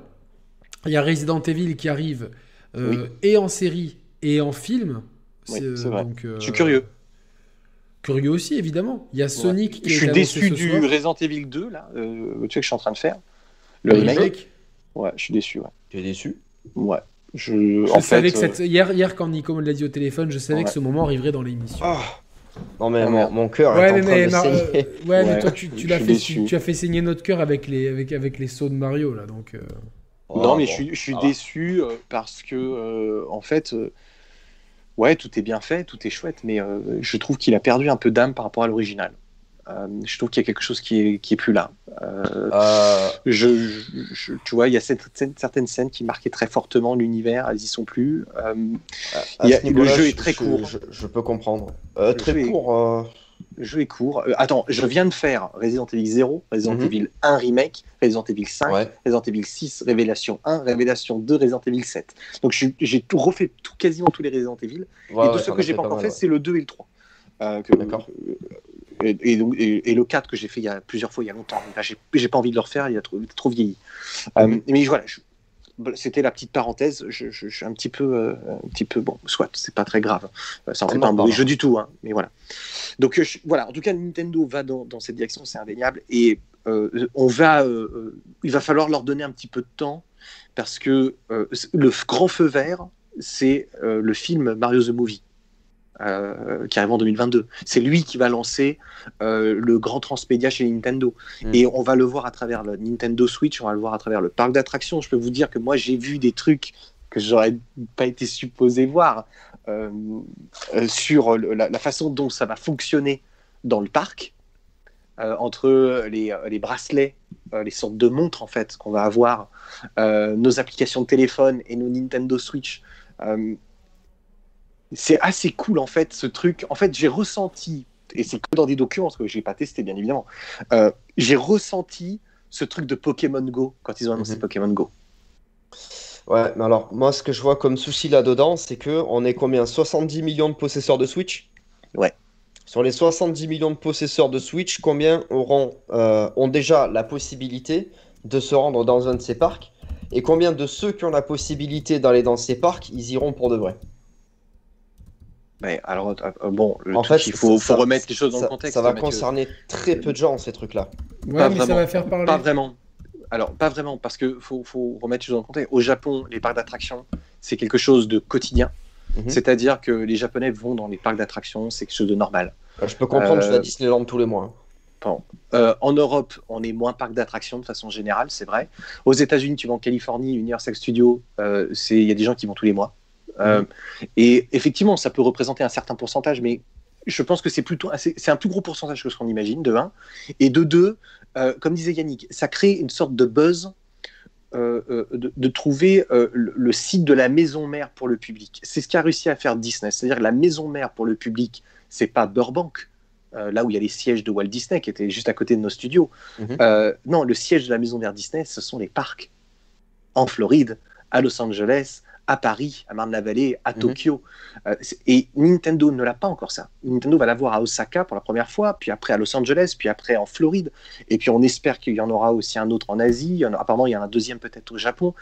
Il y a Resident Evil qui arrive et en série et en film. Oui, c'est vrai. Donc, je suis curieux. Curieux aussi, évidemment. Il y a Sonic qui Je suis déçu du Resident Evil 2, là, euh, tu sais que je suis en train de faire. Le, remake. Ouais, je suis déçu. Ouais. Tu es déçu? Ouais. Je, en savais fait, que cette... hier, hier, quand Nico me l'a dit au téléphone, je savais que ce moment arriverait dans l'émission. Oh. Non mais mon, mon cœur ouais, est en mais, train de euh, ouais, mais toi tu, tu l'as fait, tu, as fait saigner notre cœur avec les avec avec les sauts de Mario là donc. Euh... non oh, mais je suis, je suis déçu euh, parce que euh, en fait ouais, tout est bien fait, tout est chouette, mais euh, je trouve qu'il a perdu un peu d'âme par rapport à l'original. Euh, je trouve qu'il y a quelque chose qui est, qui est plus là. Euh, je, tu vois, il y a cette, certaines scènes qui marquaient très fortement l'univers, elles y sont plus. le jeu est très court. Je, peux comprendre. très court jeu est court. Euh, attends, je viens de faire Resident Evil 0, Resident mhm. Evil 1 Remake, Resident Evil 5, Resident Evil 6, Révélation 1, Révélation 2, Resident Evil 7. Donc j'ai tout refait tout, quasiment tous les Resident Evil. et de ceux que j'ai pas encore fait, c'est le 2 et le 3. Euh, D'accord. Euh, et, donc, et, le 4 que j'ai fait il y a plusieurs fois il y a longtemps. j'ai pas envie de le refaire, il a trop, trop vieilli. Mhm. mais voilà, je, c'était la petite parenthèse. Je, suis un petit peu, euh, un petit peu bon, soit c'est pas très grave. Euh, ça en fait pas un bon jeu du tout, hein, mais voilà. Donc euh, voilà, en tout cas, Nintendo va dans, cette direction, c'est indéniable, et on va, il va falloir leur donner un petit peu de temps parce que le grand feu vert, c'est le film Mario the Movie. Euh, qui arrive en 2022. C'est lui qui va lancer euh, le grand transmédia chez Nintendo. Mm. Et on va le voir à travers le Nintendo Switch, on va le voir à travers le parc d'attractions. Je peux vous dire que moi, j'ai vu des trucs que j'aurais pas été supposé voir euh, sur la, façon dont ça va fonctionner dans le parc. entre les, les bracelets, les sortes de montres en fait qu'on va avoir, nos applications de téléphone et nos Nintendo Switch c'est assez cool en fait ce truc. En fait, j'ai ressenti, et c'est que dans des documents, parce que j'ai pas testé bien évidemment, euh, j'ai ressenti ce truc de Pokémon Go quand ils ont annoncé mhm. Pokémon Go. Ouais, mais alors moi ce que je vois comme souci là-dedans, c'est que on est combien? 70 millions de possesseurs de Switch? Ouais. Sur les 70 millions de possesseurs de Switch, combien auront euh, ont déjà la possibilité de se rendre dans un de ces parcs? Et combien de ceux qui ont la possibilité d'aller dans ces parcs, ils iront pour de vrai? Alors, euh, euh, en fait, il faut, remettre les choses dans le contexte. Ça va concerner très peu de gens, ces trucs-là. Ouais, mais ça va faire parler. Pas vraiment. Alors, pas vraiment, parce qu'il faut, faut, remettre les choses dans le contexte. Au Japon, les parcs d'attractions, c'est quelque chose de quotidien. Mhm. C'est-à-dire que les Japonais vont dans les parcs d'attractions, c'est quelque chose de normal. Euh, je peux comprendre, je vais à Disneyland tous les mois. en Europe, on est moins parc d'attractions de façon générale, c'est vrai. Aux États-Unis, tu vas en Californie, Universal Studios, il y a des gens qui vont tous les mois. Euh, et effectivement, ça peut représenter un certain pourcentage, mais je pense que c'est plutôt c'est un plus gros pourcentage que ce qu'on imagine, de 1. Et de 2, euh, comme disait Yannick, ça crée une sorte de buzz euh, de, trouver le, site de la maison mère pour le public. C'est ce qu'a réussi à faire Disney. C'est-à-dire que la maison mère pour le public, c'est pas Burbank, là où il y a les sièges de Walt Disney, qui étaient juste à côté de nos studios. Mhm. non, le siège de la maison mère Disney, ce sont les parcs en Floride, à Los Angeles, à Paris, à Marne-la-Vallée, à mhm. Tokyo. Euh, et Nintendo ne l'a pas encore ça. Nintendo va l'avoir à Osaka pour la première fois, puis après à Los Angeles, puis après en Floride. Et puis on espère qu'il y en aura aussi un autre en Asie. apparemment, il y en a un deuxième peut-être au Japon.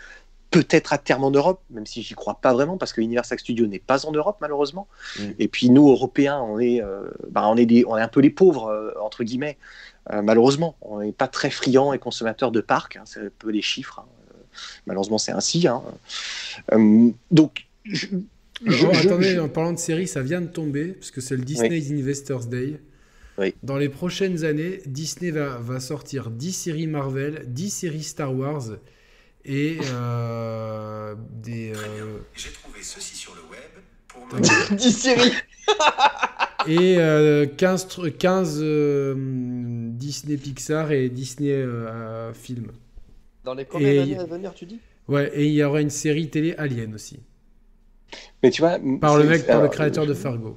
Peut-être à terme en Europe, même si j'y crois pas vraiment, parce que Universal Studios n'est pas en Europe malheureusement. Mhm. Et puis nous, Européens, on est, euh, bah, on est, on est un peu les pauvres euh, entre guillemets. malheureusement, on n'est pas très friands et consommateurs de parcs. Hein, c'est un peu les chiffres. Hein. Malheureusement, c'est ainsi. Hein. Euh, donc, attendez, en parlant de série, ça vient de tomber, parce que c'est le Disney Investors Day. Dans les prochaines années, Disney va, va, sortir 10 séries Marvel, 10 séries Star Wars et euh, des. Euh, J'ai trouvé ceci sur le web pour 10 séries Et 15, 15 Disney Pixar et Disney films. Dans les combien d'années à venir, tu dis? Ouais, et il y aura une série télé Alien aussi. Mais tu vois, par le mec, par le créateur de Fargo.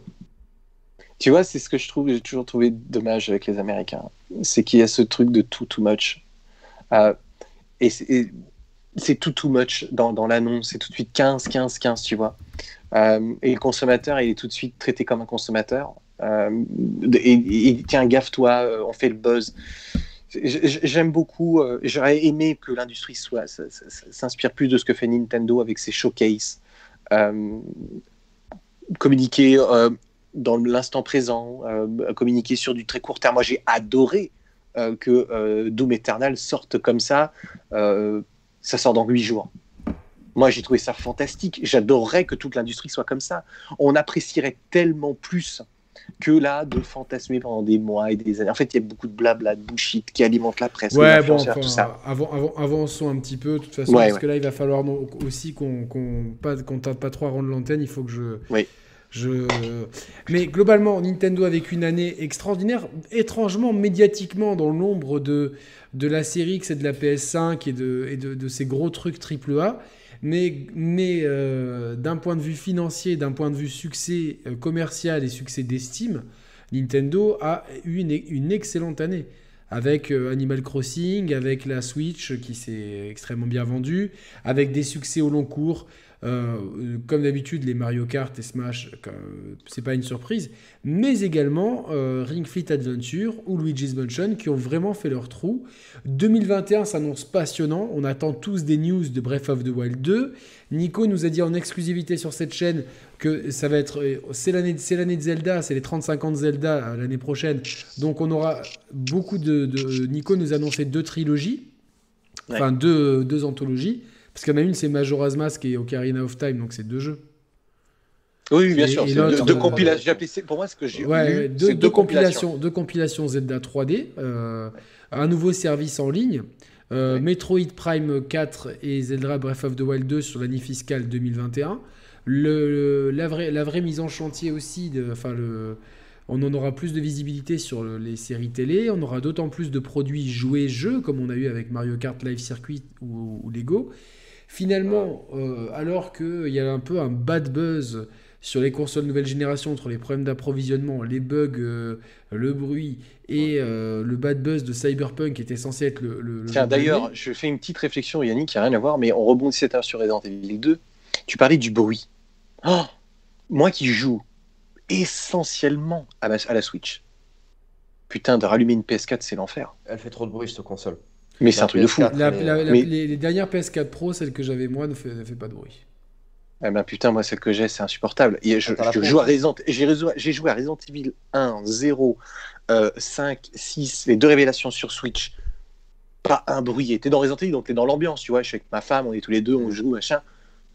Tu vois, c'est ce que je trouve, j'ai toujours trouvé dommage avec les Américains. C'est qu'il y a ce truc de tout too much. Euh, et c'est tout too much dans, dans l'annonce. C'est tout de suite 15, 15, 15, tu vois. Euh, et le consommateur, il est tout de suite traité comme un consommateur. Euh, et, tiens, gaffe-toi, on fait le buzz. J'aime beaucoup, j'aurais aimé que l'industrie s'inspire plus de ce que fait Nintendo avec ses showcases. communiquer dans l'instant présent, euh, communiquer sur du très court terme. Moi, j'ai adoré euh, que euh, Doom Eternal sorte comme ça. ça sort dans huit jours. Moi, j'ai trouvé ça fantastique. J'adorerais que toute l'industrie soit comme ça. On apprécierait tellement plus que là de fantasmer pendant des mois et des années. En fait, il y a beaucoup de blabla, de bullshit qui alimente la presse. Ouais, bon, tout ça. Avant, avant, avançons un petit peu, de toute façon, parce que là, il va falloir aussi qu'on qu'on tarde pas trop à rendre l'antenne. Il faut que je. Oui je... Mais globalement, Nintendo avec une année extraordinaire, étrangement médiatiquement dans l'ombre de, de la série X et de la PS5 et de, et de, ces gros trucs AAA. Mais, euh, d'un point de vue financier, d'un point de vue succès euh, commercial et succès d'estime, Nintendo a eu une, une excellente année. Avec euh, Animal Crossing, avec la Switch qui s'est extrêmement bien vendue, avec des succès au long cours, euh, comme d'habitude, les Mario Kart et Smash, euh, c'est pas une surprise, mais également euh, Ring Fit Adventure ou Luigi's Mansion qui ont vraiment fait leur trou. 2021 s'annonce passionnant. On attend tous des news de Breath of the Wild 2. Nico nous a dit en exclusivité sur cette chaîne que ça va être c'est l'année c'est l'année de Zelda, c'est les 35 ans de Zelda l'année prochaine. Donc on aura beaucoup de, Nico nous a annoncé deux trilogies, enfin deux, deux anthologies. Parce qu'il y en a une, c'est Majora's Mask et Ocarina of Time, donc c'est deux jeux. Oui, bien sûr. deux, compilations. Pour moi, ce que j'ai ouais, deux, deux, compilations. Deux compilations Zelda 3D, euh, un nouveau service en ligne, euh, Metroid Prime 4 et Zelda Breath of the Wild 2 sur l'année fiscale 2021. Le, la, vraie, la vraie mise en chantier aussi, de, enfin le, on en aura plus de visibilité sur les séries télé, on aura d'autant plus de produits joués jeux comme on a eu avec Mario Kart Live Circuit ou, ou Lego. Finalement, euh, alors qu'il y a un peu un bad buzz sur les consoles nouvelle génération entre les problèmes d'approvisionnement, les bugs, euh, le bruit et euh, le bad buzz de Cyberpunk qui était censé être le. Tiens, d'ailleurs, je fais une petite réflexion, Yannick, qui n'a rien à voir, mais on rebondissait sur Resident Evil 2. Tu parlais du bruit. Oh moi qui joue essentiellement à la, à la Switch. Putain, de rallumer une PS4, c'est l'enfer. Elle fait trop de bruit, cette console. Mais c'est un truc de fou. les, dernières PS4 Pro, celles que j'avais moi, ne fait, fait pas de bruit. Eh ben putain, moi celle que j'ai, c'est insupportable. je, joue à Resident, j'ai joué à Resident Evil 1, 0, 5, 6, les deux révélations sur Switch. Pas un bruit. T'es dans Resident Evil, donc t'es dans l'ambiance, tu vois. Je suis avec ma femme, on est tous les deux, on joue, machin.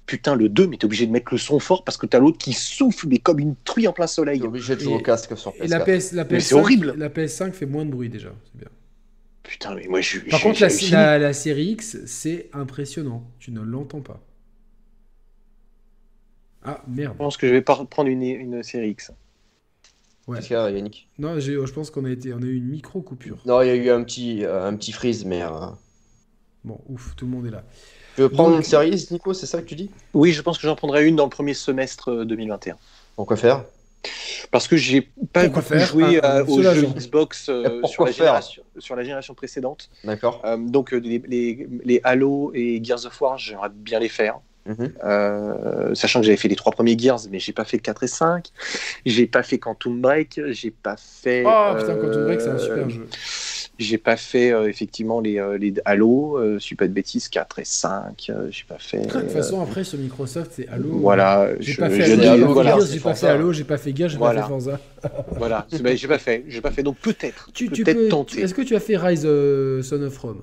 Putain, le 2, mais t'es obligé de mettre le son fort parce que t'as l'autre qui souffle, mais comme une truie en plein soleil. T'es obligé de jouer au casque sur PS4. Et la, PS, la PS5, horrible. La PS5 fait moins de bruit déjà, c'est bien. Putain, mais moi je. Par contre, la, la, série X, c'est impressionnant. Tu ne l'entends pas. Ah merde. Je pense que je vais pas prendre une, une série X. Ouais. Qu'est-ce qu'il y a, Yannick? Non, je pense qu'on a, été, on a eu une micro coupure. Non, il y a eu un petit, euh, un petit freeze, mais. Euh, bon, ouf, tout le monde est là. Tu veux prendre une série X, Nico C'est ça que tu dis? Oui, je pense que j'en prendrai une dans le premier semestre 2021. Pourquoi faire? Parce que j'ai pas beaucoup joué ah, aux jeux Xbox euh, sur, la génération, sur, la génération, précédente. D'accord. Euh, donc euh, les, les, les, Halo et Gears of War, j'aimerais bien les faire. Mhm. sachant que j'avais fait les trois premiers Gears, mais j'ai pas fait 4 et 5. J'ai pas fait Quantum Break. J'ai pas fait. Oh putain, Quantum Break, c'est un super jeu. J'ai pas fait euh, effectivement les, euh, les Halo, euh, je suis pas de bêtises, 4 et 5. j'ai pas fait. De toute façon, après sur Microsoft, c'est Halo. Voilà. J'ai pas fait Halo, voilà. j'ai pas fait Halo, j'ai pas fait Gears, j'ai pas fait Forza. voilà, ben, j'ai pas fait, j'ai pas fait. Donc peut-être, tu, peut peux tenter. Est-ce que tu as fait Rise Son of Rome?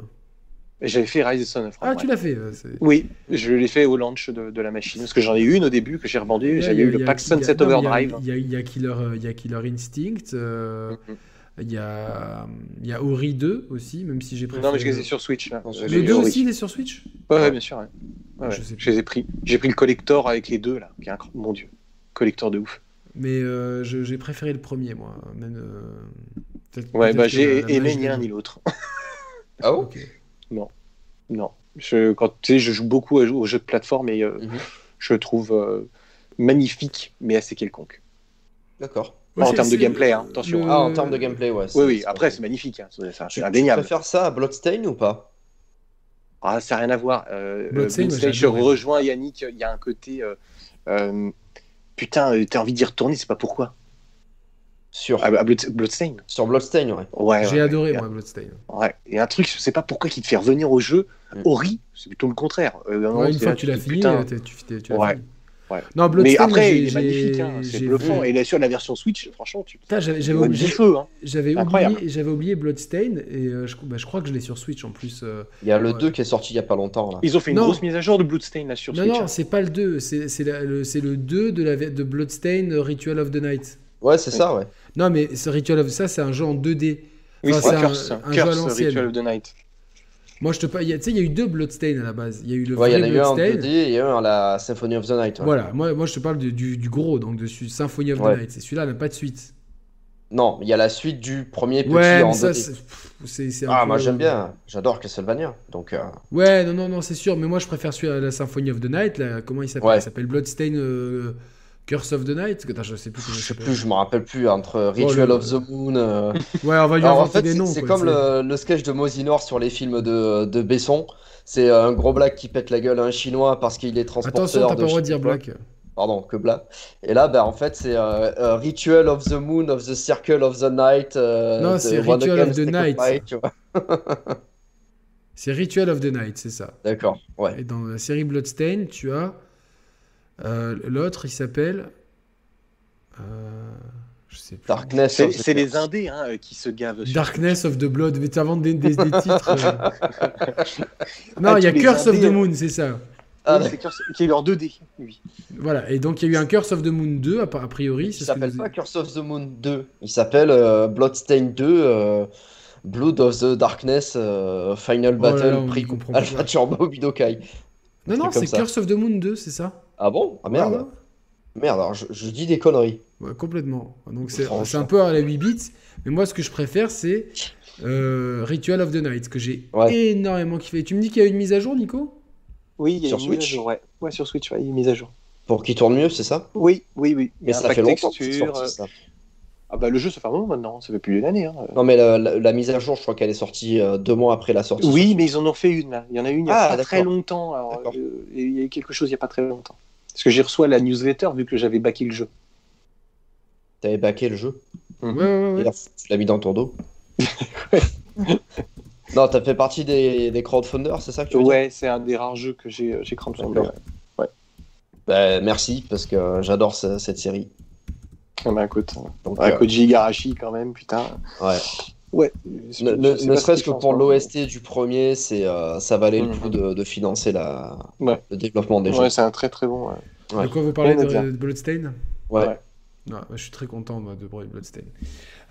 J'avais fait Rise Son of Rome. Ah, tu l'as fait Oui, je l'ai fait au launch de, de, la machine. Parce que j'en ai eu une au début que j'ai revendu. J'avais eu le pack Sunset Overdrive. Il y, a Killer Instinct. Mm-hmm. Il y a, il y a Ori 2 aussi, même si j'ai pris. Non, mais je les ai sur Switch. Là. Les deux aussi, il est sur Switch Ouais, bien sûr. Ouais. je, je, les ai pris. J'ai pris le collector avec les deux, là. Qui est un... Mon dieu. Collector de ouf. Mais euh, j'ai préféré le premier, moi. Même, euh... ouais, bah j'ai aimé ni l'un ni l'autre. ah bon? Non. Non. Je, quand, tu sais, je joue beaucoup aux jeux de plateforme et euh, mhm. je trouve. Euh, magnifique, mais assez quelconque. D'accord. Ouais, en termes de gameplay, hein, attention. le- Ah, en termes de gameplay, ouais. Oui, oui, après, c'est magnifique, hein, c'est c'est Tu, tu indéniable. préfères ça à Bloodstain ou pas? Ah, ça n'a rien à voir. Euh, Bloodstained, euh, Bloodstained, j'ai je adoré. rejoins Yannick, il y a un côté. euh, euh, putain, t'as envie d'y retourner, c'est pas pourquoi. Sur, Ah, bah, Blood- Bloodstained sur Bloodstain, ouais. Ouais. J'ai ouais, adoré, ouais. moi, Bloodstain. Ouais. Et un truc, je sais pas pourquoi qui te fait revenir au jeu. Mm. Ori, c'est plutôt le contraire. Euh, une fois que tu l'as fini, tu, tu- tu l'as Ouais. fini. Ouais. Non, Mais Bloodstain, après, il est magnifique, hein, c'est bluffant. vu- Et là, sur la version Switch, franchement, tu j'avais oublié. Hein. j'avais oublié, j'avais oublié Bloodstain et euh, je, bah, je crois que je l'ai sur Switch en plus. euh. Il y a le Ouais. 2 qui est sorti il y a pas longtemps, là. Ils ont fait une Non. grosse mise à jour de Bloodstained là sur Non, Switch. non, hein. c'est pas le 2, c'est le, le 2 de, la, de Bloodstain euh, Ritual of the Night. Ouais, c'est ça, ouais. Non, mais ce Ritual of ça, c'est un jeu en 2D. Oui, Enfin, c'est c'est un un- Curse, un jeu à. Ritual of the Night. Moi, je te a- Tu sais, il y a eu deux Bloodstain à la base. Il y a eu le Ouais, il y vrai en a eu un en Bloodstain. 2D et un à la Symphony of the Night. ouais. Voilà, moi, moi je te parle de- du, du gros, donc de Symphony of the Ouais. Night. C'est celui-là, n'a pas de suite. Non, il y a la suite du premier petit Ouais, en ça, 2D. c'est. Ah, moi j'aime bien, j'adore Castlevania. Donc, euh, Ouais, non, non, non, c'est sûr, mais moi je préfère celui à la Symphony of the Night. Là, comment il s'appelle? Ouais. Il s'appelle Bloodstain euh, Curse of the Night Attends, je sais plus comment je sais plus, je me rappelle plus, entre Ritual le- of the Moon. euh, Ouais, on va lui Alors, en fait, des noms. c'est comme le, le sketch de Mosinor sur les films de, de Besson. C'est un gros black qui pète la gueule à un chinois parce qu'il est transporteur Attention, t'as pas le droit de dire black. Pardon, que black. Et là, bah, en fait, c'est euh, euh, Ritual of the Moon, of the Circle of the Night. euh, Non, c'est Ritual of the Night. C'est Ritual of the Night, c'est ça. D'accord, ouais. Et dans la série Bloodstain, tu as euh, l'autre, il s'appelle. euh, je sais plus. Darkness C'est of the c'est les. Indés hein, euh, qui se gavent. sur- Darkness of the Blood, mais t'inventes des, des, des titres. euh. non, Ah, il y a Curse of the hein. Moon, c'est ça. Ah, Oui, c'est Curse- qui est leur 2D, lui. Voilà, et donc il y a eu un Curse of the Moon 2, a priori. Il s'appelle pas Curse of the Moon 2. Il s'appelle euh, Bloodstained 2, euh, Blood of the Darkness, euh, Final Oh là Battle, là, Prix Alpha. Turbo Budokai. Non, non, c'est. Curse of the Moon 2, c'est ça? Ah bon? Ah merde. Merde, alors je, je dis des conneries. Ouais, complètement. Donc c'est un peu à la 8 bits, mais moi ce que je préfère c'est euh, Ritual of the Night, que j'ai Ouais. énormément kiffé. Tu me dis qu'il y a une mise à jour, Nico? Oui, il y a Sur une mise à Switch jour, ouais. Ouais, sur Switch, ouais, il y a une mise à jour. Pour qu'il tourne mieux, c'est ça? Oui, oui, oui. Mais ça fait longtemps texture, sorti, euh, ça. Ah bah le jeu, ça fait un moment maintenant, ça fait plus d'une année. Hein. Non, mais la, la- la mise à jour, je crois qu'elle est sortie euh, deux mois après la sortie. Oui, mais ils en ont fait une là. Il y en a une il y a Ah, pas très longtemps. Alors, euh, il y a eu quelque chose il y a pas très longtemps. Parce que j'ai reçu la newsletter vu que j'avais backé le jeu. T'avais backé le jeu. Ouais, ouais, ouais. Et là, tu l'as mis dans ton dos. non, t'as fait partie des, des crowdfunders, c'est ça que tu veux Ouais, c'est un des rares jeux que j'ai j'ai crowdfundé. D'accord. Bah, merci, parce que euh, j'adore ce- cette série. Ah bah écoute, Donc, ouais, euh, Koji Igarashi quand même, putain. ouais. Ouais. Ne, ne- serait-ce que pour l'OST du premier, c'est euh, ça valait le Mhm. coup de, de financer la, Ouais. le développement des Ouais, jeux. c'est un très très bon. ouais. Ouais. De quoi vous parlez de, Bloodstain Ouais. Ouais. Non, je suis très content moi, de Bloodstain.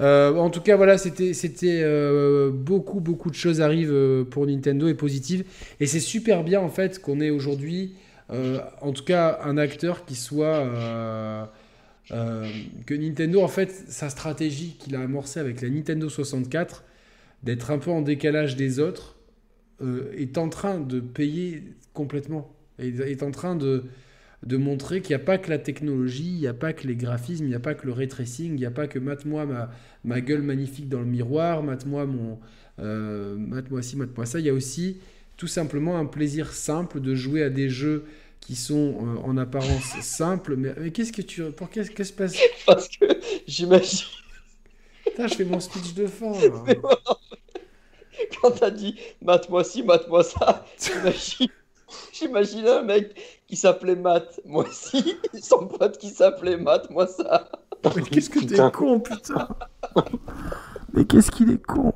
Euh, en tout cas, voilà, c'était c'était euh, beaucoup beaucoup de choses arrivent euh, pour Nintendo et positives. Et c'est super bien en fait qu'on ait aujourd'hui, euh, en tout cas, un acteur qui soit euh, que Nintendo en fait sa stratégie qu'il a amorcée avec la Nintendo 64 d'être un peu en décalage des autres euh, est en train de payer complètement. Et est en train de de montrer qu'il n'y a pas que la technologie, il n'y a pas que les graphismes, il n'y a pas que le ray il n'y a pas que mate-moi ma, ma gueule magnifique dans le miroir, mate-moi mon, euh, mate-moi ci, mate-moi ça. Il y a aussi tout simplement un plaisir simple de jouer à des jeux qui sont euh, en apparence simples. Mais, mais qu'est-ce que tu, pour qu'est-ce qu'est-ce qui se passe? Parce que j'imagine, Putain, je fais mon speech de fin. là. quand t'as dit mate-moi ci, mate-moi ça, j'imagine, j'imagine un mec qui s'appelait Matt, moi aussi, son pote qui s'appelait Matt, moi ça. Mais qu'est-ce que t'es con, putain Mais qu'est-ce qu'il est con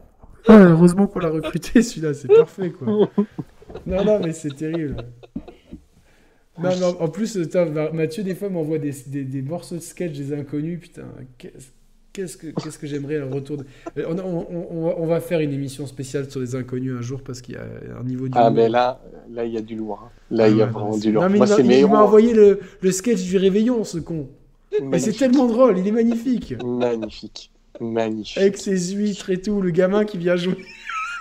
Ah, Heureusement qu'on l'a recruté, celui-là, c'est parfait, quoi. Non, non, mais c'est terrible. Non, non, en plus, putain, Mathieu, des fois, m'envoie des, des, des morceaux de sketch des inconnus, putain. Qu'est-ce que, qu'est-ce que j'aimerais un retour de... Euh, on, on- on- on va, faire une émission spéciale sur les inconnus un jour, parce qu'il y a un niveau du... Ah, mais là, là, il y a du lourd. hein. Là, il y a Ouais, vraiment du lourd. Non, mais Moi, il m'a- il m'a envoyé le, le sketch du réveillon, ce con. Mais c'est tellement drôle, il est magnifique. Magnifique. Magnifique. Avec ses huîtres et tout, le gamin qui vient jouer.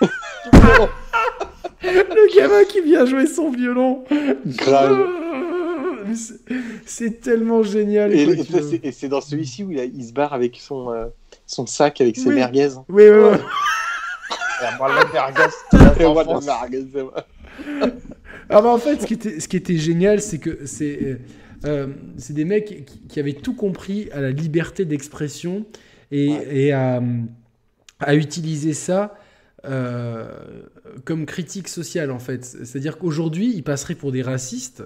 le gamin qui vient jouer son violon. Grave. C'est tellement génial. Et, c'est- et c'est dans celui-ci où il, a- il se barre avec son, euh, son sac avec ses Oui. merguez. Oui, oui, oui. Merguez, la merguez. Ah bah en fait, ce qui était, ce qui était génial, c'est que c'est euh, euh, c'est des mecs qui, qui avaient tout compris à la liberté d'expression et, Ouais. et à, à utiliser ça euh, comme critique sociale en fait. C'est-à-dire qu'aujourd'hui, ils passeraient pour des racistes,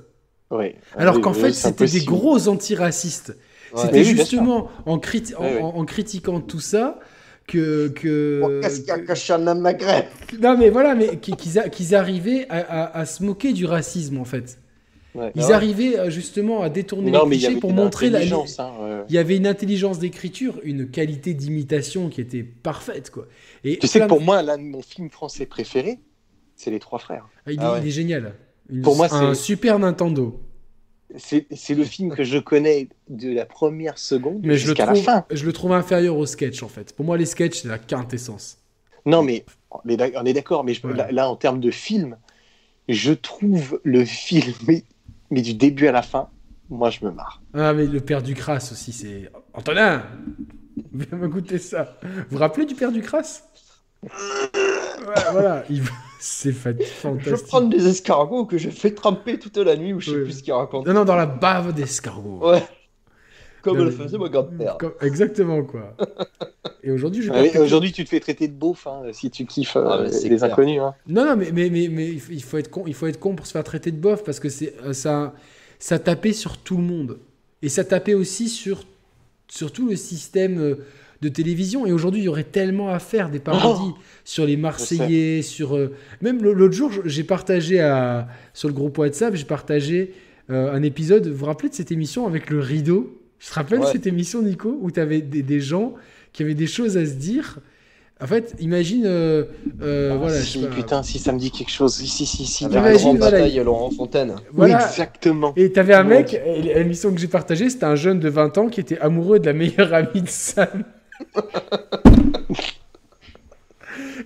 Alors Oui, qu'en oui, fait, c'était des gros antiracistes. Ouais. C'était Mais oui, bien justement en, criti- critiquant tout ça que... que Oh, Qu'est-ce qu'il y a Maghreb Non mais voilà, mais qu'ils qu'ils a- qu'ils arrivaient à, à- à se moquer du racisme en fait. Ouais. Ils ouais. arrivaient euh, justement à détourner Non, les mais il y clichés avait pour une montrer la. intelligence, hein, ouais. Il y avait une intelligence d'écriture, une qualité d'imitation qui était parfaite quoi. Et Tu sais que pour moi, l'un de mon film français préféré, c'est Les Trois Frères. Ah, il, est, Ah ouais. il est génial. Une- Pour moi, un c'est- super Nintendo. C'est c'est le film que je connais de la première seconde Mais je le jusqu'à la fin. je le trouve inférieur au sketch en fait. Pour moi, les sketchs c'est la quintessence. Non, mais on est d'accord, mais je- Ouais. là, là, en termes de film, je trouve le film, mais, mais du début à la fin, moi, je me marre. Ah mais le père du crasse aussi, c'est Antonin. Viens me goûter ça. Vous vous rappelez du père du crasse Voilà, il- c'est fa- Je fantastique. prends des escargots que je fais tremper toute la nuit ou je sais Ouais. plus ce qu'il raconte. Non non, dans la bave d'escargot. Ouais. Comme Non, le faisait mon grand-père. Comme- Exactement, quoi. Et aujourd'hui, Ouais, pas- Aujourd'hui, tu te fais traiter de beauf hein, si tu kiffes euh, Ah, c'est les clair. inconnus. hein. Non, non, mais, mais, mais, mais il faut- être con, il faut être con pour se faire traiter de bof parce que c'est euh, ça, ça tapait sur tout le monde et ça tapait aussi sur, sur tout le système euh, de télévision. Et aujourd'hui, il y aurait tellement à faire des parodies sur les Marseillais, sur euh, même l'autre jour, j'ai partagé à, sur le groupe WhatsApp, j'ai partagé euh, un épisode. Vous vous rappelez de cette émission avec le rideau? Je te rappelle Ouais. cette émission, Nico, où tu avais des, des gens qui avaient des choses à se dire? En fait, imagine, euh, euh, Ah, voilà, si, putain, si ça me dit quelque chose. Si, si, si, si. Imagine, la grande voilà, bataille Laurent Fontaine. voilà. Exactement. Et t'avais un mec, et l'émission que j'ai partagée, c'était un jeune de 20 ans qui était amoureux de la meilleure amie de Sam.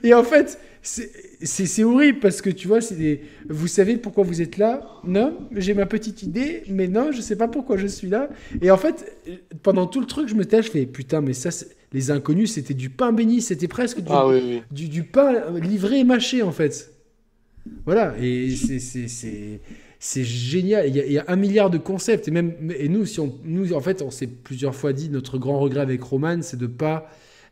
Et en fait, c'est horrible parce que tu vois, c'est des... vous savez pourquoi vous êtes là? Non, j'ai ma petite idée, mais non, je sais pas pourquoi je suis là. Et en fait, pendant tout le truc, je me tais, je fais putain, mais ça, les inconnus, c'était du pain béni, c'était presque du, Ah oui, oui. du, du pain livré et mâché en fait. Voilà, et c'est- c'est- génial. Il y, a, un milliard de concepts. Et, même, et nous, si on, nous, en fait, on s'est plusieurs fois dit, notre grand regret avec Roman, c'est de pas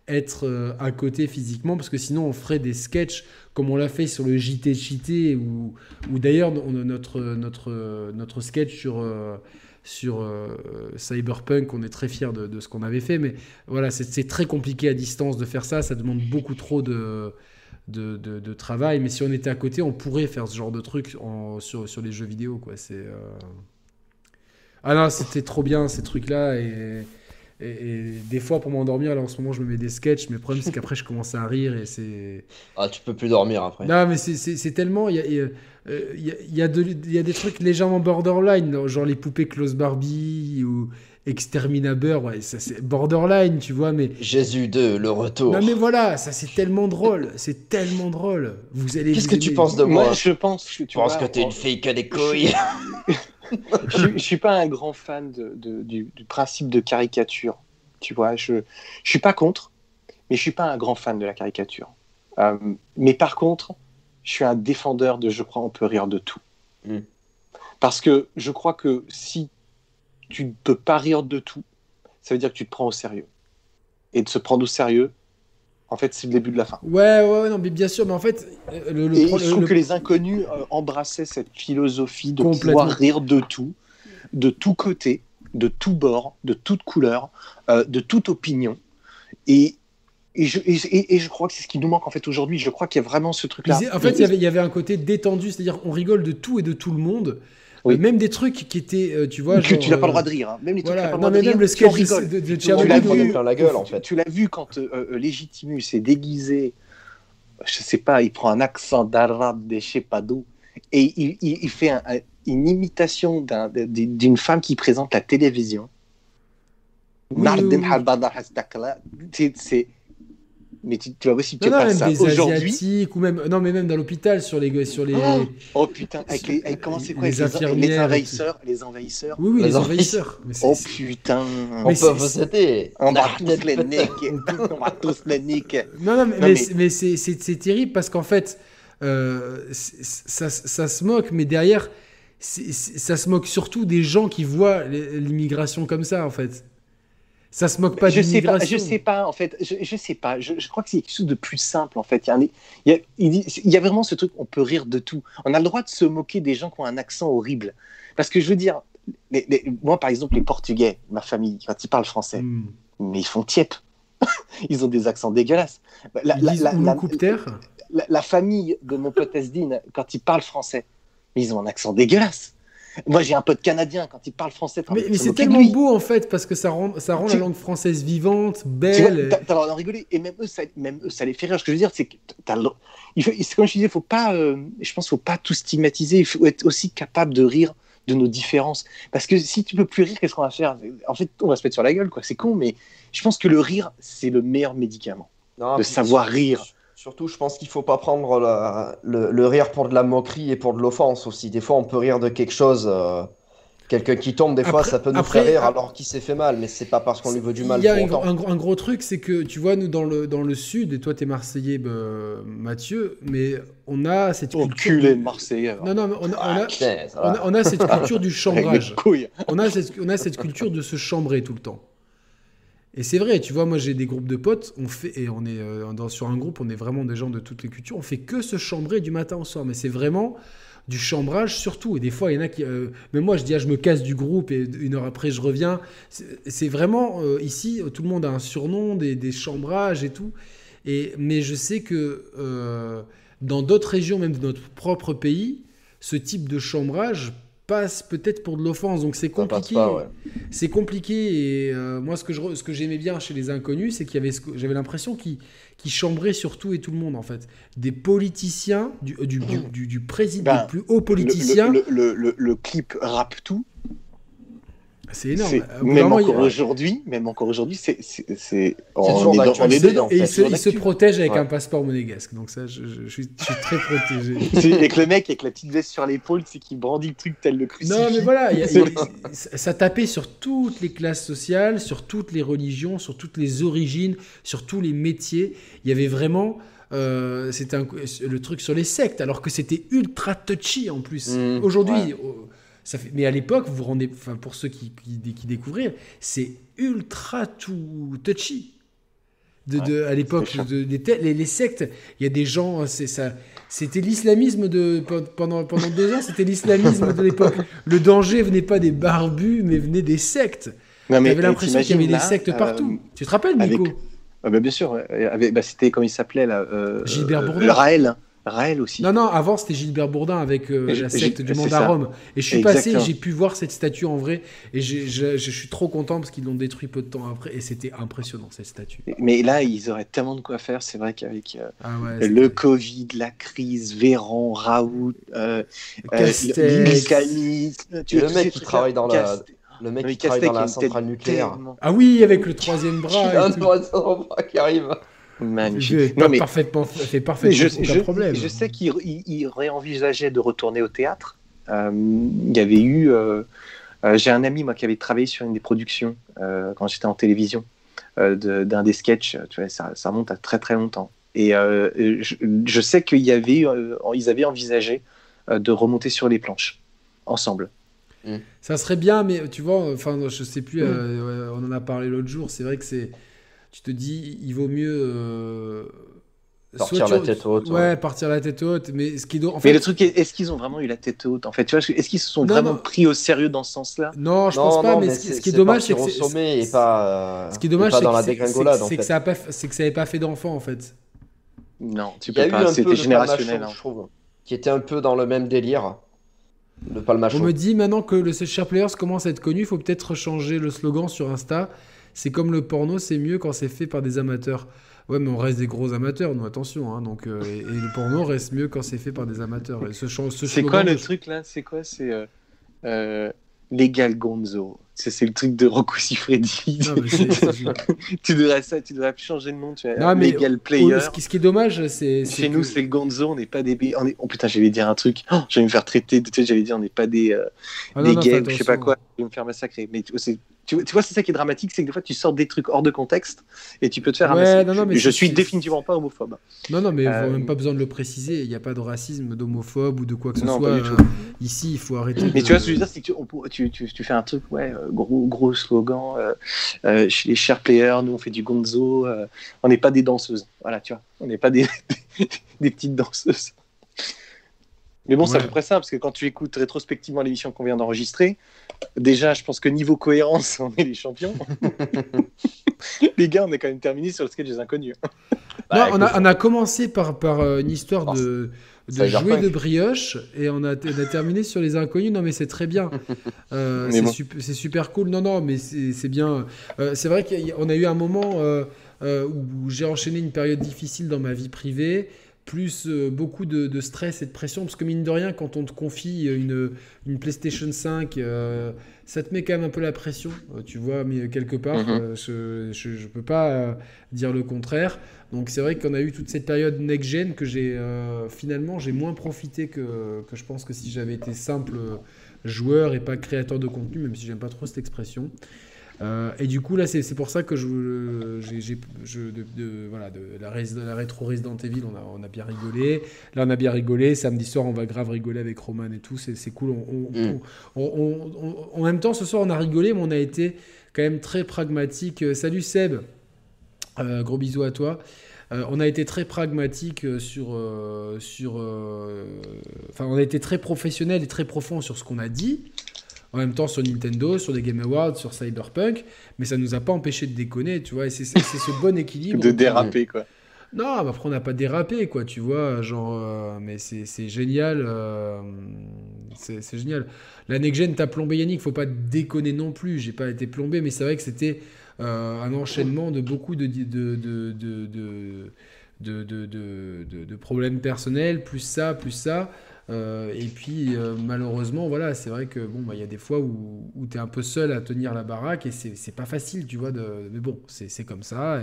être euh, à côté physiquement, parce que sinon on ferait des sketchs comme on l'a fait sur le JT Cheaté, ou, ou d'ailleurs notre, notre, notre sketch sur, euh, sur euh, Cyberpunk, on est très fiers de, de ce qu'on avait fait, mais voilà, c'est très compliqué à distance de faire ça, ça demande beaucoup trop de, de, de- de travail, mais si on était à côté, on pourrait faire ce genre de truc en- sur, sur les jeux vidéo, quoi. C'est... euh, Ah non, c'était trop bien ces trucs-là, et... Et, et des fois, pour m'endormir, là en ce moment, je me mets des sketchs, mais le problème, c'est qu'après, je commence à rire et c'est. Ah, tu peux plus dormir après. Non, mais c'est- tellement. Il y a, il y a- euh, il y a- a y a des trucs légèrement borderline, genre les poupées Close Barbie ou Exterminator, ouais, ça c'est borderline, tu vois, mais. Jésus 2, le retour. Non, mais voilà, ça c'est tellement drôle, c'est tellement drôle. Vous allez. Qu'est-ce que tu penses de moi Moi, je pense que tu Tu penses que t'es une fille qui a des couilles je, je suis pas un grand fan de, de- du, du principe de caricature. Tu vois, je, je suis pas contre, mais je suis pas un grand fan de la caricature. Euh, mais par contre, je suis un défendeur de je crois on peut rire de tout. Mm. Parce que je crois que si tu ne peux pas rire de tout, ça veut dire que tu te prends au sérieux. Et de se prendre au sérieux, en fait, c'est le début de la fin. Ouais, ouais, ouais, non, mais bien sûr, mais en fait, euh, le, le Et pro- je trouve le- que les inconnus euh, embrassaient cette philosophie de pouvoir rire de tout, de tout côté, de tout bord, de toute couleur, euh, de toute opinion. Et, et, je, et, je crois que c'est ce qui nous manque en fait aujourd'hui. Je crois qu'il y a vraiment ce truc-là. En fait, il y avait- il y avait un côté détendu, c'est-à-dire on rigole de tout et de tout le monde. Oui. Euh, Même des trucs qui étaient, euh, tu vois. que genre, tu n'as pas le droit euh, de rire. hein. Même les trucs Voilà, que pas le non, droit mais de même rire, le tu en sketch de, vu, Tu l'as plein la gueule en fait. Tu l'as vu quand euh, euh, Légitimus est déguisé, je sais pas, il prend un accent d'arabe de je sais pas d'où, et il, il- il fait un- un- une imitation d'un- d'une femme qui présente la télévision. Oui, oui, oui. C'est- Mais tu, tu vois aussi que Non, non, même ça des aujourd'hui. Asiatiques ou même non, mais même dans l'hôpital sur les sur les. Oh, oh, putain, avec les, avec- comment c'est quoi Les infirmières les envahisseurs, les envahisseurs? Oui, oui, Les les envahisseurs. Oh putain. On Mais peut c'est- vous aider. On va tous les niquer. On va tous les niquer. Non, non, mais, mais mais- c'est- mais terrible parce qu'en fait, euh, ça, ça se moque, mais derrière, ça se moque surtout des gens qui voient l'immigration comme ça, en fait. Ça se moque pas je sais pas, je sais pas, en fait, je, je sais pas. Je, je crois que c'est quelque chose de plus simple, en fait. Il y, a un- il y a, il dit- il y a vraiment ce truc, on peut rire de tout. On a le droit de se moquer des gens qui ont un accent horrible. Parce que je veux dire, les- les- moi, par exemple, les Portugais, ma famille, quand ils parlent français, Hmm. mais ils font tiep. ils ont des accents dégueulasses. La, Ils la- la- famille de mon pote Esdine, quand ils parlent français, ils ont un accent dégueulasse. Moi, j'ai un pote canadien, quand il parle français, Mais, mais c'est tellement lui. beau en fait parce que ça rend, ça rend la Tu- langue française vivante, Tu vois, belle. t'as droit d'en rigoler. Et même eux, ça, même eux, ça les fait rire. Ce que je veux dire, c'est que il faut, comme je disais, faut pas, euh, je pense, faut pas tout stigmatiser. Il faut être aussi capable de rire de nos différences. Parce que si tu peux plus rire, qu'est-ce qu'on va faire? En fait, on va se mettre sur la gueule, quoi. C'est con, mais je pense que le rire, c'est le meilleur médicament. Non, de savoir rire. Surtout, je pense qu'il faut pas prendre la- le, le rire pour de la moquerie et pour de l'offense aussi. Des fois, on peut rire de quelque chose. euh, Quelqu'un qui tombe, des fois, Après- ça peut nous après, faire rire ah, alors qu'il s'est fait mal, mais c'est pas parce qu'on lui veut du mal Il y a pour un, gros- autant. un gros- un gros truc, c'est que tu vois, nous dans le, dans le sud, et toi t'es Marseillais, bah, Mathieu, mais on a cette culture. Enculé de Marseillais. Non, non, mais on a, on a- Ah, putain, ça on va. a- on a cette culture du chambrage. on, a cette, on a cette culture de se chambrer tout le temps. Et c'est vrai, tu vois, moi j'ai des groupes de potes, on fait, et on est euh, dans, sur un groupe, on est vraiment des gens de toutes les cultures, on fait que se chambrer du matin au soir, mais c'est vraiment du chambrage surtout. Et des fois, il y en a qui. euh, même moi, je dis, ah, je me casse du groupe et une heure après, je reviens. C'est vraiment euh, ici, tout le monde a un surnom, des, des chambrages et tout. Et, mais je sais que dans d'autres régions, même de notre propre pays, ce type de chambrage passe peut-être pour de l'offense. Donc c'est compliqué. ouais. C'est compliqué. Et euh, moi, ce que je ce que j'aimais bien chez les inconnus, c'est qu'il y avait, j'avais l'impression qu'ils qu'ils chambraient sur tout et tout le monde en fait. Des politiciens, du, euh, du, du, président, Ben, du plus haut politicien, le, le, le- le clip rappe tout. C'est énorme. Même encore aujourd'hui, même encore aujourd'hui, c'est c'est on, est dans- on est dedans. Et il se, il se protège avec Ouais. un passeport monégasque. Donc ça, je, je- je suis, je suis très protégé. C'est avec le mec avec la petite veste sur l'épaule, c'est qui brandit le truc tel le crucifix. Non, mais voilà, il y a- C'est- il y a- ça tapait sur toutes les classes sociales, sur toutes les religions, sur toutes les origines, sur tous les métiers. Il y avait vraiment. euh, c'était un- le truc sur les sectes, alors que c'était ultra touchy en plus. Mmh, Aujourd'hui, ouais. Ça fait, mais à l'époque, vous vous rendez, enfin pour ceux qui, qui, qui découvrirent, c'est ultra tout touchy. De, de- à l'époque, les, les sectes, il y a des gens, c'est ça, c'était l'islamisme de pendant pendant deux ans, c'était l'islamisme de l'époque. Le danger venait pas des barbus, mais venait des sectes. Non, mais l'impression qu'il y avait des sectes euh, partout. tu te rappelles, avec- Nico ah bah, bien sûr, avec- bah, c'était comme il s'appelait là. euh, Gilbert euh, Bourdin. Raël. Raël aussi. Non, non, avant c'était Gilbert Bourdin avec euh, la secte du monde à Rome. Et je suis passé, Exactement. j'ai pu voir cette statue en vrai, et je, je suis trop content parce qu'ils l'ont détruit peu de temps après, et c'était impressionnant cette statue. Mais là, ils auraient tellement de quoi faire. C'est vrai qu'avec euh, Ah ouais, le Covid, la crise, Véran, Raoult, euh, euh, tu Et vois, le mec qui travaille dans la- Le mec qui travaille dans centrale nucléaire. Ah oui, avec le troisième bras. Il a un et tout. oiseau qui arrive. Magnifique. Non, mais parfaitement, fait Mais parfaitement je, aucun je- problème. je sais qu'il il, il réenvisageait de retourner au théâtre. Euh, il y avait eu. euh, euh, J'ai un ami moi qui avait travaillé sur une des productions euh, quand j'étais en télévision euh, de- d'un des sketchs. Tu vois, ça, ça remonte à très très longtemps. Et euh, je, je sais qu'il y avait, euh, ils avaient envisagé euh, de remonter sur les planches ensemble. Ça serait bien, mais tu vois, enfin, je sais plus, Mm. euh, on en a parlé l'autre jour, c'est vrai que c'est. Tu te dis, il vaut mieux. euh, Partir soit la tu- tête haute, Ouais, ouais. partir la tête haute. Mais ce qui. En fait, Mais le truc, est, est-ce qu'ils ont vraiment eu la tête haute En fait, tu vois, est-ce qu'ils se sont Non, vraiment non. pris au sérieux dans ce sens-là? Non, je non, pense pas, non, mais, mais ce, qui- c'est ce qui est dommage, c'est que. sommet et pas, euh, Ce qui est et dommage, pas c'est dans que ça n'avait pas fait d'enfant en fait. Non, tu Il y a peux eu pas. un peu C'était générationnel. Hein. je trouve, qui était un peu dans le même délire. Le. On me dit maintenant que le Share Players commence à être connu, il faut peut-être changer le slogan sur Insta. C'est comme le porno, c'est mieux quand c'est fait par des amateurs. Ouais, mais on reste des gros amateurs, nous, attention. hein, donc, euh, et, et le porno reste mieux quand c'est fait par des amateurs. Ce, C'est quoi le truc là? C'est quoi? C'est euh, euh, Légal Gonzo. C'est le truc de Rocco Siffredi. Tu devrais ça, tu devrais changer de nom. Tu vois. Non, mais Légal Player. Oh, ce, qui, ce qui est dommage, c'est. Chez nous, c'est le Gonzo, on n'est pas des. On est... Oh putain, j'allais dire un truc. Oh, j'allais me faire traiter. J'allais dire, on n'est pas des, euh, Ah des gays, je sais pas quoi. Je vais me faire massacrer. Mais vois, c'est- tu vois, tu vois, c'est ça qui est dramatique, c'est que des fois, tu sors des trucs hors de contexte et tu peux te faire Ouais, ramasser. non, non, mais je c'est- suis définitivement pas homophobe. Non, non, mais il Euh, même pas besoin de le préciser. Il n'y a pas de racisme, d'homophobe ou de quoi que ce Non, soit. euh, ici, il faut arrêter. Mais de- tu vois, ce que je veux dire, c'est que tu, on pour- tu, tu, tu fais un truc, ouais, euh, gros, gros slogan. euh, chez les chers players, nous, on fait du gonzo. on n'est pas des danseuses. Voilà, tu vois. On n'est pas des, des petites danseuses. Mais bon, c'est à Ouais. peu près ça, parce que quand tu écoutes rétrospectivement l'émission qu'on vient d'enregistrer, déjà, je pense que niveau cohérence, on est les champions. les gars, on est quand même terminé sur le sketch des inconnus. Non, Bah, on, a, écoute, on a commencé par, par euh, une histoire de, de jouer de brioche et on a, on a terminé sur les inconnus. Non, mais c'est très bien. Euh, c'est bon. sup- c'est super cool. Non, non, mais c'est bien. Euh, c'est vrai qu'on a eu un moment euh, euh, où j'ai enchaîné une période difficile dans ma vie privée. Plus euh, beaucoup de, de stress et de pression, parce que mine de rien, quand on te confie une, une PlayStation 5, euh, ça te met quand même un peu la pression, euh, tu vois, mais quelque part, Mhm. euh, je, je peux pas euh, dire le contraire. Donc c'est vrai qu'on a eu toute cette période next-gen que j'ai euh, finalement j'ai moins profité que, que je pense que si j'avais été simple joueur et pas créateur de contenu, même si j'aime pas trop cette expression. Euh, et du coup là c'est pour ça que je, de, de- voilà, de la, rés- de la rétro Resident Evil on a, on a bien rigolé. Là on a bien rigolé. Samedi soir on va grave rigoler avec Roman et tout. C'est, cool. On, on- Mm. on- en même temps ce soir on a rigolé mais on a été quand même très pragmatique. Euh, Salut Seb. Euh, gros bisous à toi. Euh, on a été très pragmatique sur, euh, sur, enfin, on a été très professionnel et très profond sur ce qu'on a dit. En même temps, sur Nintendo, sur les Game Awards, sur Cyberpunk, mais ça nous a pas empêché de déconner, tu vois. Et c'est ce bon équilibre. De déraper, quoi. Non, mais après on n'a pas dérapé, quoi, tu vois, genre, euh, mais c'est génial, euh, c'est génial. La next gen t'a plombé Yannick, faut pas déconner non plus, j'ai pas été plombé, mais c'est vrai que c'était euh, un enchaînement de beaucoup de, de, de, de- de- de problèmes personnels, plus ça, plus ça. Euh, et puis euh, malheureusement, voilà, c'est vrai que bon, bah, il y a des fois où, où tu es un peu seul à tenir la baraque et c'est pas facile, tu vois. Mais bon, c'est comme ça.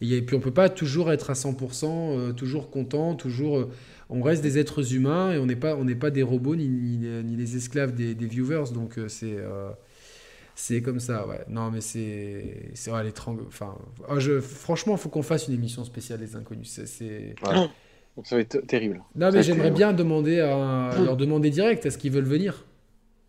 Et, puis on peut pas toujours être à 100%, euh, toujours content, toujours. on reste des êtres humains et on n'est pas, pas des robots ni, ni, les esclaves des, viewers. Donc c'est. c'est comme ça, ouais. Non, mais c'est. c'est ouais, Enfin, oh, je, franchement, faut qu'on fasse une émission spéciale des inconnus. C'est. Donc ça va être terrible. Non, mais j'aimerais bien demander à, leur demander direct est-ce qu'ils veulent venir?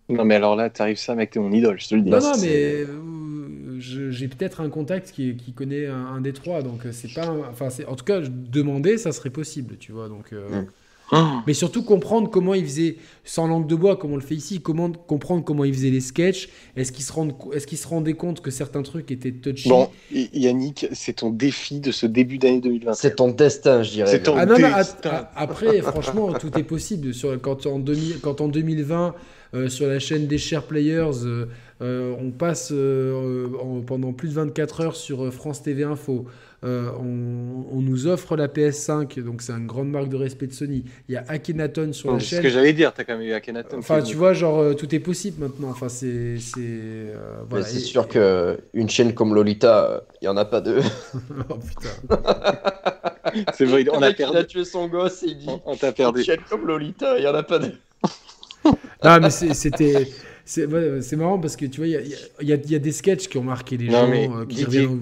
Non, mais alors là, t'arrives ça, mec, t'es mon idole, je te le dis. Non, non, mais euh, j'ai peut-être un contact qui, qui connaît un, un des trois, donc euh, c'est pas. Enfin, en tout cas, demander, ça serait possible, tu vois. Donc, euh, Mm. Oh, mais surtout comprendre comment ils faisaient, sans langue de bois, comme on le fait ici, comment comprendre comment ils faisaient les sketchs. Est-ce qu'ils se rendent, est-ce qu'ils se rendaient compte que certains trucs étaient touchy? Bon, Yannick, c'est ton défi de ce début d'année 2020. C'est ton destin, je dirais. C'est ton- Ah non, destin. après, franchement, tout est possible. Sur, quand, en 2000 quand en 2020, euh, sur la chaîne des Share Players, euh, euh, on passe euh, en- pendant plus de 24 heures sur euh, France TV Info. Euh, on, on nous offre la PS5, donc c'est une grande marque de respect de Sony. Il y a Akhenaton sur la C'est ce chaîne. que j'allais dire, t'as quand même eu Akhenaton. Enfin, tu vois, genre, euh, tout est possible maintenant. Enfin, c'est. c'est, euh, voilà. sûr que une chaîne comme Lolita, il y en a pas deux. oh putain. C'est vrai, on a mec, Il a perdu. tué son gosse et il dit On, on t'a une perdu. chaîne comme Lolita, il y en a pas deux. Non, mais c'est- c'était. C'est marrant parce que tu vois, il y a, il y a- il y a des sketchs qui ont marqué les Non, gens, mais euh, qui Didier- reviennent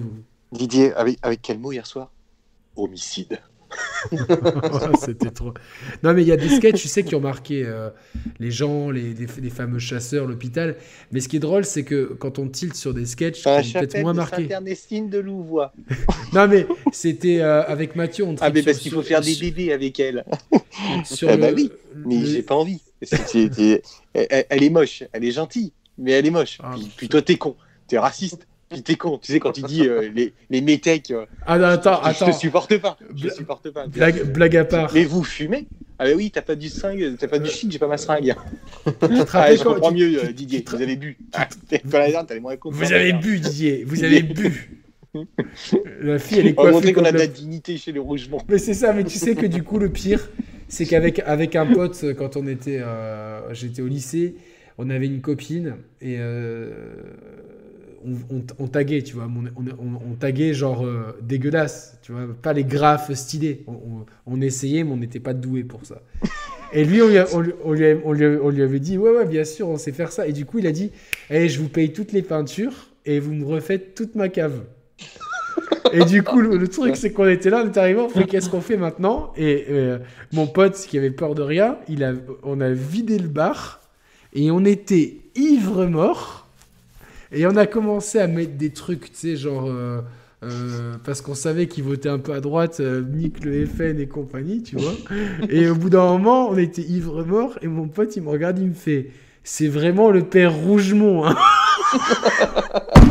Didier, avec, avec quel mot hier soir? Homicide. C'était trop. Non, mais il y a des sketchs, tu sais, qui ont marqué euh, les gens, les, les, les fameux chasseurs, l'hôpital. Mais ce qui est drôle, c'est que quand on tilte sur des sketchs qui La ont peut-être moins de marqué. Sainte-Ernestine de Louvois. Non, mais c'était euh, avec Mathieu, on Ah, mais parce qu'il faut faire des bébés avec elle. sur Ah le- bah oui, Mais le- j'ai pas envie. Elle, elle est moche, elle est gentille, mais elle est moche. Ah, puis, puis toi, t'es con, t'es raciste, puis t'es con. Tu sais, quand il dit euh, les, les métèques, euh, Ah non, attends, je attends. te supporte pas. Je te supporte pas. Blague, blague à part. Mais vous fumez? Ah, bah oui, t'as pas du seringue, t'as pas du shit, j'ai pas ma seringue. Ah, je comprends tu- mieux, tu- euh, Didier. tu Vous avez bu. Ah, t'as les moins. Vous avez bu, Didier, vous avez bu. La fille, elle est On va coiffée montrer qu'on a de la- dignité chez les Rougemont. Mais c'est ça, mais tu sais que du coup, le pire, c'est qu'avec avec un pote, quand on était, euh, j'étais au lycée, on avait une copine et euh, on, taguait, tu vois. On, taguait genre euh, dégueulasse, tu vois. Pas les graphes stylés. On, essayait, mais on n'était pas doué pour ça. Et lui, on lui, avait dit, ouais, ouais, bien sûr, on sait faire ça. Et du coup, il a dit, Eh, je vous paye toutes les peintures et vous me refaites toute ma cave. Et du coup, le, le truc, c'est qu'on était là, on est arrivé, on fait qu'est-ce qu'on fait maintenant? Et euh, mon pote, qui avait peur de rien, il a, on a vidé le bar et on était ivre mort. Et on a commencé à mettre des trucs, tu sais, genre. euh, euh, parce qu'on savait qu'il votait un peu à droite, euh, Nick le FN et compagnie, tu vois. Et au bout d'un moment, on était ivre mort et mon pote, il me regarde, il me fait C'est vraiment le père Rougemont, hein.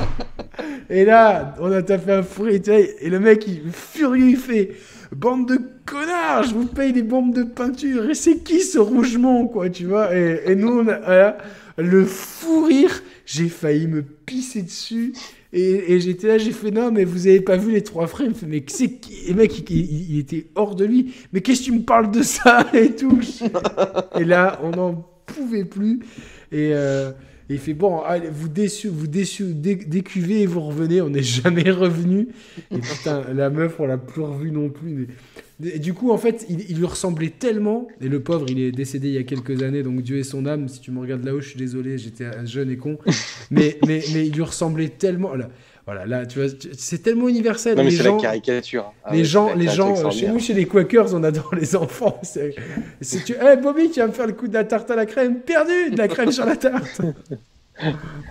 Et là, on a tapé un vois, et le mec, il furieux, il fait Bande de connards, je vous paye des bombes de peinture. Et c'est qui ce Rougemont, quoi, tu vois? Et, et nous, on a, le fou rire, j'ai failli me pisser dessus. Et, j'étais là, j'ai fait non, mais vous avez pas vu les trois fait, mais c'est qui? Et mec, il, il- il était hors de lui. Mais qu'est-ce que tu me parles de ça? Et tout Et là, on n'en pouvait plus. Et euh, et il fait bon, allez, vous déçu, vous déçu, dé- décuvez et vous revenez. On n'est jamais revenu. Et putain, la meuf, on l'a plus revue non plus. Et du coup, en fait, il, lui ressemblait tellement. Et le pauvre, il est décédé il y a quelques années, donc Dieu est son âme. Si tu me regardes là-haut, je suis désolé, j'étais un jeune et con. Mais, mais, mais il lui ressemblait tellement. Voilà, là, tu vois, c'est tellement universel. Non, mais les c'est gens, la caricature. Ah les ouais, gens, les gens, chez nous, chez les Quakers, on adore les enfants. C'est, c'est tu, Eh, Bobby, tu vas me faire le coup de la tarte à la crème, perdu, de la crème sur la tarte.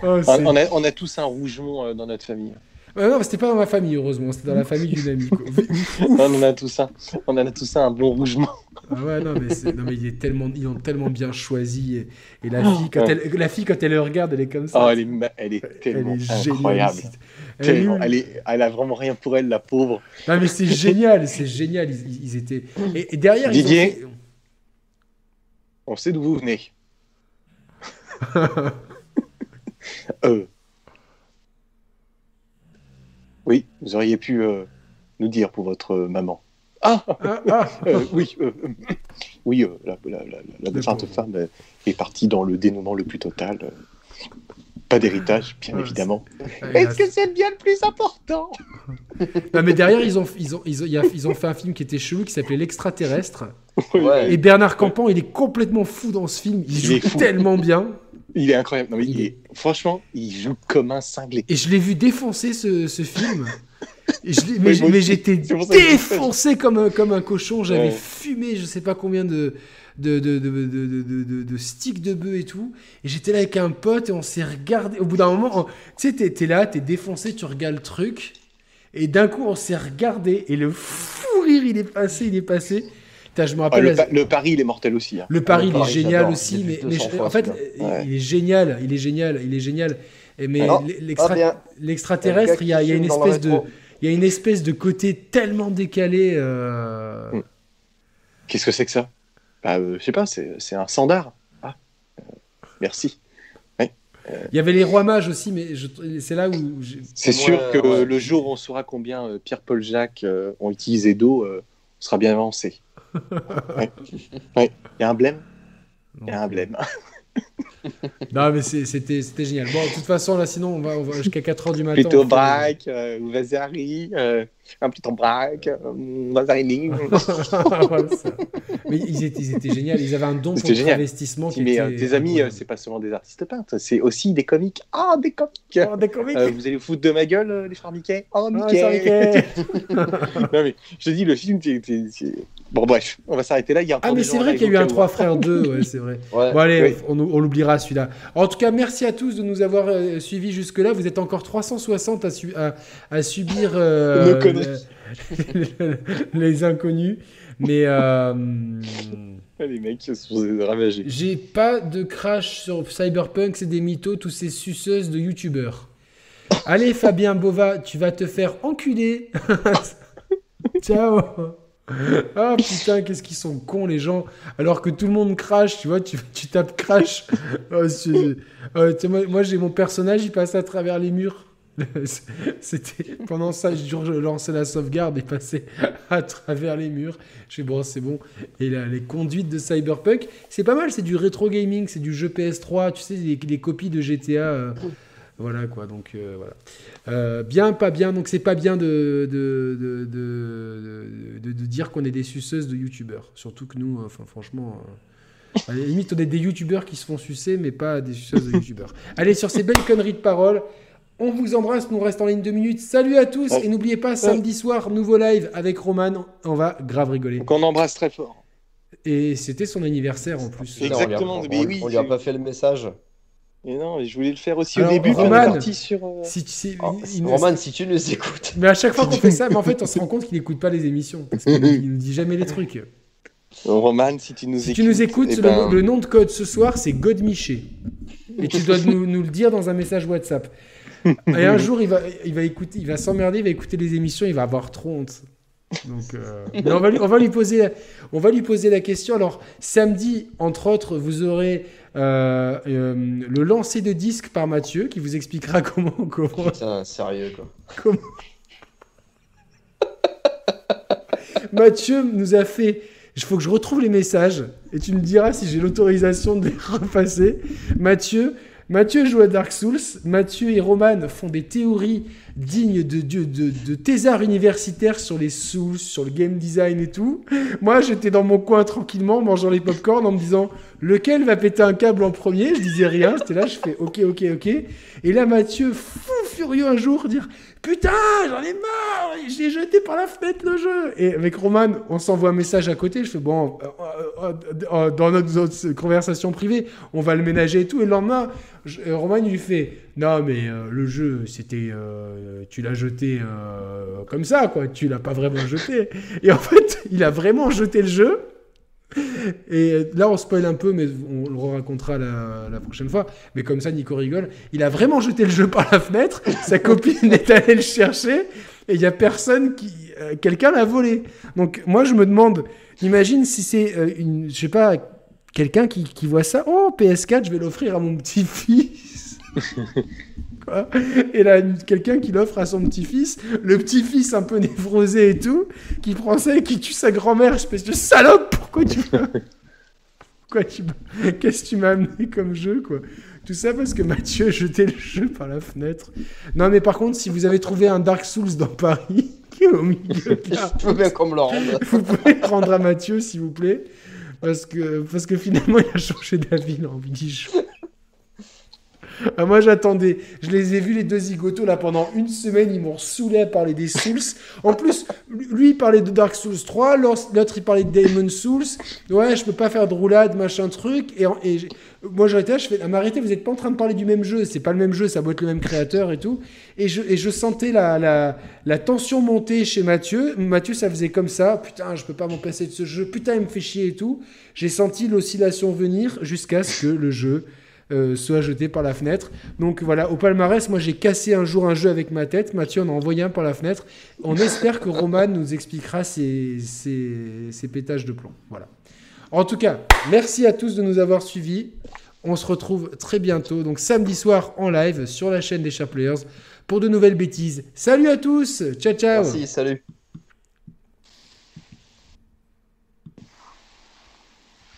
Oh, On a, on a tous un rougemont euh, dans notre famille. Ouais, non, c'était pas dans ma famille, heureusement, c'était dans la famille d'une amie. on en a tous un. On en a tous un, un bon rougement. Ah ouais, non, mais, non, mais il est tellement, ils ont tellement bien choisi. Et, et la, fille, quand elle, la fille, quand elle le regarde, elle est comme ça. Oh, elle est, elle est Elle tellement est incroyable. géniale. Elle est-. Elle, est, elle a vraiment rien pour elle, la pauvre. Non, mais c'est génial, c'est génial. Ils, ils étaient. Et, et derrière, ils ont Didier. On sait d'où vous venez. euh. Oui, vous auriez pu euh, nous dire pour votre euh, maman. Ah, Ah, ah. euh, oui, oui, euh, la, la, la, la Le défunte pauvre. femme est partie dans le dénouement le plus total. Pas d'héritage, bien Ouais, évidemment. Est-ce que c'est bien le plus important? Non, mais derrière, ils ont, ils, ont, ils, ont, il y a- ils ont fait un film qui était chelou qui s'appelait L'extraterrestre. Ouais. Et Bernard Campan, il est complètement fou dans ce film. Il, Il joue tellement bien. Il est incroyable. Non, mais Il il est- franchement, il joue comme un cinglé. Et je l'ai vu défoncer ce, ce film. Et je l'ai- mais j'étais défoncé comme un, comme un cochon. J'avais Ouais. fumé je sais pas combien de, de, de, de, de, sticks de bœuf et tout. Et j'étais là avec un pote et on s'est regardé. Au bout d'un moment, tu sais, t'es t'es là, t'es défoncé, tu regardes le truc. Et d'un coup, on s'est regardé. Et le fou rire, il est passé, il est passé. Putain, je me Ah, le, la- pa- le pari, il est mortel aussi. hein. Le pari, Le il est pari, génial aussi, mais, vu mais 200 je- fois, en fait, euh, Ouais. il est génial, il est génial, il est génial. Mais Ah l'extraterrestre, il y a, il y a une espèce de, rétro. il y a une espèce de côté tellement décalé. euh, Mm. Qu'est-ce que c'est que ça? Bah, euh, Je sais pas, c'est un sandar. Ah, euh, merci. Il y avait les rois mages aussi, mais je- c'est là où C'est sûr que ouais. le jour où on saura combien euh, Pierre-Paul Jacques euh, ont utilisé d'eau, euh, on sera bien avancé. Ouais. Ouais. Il y a un blême Il y a un blême. Non, mais c'était génial. Bon, de toute façon, là, sinon, on va, on va jusqu'à 4h du matin. Plutôt braque, euh, Vasari, euh, un plutôt braque, euh. Ouais, ça. mais ils étaient, ils étaient géniaux. Ils avaient un don pour qui Mais euh, était tes amis, euh, c'est pas seulement des artistes peintres, c'est aussi des comiques. Ah, des comiques Oh, des comiques. Euh, Vous allez vous foutre de ma gueule, les frères Mickey? Oh, Ah, Mickey, ça, Mickey. Non, mais je te dis, le film, c'est- Bon, bref, on va s'arrêter là. Il y a Ah, mais c'est vrai qu'il y a eu un cas où, 3 hein. frères 2, ouais, c'est vrai. Ouais. Bon, allez, Oui. on, on l'oubliera celui-là. En tout cas, merci à tous de nous avoir euh, suivis jusque-là. Vous êtes encore 360 à, su- à- à subir euh, le- les inconnus. Mais euh, Les mecs se sont ravagés. j'ai pas de crash sur Cyberpunk, c'est des mythos, tous ces suceuses de youtubeurs. Allez, Fabien Bova, tu vas te faire enculer. Ciao. Ah putain, qu'est-ce qu'ils sont cons les gens. Alors que tout le monde crache, tu vois, tu, tapes crash. Oh, oh, moi, j'ai mon personnage, il passe à travers les murs. C'était pendant ça, je lançais la sauvegarde et passais à travers les murs. Je bon, c'est bon. Et là, les conduites de Cyberpunk, c'est pas mal. C'est du rétro gaming, c'est du jeu PS3. Tu sais, les, copies de GTA. Euh, voilà quoi. Donc euh, voilà. Euh, bien, pas bien. Donc c'est pas bien de de, de, de, de dire qu'on est des suceuses de youtubeurs. Surtout que nous, enfin franchement. À la limite, on est des youtubeurs qui se font sucer, mais pas des suceuses de youtubeurs. Allez, sur ces belles conneries de paroles, on vous embrasse, nous reste en ligne deux minutes. Salut à tous et n'oubliez pas, samedi soir, nouveau live avec Roman. On va grave rigoler. Donc on embrasse très fort. Et c'était son anniversaire en plus. Exactement. on, mais oui, on lui a pas fait le message. Et non, je voulais le faire aussi au début. Roman, sur, euh, si, si, oh, Roman, si tu nous écoutes. Mais à chaque fois qu'on fait ça, mais en fait, on se rend compte qu'il n'écoute pas les émissions. Parce qu'il nous dit jamais les trucs. Roman, si tu nous si écoutes. tu nous écoutes, eh ben- le, nom de code ce soir, c'est Godmiché. Et tu dois nous, nous, le dire dans un message WhatsApp. Et un jour, il va, il va écouter, il va s'emmerder, il va écouter les émissions, il va avoir trop honte. Donc, euh, on, va lui, on, va lui, poser, on va lui poser la question. Alors, samedi, entre autres, vous aurez euh, euh, le lancer de disque par Mathieu qui vous expliquera comment. comment... Putain, sérieux quoi. Comment... Mathieu nous a fait. Il faut que je retrouve les messages et tu me diras si j'ai l'autorisation de les repasser. Mathieu Mathieu joue à Dark Souls. Mathieu et Roman font des théories dignes de, de, de, universitaires sur les Souls, sur le game design et tout. Moi, j'étais dans mon coin tranquillement, mangeant les popcorn en me disant lequel va péter un câble en premier? Je disais rien. C'était là, je fais ok, ok, ok. Et là, Mathieu, fou furieux un jour, dire Putain, j'en ai marre, j'ai jeté par la fenêtre le jeu. Et avec Roman, on s'envoie un message à côté. Je fais bon, euh, euh, euh, dans notre, conversation privée, on va le ménager et tout. Et le lendemain, Roman lui fait non mais le jeu, c'était, tu l'as jeté comme ça quoi. Tu l'as pas vraiment jeté. Et en fait, il a vraiment jeté le jeu. Et là, on spoil un peu, mais on le racontera la, prochaine fois. Mais comme ça, Nico rigole. Il a vraiment jeté le jeu par la fenêtre. Sa copine est allée le chercher. Et il n'y a personne qui. Euh, quelqu'un l'a volé. Donc, moi, je me demande. Imagine si c'est euh, une. Je sais pas. Quelqu'un qui, qui voit ça. Oh, PS4, je vais l'offrir à mon petit-fils. Et là, quelqu'un qui l'offre à son petit-fils, le petit-fils un peu névrosé et tout, qui prend ça et qui tue sa grand-mère, espèce de salope, pourquoi tu Pourquoi tu Qu'est-ce que tu m'as amené comme jeu, quoi Tout ça parce que Mathieu a jeté le jeu par la fenêtre. Non, mais par contre, si vous avez trouvé un Dark Souls dans Paris, qui est au milieu de Je veux bien qu'on me le rende. Vous pouvez le rendre à Mathieu, s'il vous plaît. Parce que, parce que finalement, il a changé d'avis, il a envie d'y jouer. Ah, moi j'attendais, je les ai vus les deux zigotos là pendant une semaine, ils m'ont saoulé à parler des Souls. En plus, lui il parlait de Dark Souls 3, l'autre il parlait de Demon Souls. Ouais, je peux pas faire de roulade, machin truc. Et, et moi j'arrêtais, je fais, ah, mais vous êtes pas en train de parler du même jeu, c'est pas le même jeu, ça doit être le même créateur et tout. Et je, sentais la tension monter chez Mathieu. Mathieu ça faisait comme ça, putain, je peux pas m'en passer de ce jeu, putain, il me fait chier et tout. J'ai senti l'oscillation venir jusqu'à ce que le jeu euh, soit jeté par la fenêtre. Donc voilà, au palmarès, moi j'ai cassé un jour un jeu avec ma tête. Mathieu en a envoyé un par la fenêtre. On espère que Roman nous expliquera ses, pétages de plomb. Voilà. En tout cas, merci à tous de nous avoir suivis. On se retrouve très bientôt, donc samedi soir en live sur la chaîne des Sharp Players pour de nouvelles bêtises. Salut à tous, ciao ciao. Merci, salut.